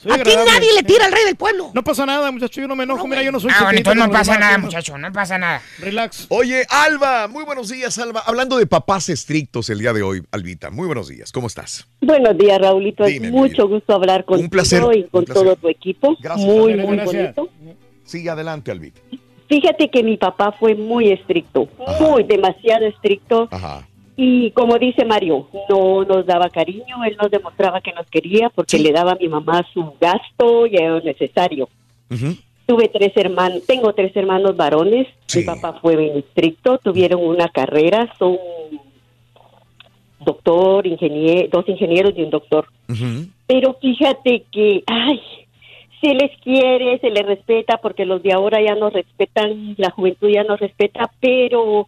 Speaker 13: soy
Speaker 22: Aquí
Speaker 13: agradable.
Speaker 22: nadie le tira al rey del pueblo.
Speaker 13: No pasa nada, muchacho, yo no me enojo. Mira, yo no soy
Speaker 65: Ah, bueno, entonces no pasa
Speaker 13: demás,
Speaker 65: nada, muchacho, no pasa nada.
Speaker 13: Relax.
Speaker 1: Oye, Alba, muy buenos días, Alba. Hablando de papás estrictos el día de hoy, Albita, muy buenos días, ¿cómo estás?
Speaker 66: Buenos días, Raulito. Es
Speaker 1: Dime, mi
Speaker 66: mucho gusto hablar contigo
Speaker 1: placer,
Speaker 66: y con
Speaker 1: un placer.
Speaker 66: todo tu equipo.
Speaker 1: Gracias.
Speaker 66: Muy, muy
Speaker 1: gracias.
Speaker 66: bonito.
Speaker 1: Sí, adelante, Albita.
Speaker 66: Fíjate que mi papá fue muy estricto, muy demasiado estricto.
Speaker 1: Ajá.
Speaker 66: Y como dice Mario, no nos daba cariño, él nos demostraba que nos quería porque le daba a mi mamá su gasto y era necesario. Tuve tres hermanos, tengo tres hermanos varones. Mi papá fue bien estricto, tuvieron una carrera, son doctor, ingeniero, dos ingenieros y un doctor. Pero fíjate que, ay, se les quiere, se les respeta, porque los de ahora ya no respetan, la juventud ya no respeta, pero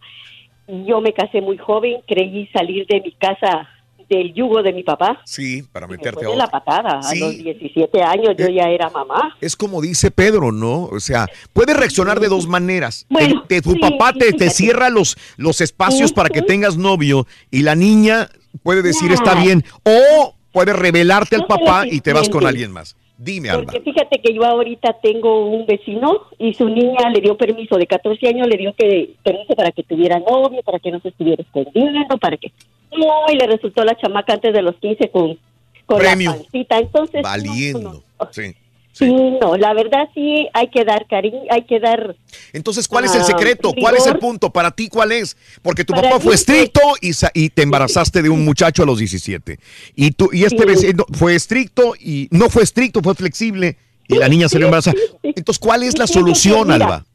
Speaker 66: yo me casé muy joven, creí salir de mi casa del yugo de mi papá.
Speaker 1: Sí, para
Speaker 66: Me
Speaker 1: meterte a
Speaker 66: fue de la patada.
Speaker 1: Sí.
Speaker 66: A los 17 años yo ya era mamá.
Speaker 1: Es como dice Pedro, ¿no? O sea, puedes reaccionar de dos maneras.
Speaker 66: Bueno,
Speaker 1: Te- te- tu
Speaker 66: sí,
Speaker 1: papá
Speaker 66: sí,
Speaker 1: te, te cierra los, los espacios para que tengas novio y la niña puede decir está bien o puede revelarte al
Speaker 66: No
Speaker 1: papá y te vas con alguien más. Dime, Alba.
Speaker 66: Porque fíjate que yo ahorita tengo un vecino y su niña le dio permiso de 14 años, le dio que permiso para que tuviera novio, para que no se estuviera escondiendo, para que... No, y le resultó la chamaca antes de los 15 con, con
Speaker 1: Premio.
Speaker 66: la pancita. Entonces,
Speaker 1: Valiendo. Sí.
Speaker 66: Sí, no, la verdad sí hay que dar cariño, hay que dar...
Speaker 1: Entonces, ¿cuál es el
Speaker 66: Ah,
Speaker 1: secreto? ¿Cuál es el punto? Para ti, ¿cuál es? Porque tu
Speaker 66: Para
Speaker 1: papá fue
Speaker 66: es-
Speaker 1: estricto y, y te embarazaste de un muchacho a los 17. Y, tú, y este
Speaker 66: Sí.
Speaker 1: vecino fue estricto y no fue estricto, fue flexible y la niña salió embarazada. Entonces, ¿cuál es la solución,
Speaker 66: mira,
Speaker 1: Alba?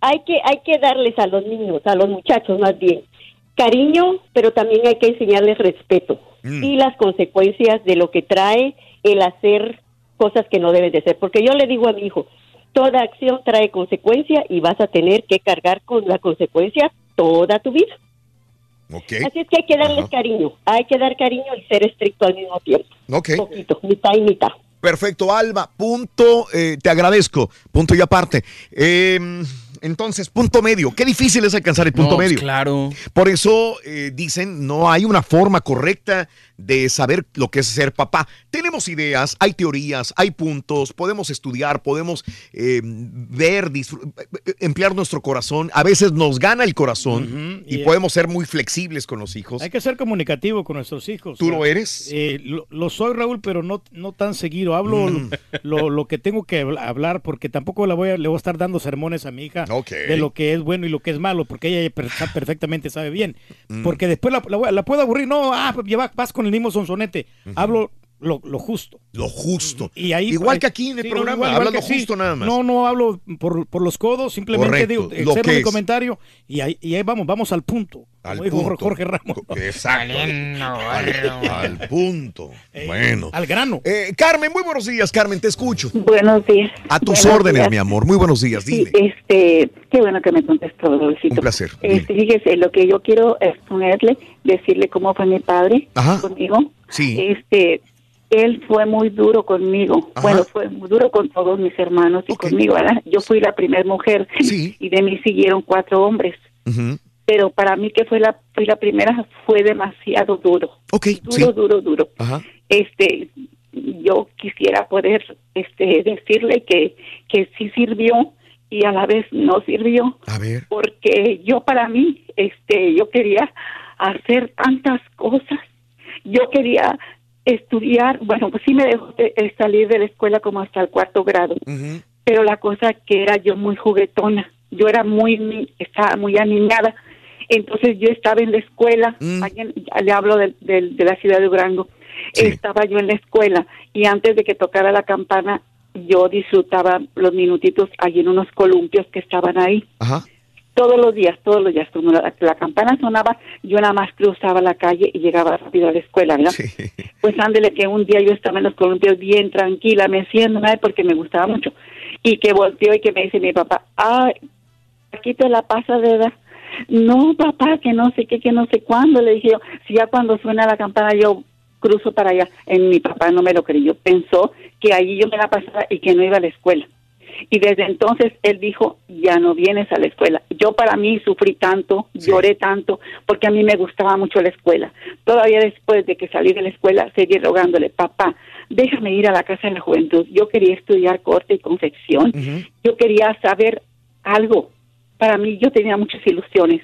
Speaker 66: Hay que, hay que darles a los niños, a los muchachos más bien, cariño, pero también hay que enseñarles respeto
Speaker 1: Mm.
Speaker 66: y las consecuencias de lo que trae el hacer cosas que no deben de ser. Porque yo le digo a mi hijo, toda acción trae consecuencia y vas a tener que cargar con la consecuencia toda tu vida.
Speaker 1: Ok.
Speaker 66: Así es que hay que darles
Speaker 1: Ajá.
Speaker 66: cariño, hay que dar cariño y ser estricto al mismo tiempo.
Speaker 1: Ok.
Speaker 66: Poquito, mitad y mitad.
Speaker 1: Perfecto, Alba. Punto, eh, te agradezco. Punto y aparte. Eh, entonces, punto medio. Qué difícil es alcanzar el punto
Speaker 64: No, pues,
Speaker 1: medio.
Speaker 64: claro.
Speaker 1: Por eso eh, dicen, no hay una forma correcta de saber lo que es ser papá. Tenemos ideas, hay teorías, hay puntos, podemos estudiar, podemos eh, ver, eh, emplear nuestro corazón. A veces nos gana el corazón y
Speaker 13: y-
Speaker 1: podemos ser muy flexibles con los hijos.
Speaker 13: Hay que ser comunicativo con nuestros hijos.
Speaker 1: ¿Tú lo eres?
Speaker 13: Eh, lo, lo soy, Raúl, pero no, no tan seguido. Hablo
Speaker 1: Mm.
Speaker 13: lo, lo que tengo que habl- hablar porque tampoco le voy, a, le voy a estar dando sermones a mi hija De lo que es bueno y lo que es malo, porque ella per- perfectamente sabe bien.
Speaker 1: Mm.
Speaker 13: Porque después la, la la puedo aburrir. No, ah, pues vas con el mismo sonsonete. Hablo lo, lo justo.
Speaker 1: Lo justo.
Speaker 13: Y ahí,
Speaker 1: Igual que aquí en el
Speaker 13: Sí,
Speaker 1: programa, hablas
Speaker 13: sí.
Speaker 1: justo nada más.
Speaker 13: No, no hablo por, por los codos, simplemente
Speaker 1: Correcto,
Speaker 13: digo, externo mi
Speaker 1: es.
Speaker 13: comentario y ahí, y ahí vamos, vamos al punto.
Speaker 1: Al
Speaker 13: como dijo
Speaker 1: punto.
Speaker 13: Jorge Ramos.
Speaker 1: Exacto. Al, al punto.
Speaker 13: Eh,
Speaker 1: bueno.
Speaker 13: Al grano.
Speaker 1: Eh, Carmen, muy buenos días, Carmen, te escucho.
Speaker 67: Buenos días.
Speaker 1: A tus
Speaker 67: Buenos
Speaker 1: órdenes,
Speaker 67: días.
Speaker 1: mi amor. Muy buenos días,
Speaker 67: Sí,
Speaker 1: dime.
Speaker 67: este, qué bueno que me contestó, Rodolfito.
Speaker 1: Un placer.
Speaker 67: Este, fíjese, lo que yo quiero exponerle, decirle cómo fue mi padre
Speaker 1: Ajá.
Speaker 67: conmigo.
Speaker 1: Sí.
Speaker 67: Este, él fue muy duro conmigo. Bueno, fue muy duro con todos mis hermanos y conmigo, ¿verdad? Yo fui la primera mujer y de mí siguieron cuatro hombres. Pero para mí que fue la fui la primera fue demasiado duro. duro, duro, duro. Este, yo quisiera poder este decirle que que sí sirvió y a la vez no sirvió.
Speaker 1: A ver.
Speaker 67: Porque yo para mí este yo quería hacer tantas cosas. Yo quería estudiar, bueno, pues sí me dejó de- eh, salir de la escuela como hasta el cuarto grado, pero la cosa que era yo muy juguetona, yo era muy, estaba muy animada, entonces yo estaba en la escuela, allá en- le hablo del- del- de, la ciudad de Durango, estaba yo en la escuela y antes de que tocara la campana, yo disfrutaba los minutitos allí en unos columpios que estaban ahí.
Speaker 1: Ajá.
Speaker 67: Todos los días, todos los días, cuando la, la campana sonaba, yo nada más cruzaba la calle y llegaba rápido a la escuela, ¿verdad? Pues ándele que un día yo estaba en los columpios bien tranquila, meciéndome porque me gustaba mucho, y que volteó y que me dice mi papá, ay, aquí te la pasa de edad. No, papá, que no sé qué, que no sé cuándo. Le dije yo, si ya cuando suena la campana yo cruzo para allá. En mi papá no me lo creyó. Pensó que allí yo me la pasaba y que no iba a la escuela. Y desde entonces él dijo, ya no vienes a la escuela. Yo para mí sufrí tanto, lloré tanto, porque a mí me gustaba mucho la escuela. Todavía después de que salí de la escuela, seguí rogándole, papá, déjame ir a la Casa de la Juventud. Yo quería estudiar corte y confección. Yo quería saber algo. Para mí yo tenía muchas ilusiones.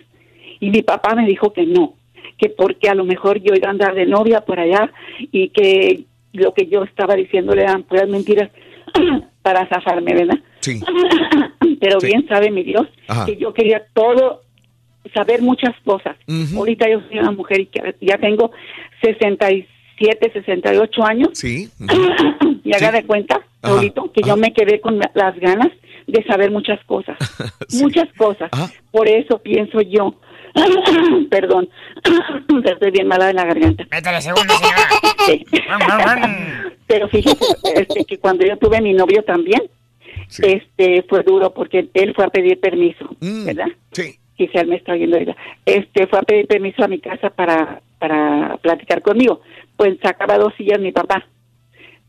Speaker 67: Y mi papá me dijo que no, que porque a lo mejor yo iba a andar de novia por allá y que lo que yo estaba diciéndole eran puras mentiras para zafarme, ¿verdad?
Speaker 1: Sí.
Speaker 67: Pero bien sabe mi Dios
Speaker 1: Ajá.
Speaker 67: que yo quería todo, saber muchas cosas. Ahorita yo soy una mujer y que ya tengo 67, 68 años.
Speaker 1: Sí.
Speaker 67: Y haga de cuenta,
Speaker 1: Ajá,
Speaker 67: Raulito, que yo me quedé con la- las ganas de saber muchas cosas. Muchas cosas. Por eso pienso yo, perdón, estoy bien mala de la garganta.
Speaker 22: Métale segunda, señora.
Speaker 67: Sí. Pero fíjese este, que cuando yo tuve mi novio también, este fue duro porque él fue a pedir permiso, ¿verdad?
Speaker 1: Sí.
Speaker 67: Quizá él me está oyendo ahorita. Este fue a pedir permiso a mi casa para para platicar conmigo. Pues sacaba dos sillas mi papá.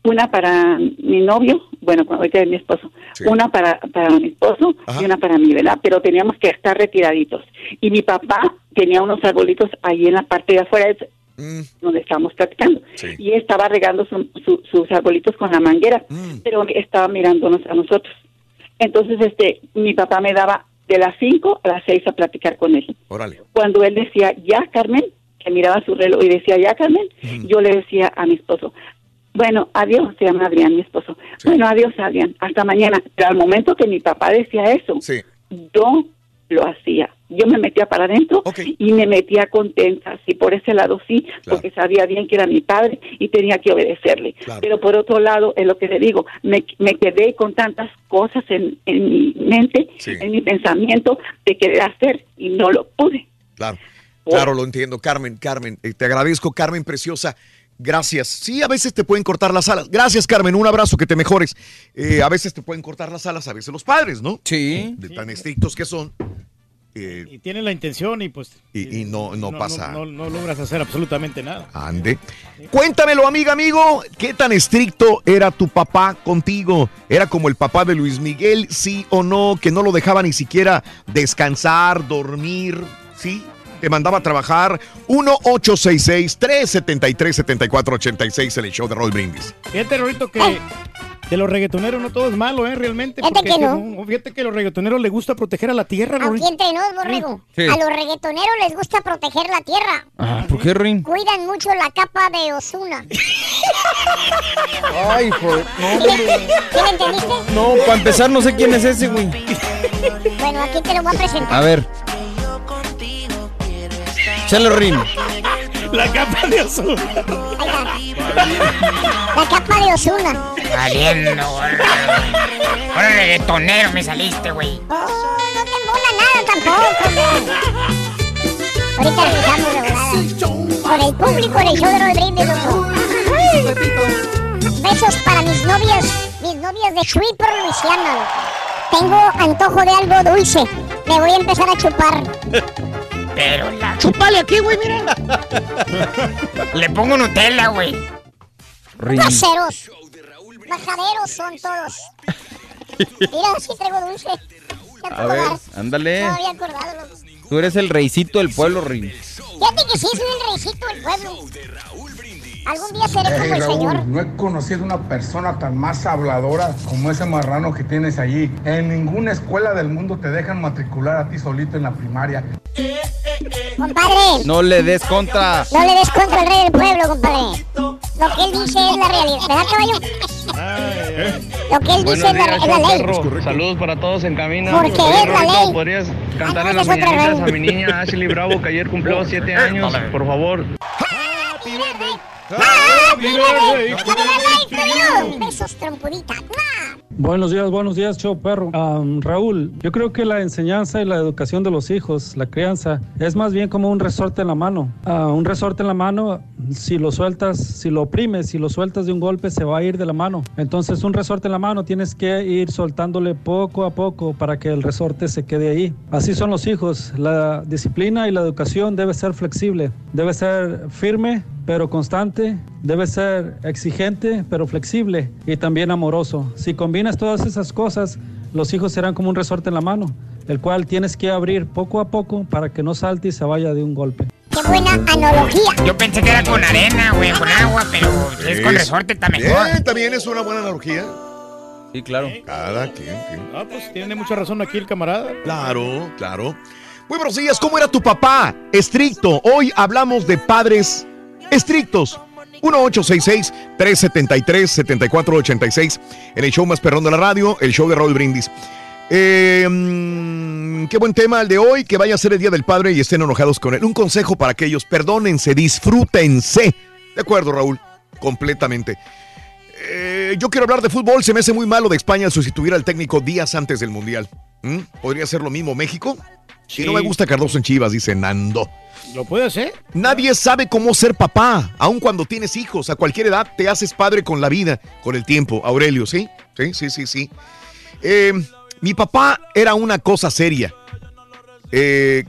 Speaker 67: Una para mi novio, bueno, ahorita es mi esposo. Una para, para mi esposo y una para mí, ¿verdad? Pero teníamos que estar retiraditos. Y mi papá tenía unos arbolitos ahí en la parte de afuera, es- donde estábamos platicando. Y estaba regando su- su- sus arbolitos con la manguera, pero estaba mirándonos a nosotros. Entonces, este, mi papá me daba de las 5 a las 6 a platicar con él.
Speaker 1: Órale.
Speaker 67: Cuando él decía, ya, Carmen, que miraba su reloj y decía, ya, Carmen, yo le decía a mi esposo, bueno, adiós, se llama Adrián, mi esposo. Bueno, adiós, Adrián, hasta mañana. Pero al momento que mi papá decía eso, yo lo hacía. Yo me metía para adentro y me metía contenta. Sí, por ese lado sí, porque sabía bien que era mi padre y tenía que obedecerle. Pero por otro lado, es lo que le digo, me, me quedé con tantas cosas en, en mi mente, en mi pensamiento de querer hacer y no lo pude.
Speaker 1: Claro, claro, lo entiendo. Carmen, Carmen, eh, te agradezco, Carmen Preciosa. Gracias. Sí, a veces te pueden cortar las alas. Gracias, Carmen. Un abrazo, que te mejores. Eh, a veces te pueden cortar las alas, a veces los padres, ¿no?
Speaker 64: Sí.
Speaker 1: De tan estrictos que son. eh,
Speaker 13: Y tienen la intención y pues
Speaker 1: y, y no, no, pasa.
Speaker 13: No, no logras hacer absolutamente nada.
Speaker 1: Ande. Cuéntamelo, amiga, amigo. ¿Qué tan estricto era tu papá contigo? ¿Era como el papá de Luis Miguel, sí o no? Que no lo dejaba ni siquiera descansar, dormir, ¿sí? Te mandaba a trabajar. 1-866-373-7486 en el show de Roll Brindis.
Speaker 13: Fíjate, Rorito, que de los reggaetoneros no todo es malo, ¿eh? Realmente.
Speaker 2: Fíjate que no.
Speaker 13: Fíjate que a los reggaetoneros les gusta proteger a la tierra, Rorito.
Speaker 2: Aquí entre nos, borrego.
Speaker 13: Sí.
Speaker 2: A los reggaetoneros les gusta proteger la tierra.
Speaker 64: Ah, ¿por qué, Rin?
Speaker 2: Cuidan mucho la capa de Osuna.
Speaker 64: Ay, hijo. No,
Speaker 2: ¿Sí le entendiste?
Speaker 64: no, para empezar no sé quién es ese, güey.
Speaker 2: Bueno, aquí te lo voy a presentar.
Speaker 64: A ver. Chale, Rin.
Speaker 13: La capa de Osuna.
Speaker 2: La capa de Osuna.
Speaker 22: Valiendo, güey. Ahora reggaetonero me saliste, güey.
Speaker 2: Oh, no te mola nada tampoco. Ahorita regresamos de volada. Con el público en el show de loco. Ay. Besos para mis novias, mis novias de Shreveport, Luisiana. Tengo antojo de algo dulce. Me voy a empezar a chupar.
Speaker 22: Pero la...
Speaker 2: Chupale aquí, güey, mira.
Speaker 22: Le pongo Nutella, güey.
Speaker 2: Groseros. Bajaderos son todos. Mira, sí traigo dulce. Ya
Speaker 64: A ver, ándale.
Speaker 2: No había acordado. loco.
Speaker 64: Tú eres el reycito del pueblo, Rin.
Speaker 2: Fíjate que sí, soy el reycito del pueblo. Algún día seré como
Speaker 59: Hey,
Speaker 2: el señor.
Speaker 59: No he conocido una persona tan más habladora como ese marrano que tienes allí. En ninguna escuela del mundo te dejan matricular a ti solito en la primaria.
Speaker 2: Compadre,
Speaker 64: No le des contra.
Speaker 2: no le des contra al rey del pueblo, compadre. Lo que él dice es la realidad. ¿Verdad, caballo? Lo que él dice es la, es la ley.
Speaker 68: Saludos para todos en camino.
Speaker 2: Porque
Speaker 68: Oye,
Speaker 2: es la
Speaker 68: Rorrito,
Speaker 2: ley.
Speaker 68: ¿Podrías cantarle
Speaker 2: Ah,
Speaker 68: las
Speaker 2: es otra
Speaker 68: mañanitas a mi niña Ashley Bravo, que ayer cumplió siete años? Por favor.
Speaker 2: Besos, trompudita.
Speaker 65: Buenos días, buenos días, show perro. Raúl, yo creo que la enseñanza y la educación de los hijos, la crianza, es más bien como un resorte en la mano. Ah, un resorte en la mano, si lo sueltas, si lo oprimes, si lo sueltas de un golpe, se va a ir de la mano. Entonces, un resorte en la mano tienes que ir soltándole poco a poco para que el resorte se quede ahí. Así son los hijos. La disciplina y la educación debe ser flexible, debe ser firme, pero constante, debe ser exigente, pero flexible y también amoroso. Si combinas todas esas cosas, los hijos serán como un resorte en la mano, el cual tienes que abrir poco a poco para que no salte y se vaya de un golpe.
Speaker 2: Qué buena analogía.
Speaker 22: Yo pensé que era con arena, güey, con agua, pero es con resorte, está mejor.
Speaker 1: Bien, también es una buena analogía.
Speaker 64: Sí, claro.
Speaker 1: Cada quien. quien.
Speaker 13: Ah, pues tiene mucha razón aquí el camarada.
Speaker 1: Claro, claro. Muy buenos días, ¿cómo era tu papá? Estricto. Hoy hablamos de padres estrictos. 1866-373-7486 en el show más perrón de la radio, el show de Raúl Brindis. Eh, mm, qué buen tema el de hoy, que vaya a ser el Día del Padre y estén enojados con él. Un consejo para aquellos, perdónense, disfrútense. De acuerdo, Raúl, completamente. Eh, yo quiero hablar de fútbol, se me hace muy malo de España sustituir al técnico días antes del Mundial. ¿Mm? ¿Podría ser lo mismo México? Si no me gusta Cardoso en Chivas, dice Nando.
Speaker 13: ¿Lo puede hacer?
Speaker 1: Nadie sabe cómo ser papá, aun cuando tienes hijos. A cualquier edad te haces padre con la vida, con el tiempo. Aurelio, ¿sí? Sí, sí, sí, sí. Eh, mi papá era una cosa seria. Eh,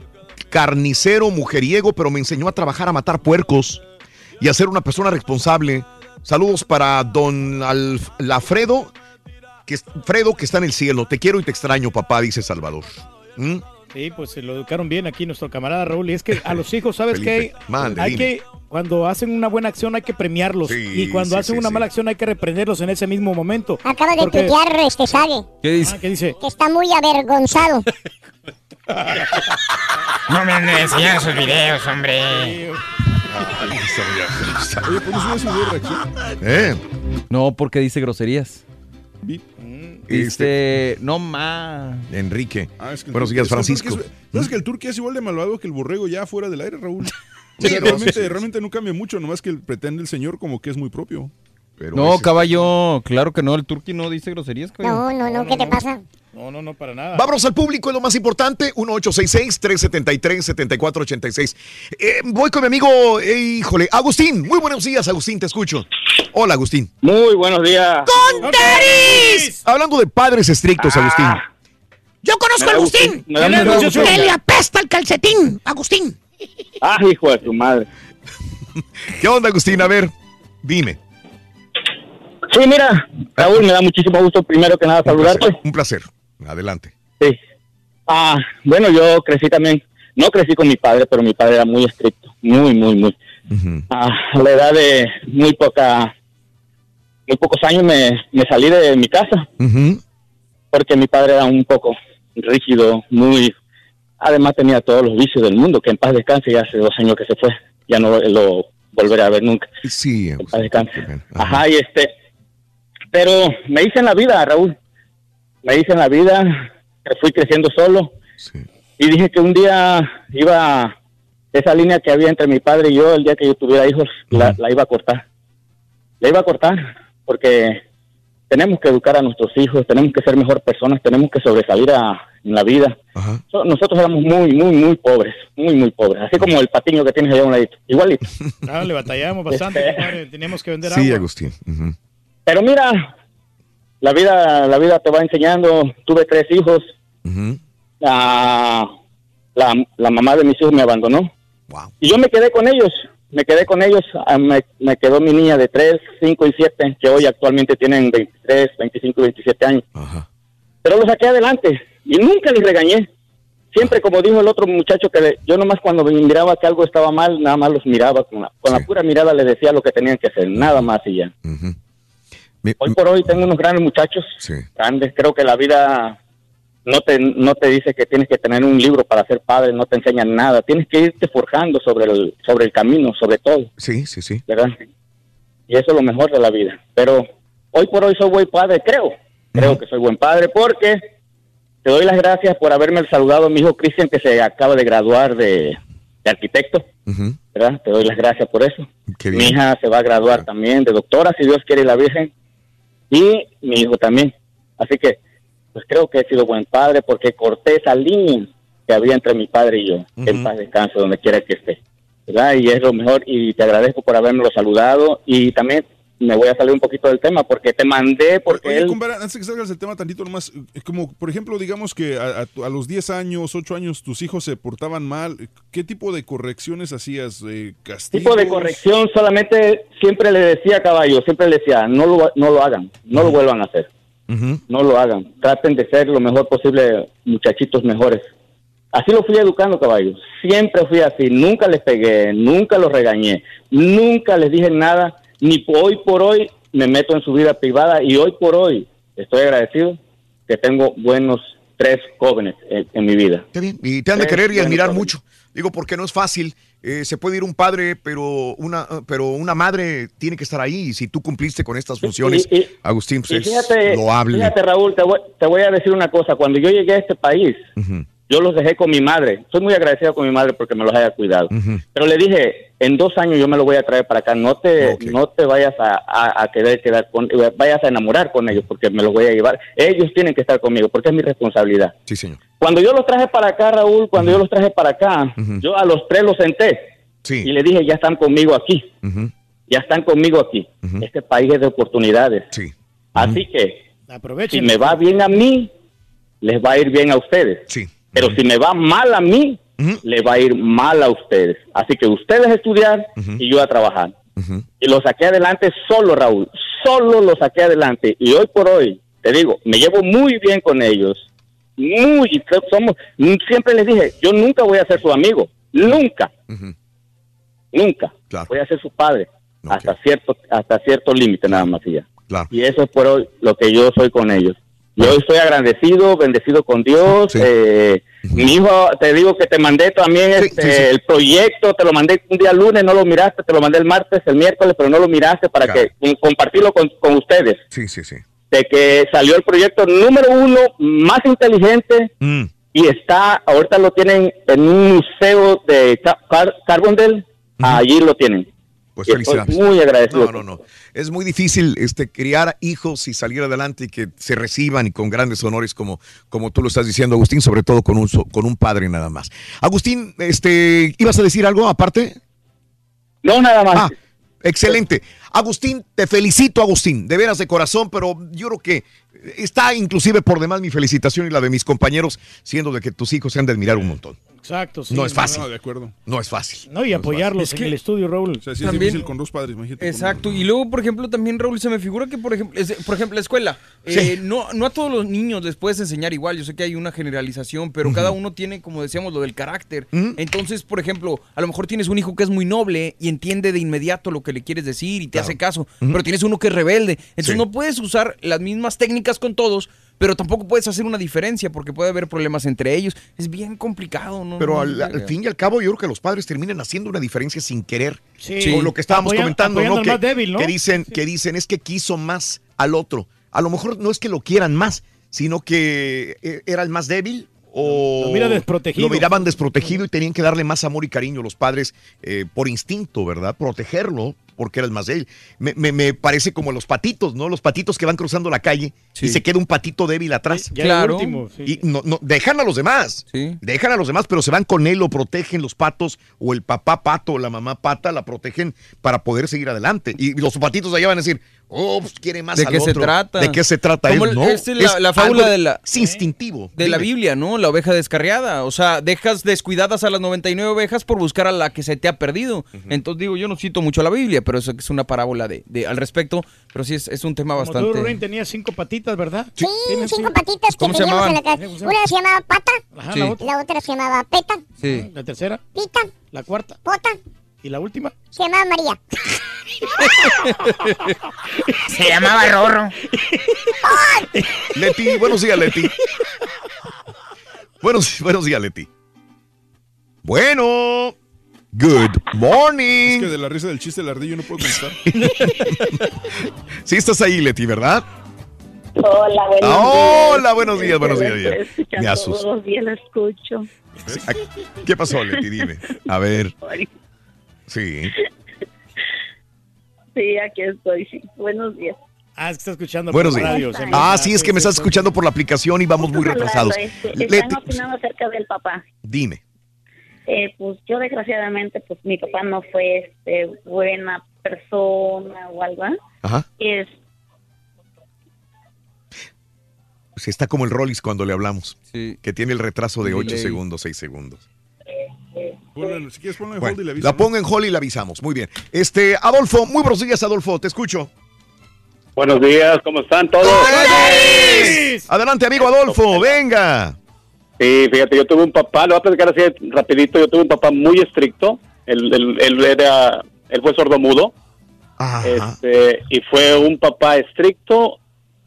Speaker 1: carnicero, mujeriego, pero me enseñó a trabajar a matar puercos y a ser una persona responsable. Saludos para don Alf- Lafredo, que, Fredo, que está en el cielo. Te quiero y te extraño, papá, dice Salvador. ¿Mm?
Speaker 13: Sí, pues se lo educaron bien aquí nuestro camarada Raúl. Y es que a los hijos, ¿sabes qué?
Speaker 1: mande,
Speaker 13: hay
Speaker 1: dime.
Speaker 13: que, cuando hacen una buena acción hay que premiarlos.
Speaker 1: Sí,
Speaker 13: y cuando
Speaker 1: sí,
Speaker 13: hacen
Speaker 1: sí,
Speaker 13: una
Speaker 1: sí.
Speaker 13: mala acción hay que reprenderlos en ese mismo momento.
Speaker 2: Acaba de
Speaker 13: Porque-
Speaker 2: tuitear este Sage,
Speaker 64: ¿Qué dice?
Speaker 13: Ah, ¿Qué dice?
Speaker 2: que está muy avergonzado.
Speaker 22: No me anden enseñando esos videos, hombre.
Speaker 3: Oye, ¿pones una video de reacción?
Speaker 1: ¿Eh?
Speaker 64: No, porque dice groserías.
Speaker 1: Este,
Speaker 64: Dice, no más.
Speaker 1: Enrique.
Speaker 3: Ah, es que
Speaker 1: Buenos días, Francisco.
Speaker 3: es- ¿Sabes que el turqui es igual de malvado que el borrego ya fuera del aire, Raúl? O sea, realmente, realmente no cambia mucho, nomás que pretende el señor como que es muy propio.
Speaker 1: Pero
Speaker 64: No,
Speaker 1: ese-
Speaker 64: caballo, claro que no, el turqui no dice groserías, caballo.
Speaker 2: No, no, no, ¿qué te pasa?
Speaker 13: No, no, no, para nada.
Speaker 1: Vámonos al público, es lo más importante. 1866-373-7486. Eh, voy con mi amigo, eh, híjole, Agustín. Muy buenos días, Agustín, te escucho. Hola, Agustín.
Speaker 69: Muy buenos días.
Speaker 22: ¡Con tenis!
Speaker 1: Hablando de padres estrictos, Agustín.
Speaker 22: Yo conozco
Speaker 69: Me
Speaker 22: a Agustín.
Speaker 69: gusto.
Speaker 22: Que le apesta el calcetín, Agustín.
Speaker 69: Ah, hijo de tu madre.
Speaker 1: ¿Qué onda, Agustín? A ver, dime.
Speaker 69: Sí, mira, Raúl, me da muchísimo gusto primero que nada saludarte.
Speaker 1: Un placer. Adelante.
Speaker 69: Sí. Ah, bueno, yo crecí también, no crecí con mi padre, pero mi padre era muy estricto, muy, muy, muy. Ah, a la edad de muy poca, muy pocos años me, me salí de mi casa porque mi padre era un poco rígido, muy, además tenía todos los vicios del mundo, que en paz descanse, ya hace dos años que se fue, ya no lo volveré a ver nunca.
Speaker 1: Sí,
Speaker 69: En paz descanse. Ajá, y este, pero me hice en la vida, Raúl, me hice en la vida, que fui creciendo solo, y dije que un día iba, esa línea que había entre mi padre y yo, el día que yo tuviera hijos, la, la iba a cortar. La iba a cortar, porque tenemos que educar a nuestros hijos, tenemos que ser mejor personas, tenemos que sobresalir a- en la vida. So- Nosotros éramos muy, muy, muy pobres, muy, muy pobres, así como el patiño que tienes allá a un ladito, igualito.
Speaker 13: Ah, le batallamos bastante,
Speaker 69: Este-.
Speaker 13: Teníamos que vender
Speaker 1: Sí,
Speaker 13: agua.
Speaker 1: Agustín. Ujú.
Speaker 69: Pero mira, la vida, la vida te va enseñando. Tuve tres hijos. La, la, la mamá de mis hijos me abandonó. Y yo me quedé con ellos. me quedé con ellos, ah, me, me quedó mi niña de 3, 5 y 7, que hoy actualmente tienen 23, 25 y 27 años. Pero los saqué adelante y nunca les regañé. Siempre, como dijo el otro muchacho, que yo nomás cuando miraba que algo estaba mal, nada más los miraba, con la, con la pura mirada les decía lo que tenían que hacer, nada más y ya. Hoy por hoy tengo unos grandes muchachos, grandes, creo que la vida no te, no te dice que tienes que tener un libro para ser padre, no te enseñan nada, tienes que irte forjando sobre el, sobre el camino, sobre todo.
Speaker 1: Sí, sí, sí.
Speaker 69: ¿verdad? Y eso es lo mejor de la vida. Pero hoy por hoy soy buen padre, creo. Creo que soy buen padre porque te doy las gracias por haberme saludado a mi hijo Cristian que se acaba de graduar de, de arquitecto. ¿verdad? Te doy las gracias por eso. Mi hija se va a graduar también de doctora, si Dios quiere y la Virgen. Y mi hijo también. Así que, pues creo que he sido buen padre porque corté esa línea que había entre mi padre y yo. Que En paz descanse donde quiera que esté. ¿verdad? Y es lo mejor. Y te agradezco por haberme saludado. Y también me voy a salir un poquito del tema porque te mandé, porque
Speaker 3: Oye,
Speaker 69: él...
Speaker 3: compadre, antes que salgas del tema tantito nomás, como por ejemplo, digamos que a, a a los 10 años, 8 años, tus hijos se portaban mal, ¿qué tipo de correcciones hacías? Eh, ¿Castigos?
Speaker 69: tipo de corrección solamente siempre le decía a caballo, siempre le decía, no lo, no lo hagan, no lo vuelvan a hacer, no lo hagan, traten de ser lo mejor posible muchachitos mejores. Así lo fui educando caballo, siempre fui así, nunca les pegué, nunca los regañé, nunca les dije nada, ni hoy por hoy me meto en su vida privada y hoy por hoy estoy agradecido que tengo buenos tres jóvenes en, en mi vida.
Speaker 1: Qué bien. Y te han de
Speaker 69: Tres
Speaker 1: querer y admirar
Speaker 69: jóvenes.
Speaker 1: mucho. Digo, porque no es fácil. Eh, se puede ir un padre, pero una, pero una madre tiene que estar ahí. Y si tú cumpliste con estas funciones,
Speaker 69: y- y-
Speaker 1: Agustín, pues
Speaker 69: Y
Speaker 1: es
Speaker 69: fíjate,
Speaker 1: loable.
Speaker 69: fíjate Raúl, te voy, te voy a decir una cosa. Cuando yo llegué a este país, yo los dejé con mi madre. Soy muy agradecido con mi madre porque me los haya cuidado. Pero le dije, en dos años yo me lo voy a traer para acá. No te, no te vayas a, a- a querer quedar con, vayas a enamorar con ellos porque me los voy a llevar. Ellos tienen que estar conmigo porque es mi responsabilidad.
Speaker 1: Sí, señor.
Speaker 69: Cuando yo los traje para acá, Raúl, cuando yo los traje para acá, yo a los tres los senté y le dije, ya están conmigo aquí, ya están conmigo aquí. Este país es de oportunidades. Así que,
Speaker 13: Aprovechen.
Speaker 69: si me va bien a mí, les va a ir bien a ustedes. Pero si me va mal a mí, les va a ir mal a ustedes. Así que ustedes a estudiar y yo a trabajar. Y lo saqué adelante solo, Raúl. Solo lo saqué adelante. Y hoy por hoy, te digo, me llevo muy bien con ellos. Muy, somos, siempre les dije, yo nunca voy a ser su amigo. Nunca. Nunca. Voy a ser su padre. Hasta cierto, hasta cierto límite nada más y ya. Y eso es por hoy lo que yo soy con ellos. Yo estoy agradecido, bendecido con Dios. eh, Mi hijo, te digo que te mandé también este, el proyecto, te lo mandé un día lunes, no lo miraste, te lo mandé el martes, el miércoles, pero no lo miraste para
Speaker 1: Claro.
Speaker 69: que com- compartirlo con, con ustedes.
Speaker 1: Sí, sí, sí.
Speaker 69: De que salió el proyecto número uno más inteligente
Speaker 1: Mm.
Speaker 69: y está, ahorita lo tienen en un museo de Ca- Car- Carbondale, allí lo tienen.
Speaker 1: Pues
Speaker 69: Y estoy
Speaker 1: felicidades.
Speaker 69: muy agradecido.
Speaker 1: No, no, no. Es muy difícil este, criar hijos y salir adelante y que se reciban y con grandes honores como, como tú lo estás diciendo, Agustín, sobre todo con un, con un padre nada más. Agustín, este, ¿ibas a decir algo aparte?
Speaker 69: No, nada más.
Speaker 1: Ah, excelente. Agustín, te felicito, Agustín, de veras de corazón, pero yo creo que está inclusive por demás mi felicitación y la de mis compañeros, siendo de que tus hijos se han de admirar un montón.
Speaker 13: Exacto, sí.
Speaker 1: no es fácil.
Speaker 3: No, de acuerdo.
Speaker 1: No es fácil.
Speaker 13: No, y apoyarlos
Speaker 64: Es
Speaker 13: en
Speaker 64: que-
Speaker 13: el estudio, Raúl.
Speaker 3: O sea, sí es
Speaker 64: También-
Speaker 3: difícil con dos padres, imagínate. con
Speaker 64: Exacto, y luego, por ejemplo, también, Raúl, se me figura que, por ejemplo, es- por ejemplo la escuela, eh, no, no a todos los niños les puedes enseñar igual, yo sé que hay una generalización, pero cada uno tiene, como decíamos, lo del carácter. Entonces, por ejemplo, a lo mejor tienes un hijo que es muy noble y entiende de inmediato lo que le quieres decir y te hace caso, pero tienes uno que es rebelde. Entonces,
Speaker 1: Sí.
Speaker 64: no puedes usar las mismas técnicas con todos, pero tampoco puedes hacer una diferencia porque puede haber problemas entre ellos. Es bien complicado, ¿no?
Speaker 1: Pero
Speaker 64: No,
Speaker 1: al, fin y al cabo, yo creo que los padres terminan haciendo una diferencia sin querer.
Speaker 13: Sí.
Speaker 1: Con lo que estábamos comentando, ¿no? Que,
Speaker 13: más débil, ¿no?
Speaker 1: que dicen, que dicen es que quiso más al otro. A lo mejor no es que lo quieran más, sino que eh, era el más débil o
Speaker 13: Lo mira desprotegido.
Speaker 1: lo miraban desprotegido y tenían que darle más amor y cariño los padres eh, por instinto, ¿verdad? Protegerlo, porque era el más débil. Me, me- me parece como los patitos, ¿no? Los patitos que van cruzando la calle y se queda un patito débil atrás.
Speaker 13: Ya Claro. último, sí.
Speaker 1: Y no, no, dejan a los demás. Dejan a los demás, pero se van con él, lo protegen los patos, o el papá pato o la mamá pata la protegen para poder seguir adelante. Y los patitos allá van a decir, oh, pues quiere más
Speaker 4: ¿De
Speaker 1: al
Speaker 4: qué se
Speaker 1: otro".
Speaker 4: trata?
Speaker 1: ¿De qué se trata? Él?
Speaker 4: el-
Speaker 1: No,
Speaker 4: es la, fábula de la...
Speaker 1: es instintivo.
Speaker 4: De la. Biblia, ¿no? La oveja descarriada. O sea, dejas descuidadas a las 99 ovejas por buscar a la que se te ha perdido. Entonces digo, yo no cito mucho la Biblia, pero eso es una parábola de, de- al respecto. Pero sí es, es un tema
Speaker 13: Como tú,
Speaker 4: bastante...
Speaker 13: Ruin, tenía cinco patitas, ¿verdad?
Speaker 2: Sí, cinco patitas que
Speaker 4: ¿Cómo se
Speaker 2: teníamos en
Speaker 4: llamaban?
Speaker 2: la casa. Una se llamaba Pata,
Speaker 13: Ajá,
Speaker 4: Sí.
Speaker 13: la otra.
Speaker 2: la otra se llamaba Peta,
Speaker 4: Sí.
Speaker 13: La tercera,
Speaker 2: Pita,
Speaker 13: la cuarta
Speaker 2: Pota,
Speaker 13: y la última.
Speaker 2: se llamaba María.
Speaker 70: Se llamaba Rorro.
Speaker 1: Leti, buenos días, Leti. buenos, buenos días, Leti. Bueno. Good morning.
Speaker 3: Es que de la risa del chiste del ardillo no puedo contestar.
Speaker 1: Sí estás ahí, Leti, ¿verdad?
Speaker 61: Hola, buenos
Speaker 1: Ah,
Speaker 61: días.
Speaker 1: hola, buenos días, buenos días. Me asusté.
Speaker 61: Todos los días la escucho.
Speaker 1: ¿Qué pasó, Leti? Dime. A ver. Sí.
Speaker 61: Sí, aquí estoy. Sí. Buenos días.
Speaker 13: Ah, es que está escuchando
Speaker 1: Buenos
Speaker 13: por
Speaker 1: días.
Speaker 13: radio.
Speaker 1: Ah, sí, es que me estás escuchando por la aplicación y vamos muy retrasados.
Speaker 61: este, Están opinando acerca del papá.
Speaker 1: dime.
Speaker 61: Eh, pues yo desgraciadamente, pues mi papá no fue este buena persona o algo. ¿eh?
Speaker 1: Ajá.
Speaker 61: Es,
Speaker 1: Pues está como el Rollis cuando le hablamos. Que tiene el retraso de
Speaker 3: El
Speaker 1: 8
Speaker 3: delay.
Speaker 1: segundos, 6 segundos.
Speaker 3: Ponlo- si quieres ponlo en
Speaker 1: Bueno,
Speaker 3: hold y le aviso.
Speaker 1: la pongo en hall y la avisamos. Muy bien. Este, Adolfo, muy buenos días, Adolfo. Te escucho.
Speaker 71: Buenos días, ¿cómo están todos?
Speaker 1: Adelante, amigo Adolfo, venga.
Speaker 71: Sí, fíjate, yo tuve un papá, lo voy a platicar así rapidito, yo tuve un papá muy estricto, él, él- él era, él fue sordomudo, este, y fue un papá estricto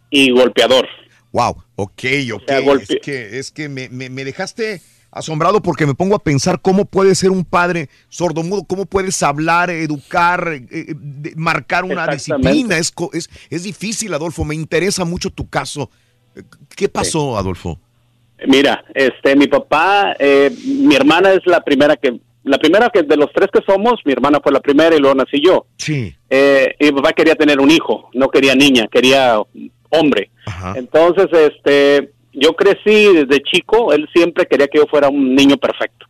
Speaker 71: y golpeador.
Speaker 1: Wow, ok, ok.
Speaker 71: sea, golpe-
Speaker 1: Es que, es que me, me- me dejaste asombrado porque me pongo a pensar cómo puede ser un padre sordomudo, cómo puedes hablar, educar, eh, eh, de- marcar una disciplina. Es, es, es difícil, Adolfo. Me interesa mucho tu caso. ¿Qué pasó, Adolfo?
Speaker 71: Mira, este, mi papá, eh, mi hermana es la primera que, la primera que de los tres que somos, mi hermana fue la primera y luego nací yo.
Speaker 1: Sí.
Speaker 71: Eh, y mi papá quería tener un hijo, no quería niña, quería hombre. Entonces, este, yo crecí desde chico, él siempre quería que yo fuera un niño perfecto.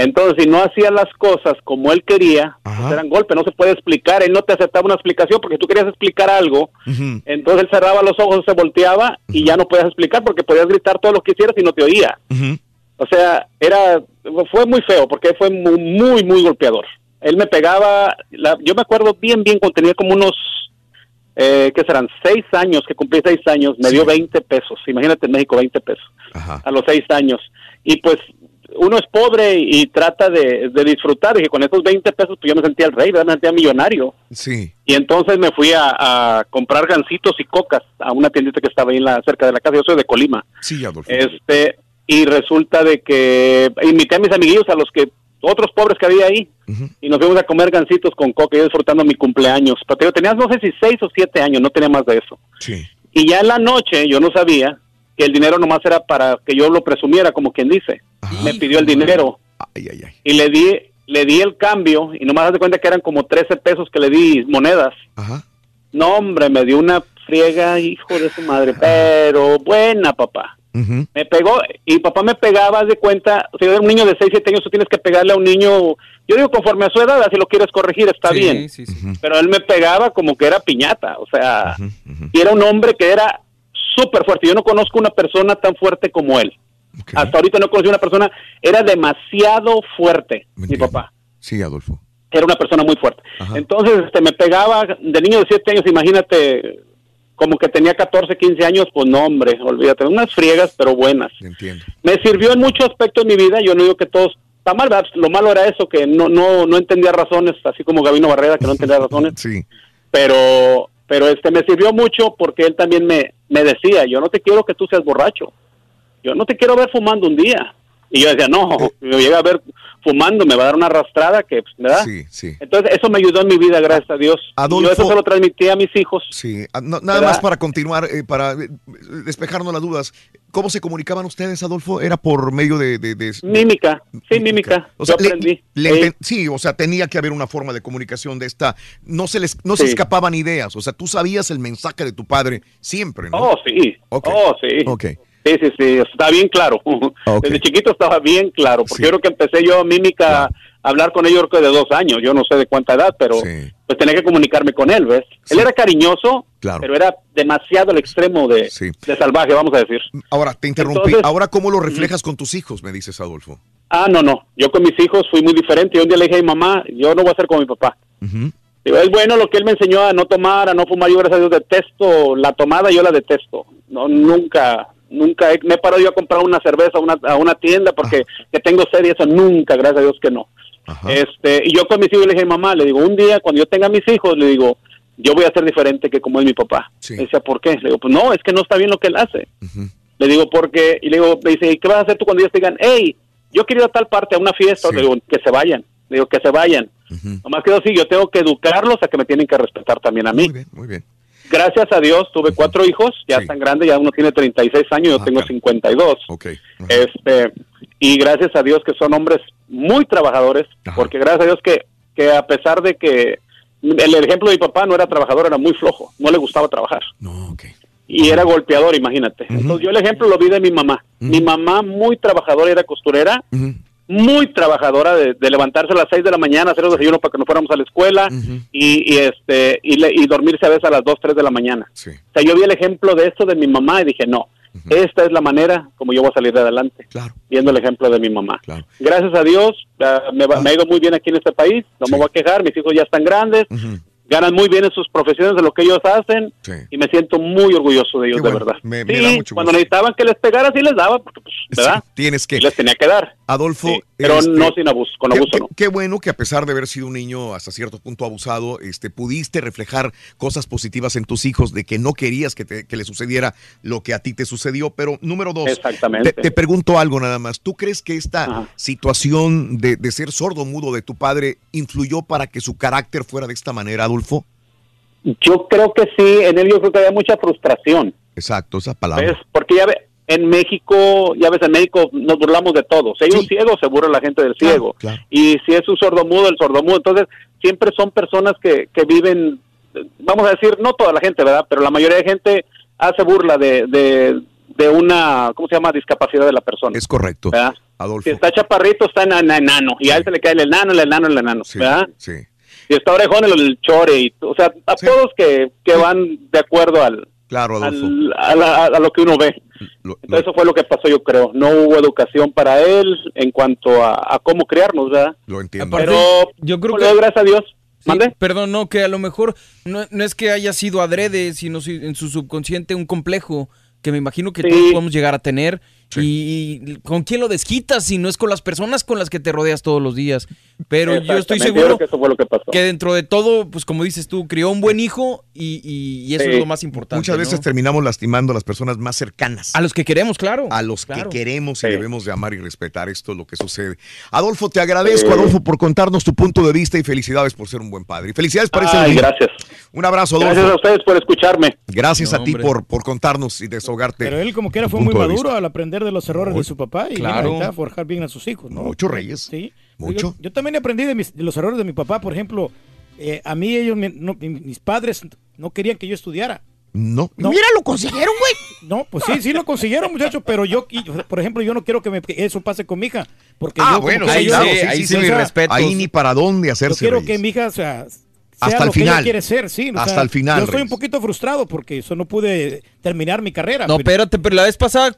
Speaker 71: Entonces, si no hacía las cosas como él quería, pues eran golpes, no se puede explicar, él no te aceptaba una explicación porque tú querías explicar algo, entonces él cerraba los ojos, se volteaba y ya no podías explicar porque podías gritar todo lo que quisieras y no te oía. O sea, era fue muy feo porque fue muy, muy, muy golpeador. Él me pegaba, la- yo me acuerdo bien, bien, cuando tenía como unos, eh, ¿qué serán? Seis años, que cumplí seis años, me dio 20 pesos. Imagínate en México, 20 pesos. A los seis años. Y pues uno es pobre y, trata de, de disfrutar. Que con esos 20 pesos, pues yo me sentía el rey, ¿verdad? me sentía millonario.
Speaker 1: Sí.
Speaker 71: Y entonces me fui a, a comprar gancitos y cocas a una tiendita que estaba ahí en la, cerca de la casa. Yo soy de Colima.
Speaker 1: Sí, Adolfo.
Speaker 71: Este, y resulta de que invité a mis amiguillos, a los que, otros pobres que había ahí, y nos fuimos a comer gancitos con coca, y yo disfrutando mi cumpleaños. Pero te digo, tenías no sé si seis o siete años, no tenía más de eso.
Speaker 1: Sí.
Speaker 71: Y ya en la noche yo no sabía que el dinero nomás era para que yo lo presumiera, como quien dice. Me pidió el dinero. Y le di, le di el cambio, y nomás haz de cuenta que eran como 13 pesos que le di monedas. No, hombre, me dio una friega, hijo de su madre, pero buena, papá. Me pegó, y papá me pegaba, de cuenta, o sea, era un niño de 6, 7 años, tú tienes que pegarle a un niño, yo digo conforme a su edad, si lo quieres corregir, está
Speaker 4: Sí,
Speaker 71: bien.
Speaker 4: sí, sí.
Speaker 71: Pero él me pegaba como que era piñata, o sea, y era un hombre que era súper fuerte. Yo no conozco una persona tan fuerte como él. Hasta ahorita no conocí una persona, era demasiado fuerte, mi papá.
Speaker 1: Sí, Adolfo.
Speaker 71: Era una persona muy fuerte. Entonces, este, me pegaba de niño de 7 años, imagínate, como que tenía 14, 15 años, pues no, hombre, olvídate, unas friegas, pero buenas.
Speaker 1: Entiendo.
Speaker 71: Me sirvió en muchos aspectos de mi vida, yo no digo que todos está mal, ¿verdad? lo malo era eso, que no, no, no entendía razones, así como Gabino Barrera, que no entendía razones.
Speaker 1: Sí.
Speaker 71: Pero, pero este me sirvió mucho porque él también me, me decía, yo no te quiero que tú seas borracho, yo no te quiero ver fumando un día, Y yo decía, no,
Speaker 1: Eh.
Speaker 71: me llega a ver fumando, me va a dar una arrastrada que, pues, ¿verdad?
Speaker 1: Sí, sí.
Speaker 71: Entonces, eso me ayudó en mi vida, gracias a Dios.
Speaker 1: Adolfo-
Speaker 71: yo eso se lo transmití a mis hijos.
Speaker 1: Sí, ah, no- nada
Speaker 71: ¿Verdad?
Speaker 1: más para continuar, eh, para eh, despejarnos las dudas. ¿Cómo se comunicaban ustedes, Adolfo? ¿Era por medio de...? de- de-
Speaker 71: Mímica, sí, mímica.
Speaker 1: O sea,
Speaker 71: yo aprendí.
Speaker 1: le
Speaker 71: Eh,
Speaker 1: sí, o sea, tenía que haber una forma de comunicación de esta. No se les, no se escapaban ideas. O sea, tú sabías el mensaje de tu padre siempre, ¿no?
Speaker 71: Oh, sí. Oh, sí.
Speaker 1: Ok.
Speaker 71: Sí, sí, sí, está bien claro. Desde chiquito estaba bien claro, porque yo creo que empecé yo mímica a hablar con yo que de dos años, yo no sé de cuánta edad, pero pues tenía que comunicarme con él, ¿ves? Él era cariñoso,
Speaker 1: Claro.
Speaker 71: pero era demasiado el extremo de, de salvaje, vamos a decir.
Speaker 1: Ahora, te interrumpí.
Speaker 71: Entonces-
Speaker 1: Ahora, ¿cómo lo reflejas con tus hijos? Me dices, Adolfo.
Speaker 71: Ah, no, no, yo con mis hijos fui muy diferente, y un día le dije a mi mamá, yo no voy a ser como mi papá. Digo, es bueno lo que él me enseñó a no tomar, a no fumar. Yo, gracias a Dios, detesto la tomada, yo la detesto. No, nunca, nunca he- me he parado yo a comprar una cerveza a una, a una tienda porque que tengo sed y eso nunca, gracias a Dios que no. Este, y yo con mis hijos le dije, mamá, le digo, un día cuando yo tenga mis hijos, le digo, yo voy a ser diferente que como es mi papá. Me decía, ¿por qué? Le digo, pues no, es que no está bien lo que él hace. Le digo, porque, y le digo, me dice, ¿y qué vas a hacer tú cuando ellos te digan, hey, yo quiero ir a tal parte, a una fiesta? Le digo, que se vayan. Le digo, que se vayan. Nomás que sí, yo tengo que educarlos a que me tienen que respetar también a mí.
Speaker 1: Muy bien.
Speaker 71: Gracias a Dios tuve cuatro hijos, ya están grandes, ya uno tiene 36 años, yo tengo 52. Este, y gracias a Dios que son hombres muy trabajadores, porque gracias a Dios que, que a pesar de que el ejemplo de mi papá no era trabajador, era muy flojo, no le gustaba trabajar. Y era golpeador, imagínate. Entonces yo el ejemplo lo vi de mi mamá. Mi mamá muy trabajadora, era costurera, muy trabajadora de, de levantarse a las 6 de la mañana, hacer los desayunos para que no fuéramos a la escuela y, y, este y, le- y dormirse a veces a las 2, 3 de la mañana. O sea, yo vi el ejemplo de esto de mi mamá y dije, no, esta es la manera como yo voy a salir de adelante. Viendo el ejemplo de mi mamá. Gracias a Dios, ah, me, va- me ha ido muy bien aquí en este país, no me voy a quejar, mis hijos ya están grandes, ganan muy bien en sus profesiones de lo que ellos hacen y me siento muy orgulloso de ellos, de verdad.
Speaker 1: Me- me
Speaker 71: sí,
Speaker 1: da mucho
Speaker 71: cuando necesitaban que les pegara, sí les daba, porque pues, ¿verdad?
Speaker 1: Tienes que.
Speaker 71: Les tenía que dar.
Speaker 1: Adolfo.
Speaker 71: Pero
Speaker 1: este,
Speaker 71: no sin abuso, con abuso
Speaker 1: qué,
Speaker 71: no.
Speaker 1: qué bueno que a pesar de haber sido un niño hasta cierto punto abusado, este, pudiste reflejar cosas positivas en tus hijos de que no querías que, te- que le sucediera lo que a ti te sucedió. Pero número dos,
Speaker 71: Exactamente.
Speaker 1: Te, te pregunto algo nada más. ¿Tú crees que esta situación de, de ser sordo mudo de tu padre influyó para que su carácter fuera de esta manera, Adolfo?
Speaker 71: Yo creo que sí, en él yo creo que había mucha frustración.
Speaker 1: Exacto, esa palabra.
Speaker 71: ¿Ves? Porque ya ve, en México, ya ves, en México nos burlamos de todo. Si hay un ciego, se burla la gente del ciego. Y si es un sordomudo, el sordomudo. Entonces, siempre son personas que, que viven, vamos a decir, no toda la gente, ¿verdad? Pero la mayoría de gente hace burla de, de, de una, ¿cómo se llama? Discapacidad de la persona.
Speaker 1: Es correcto.
Speaker 71: ¿verdad?
Speaker 1: Adolfo.
Speaker 71: Si está chaparrito, está en enano. Y a él se le cae el enano, el enano, el enano. ¿Verdad?
Speaker 1: Sí.
Speaker 71: Si está orejón, el, el chore. Y, o sea, a todos que, que van de acuerdo al,
Speaker 1: Claro,
Speaker 71: al- a, la- a lo que uno ve. Entonces eso fue lo que pasó, yo creo. No hubo educación para él en cuanto a, a cómo criarnos, ¿verdad?
Speaker 1: Lo entiendo.
Speaker 71: Pero
Speaker 64: yo creo que
Speaker 71: gracias a Dios.
Speaker 64: Sí, Perdón, no, que a lo mejor no, no es que haya sido adrede, sino si- en su subconsciente un complejo que me imagino que
Speaker 71: Sí.
Speaker 64: todos podemos llegar a tener. Y, y ¿con quién lo desquitas si no es con las personas con las que te rodeas todos los días? Pero yo estoy seguro
Speaker 71: que eso fue lo que pasó.
Speaker 64: que dentro de todo, pues como dices tú, crió un buen hijo y, y- y eso
Speaker 1: Sí.
Speaker 64: es lo más importante.
Speaker 1: Muchas
Speaker 64: ¿no?
Speaker 1: veces terminamos lastimando a las personas más cercanas.
Speaker 64: A los que queremos, claro.
Speaker 1: A los
Speaker 64: Claro.
Speaker 1: que queremos y debemos de amar y respetar. Esto es lo que sucede. Adolfo, te agradezco,
Speaker 71: Sí.
Speaker 1: Adolfo, por contarnos tu punto de vista y felicidades por ser un buen padre. Y felicidades por ese
Speaker 71: Ay, gracias.
Speaker 1: Un abrazo, Adolfo.
Speaker 71: Gracias a ustedes por escucharme.
Speaker 1: Gracias
Speaker 13: No,
Speaker 1: a ti por, por contarnos y desahogarte.
Speaker 13: Pero él como que era
Speaker 1: tu
Speaker 13: fue muy maduro al aprender de los errores de su papá y
Speaker 1: Claro.
Speaker 13: ahí forjar bien a sus hijos, ¿no?
Speaker 1: Mucho, Reyes.
Speaker 13: Sí.
Speaker 1: Mucho.
Speaker 13: Yo, yo también aprendí de, mis- de los errores de mi papá, por ejemplo, eh, a mí ellos, me- no- mis padres no querían que yo estudiara.
Speaker 1: No.
Speaker 22: Mira, lo consiguieron, güey.
Speaker 13: No, pues sí, sí lo consiguieron, muchachos, pero yo, por ejemplo, yo no quiero que, me- que eso pase con mi hija. Porque
Speaker 1: Ah,
Speaker 13: yo,
Speaker 1: bueno,
Speaker 13: que
Speaker 1: sí,
Speaker 13: yo-
Speaker 1: claro, sí, sí, sí, mis respetos. Ahí ni para dónde
Speaker 13: Yo
Speaker 1: hacerse,
Speaker 13: quiero
Speaker 1: Reyes.
Speaker 13: que mi hija, o sea, sea
Speaker 1: Hasta
Speaker 13: lo
Speaker 1: el
Speaker 13: que ella
Speaker 1: final.
Speaker 13: quiere ser, sí. o
Speaker 1: Hasta
Speaker 13: sea,
Speaker 1: el final,
Speaker 13: Yo estoy un poquito frustrado porque eso no pude terminar mi carrera.
Speaker 64: No,
Speaker 13: pero-
Speaker 64: espérate, pero la vez pasada,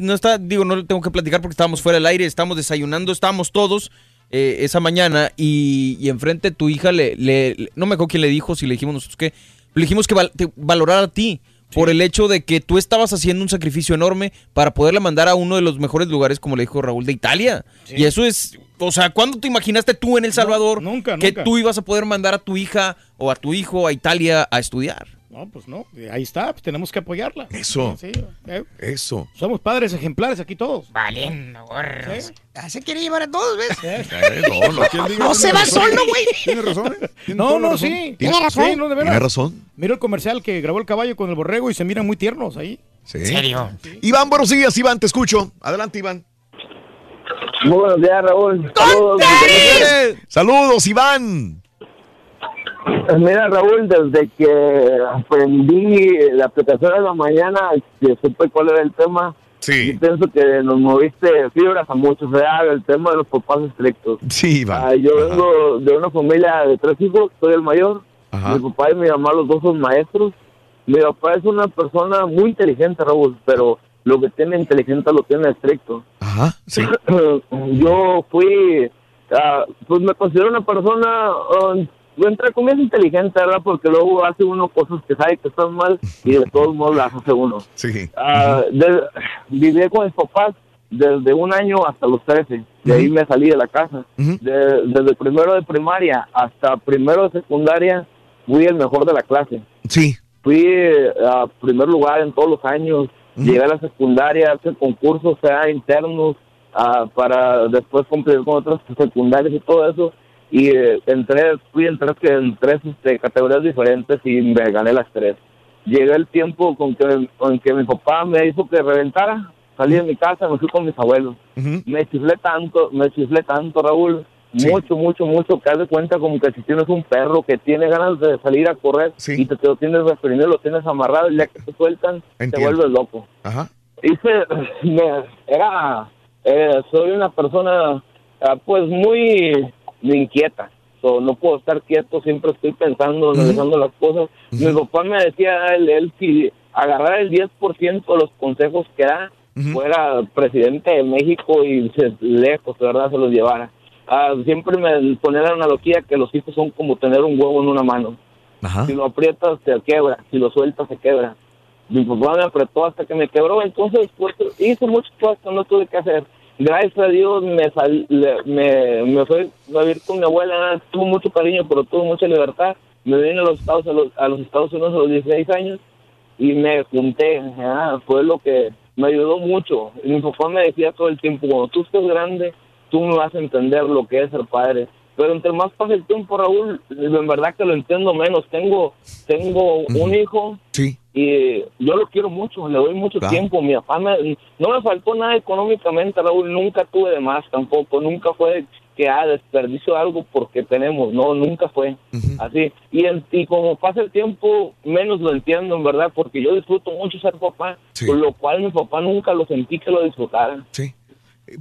Speaker 64: no está, digo, no lo tengo que platicar porque estábamos fuera del aire, estábamos desayunando, estábamos todos eh, esa mañana y, y enfrente tu hija le, le- le- no me acuerdo quién le dijo, si le dijimos nosotros qué, le dijimos que val- te valorara a ti por el hecho de que tú estabas haciendo un sacrificio enorme para poderla mandar a uno de los mejores lugares, como le dijo Raúl, de Italia. Y eso es, o sea, ¿cuándo te imaginaste tú en El Salvador
Speaker 13: nunca,
Speaker 64: que
Speaker 13: nunca.
Speaker 64: tú ibas a poder mandar a tu hija o a tu hijo a Italia a estudiar?
Speaker 13: No, pues no, eh, ahí está, pues tenemos que apoyarla.
Speaker 1: Eso.
Speaker 13: Sí, eh,
Speaker 1: Eso.
Speaker 13: Somos padres ejemplares aquí todos.
Speaker 22: Valiendo gorros. Ah, Se quiere llevar a todos, ¿ves?
Speaker 1: Eh, no, no. ¿Quién diga?
Speaker 22: No se va solo, güey.
Speaker 3: Tiene razón, ¿eh? Tiene
Speaker 13: No, no,
Speaker 3: razón.
Speaker 13: sí.
Speaker 1: Tiene razón.
Speaker 13: Sí, no, de.
Speaker 1: Tiene razón.
Speaker 13: Mira el comercial que grabó el caballo con el borrego y se miran muy tiernos ahí.
Speaker 1: Sí. Iván, buenos días, Iván, te escucho. Adelante, Iván.
Speaker 72: Muy buenos días, Raúl. Saludos.
Speaker 1: Saludos, Iván.
Speaker 72: Mira, Raúl, desde que aprendí la aplicación de la mañana, que supe cuál era el tema,
Speaker 1: sí.
Speaker 72: yo pienso que nos moviste fibras a muchos, o sea, el tema de los papás estrictos.
Speaker 1: Sí, Iván.
Speaker 72: Ah, yo vengo de una familia de tres hijos, soy el mayor.
Speaker 1: Ajá.
Speaker 72: Mi papá y mi mamá, los dos son maestros. Mi papá es una persona muy inteligente, Raúl, pero lo que tiene inteligente lo tiene estricto.
Speaker 1: Ajá, sí.
Speaker 72: yo fui, ah, pues me considero una persona, ah, entre comillas, inteligente, ¿verdad? Porque luego hace uno cosas que sabe que están mal y de todos modos las hace uno.
Speaker 1: Sí.
Speaker 72: Ah, de- viví con mis papás desde un año hasta los 13. De ahí me salí de la casa. De- desde primero de primaria hasta primero de secundaria fui el mejor de la clase.
Speaker 1: Sí.
Speaker 72: Fui a primer lugar en todos los años. Llegué a la secundaria, hacer concursos, sea internos, ah, para después competir con otras secundarias y todo eso. Y eh, entré, fui en tres, en tres este, categorías diferentes y me gané las tres. Llegué el tiempo con que, con que mi papá me hizo que reventara. Salí de mi casa, me fui con mis abuelos. Me chiflé tanto, me chiflé tanto, Raúl. Mucho, mucho, mucho. Que haz de cuenta como que si tienes un perro que tiene ganas de salir a correr y te, te lo tienes reprimido, lo tienes amarrado y ya que te sueltan, te vuelves loco.
Speaker 1: Ajá.
Speaker 72: Hice, me- era, eh, soy una persona ah, pues muy inquieta. So, no puedo estar quieto, siempre estoy pensando, analizando las cosas. Mi papá me decía, él, él si agarrara el 10% de los consejos que da, fuera presidente de México y se, lejos, de verdad, se los llevara. Ah, siempre me ponía la analogía que los hijos son como tener un huevo en una mano. Si lo aprietas, se quiebra. Si lo sueltas, se quebra. Mi papá me apretó hasta que me quebró. Entonces, pues, hice muchas cosas que no tuve que hacer. Gracias a Dios me, sal- me, me fui a vivir con mi abuela. Tuvo mucho cariño, pero tuvo mucha libertad. Me vine a los Estados, a los, a los Estados Unidos a los 16 años y me junté. ah, fue lo que me ayudó mucho. Mi papá me decía todo el tiempo, cuando tú estés grande, tú me vas a entender lo que es ser padre. Pero entre más pasa el tiempo, Raúl, en verdad que lo entiendo menos. Tengo tengo un hijo
Speaker 1: Sí.
Speaker 72: y yo lo quiero mucho, le doy mucho
Speaker 1: Claro.
Speaker 72: tiempo. Mi papá me- no me faltó nada económicamente, Raúl, nunca tuve de más tampoco, nunca fue que ah, desperdicio algo porque tenemos, no, nunca fue así. Y, en- y como pasa el tiempo, menos lo entiendo, en verdad, porque yo disfruto mucho ser papá, con lo cual mi papá nunca lo sentí que lo disfrutara.
Speaker 1: Sí.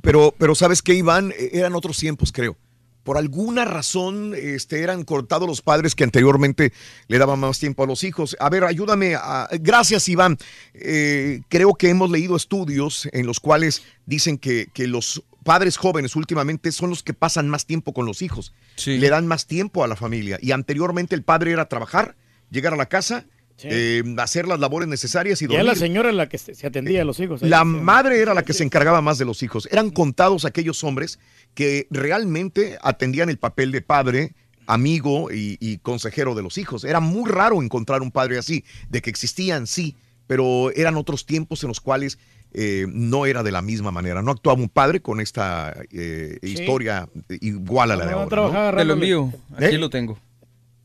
Speaker 1: Pero, pero ¿sabes qué, Iván? Eh, Eran otros tiempos, creo. Por alguna razón este, eran cortados los padres que anteriormente le daban más tiempo a los hijos. A ver, ayúdame. A... Gracias, Iván. Eh, creo que hemos leído estudios en los cuales dicen que, que los padres jóvenes últimamente son los que pasan más tiempo con los hijos. Le dan más tiempo a la familia. Y anteriormente el padre era trabajar, llegar a la casa, eh, hacer las labores necesarias y
Speaker 13: Y
Speaker 1: dormir.
Speaker 13: era la señora la que se atendía a los hijos.
Speaker 1: La madre era la que se encargaba más de los hijos. Eran contados aquellos hombres que realmente atendían el papel de padre, amigo y, y consejero de los hijos. Era muy raro encontrar un padre así, de que existían, sí, pero eran otros tiempos en los cuales eh, no era de la misma manera. No actuaba un padre con esta eh, historia igual a la de ahora. ¿no?
Speaker 64: Te lo envío. Aquí
Speaker 1: ¿Eh?
Speaker 64: lo tengo.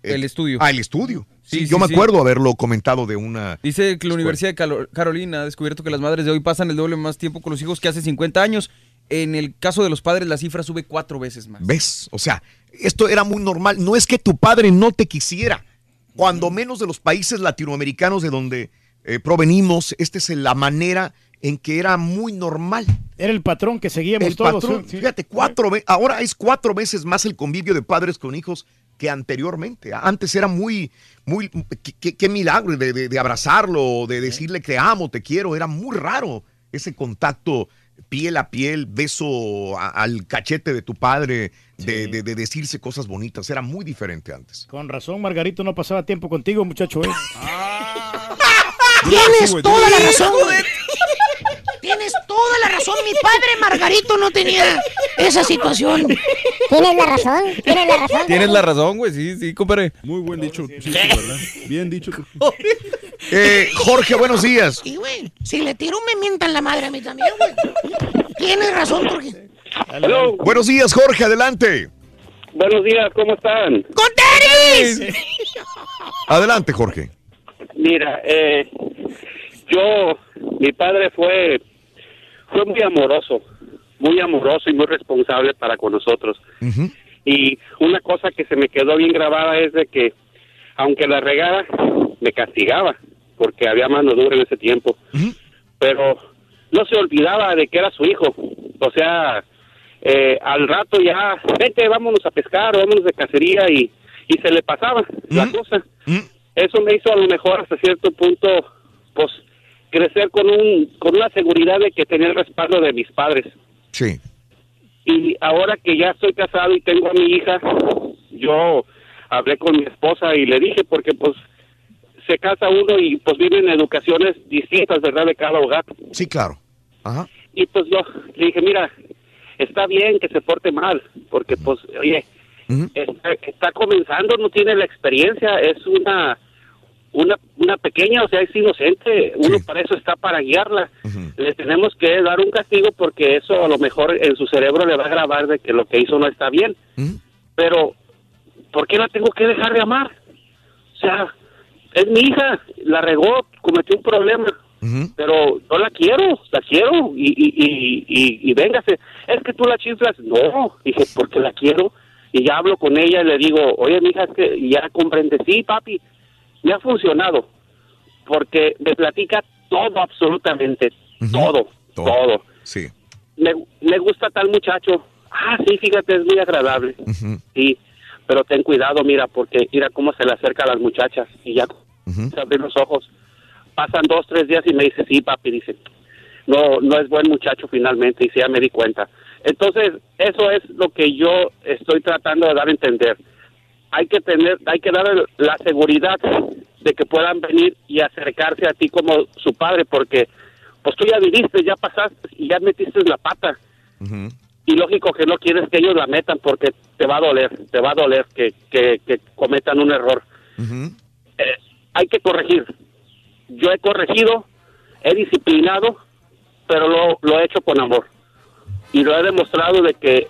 Speaker 1: Eh,
Speaker 64: El estudio.
Speaker 1: Ah, el estudio. Sí,
Speaker 64: Sí,
Speaker 1: yo
Speaker 64: sí,
Speaker 1: me
Speaker 64: sí.
Speaker 1: acuerdo haberlo comentado de una...
Speaker 64: Dice que la Universidad de Carolina ha descubierto que las madres de hoy pasan el doble más tiempo con los hijos que hace 50 años. En el caso de los padres, la cifra sube cuatro veces más.
Speaker 1: ¿Ves? O sea, esto era muy normal. No es que tu padre no te quisiera. Cuando menos de los países latinoamericanos de donde eh, provenimos, esta es la manera en que era muy normal.
Speaker 13: Era el patrón que seguíamos
Speaker 1: El
Speaker 13: todos.
Speaker 1: patrón,
Speaker 13: sí.
Speaker 1: fíjate, cuatro ahora es cuatro veces más el convivio de padres con hijos que anteriormente. Antes era muy, muy, qué, milagro de, de- de abrazarlo, de decirle te amo, te quiero. Era muy raro ese contacto piel a piel, beso a- al cachete de tu padre, de, de- de decirse cosas bonitas. Era muy diferente antes.
Speaker 13: Con razón, Margarito no pasaba tiempo contigo, muchacho. ¿eh?
Speaker 22: Tienes
Speaker 13: güey,
Speaker 22: toda la razón. Tienes toda la razón. Mi padre Margarito no tenía esa situación.
Speaker 2: Tienes la razón, tienes la razón.
Speaker 64: Tienes la razón, güey, sí, sí, compadre.
Speaker 3: Muy buen dicho. Sí, ¿verdad? Bien dicho.
Speaker 1: Eh, Jorge, buenos días.
Speaker 22: Sí, güey. Si le tiro, me mientan la madre a mí también, güey. Tienes razón, Jorge.
Speaker 1: Buenos días, Jorge, adelante.
Speaker 73: Buenos días, ¿cómo están?
Speaker 22: ¡Con tenis!
Speaker 1: Adelante, Jorge.
Speaker 73: Mira, eh, yo, mi padre fue, fue muy amoroso, muy amoroso y muy responsable para con nosotros. Y una cosa que se me quedó bien grabada es de que, aunque la regara, me castigaba, porque había mano dura en ese tiempo. Pero no se olvidaba de que era su hijo. O sea, eh, al rato ya, vete, vámonos a pescar, vámonos de cacería y, y se le pasaba la cosa. Eso me hizo a lo mejor hasta cierto punto, pues, crecer con, un, con una seguridad de que tenía el respaldo de mis padres.
Speaker 1: Sí.
Speaker 73: Y ahora que ya estoy casado y tengo a mi hija, yo hablé con mi esposa y le dije, porque pues se casa uno y pues viven educaciones distintas, ¿verdad?, de cada hogar.
Speaker 1: Sí, claro. Ajá.
Speaker 73: Y pues yo le dije, mira, está bien que se porte mal, porque pues, oye, está, está comenzando, no tiene la experiencia, es una una, una pequeña, o sea, es inocente, uno para eso está para guiarla. Le tenemos que dar un castigo porque eso a lo mejor en su cerebro le va a grabar de que lo que hizo no está bien. Pero, ¿por qué la tengo que dejar de amar? O sea, es mi hija, la regó, cometió un problema, pero no la quiero, la quiero y, y, y, y, y véngase. Es que tú la chiflas, no, dije, porque la quiero. Y ya hablo con ella y le digo, oye, mi hija, es que ya comprende, sí, papi, me ha funcionado porque me platica todo absolutamente todo, todo,
Speaker 1: Sí.
Speaker 73: Me, me gusta tal muchacho. Ah sí fíjate es muy agradable. Sí pero ten cuidado mira porque mira cómo se le acerca a las muchachas y ya se abren los ojos. Pasan dos tres días y me dice sí papi dice. No no es buen muchacho finalmente y sí ya me di cuenta. Entonces eso es lo que yo estoy tratando de dar a entender hay que tener, hay que dar la seguridad de que puedan venir y acercarse a ti como su padre, porque pues tú ya viviste, ya pasaste y ya metiste la pata. Y lógico que no quieres que ellos la metan porque te va a doler, te va a doler que, que, que cometan un error. Eh, hay que corregir. Yo he corregido, he disciplinado, pero lo, lo he hecho con amor. Y lo he demostrado de que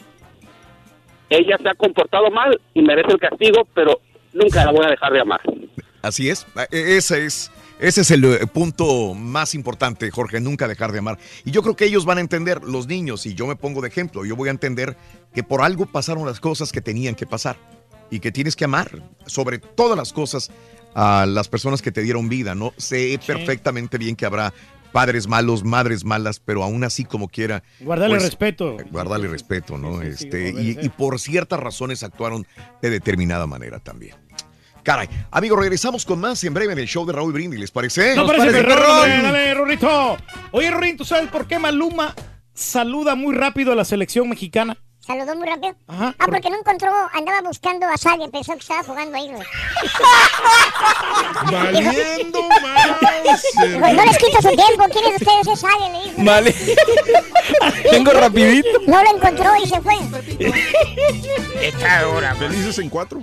Speaker 73: ella se ha comportado mal y merece el castigo, pero nunca la voy a dejar de amar.
Speaker 1: Así es, E- ese es, ese es el eh, punto más importante, Jorge, nunca dejar de amar. Y yo creo que ellos van a entender, los niños, y yo me pongo de ejemplo, yo voy a entender que por algo pasaron las cosas que tenían que pasar y que tienes que amar sobre todas las cosas a las personas que te dieron vida, ¿no? Sé perfectamente bien que habrá padres malos, madres malas, pero aún así como quiera.
Speaker 13: Guardarle
Speaker 1: pues,
Speaker 13: respeto.
Speaker 1: Guardarle respeto, ¿no? este, y, por ciertas razones actuaron de determinada manera también. Caray, amigos, regresamos con más en breve en el show de Raúl Brindis, ¿les parece?
Speaker 13: No parece perrón, hombre, dale, Rorrito. Oye, Rorín, ¿tú sabes por qué Maluma saluda muy rápido a la selección mexicana?
Speaker 2: Saludó muy rápido.
Speaker 13: Ajá.
Speaker 2: Ah, porque no encontró, andaba buscando a Sally, pensó que estaba jugando ahí, güey.
Speaker 3: Valiendo
Speaker 2: no les quito su tiempo, ¿quiénes de ustedes es Sally? Le dijo.
Speaker 64: Vale. Vengo rapidito.
Speaker 2: No lo encontró y se fue.
Speaker 3: Esta hora. Felices en cuatro.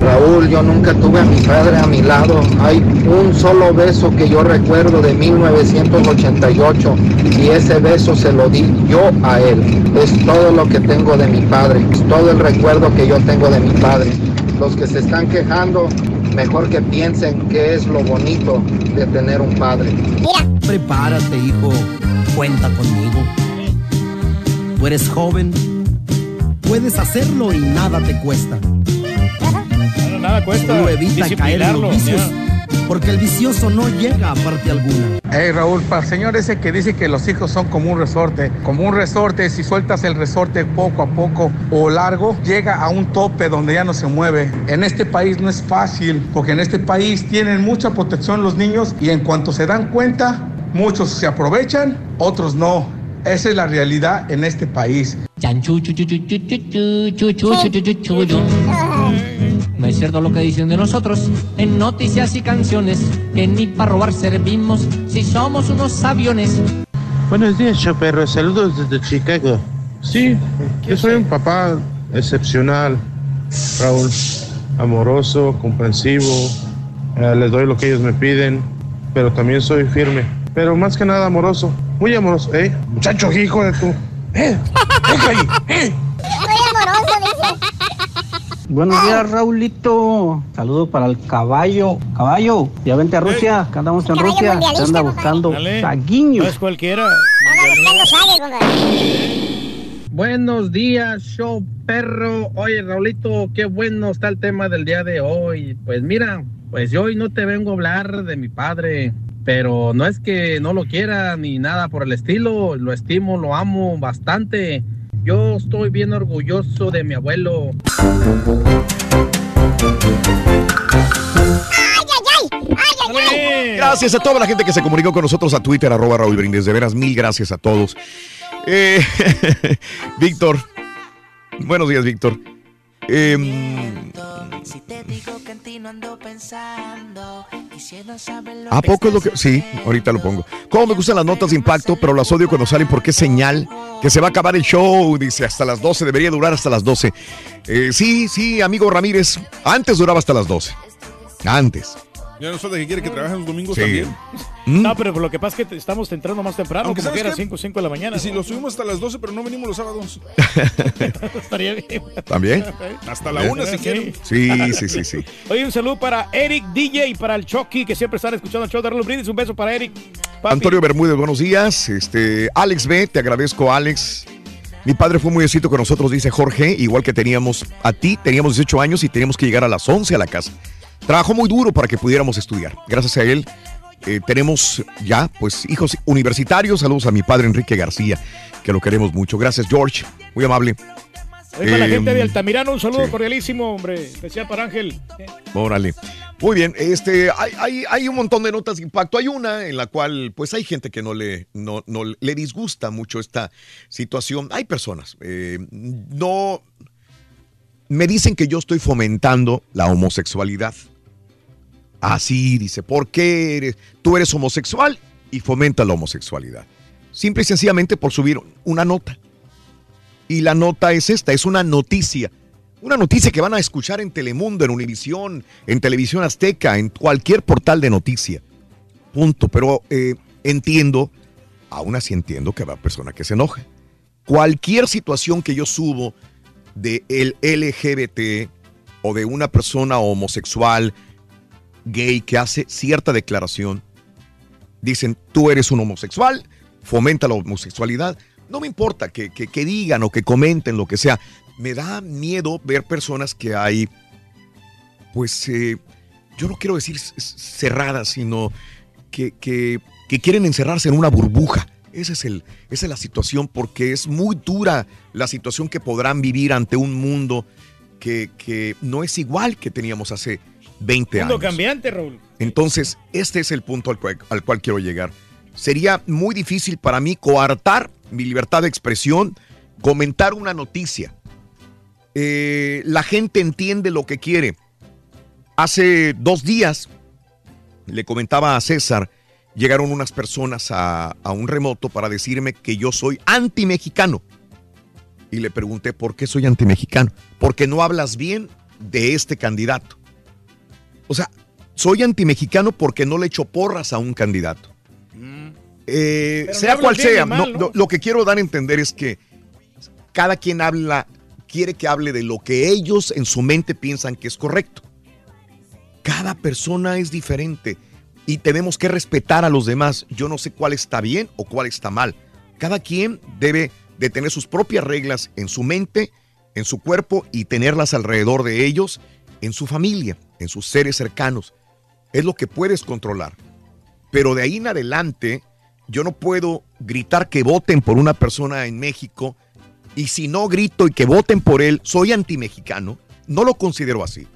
Speaker 74: Raúl, yo nunca tuve a mi padre a mi lado. Hay un solo beso que yo recuerdo de 1988 y ese beso se lo di yo a él. Es todo lo que tengo de mi padre, es todo el recuerdo que yo tengo de mi padre. Los que se están quejando, mejor que piensen qué es lo bonito de tener un padre.
Speaker 75: Prepárate, hijo. Cuenta conmigo. Tú eres joven. Puedes hacerlo y nada te cuesta.
Speaker 13: Nada cuesta
Speaker 75: evita caer en los vicios. Porque el vicioso no llega a parte alguna.
Speaker 59: Hey Raúl, para el señor ese que dice que los hijos son como un resorte, como un resorte, si sueltas el resorte poco a poco o largo, llega a un tope donde ya no se mueve. En este país no es fácil, porque en este país tienen mucha protección los niños y en cuanto se dan cuenta, muchos se aprovechan, otros no. Esa es la realidad en este país.
Speaker 76: No es cierto lo que dicen de nosotros en noticias y canciones, que ni para robar servimos si somos unos aviones.
Speaker 77: Buenos días, Choperro. Saludos desde Chicago. Sí, yo soy un papá excepcional, Raúl. Amoroso, comprensivo. eh, les doy lo que ellos me piden, pero también soy firme. Pero más que nada amoroso. Muy amoroso, ¿eh? Muchacho, hijo de tu. ¡Eh! ¡Deja ahí! ¡Eh!
Speaker 2: Muy amoroso, dice.
Speaker 78: Buenos días, Raulito. Saludo para el caballo. Caballo, ya vente a Rusia, que andamos en Rusia. Se
Speaker 2: mundialista,
Speaker 78: anda buscando saguiños.
Speaker 13: No es cualquiera.
Speaker 79: Buenos días, show perro. Oye, Raulito, qué bueno está el tema del día de hoy. Pues mira, pues yo hoy no te vengo a hablar de mi padre, pero no es que no lo quiera ni nada por el estilo. Lo estimo, lo amo bastante. Yo estoy bien orgulloso de mi abuelo.
Speaker 1: Gracias a toda la gente que se comunicó con nosotros a Twitter, arroba Raúl Brindis. De veras, mil gracias a todos. Eh, Víctor. Buenos días, Víctor. Em, ¿A poco es lo que.? Sí, ahorita lo pongo. ¿Cómo me gustan las notas de impacto, pero las odio cuando salen porque es señal que se va a acabar el show? Dice hasta las 12, debería durar hasta las 12. Eh, sí, sí, amigo Ramírez. Antes duraba hasta las 12. Antes.
Speaker 3: Ya no falta que quiere que trabajen los domingos
Speaker 1: Sí.
Speaker 3: también.
Speaker 13: No, pero por lo que pasa es que te- estamos entrando más temprano,
Speaker 3: Aunque
Speaker 13: como
Speaker 3: ¿sabes
Speaker 13: que era
Speaker 3: qué?
Speaker 13: 5 5 de la mañana.
Speaker 3: Y si lo subimos hasta las 12, pero no venimos los sábados.
Speaker 13: Estaría bien.
Speaker 1: ¿También?
Speaker 3: Hasta la
Speaker 1: ¿Eh?
Speaker 3: una si quieren.
Speaker 1: Sí, sí, sí, sí.
Speaker 13: Oye, un saludo para Eric DJ y para el Chucky, que siempre están escuchando el show de Brindis. Un beso para Eric. Papi.
Speaker 1: Antonio Bermúdez, buenos días. Este, Alex B, te agradezco, Alex. Mi padre fue muy éxito con nosotros, dice Jorge, igual que teníamos a ti, teníamos 18 años y teníamos que llegar a las 11 a la casa. Trabajó muy duro para que pudiéramos estudiar. Gracias a él eh, tenemos ya, pues, hijos universitarios. Saludos a mi padre Enrique García, que lo queremos mucho. Gracias, George. Muy amable.
Speaker 13: Oye, para la
Speaker 1: Eh,
Speaker 13: gente de Altamirano, un saludo
Speaker 1: sí.
Speaker 13: cordialísimo, hombre. Especial para Ángel.
Speaker 1: Órale. Muy bien, este, hay, hay, hay un montón de notas de impacto. Hay una en la cual, pues, hay gente que no le, no, no le disgusta mucho esta situación. Hay personas. eh, no. Me dicen que yo estoy fomentando la homosexualidad. Así dice, ¿por qué eres, tú eres homosexual y fomenta la homosexualidad? Simple y sencillamente por subir una nota. Y la nota es esta, es una noticia. Una noticia que van a escuchar en Telemundo, en Univisión, en Televisión Azteca, en cualquier portal de noticia. Punto. Pero eh, entiendo, aún así entiendo que habrá persona que se enoja. Cualquier situación que yo subo de el LGBT o de una persona homosexual, gay, que hace cierta declaración, dicen, tú eres un homosexual, fomenta la homosexualidad. No me importa que, que- digan o que comenten lo que sea. Me da miedo ver personas que hay, pues, eh, yo no quiero decir cerradas, sino que, que- que quieren encerrarse en una burbuja. Ese es el, esa es la situación, porque es muy dura la situación que podrán vivir ante un mundo que, que no es igual que teníamos hace 20
Speaker 13: Mundo
Speaker 1: años.
Speaker 13: cambiante, Raúl.
Speaker 1: Entonces, este es el punto al cual, al cual quiero llegar. Sería muy difícil para mí coartar mi libertad de expresión, comentar una noticia. Eh, la gente entiende lo que quiere. Hace dos días, le comentaba a César, llegaron unas personas a, a un remoto para decirme que yo soy anti-mexicano. Y le pregunté, ¿por qué soy anti-mexicano? Porque no hablas bien de este candidato. O sea, soy antimexicano porque no le echo porras a un candidato. Eh,
Speaker 13: Pero no
Speaker 1: sea cual sea,
Speaker 13: mal,
Speaker 1: no-
Speaker 13: ¿no?
Speaker 1: lo, lo que quiero dar a entender es que cada quien habla, quiere que hable de lo que ellos en su mente piensan que es correcto. Cada persona es diferente y tenemos que respetar a los demás. Yo no sé cuál está bien o cuál está mal. Cada quien debe de tener sus propias reglas en su mente, en su cuerpo y tenerlas alrededor de ellos, en su familia, en sus seres cercanos. Es lo que puedes controlar. Pero de ahí en adelante, yo no puedo gritar que voten por una persona en México y si no grito y que voten por él, soy antimexicano. No lo considero así.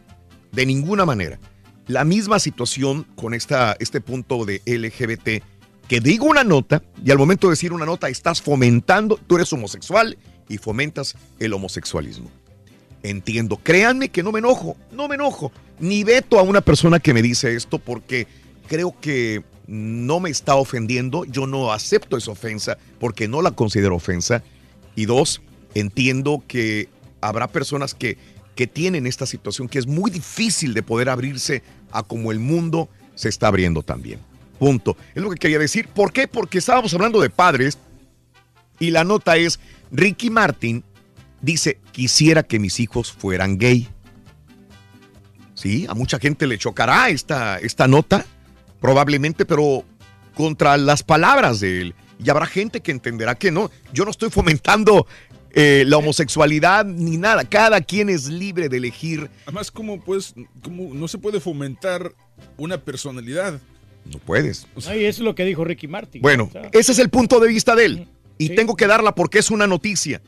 Speaker 1: De ninguna manera. La misma situación con esta, este punto de LGBT que digo una nota y al momento de decir una nota estás fomentando, tú eres homosexual y fomentas el homosexualismo. Entiendo, créanme que no me enojo, no me enojo, ni veto a una persona que me dice esto porque creo que no me está ofendiendo, yo no acepto esa ofensa porque no la considero ofensa. Y dos, entiendo que habrá personas que, que tienen esta situación que es muy difícil de poder abrirse a como el mundo se está abriendo también. Punto. Es lo que quería decir. ¿Por qué? Porque estábamos hablando de padres y la nota es, Ricky Martin dice, quisiera que mis hijos fueran gay. Sí, a mucha gente le chocará esta, esta nota, probablemente, pero contra las palabras de él. Y habrá gente que entenderá que no. Yo no estoy fomentando eh, la homosexualidad ni nada. Cada quien es libre de elegir.
Speaker 3: Además, ¿cómo, pues, cómo no se puede fomentar una personalidad?
Speaker 1: No puedes.
Speaker 13: eso es lo que dijo Ricky Martin.
Speaker 1: Bueno, ese es el punto de vista de él. Y tengo que darla porque es una noticia.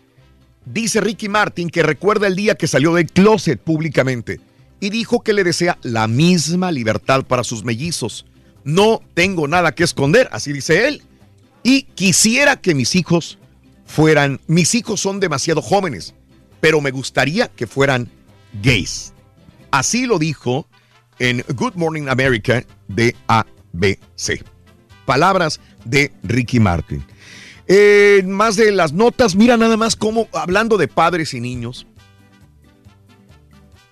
Speaker 1: Dice Ricky Martin que recuerda el día que salió del closet públicamente y dijo que le desea la misma libertad para sus mellizos. No tengo nada que esconder, así dice él. Y quisiera que mis hijos fueran, mis hijos son demasiado jóvenes, pero me gustaría que fueran gays. Así lo dijo en Good Morning America de ABC. Palabras de Ricky Martin. Eh, más de las notas, mira nada más cómo, hablando de padres y niños,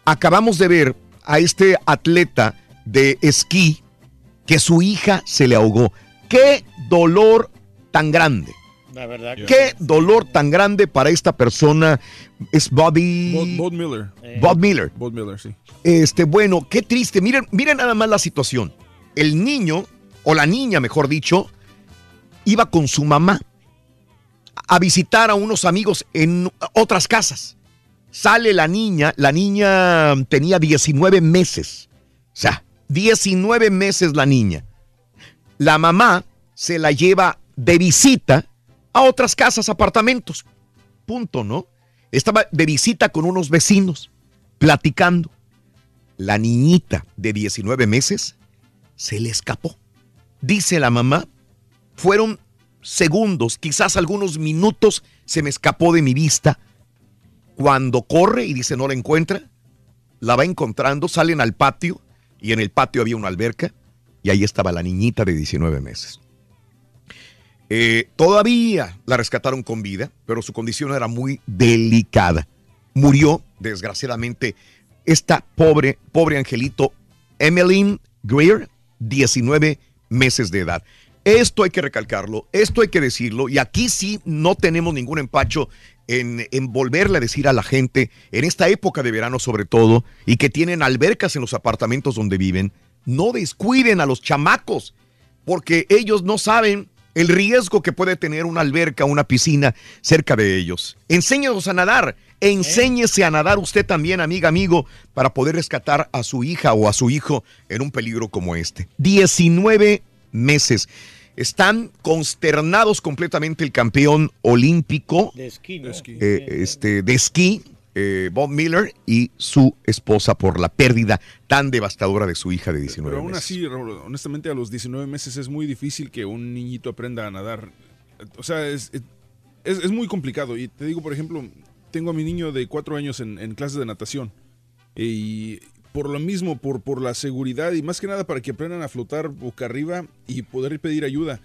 Speaker 1: acabamos de ver a este atleta de esquí que su hija se le ahogó. ¡Qué dolor tan grande!
Speaker 13: La verdad que
Speaker 1: Qué dolor tan grande para esta persona. Es Bobby.
Speaker 3: Bob, Miller.
Speaker 1: Bob Miller.
Speaker 3: Bob Miller, sí.
Speaker 1: Este, bueno, qué triste. Miren, miren nada más la situación. El niño, o la niña, mejor dicho, iba con su mamá a visitar a unos amigos en otras casas. Sale la niña, la niña tenía 19 meses. O sea, 19 meses la niña. La mamá se la lleva de visita a otras casas, apartamentos. Punto, ¿no? Estaba de visita con unos vecinos, platicando. La niñita de 19 meses se le escapó. Dice la mamá, fueron segundos, quizás algunos minutos, se me escapó de mi vista. Cuando corre y dice no la encuentra, la va encontrando, salen al patio y en el patio había una alberca y ahí estaba la niñita de 19 meses. Eh, todavía la rescataron con vida, pero su condición era muy delicada. Murió, desgraciadamente, esta pobre, pobre angelito, Emmeline Greer, 19 meses de edad. Esto hay que recalcarlo, esto hay que decirlo, y aquí sí no tenemos ningún empacho en, volverle a decir a la gente, en esta época de verano sobre todo, y que tienen albercas en los apartamentos donde viven, no descuiden a los chamacos, porque ellos no saben el riesgo que puede tener una alberca, una piscina cerca de ellos. Enséñenos a nadar, enséñese a nadar usted también, amiga, amigo, para poder rescatar a su hija o a su hijo en un peligro como este. 19 meses. Están consternados completamente el campeón olímpico
Speaker 13: de esquí, ¿no?
Speaker 1: eh, este, de esquí eh, Bob Miller y su esposa por la pérdida tan devastadora de su hija de 19
Speaker 3: Pero aún
Speaker 1: meses.
Speaker 3: así, Raúl, honestamente, a los 19 meses es muy difícil que un niñito aprenda a nadar. O sea, es, es, es muy complicado. Y te digo, por ejemplo, tengo a mi niño de 4 años en, en clases de natación. Y por lo mismo, por, por la seguridad y más que nada para que aprendan a flotar boca arriba y poder pedir ayuda.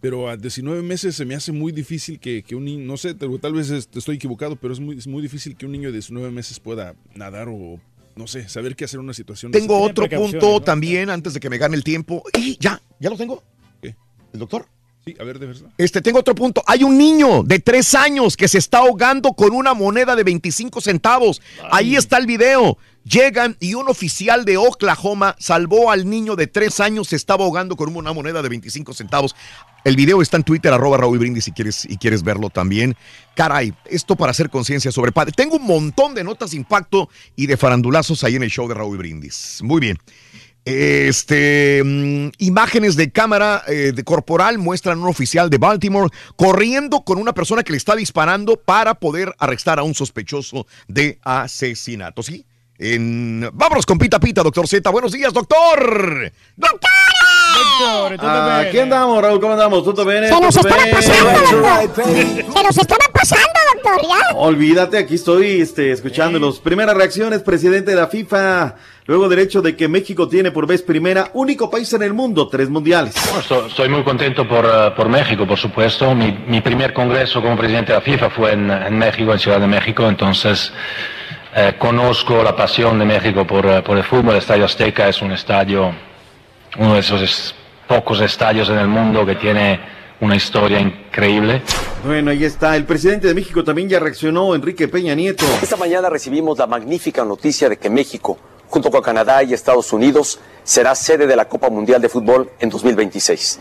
Speaker 3: Pero a 19 meses se me hace muy difícil que, que un niño, no sé, tal, tal vez estoy equivocado, pero es muy, es muy difícil que un niño de 19 meses pueda nadar o, no sé, saber qué hacer en una situación.
Speaker 1: Tengo otro punto también antes de que me gane el tiempo. Y ya, ya lo tengo.
Speaker 3: ¿Qué?
Speaker 1: ¿El doctor?
Speaker 3: Sí, a ver, de verdad.
Speaker 1: Este, tengo otro punto. Hay un niño de tres años que se está ahogando con una moneda de 25 centavos. Ahí está el video. Llegan y un oficial de Oklahoma salvó al niño de tres años. Se estaba ahogando con una moneda de 25 centavos. El video está en Twitter, arroba Raúl Brindis, si quieres, y quieres verlo también. Caray, esto para hacer conciencia sobre padre. Tengo un montón de notas de impacto y de farandulazos ahí en el show de Raúl Brindis. Muy bien. Este, mm, imágenes de cámara eh, de corporal muestran a un oficial de Baltimore corriendo con una persona que le está disparando para poder arrestar a un sospechoso de asesinato. ¿Sí? En... Vámonos con Pita Pita, doctor Z. Buenos días, doctor. ¡Doctora!
Speaker 23: Ah, Aquí andamos, Raúl, ¿cómo andamos? ¿Tutto bene?
Speaker 2: Se nos
Speaker 23: ¿Tutto
Speaker 2: estaba pasando, doctor. Se nos estaba pasando, doctor, ya.
Speaker 23: Olvídate, aquí estoy este, escuchándolos. Primeras reacciones, presidente de la FIFA. Luego del hecho de que México tiene por vez primera, único país en el mundo, tres mundiales.
Speaker 80: Bueno, estoy muy contento por, eh, por México, por supuesto. Mi, mi primer congreso como presidente de la FIFA fue en, en México, en Ciudad de México, entonces eh, conozco la pasión de México por, eh, por el fútbol. El Estadio Azteca es un estadio, uno de esos es- pocos estadios en el mundo que tiene una historia increíble.
Speaker 23: Bueno, ahí está. El presidente de México también ya reaccionó, Enrique Peña Nieto.
Speaker 81: Esta mañana recibimos la magnífica noticia de que México, junto con Canadá y Estados Unidos, será sede de la Copa Mundial de Fútbol en 2026.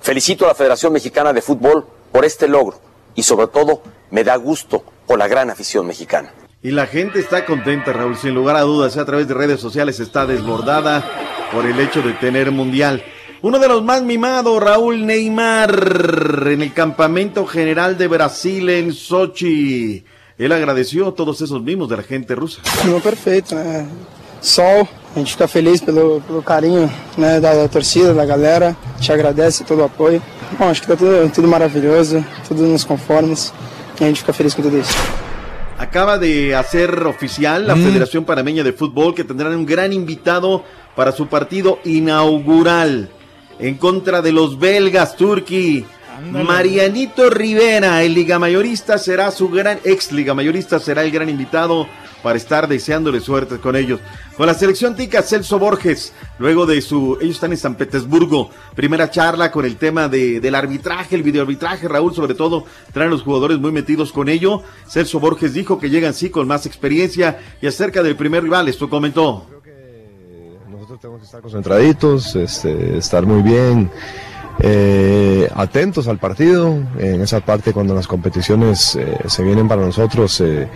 Speaker 81: Felicito a la Federación Mexicana de Fútbol por este logro y sobre todo me da gusto por la gran afición mexicana.
Speaker 23: Y la gente está contenta, Raúl, sin lugar a dudas. A través de redes sociales está desbordada por el hecho de tener mundial. Uno de los más mimados, Raúl Neymar, en el campamento general de Brasil en Sochi. Él agradeció a todos esos mimos de la gente rusa.
Speaker 78: Não, perfeito, né? Sol, a gente fica feliz pelo, pelo carinho né, da, da torcida, da galera, te agradece todo o apoio. Bom, acho que tá tudo, tudo maravilhoso, tudo nos conformes e a gente fica feliz com tudo isso.
Speaker 23: Acaba de hacer oficial la Federación Panameña de Fútbol que tendrán un gran invitado para su partido inaugural en contra de los belgas Turquí. Marianito Rivera, el liga mayorista, será su gran ex liga mayorista, será el gran invitado para estar deseándole suerte con ellos. Con la selección tica Celso Borges, luego de su, ellos están en San Petersburgo, primera charla con el tema de, del arbitraje, el videoarbitraje, Raúl, sobre todo, traen los jugadores muy metidos con ello. Celso Borges dijo que llegan sí con más experiencia y acerca del primer rival, esto comentó.
Speaker 77: Nosotros tenemos que estar concentraditos, este, estar muy bien, eh, atentos al partido. En esa parte, cuando las competiciones eh, se vienen para nosotros, eh,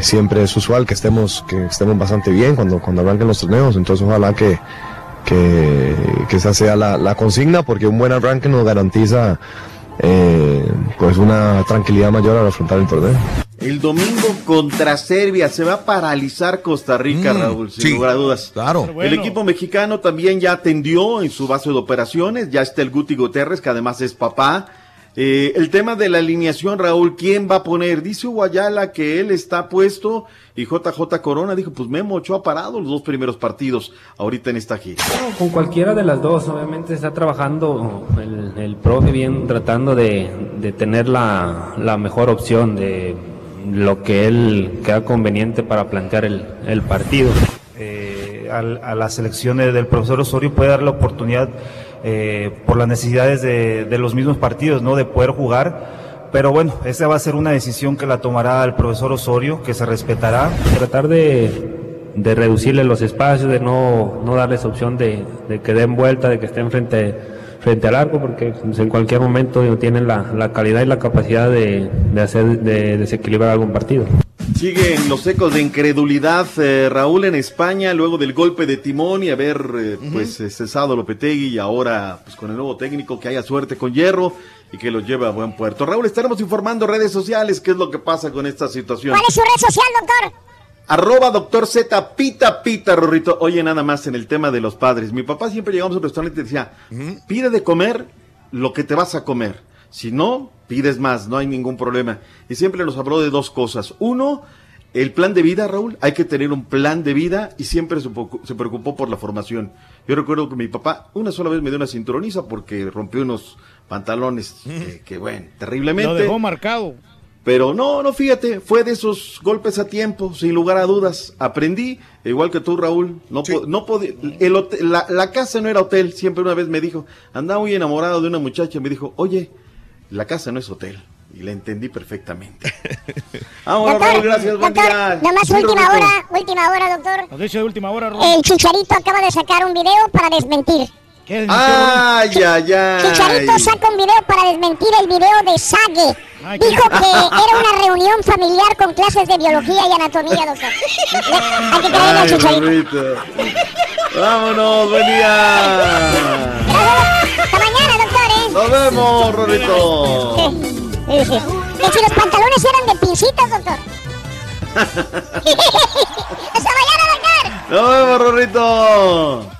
Speaker 77: siempre es usual que estemos, que estemos bastante bien cuando, cuando arranquen los torneos. Entonces, ojalá que, que, esa sea la, consigna, porque un buen arranque nos garantiza pues una tranquilidad mayor al afrontar el torneo.
Speaker 23: El domingo contra Serbia se va a paralizar Costa Rica,
Speaker 77: Mm,
Speaker 23: Raúl, sin
Speaker 77: sí,
Speaker 23: lugar a dudas.
Speaker 77: claro.
Speaker 23: El equipo mexicano también ya atendió en su base de operaciones, ya está el Guti Guterres, que además es papá. Eh, el tema de la alineación, Raúl, ¿quién va a poner? Dice Guayala que él está puesto y JJ Corona dijo, pues Memo Ochoa ha parado los dos primeros partidos ahorita en esta gira.
Speaker 82: Con cualquiera de las dos, obviamente está trabajando el, el profe bien tratando de, de tener la, la mejor opción de lo que él crea conveniente para plantear el, el partido.
Speaker 83: eh, a, la selección de- del profesor Osorio puede dar la oportunidad eh, por las necesidades de, de los mismos partidos, ¿no? De poder jugar. Pero bueno, esa va a ser una decisión que la tomará el profesor Osorio, que se respetará.
Speaker 82: Tratar de, de reducirle los espacios, de no, no darles opción de, de que den vuelta, de que estén frente, frente al arco, porque pues, en cualquier momento tienen la, la calidad y la capacidad de, de hacer de desequilibrar algún partido.
Speaker 23: Siguen los ecos de incredulidad, eh, Raúl, en España, luego del golpe de timón y haber eh, pues eh, cesado Lopetegui y ahora pues con el nuevo técnico que haya suerte con Hierro y que lo lleve a buen puerto. Raúl, estaremos informando redes sociales qué es lo que pasa con esta situación.
Speaker 2: ¿Cuál es su red social, doctor?
Speaker 23: Arroba doctor Z, pita, pita, Rorrito. Oye, nada más en el tema de los padres. Mi papá siempre llegamos al restaurante y decía, pide de comer lo que te vas a comer. Si no, pides más, no hay ningún problema. Y siempre nos habló de dos cosas. Uno, el plan de vida, Raúl. Hay que tener un plan de vida y siempre se, preocupó por la formación. Yo recuerdo que mi papá una sola vez me dio una cinturoniza porque rompió unos pantalones que, que, bueno, terriblemente.
Speaker 13: Lo dejó marcado.
Speaker 23: Pero no, no, fíjate, fue de esos golpes a tiempo, sin lugar a dudas. Aprendí, igual que tú, Raúl, no, po- no podía, el hotel- la, la casa no era hotel, siempre una vez me dijo, andaba muy enamorado de una muchacha, me dijo, oye, la casa no es hotel. Y la entendí perfectamente. Vámonos, Raúl, gracias, buen día.
Speaker 2: Nomás
Speaker 23: Sí,
Speaker 2: última hora, última hora, doctor.
Speaker 13: Noticia de última hora, Raúl.
Speaker 2: El Chicharito acaba de sacar un video para desmentir.
Speaker 13: ¿Qué
Speaker 23: Ay, ay, ay.
Speaker 2: Chicharito saca un video para desmentir el video de Sage. Dijo que era una reunión familiar con clases de biología y anatomía, doctor. Hay que creerle al Chicharito.
Speaker 23: Vámonos, buen día.
Speaker 2: Hasta mañana, doctor, ¿eh?
Speaker 23: Nos vemos,
Speaker 2: sí. Que si los pantalones eran de pincitas, doctor. Hasta mañana, doctor.
Speaker 23: Nos vemos, Rorrito.